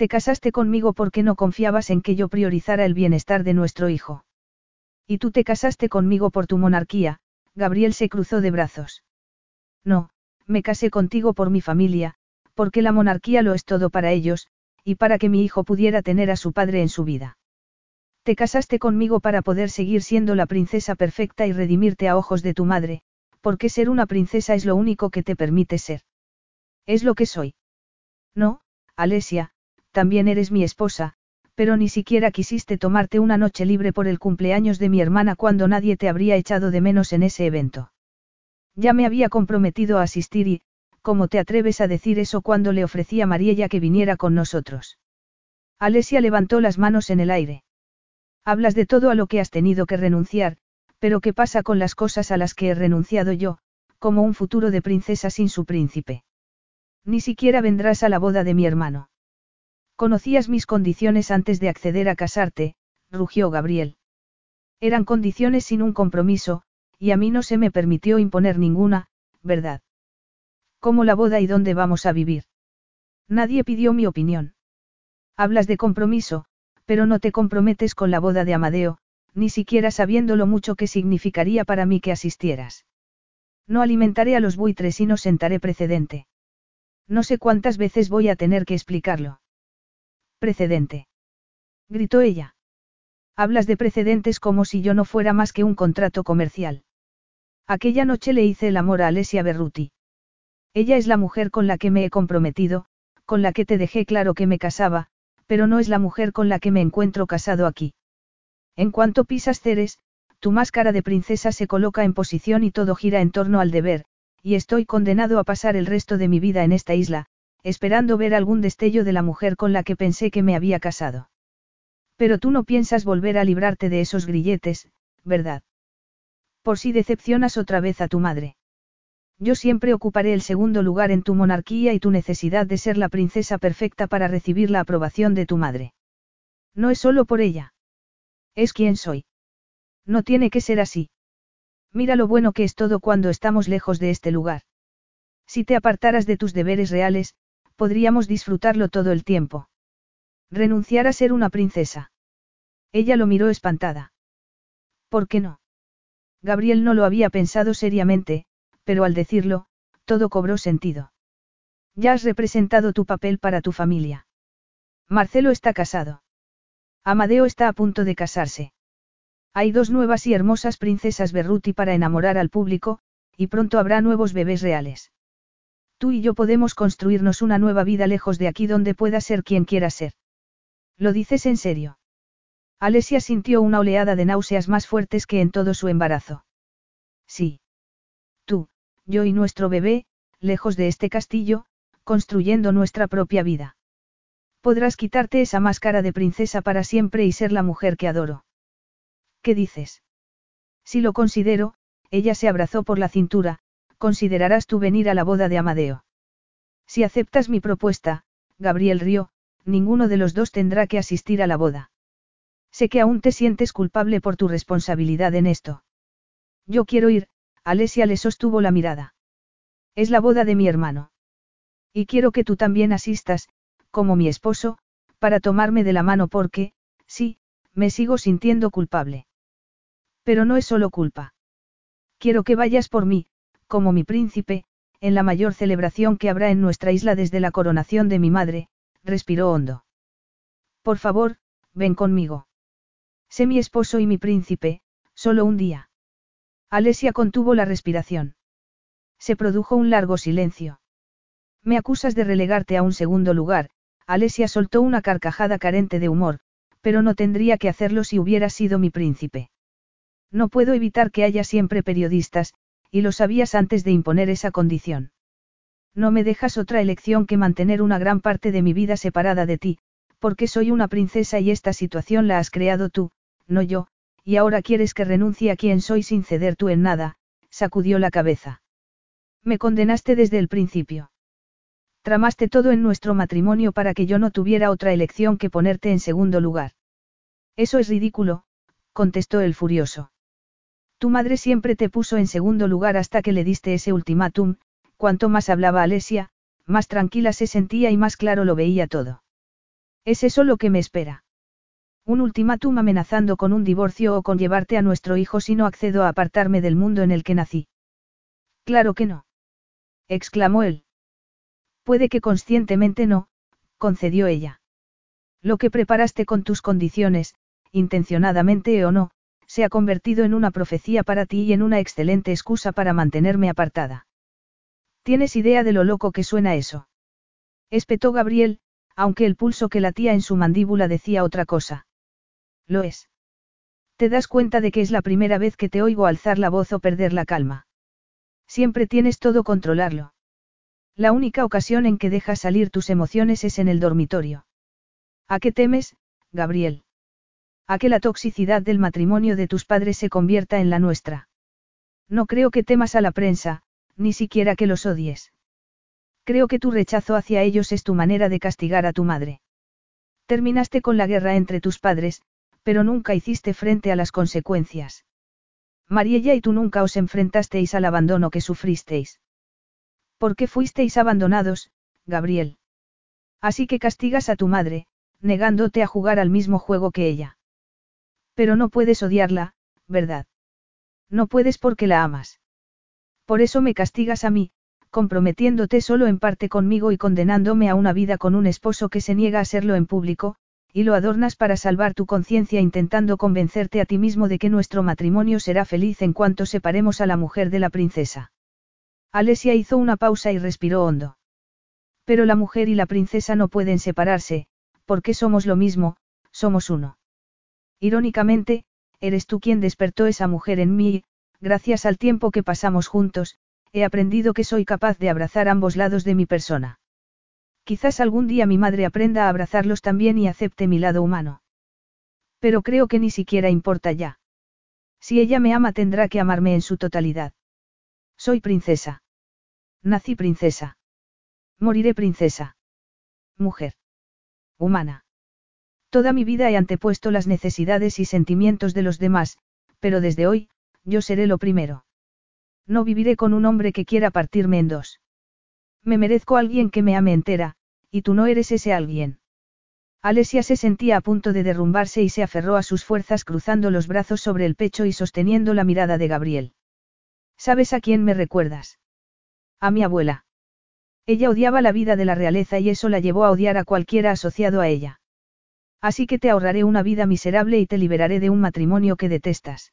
Te casaste conmigo porque no confiabas en que yo priorizara el bienestar de nuestro hijo. Y tú te casaste conmigo por tu monarquía, Gabriel se cruzó de brazos. No, me casé contigo por mi familia, porque la monarquía lo es todo para ellos, y para que mi hijo pudiera tener a su padre en su vida. Te casaste conmigo para poder seguir siendo la princesa perfecta y redimirte a ojos de tu madre, porque ser una princesa es lo único que te permite ser. Es lo que soy. No, Alesia, también eres mi esposa, pero ni siquiera quisiste tomarte una noche libre por el cumpleaños de mi hermana cuando nadie te habría echado de menos en ese evento. Ya me había comprometido a asistir y, ¿cómo te atreves a decir eso cuando le ofrecí a Mariella que viniera con nosotros? Alesia levantó las manos en el aire. Hablas de todo a lo que has tenido que renunciar, pero ¿qué pasa con las cosas a las que he renunciado yo, como un futuro de princesa sin su príncipe? Ni siquiera vendrás a la boda de mi hermano. Conocías mis condiciones antes de acceder a casarte, rugió Gabriel. Eran condiciones sin un compromiso, y a mí no se me permitió imponer ninguna, ¿verdad? ¿Cómo la boda y dónde vamos a vivir? Nadie pidió mi opinión. Hablas de compromiso, pero no te comprometes con la boda de Amadeo, ni siquiera sabiendo lo mucho que significaría para mí que asistieras. No alimentaré a los buitres y no sentaré precedente. No sé cuántas veces voy a tener que explicarlo. Precedente. Gritó ella. Hablas de precedentes como si yo no fuera más que un contrato comercial. Aquella noche le hice el amor a Alesia Berruti. Ella es la mujer con la que me he comprometido, con la que te dejé claro que me casaba, pero no es la mujer con la que me encuentro casado aquí. En cuanto pisas Ceres, tu máscara de princesa se coloca en posición y todo gira en torno al deber, y estoy condenado a pasar el resto de mi vida en esta isla, esperando ver algún destello de la mujer con la que pensé que me había casado. Pero tú no piensas volver a librarte de esos grilletes, ¿verdad? Por si decepcionas otra vez a tu madre. Yo siempre ocuparé el segundo lugar en tu monarquía y tu necesidad de ser la princesa perfecta para recibir la aprobación de tu madre. No es solo por ella. Es quien soy. No tiene que ser así. Mira lo bueno que es todo cuando estamos lejos de este lugar. Si te apartaras de tus deberes reales, podríamos disfrutarlo todo el tiempo. Renunciar a ser una princesa. Ella lo miró espantada. ¿Por qué no? Gabriel no lo había pensado seriamente, pero al decirlo, todo cobró sentido. Ya has representado tu papel para tu familia. Marcelo está casado. Amadeo está a punto de casarse. Hay dos nuevas y hermosas princesas Berruti para enamorar al público, y pronto habrá nuevos bebés reales. Tú y yo podemos construirnos una nueva vida lejos de aquí donde pueda ser quien quiera ser. ¿Lo dices en serio? Alesia sintió una oleada de náuseas más fuertes que en todo su embarazo. Sí. Tú, yo y nuestro bebé, lejos de este castillo, construyendo nuestra propia vida. Podrás quitarte esa máscara de princesa para siempre y ser la mujer que adoro. ¿Qué dices? Si lo considero, ella se abrazó por la cintura, considerarás tú venir a la boda de Amadeo. Si aceptas mi propuesta, Gabriel rió, ninguno de los dos tendrá que asistir a la boda. Sé que aún te sientes culpable por tu responsabilidad en esto. Yo quiero ir, Alesia le sostuvo la mirada. Es la boda de mi hermano. Y quiero que tú también asistas, como mi esposo, para tomarme de la mano porque, sí, me sigo sintiendo culpable. Pero no es solo culpa. Quiero que vayas por mí, como mi príncipe, en la mayor celebración que habrá en nuestra isla desde la coronación de mi madre, respiró hondo. Por favor, ven conmigo. Sé mi esposo y mi príncipe, solo un día. Alesia contuvo la respiración. Se produjo un largo silencio. Me acusas de relegarte a un segundo lugar, Alesia soltó una carcajada carente de humor, pero no tendría que hacerlo si hubiera sido mi príncipe. No puedo evitar que haya siempre periodistas, y lo sabías antes de imponer esa condición. No me dejas otra elección que mantener una gran parte de mi vida separada de ti, porque soy una princesa y esta situación la has creado tú, no yo, y ahora quieres que renuncie a quien soy sin ceder tú en nada, sacudió la cabeza. Me condenaste desde el principio. Tramaste todo en nuestro matrimonio para que yo no tuviera otra elección que ponerte en segundo lugar. Eso es ridículo, contestó el furioso. Tu madre siempre te puso en segundo lugar hasta que le diste ese ultimátum, cuanto más hablaba Alesia, más tranquila se sentía y más claro lo veía todo. ¿Es eso lo que me espera? Un ultimátum amenazando con un divorcio o con llevarte a nuestro hijo si no accedo a apartarme del mundo en el que nací. Claro que no. exclamó él. Puede que conscientemente no, concedió ella. Lo que preparaste con tus condiciones, intencionadamente o no, se ha convertido en una profecía para ti y en una excelente excusa para mantenerme apartada. ¿Tienes idea de lo loco que suena eso? Espetó Gabriel, aunque el pulso que latía en su mandíbula decía otra cosa. Lo es. ¿Te das cuenta de que es la primera vez que te oigo alzar la voz o perder la calma? Siempre tienes todo controlarlo. La única ocasión en que dejas salir tus emociones es en el dormitorio. ¿A qué temes, Gabriel? A que la toxicidad del matrimonio de tus padres se convierta en la nuestra. No creo que temas a la prensa, ni siquiera que los odies. Creo que tu rechazo hacia ellos es tu manera de castigar a tu madre. Terminaste con la guerra entre tus padres, pero nunca hiciste frente a las consecuencias. Mariella y tú nunca os enfrentasteis al abandono que sufristeis. ¿Por qué fuisteis abandonados, Gabriel? Así que castigas a tu madre, negándote a jugar al mismo juego que ella. Pero no puedes odiarla, ¿verdad? No puedes porque la amas. Por eso me castigas a mí, comprometiéndote solo en parte conmigo y condenándome a una vida con un esposo que se niega a serlo en público, y lo adornas para salvar tu conciencia intentando convencerte a ti mismo de que nuestro matrimonio será feliz en cuanto separemos a la mujer de la princesa. Alesia hizo una pausa y respiró hondo. Pero la mujer y la princesa no pueden separarse, porque somos lo mismo, somos uno. Irónicamente, eres tú quien despertó esa mujer en mí y, gracias al tiempo que pasamos juntos, he aprendido que soy capaz de abrazar ambos lados de mi persona. Quizás algún día mi madre aprenda a abrazarlos también y acepte mi lado humano. Pero creo que ni siquiera importa ya. Si ella me ama tendrá que amarme en su totalidad. Soy princesa. Nací princesa. Moriré princesa. Mujer. Humana. Toda mi vida he antepuesto las necesidades y sentimientos de los demás, pero desde hoy, yo seré lo primero. No viviré con un hombre que quiera partirme en dos. Me merezco alguien que me ame entera, y tú no eres ese alguien. Alesia se sentía a punto de derrumbarse y se aferró a sus fuerzas cruzando los brazos sobre el pecho y sosteniendo la mirada de Gabriel. ¿Sabes a quién me recuerdas? A mi abuela. Ella odiaba la vida de la realeza y eso la llevó a odiar a cualquiera asociado a ella. Así que te ahorraré una vida miserable y te liberaré de un matrimonio que detestas.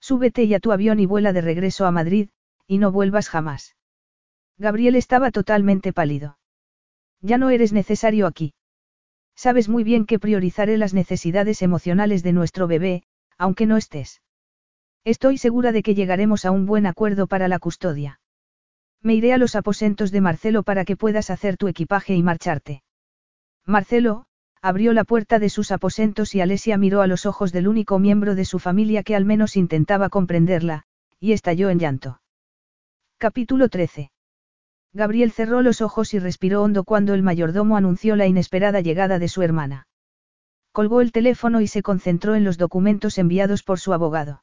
Súbete ya tu avión y vuela de regreso a Madrid, y no vuelvas jamás. Gabriel estaba totalmente pálido. Ya no eres necesario aquí. Sabes muy bien que priorizaré las necesidades emocionales de nuestro bebé, aunque no estés. Estoy segura de que llegaremos a un buen acuerdo para la custodia. Me iré a los aposentos de Marcelo para que puedas hacer tu equipaje y marcharte. Marcelo, abrió la puerta de sus aposentos y Alesia miró a los ojos del único miembro de su familia que al menos intentaba comprenderla, y estalló en llanto. Capítulo 13. Gabriel cerró los ojos y respiró hondo cuando el mayordomo anunció la inesperada llegada de su hermana. Colgó el teléfono y se concentró en los documentos enviados por su abogado.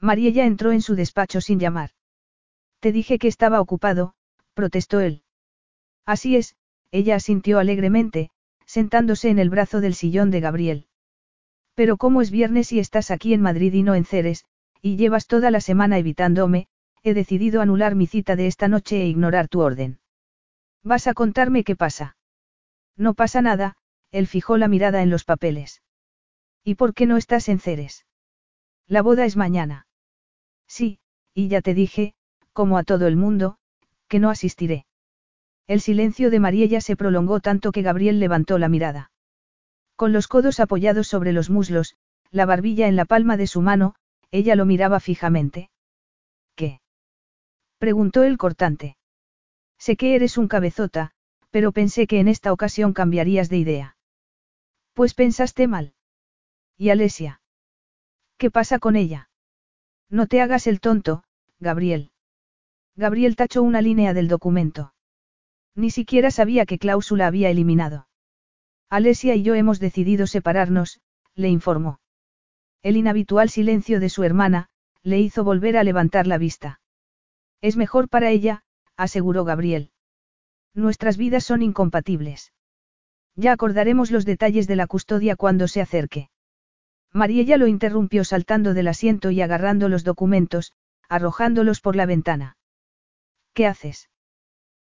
Mariella entró en su despacho sin llamar. Te dije que estaba ocupado, protestó él. Así es, ella asintió alegremente, sentándose en el brazo del sillón de Gabriel. Pero como es viernes y estás aquí en Madrid y no en Ceres, y llevas toda la semana evitándome, he decidido anular mi cita de esta noche e ignorar tu orden. ¿Vas a contarme qué pasa? No pasa nada, él fijó la mirada en los papeles. ¿Y por qué no estás en Ceres? La boda es mañana. Sí, y ya te dije, como a todo el mundo, que no asistiré. El silencio de Mariella se prolongó tanto que Gabriel levantó la mirada. Con los codos apoyados sobre los muslos, la barbilla en la palma de su mano, ella lo miraba fijamente. ¿Qué? Preguntó el cortante. Sé que eres un cabezota, pero pensé que en esta ocasión cambiarías de idea. Pues pensaste mal. ¿Y Alesia? ¿Qué pasa con ella? No te hagas el tonto, Gabriel. Gabriel tachó una línea del documento. Ni siquiera sabía qué cláusula había eliminado. Alesia y yo hemos decidido separarnos, le informó. El inhabitual silencio de su hermana, le hizo volver a levantar la vista. Es mejor para ella, aseguró Gabriel. Nuestras vidas son incompatibles. Ya acordaremos los detalles de la custodia cuando se acerque. Mariella lo interrumpió saltando del asiento y agarrando los documentos, arrojándolos por la ventana. ¿Qué haces?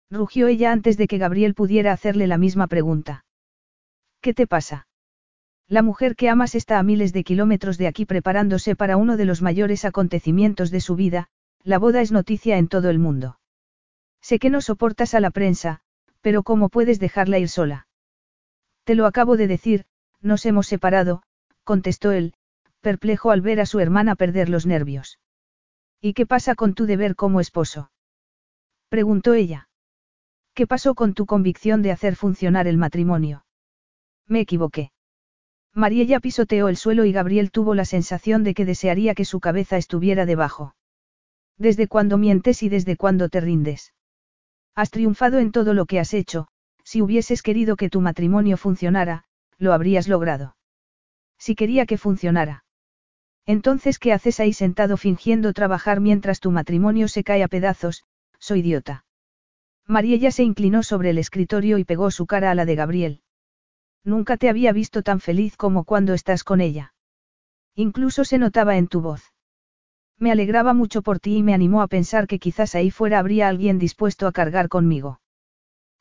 Rugió ella antes de que Gabriel pudiera hacerle la misma pregunta. ¿Qué te pasa? La mujer que amas está a miles de kilómetros de aquí preparándose para uno de los mayores acontecimientos de su vida, la boda es noticia en todo el mundo. Sé que no soportas a la prensa, pero ¿cómo puedes dejarla ir sola? Te lo acabo de decir, nos hemos separado, contestó él, perplejo al ver a su hermana perder los nervios. ¿Y qué pasa con tu deber como esposo? preguntó ella. ¿Qué pasó con tu convicción de hacer funcionar el matrimonio? Me equivoqué. Mariella pisoteó el suelo y Gabriel tuvo la sensación de que desearía que su cabeza estuviera debajo. ¿Desde cuándo mientes y desde cuándo te rindes? Has triunfado en todo lo que has hecho, si hubieses querido que tu matrimonio funcionara, lo habrías logrado. Si quería que funcionara. Entonces, ¿qué haces ahí sentado fingiendo trabajar mientras tu matrimonio se cae a pedazos? Soy idiota. Mariella se inclinó sobre el escritorio y pegó su cara a la de Gabriel. Nunca te había visto tan feliz como cuando estás con ella. Incluso se notaba en tu voz. Me alegraba mucho por ti y me animó a pensar que quizás ahí fuera habría alguien dispuesto a cargar conmigo.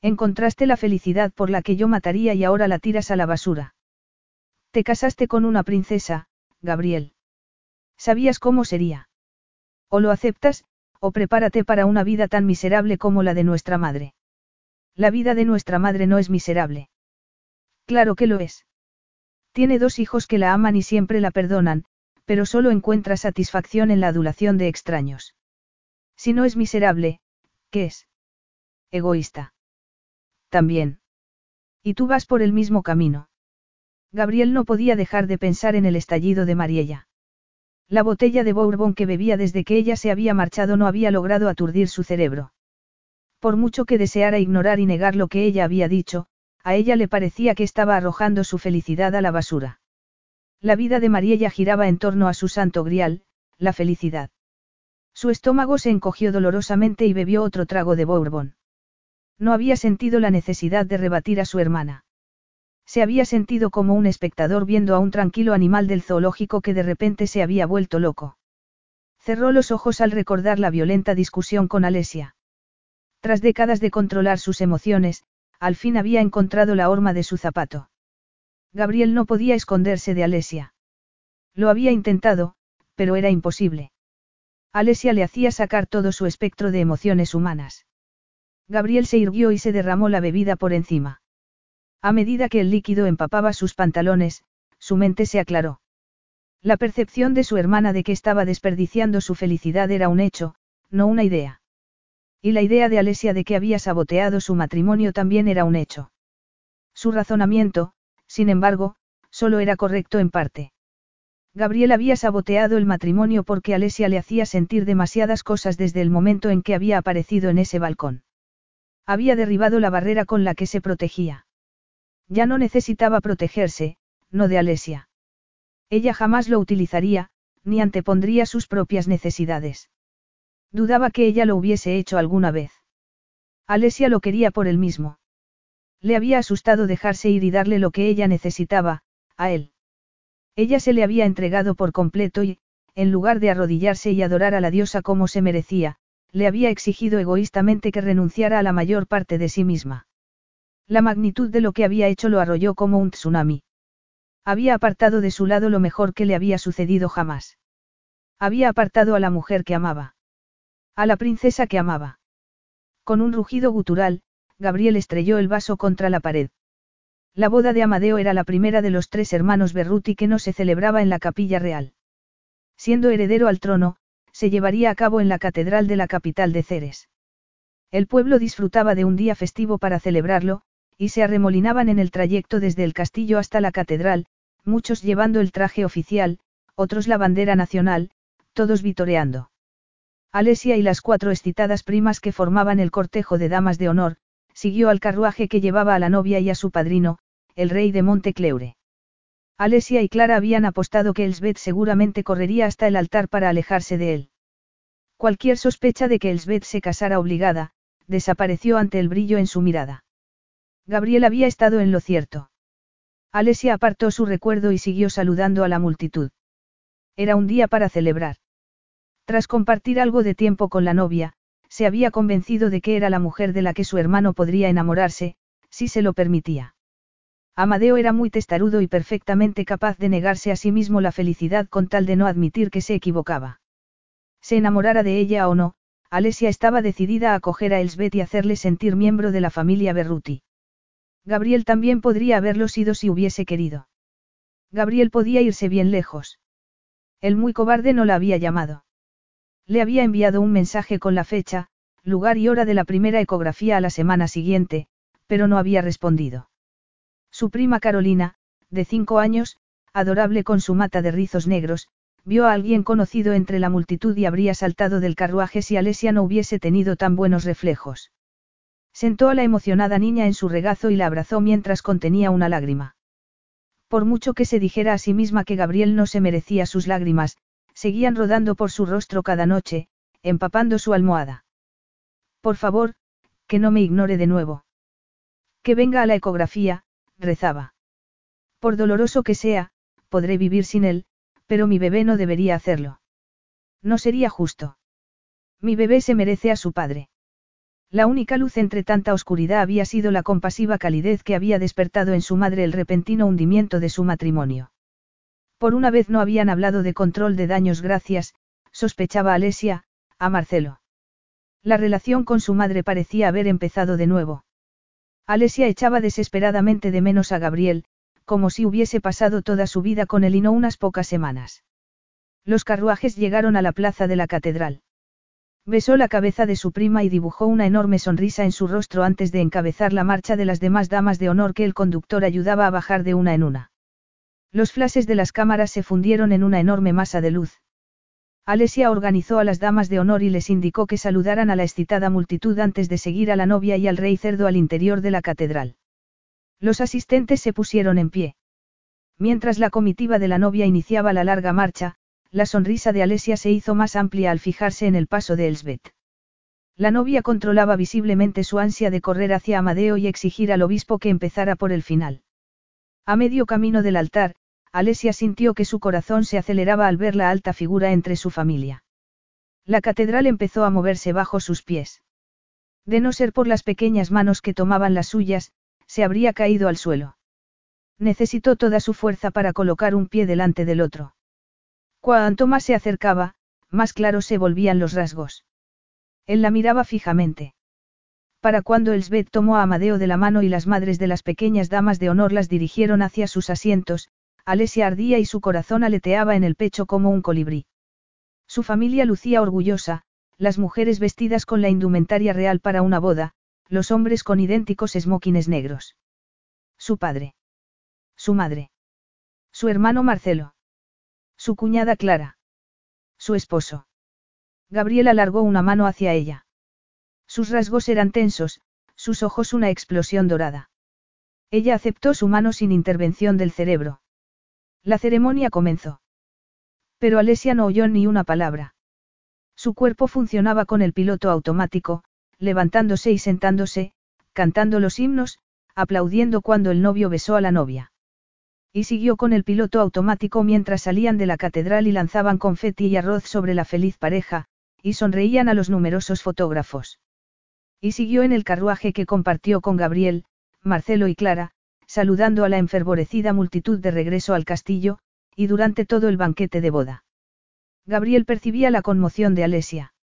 Encontraste la felicidad por la que yo mataría y ahora la tiras a la basura. Te casaste con una princesa, Gabriel. Sabías cómo sería. O lo aceptas, o prepárate para una vida tan miserable como la de nuestra madre. La vida de nuestra madre no es miserable. Claro que lo es. Tiene dos hijos que la aman y siempre la perdonan, pero solo encuentra satisfacción en la adulación de extraños. Si no es miserable, ¿qué es? Egoísta. También. Y tú vas por el mismo camino. Gabriel no podía dejar de pensar en el estallido de Mariella. La botella de Bourbon que bebía desde que ella se había marchado no había logrado aturdir su cerebro. Por mucho que deseara ignorar y negar lo que ella había dicho, a ella le parecía que estaba arrojando su felicidad a la basura. La vida de Mariella giraba en torno a su santo grial, la felicidad. Su estómago se encogió dolorosamente y bebió otro trago de Bourbon. No había sentido la necesidad de rebatir a su hermana. Se había sentido como un espectador viendo a un tranquilo animal del zoológico que de repente se había vuelto loco. Cerró los ojos al recordar la violenta discusión con Alesia. Tras décadas de controlar sus emociones, al fin había encontrado la horma de su zapato. Gabriel no podía esconderse de Alesia. Lo había intentado, pero era imposible. Alesia le hacía sacar todo su espectro de emociones humanas. Gabriel se irguió y se derramó la bebida por encima. A medida que el líquido empapaba sus pantalones, su mente se aclaró. La percepción de su hermana de que estaba desperdiciando su felicidad era un hecho, no una idea. Y la idea de Alesia de que había saboteado su matrimonio también era un hecho. Su razonamiento, sin embargo, solo era correcto en parte. Gabriel había saboteado el matrimonio porque Alesia le hacía sentir demasiadas cosas desde el momento en que había aparecido en ese balcón. Había derribado la barrera con la que se protegía. Ya no necesitaba protegerse, no de Alesia. Ella jamás lo utilizaría, ni antepondría sus propias necesidades. Dudaba que ella lo hubiese hecho alguna vez. Alesia lo quería por él mismo. Le había asustado dejarse ir y darle lo que ella necesitaba, a él. Ella se le había entregado por completo y, en lugar de arrodillarse y adorar a la diosa como se merecía, le había exigido egoístamente que renunciara a la mayor parte de sí misma. La magnitud de lo que había hecho lo arrolló como un tsunami. Había apartado de su lado lo mejor que le había sucedido jamás. Había apartado a la mujer que amaba. A la princesa que amaba. Con un rugido gutural, Gabriel estrelló el vaso contra la pared. La boda de Amadeo era la primera de los tres hermanos Berruti que no se celebraba en la capilla real. Siendo heredero al trono, se llevaría a cabo en la catedral de la capital de Ceres. El pueblo disfrutaba de un día festivo para celebrarlo, y se arremolinaban en el trayecto desde el castillo hasta la catedral, muchos llevando el traje oficial, otros la bandera nacional, todos vitoreando. Alesia y las cuatro excitadas primas que formaban el cortejo de damas de honor, siguió al carruaje que llevaba a la novia y a su padrino, el rey de Montecleure. Alesia y Clara habían apostado que Elsbeth seguramente correría hasta el altar para alejarse de él. Cualquier sospecha de que Elsbeth se casara obligada, desapareció ante el brillo en su mirada. Gabriel había estado en lo cierto. Alesia apartó su recuerdo y siguió saludando a la multitud. Era un día para celebrar. Tras compartir algo de tiempo con la novia, se había convencido de que era la mujer de la que su hermano podría enamorarse, si se lo permitía. Amadeo era muy testarudo y perfectamente capaz de negarse a sí mismo la felicidad con tal de no admitir que se equivocaba. Se enamorara de ella o no, Alesia estaba decidida a acoger a Elsbeth y hacerle sentir miembro de la familia Berruti. Gabriel también podría haberlo sido si hubiese querido. Gabriel podía irse bien lejos. El muy cobarde no la había llamado. Le había enviado un mensaje con la fecha, lugar y hora de la primera ecografía a la semana siguiente, pero no había respondido. Su prima Carolina, de cinco años, adorable con su mata de rizos negros, vio a alguien conocido entre la multitud y habría saltado del carruaje si Alesia no hubiese tenido tan buenos reflejos. Sentó a la emocionada niña en su regazo y la abrazó mientras contenía una lágrima. Por mucho que se dijera a sí misma que Gabriel no se merecía sus lágrimas, seguían rodando por su rostro cada noche, empapando su almohada. Por favor, que no me ignore de nuevo. Que venga a la ecografía, rezaba. Por doloroso que sea, podré vivir sin él, pero mi bebé no debería hacerlo. No sería justo. Mi bebé se merece a su padre. La única luz entre tanta oscuridad había sido la compasiva calidez que había despertado en su madre el repentino hundimiento de su matrimonio. Por una vez no habían hablado de control de daños gracias, sospechaba Alesia, a Marcelo. La relación con su madre parecía haber empezado de nuevo. Alesia echaba desesperadamente de menos a Gabriel, como si hubiese pasado toda su vida con él y no unas pocas semanas. Los carruajes llegaron a la plaza de la catedral. Besó la cabeza de su prima y dibujó una enorme sonrisa en su rostro antes de encabezar la marcha de las demás damas de honor que el conductor ayudaba a bajar de una en una. Los flashes de las cámaras se fundieron en una enorme masa de luz, Alesia organizó a las damas de honor y les indicó que saludaran a la excitada multitud antes de seguir a la novia y al rey cerdo al interior de la catedral. Los asistentes se pusieron en pie. Mientras la comitiva de la novia iniciaba la larga marcha, la sonrisa de Alesia se hizo más amplia al fijarse en el paso de Elsbeth. La novia controlaba visiblemente su ansia de correr hacia Amadeo y exigir al obispo que empezara por el final. A medio camino del altar, Alesia sintió que su corazón se aceleraba al ver la alta figura entre su familia. La catedral empezó a moverse bajo sus pies. De no ser por las pequeñas manos que tomaban las suyas, se habría caído al suelo. Necesitó toda su fuerza para colocar un pie delante del otro. Cuanto más se acercaba, más claros se volvían los rasgos. Él la miraba fijamente. Para cuando Elsbeth tomó a Amadeo de la mano y las madres de las pequeñas damas de honor las dirigieron hacia sus asientos, Alesia ardía y su corazón aleteaba en el pecho como un colibrí. Su familia lucía orgullosa, las mujeres vestidas con la indumentaria real para una boda, los hombres con idénticos esmokines negros. Su padre. Su madre. Su hermano Marcelo. Su cuñada Clara. Su esposo. Gabriel alargó una mano hacia ella. Sus rasgos eran tensos, sus ojos una explosión dorada. Ella aceptó su mano sin intervención del cerebro. La ceremonia comenzó. Pero Alesia no oyó ni una palabra. Su cuerpo funcionaba con el piloto automático, levantándose y sentándose, cantando los himnos, aplaudiendo cuando el novio besó a la novia. Y siguió con el piloto automático mientras salían de la catedral y lanzaban confeti y arroz sobre la feliz pareja, y sonreían a los numerosos fotógrafos. Y siguió en el carruaje que compartió con Gabriel, Marcelo y Clara, saludando a la enfervorecida multitud de regreso al castillo, y durante todo el banquete de boda. Gabriel percibía la conmoción de Alesia.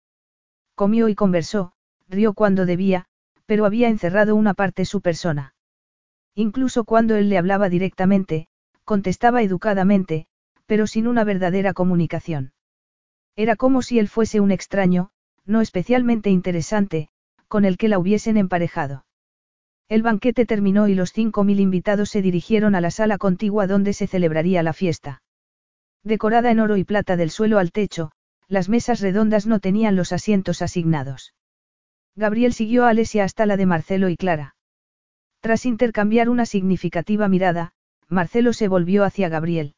Comió y conversó, rió cuando debía, pero había encerrado una parte su persona. Incluso cuando él le hablaba directamente, contestaba educadamente, pero sin una verdadera comunicación. Era como si él fuese un extraño, no especialmente interesante, con el que la hubiesen emparejado. El banquete terminó y los cinco mil invitados se dirigieron a la sala contigua donde se celebraría la fiesta. Decorada en oro y plata del suelo al techo, las mesas redondas no tenían los asientos asignados. Gabriel siguió a Alesia hasta la de Marcelo y Clara. Tras intercambiar una significativa mirada, Marcelo se volvió hacia Gabriel.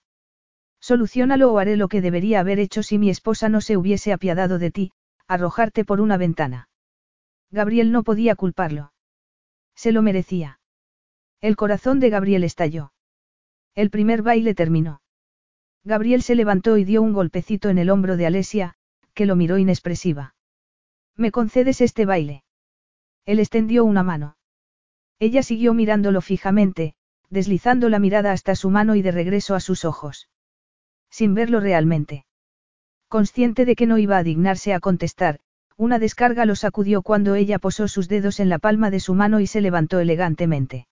Solucionalo o haré lo que debería haber hecho si mi esposa no se hubiese apiadado de ti, arrojarte por una ventana. Gabriel no podía culparlo. Se lo merecía. El corazón de Gabriel estalló. El primer baile terminó. Gabriel se levantó y dio un golpecito en el hombro de Alesia, que lo miró inexpresiva. ¿Me concedes este baile? Él extendió una mano. Ella siguió mirándolo fijamente, deslizando la mirada hasta su mano y de regreso a sus ojos. Sin verlo realmente. Consciente de que no iba a dignarse a contestar, una descarga lo sacudió cuando ella posó sus dedos en la palma de su mano y se levantó elegantemente.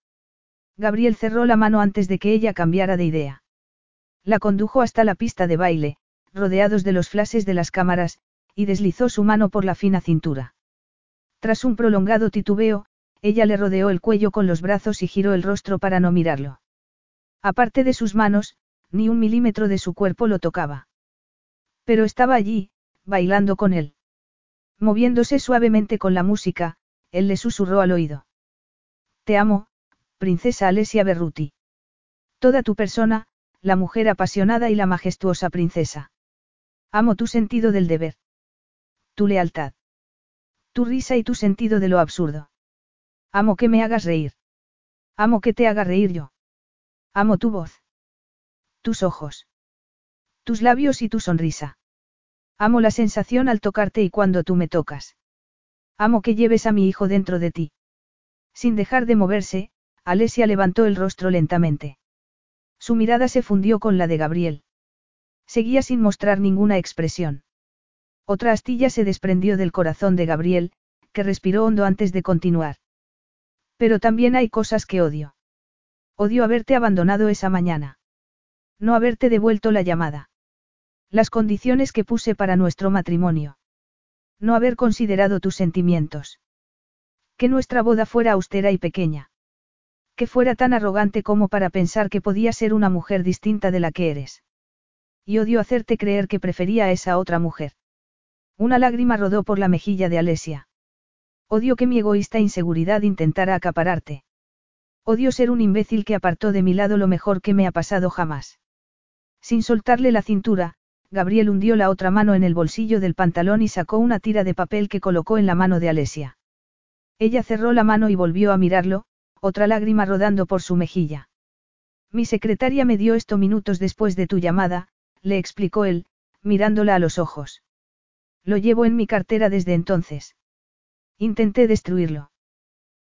Gabriel cerró la mano antes de que ella cambiara de idea. La condujo hasta la pista de baile, rodeados de los flashes de las cámaras, y deslizó su mano por la fina cintura. Tras un prolongado titubeo, ella le rodeó el cuello con los brazos y giró el rostro para no mirarlo. Aparte de sus manos, ni un milímetro de su cuerpo lo tocaba. Pero estaba allí, bailando con él. Moviéndose suavemente con la música, él le susurró al oído. Te amo, princesa Alesia Berruti. Toda tu persona, la mujer apasionada y la majestuosa princesa. Amo tu sentido del deber. Tu lealtad. Tu risa y tu sentido de lo absurdo. Amo que me hagas reír. Amo que te haga reír yo. Amo tu voz. Tus ojos. Tus labios y tu sonrisa. Amo la sensación al tocarte y cuando tú me tocas. Amo que lleves a mi hijo dentro de ti. Sin dejar de moverse, Alesia levantó el rostro lentamente. Su mirada se fundió con la de Gabriel. Seguía sin mostrar ninguna expresión. Otra astilla se desprendió del corazón de Gabriel, que respiró hondo antes de continuar. Pero también hay cosas que odio. Odio haberte abandonado esa mañana. No haberte devuelto la llamada. Las condiciones que puse para nuestro matrimonio. No haber considerado tus sentimientos. Que nuestra boda fuera austera y pequeña. Que fuera tan arrogante como para pensar que podía ser una mujer distinta de la que eres. Y odio hacerte creer que prefería a esa otra mujer. Una lágrima rodó por la mejilla de Alesia. Odio que mi egoísta inseguridad intentara acapararte. Odio ser un imbécil que apartó de mi lado lo mejor que me ha pasado jamás. Sin soltarle la cintura, Gabriel hundió la otra mano en el bolsillo del pantalón y sacó una tira de papel que colocó en la mano de Alesia. Ella cerró la mano y volvió a mirarlo, otra lágrima rodando por su mejilla. Mi secretaria me dio esto minutos después de tu llamada, le explicó él, mirándola a los ojos. Lo llevo en mi cartera desde entonces. Intenté destruirlo.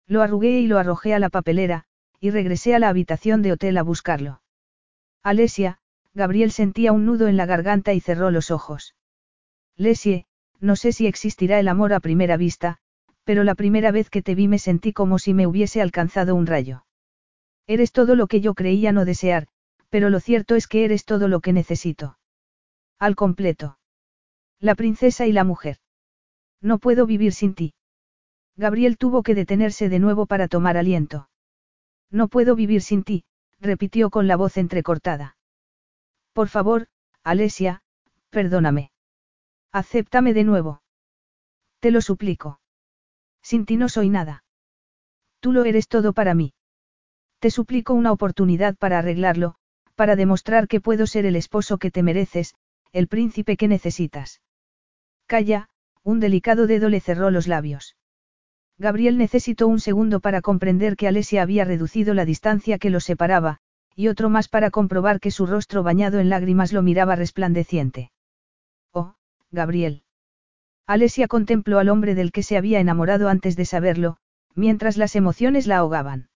Lo arrugué y lo arrojé a la papelera, y regresé a la habitación de hotel a buscarlo. Alesia, Gabriel sentía un nudo en la garganta y cerró los ojos. Lesie, no sé si existirá el amor a primera vista, pero la primera vez que te vi me sentí como si me hubiese alcanzado un rayo. Eres todo lo que yo creía no desear, pero lo cierto es que eres todo lo que necesito. Al completo. La princesa y la mujer. No puedo vivir sin ti. Gabriel tuvo que detenerse de nuevo para tomar aliento. No puedo vivir sin ti, repitió con la voz entrecortada. Por favor, Alesia, perdóname. Acéptame de nuevo. Te lo suplico. Sin ti no soy nada. Tú lo eres todo para mí. Te suplico una oportunidad para arreglarlo, para demostrar que puedo ser el esposo que te mereces, el príncipe que necesitas. Calla, un delicado dedo le cerró los labios. Gabriel necesitó un segundo para comprender que Alesia había reducido la distancia que los separaba, y otro más para comprobar que su rostro bañado en lágrimas lo miraba resplandeciente. Oh, Gabriel. Alesia contempló al hombre del que se había enamorado antes de saberlo, mientras las emociones la ahogaban.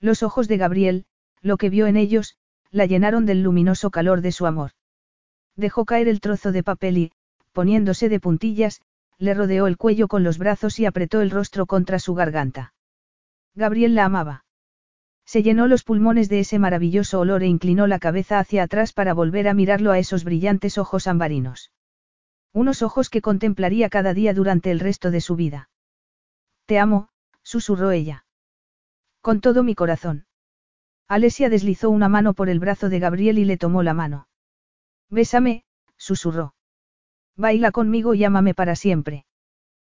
Los ojos de Gabriel, lo que vio en ellos, la llenaron del luminoso calor de su amor. Dejó caer el trozo de papel y, poniéndose de puntillas, le rodeó el cuello con los brazos y apretó el rostro contra su garganta. Gabriel la amaba. Se llenó los pulmones de ese maravilloso olor e inclinó la cabeza hacia atrás para volver a mirarlo a esos brillantes ojos ambarinos. Unos ojos que contemplaría cada día durante el resto de su vida. Te amo, susurró ella. Con todo mi corazón. Alesia deslizó una mano por el brazo de Gabriel y le tomó la mano. Bésame, susurró. Baila conmigo y ámame para siempre.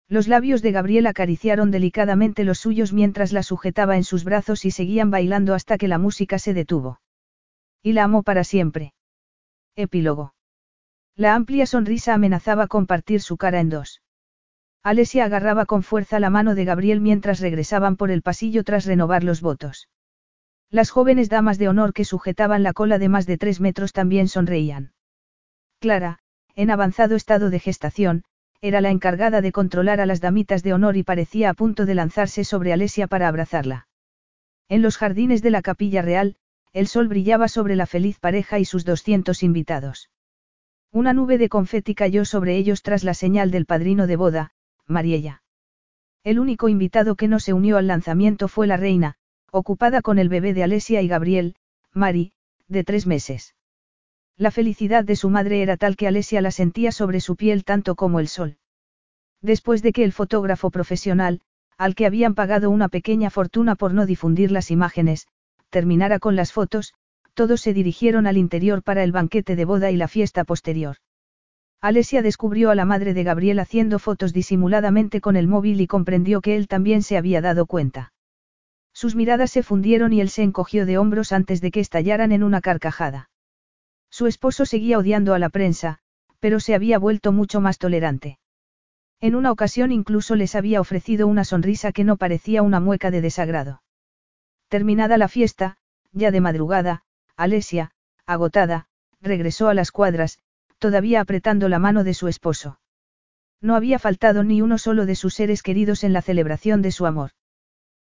Los labios de Gabriel acariciaron delicadamente los suyos mientras la sujetaba en sus brazos y seguían bailando hasta que la música se detuvo. Y la amó para siempre. Epílogo. La amplia sonrisa amenazaba con partir su cara en dos. Alesia agarraba con fuerza la mano de Gabriel mientras regresaban por el pasillo tras renovar los votos. Las jóvenes damas de honor que sujetaban la cola de más de tres metros también sonreían. Clara, en avanzado estado de gestación, era la encargada de controlar a las damitas de honor y parecía a punto de lanzarse sobre Alesia para abrazarla. En los jardines de la capilla real, el sol brillaba sobre la feliz pareja y sus doscientos invitados. Una nube de confeti cayó sobre ellos tras la señal del padrino de boda, Mariella. El único invitado que no se unió al lanzamiento fue la reina, ocupada con el bebé de Alesia y Gabriel, Mari, de tres meses. La felicidad de su madre era tal que Alesia la sentía sobre su piel tanto como el sol. Después de que el fotógrafo profesional, al que habían pagado una pequeña fortuna por no difundir las imágenes, terminara con las fotos, todos se dirigieron al interior para el banquete de boda y la fiesta posterior. Alesia descubrió a la madre de Gabriel haciendo fotos disimuladamente con el móvil y comprendió que él también se había dado cuenta. Sus miradas se fundieron y él se encogió de hombros antes de que estallaran en una carcajada. Su esposo seguía odiando a la prensa, pero se había vuelto mucho más tolerante. En una ocasión incluso les había ofrecido una sonrisa que no parecía una mueca de desagrado. Terminada la fiesta, ya de madrugada, Alesia, agotada, regresó a las cuadras, todavía apretando la mano de su esposo. No había faltado ni uno solo de sus seres queridos en la celebración de su amor.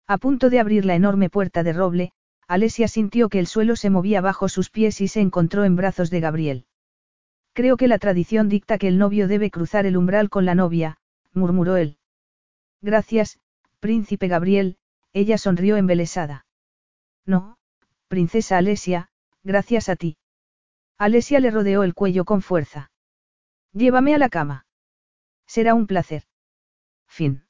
A punto de abrir la enorme puerta de roble, Alesia sintió que el suelo se movía bajo sus pies y se encontró en brazos de Gabriel. Creo que la tradición dicta que el novio debe cruzar el umbral con la novia, murmuró él. Gracias, príncipe Gabriel, ella sonrió embelesada. No, princesa Alesia, gracias a ti. Alesia le rodeó el cuello con fuerza. Llévame a la cama. Será un placer. Fin.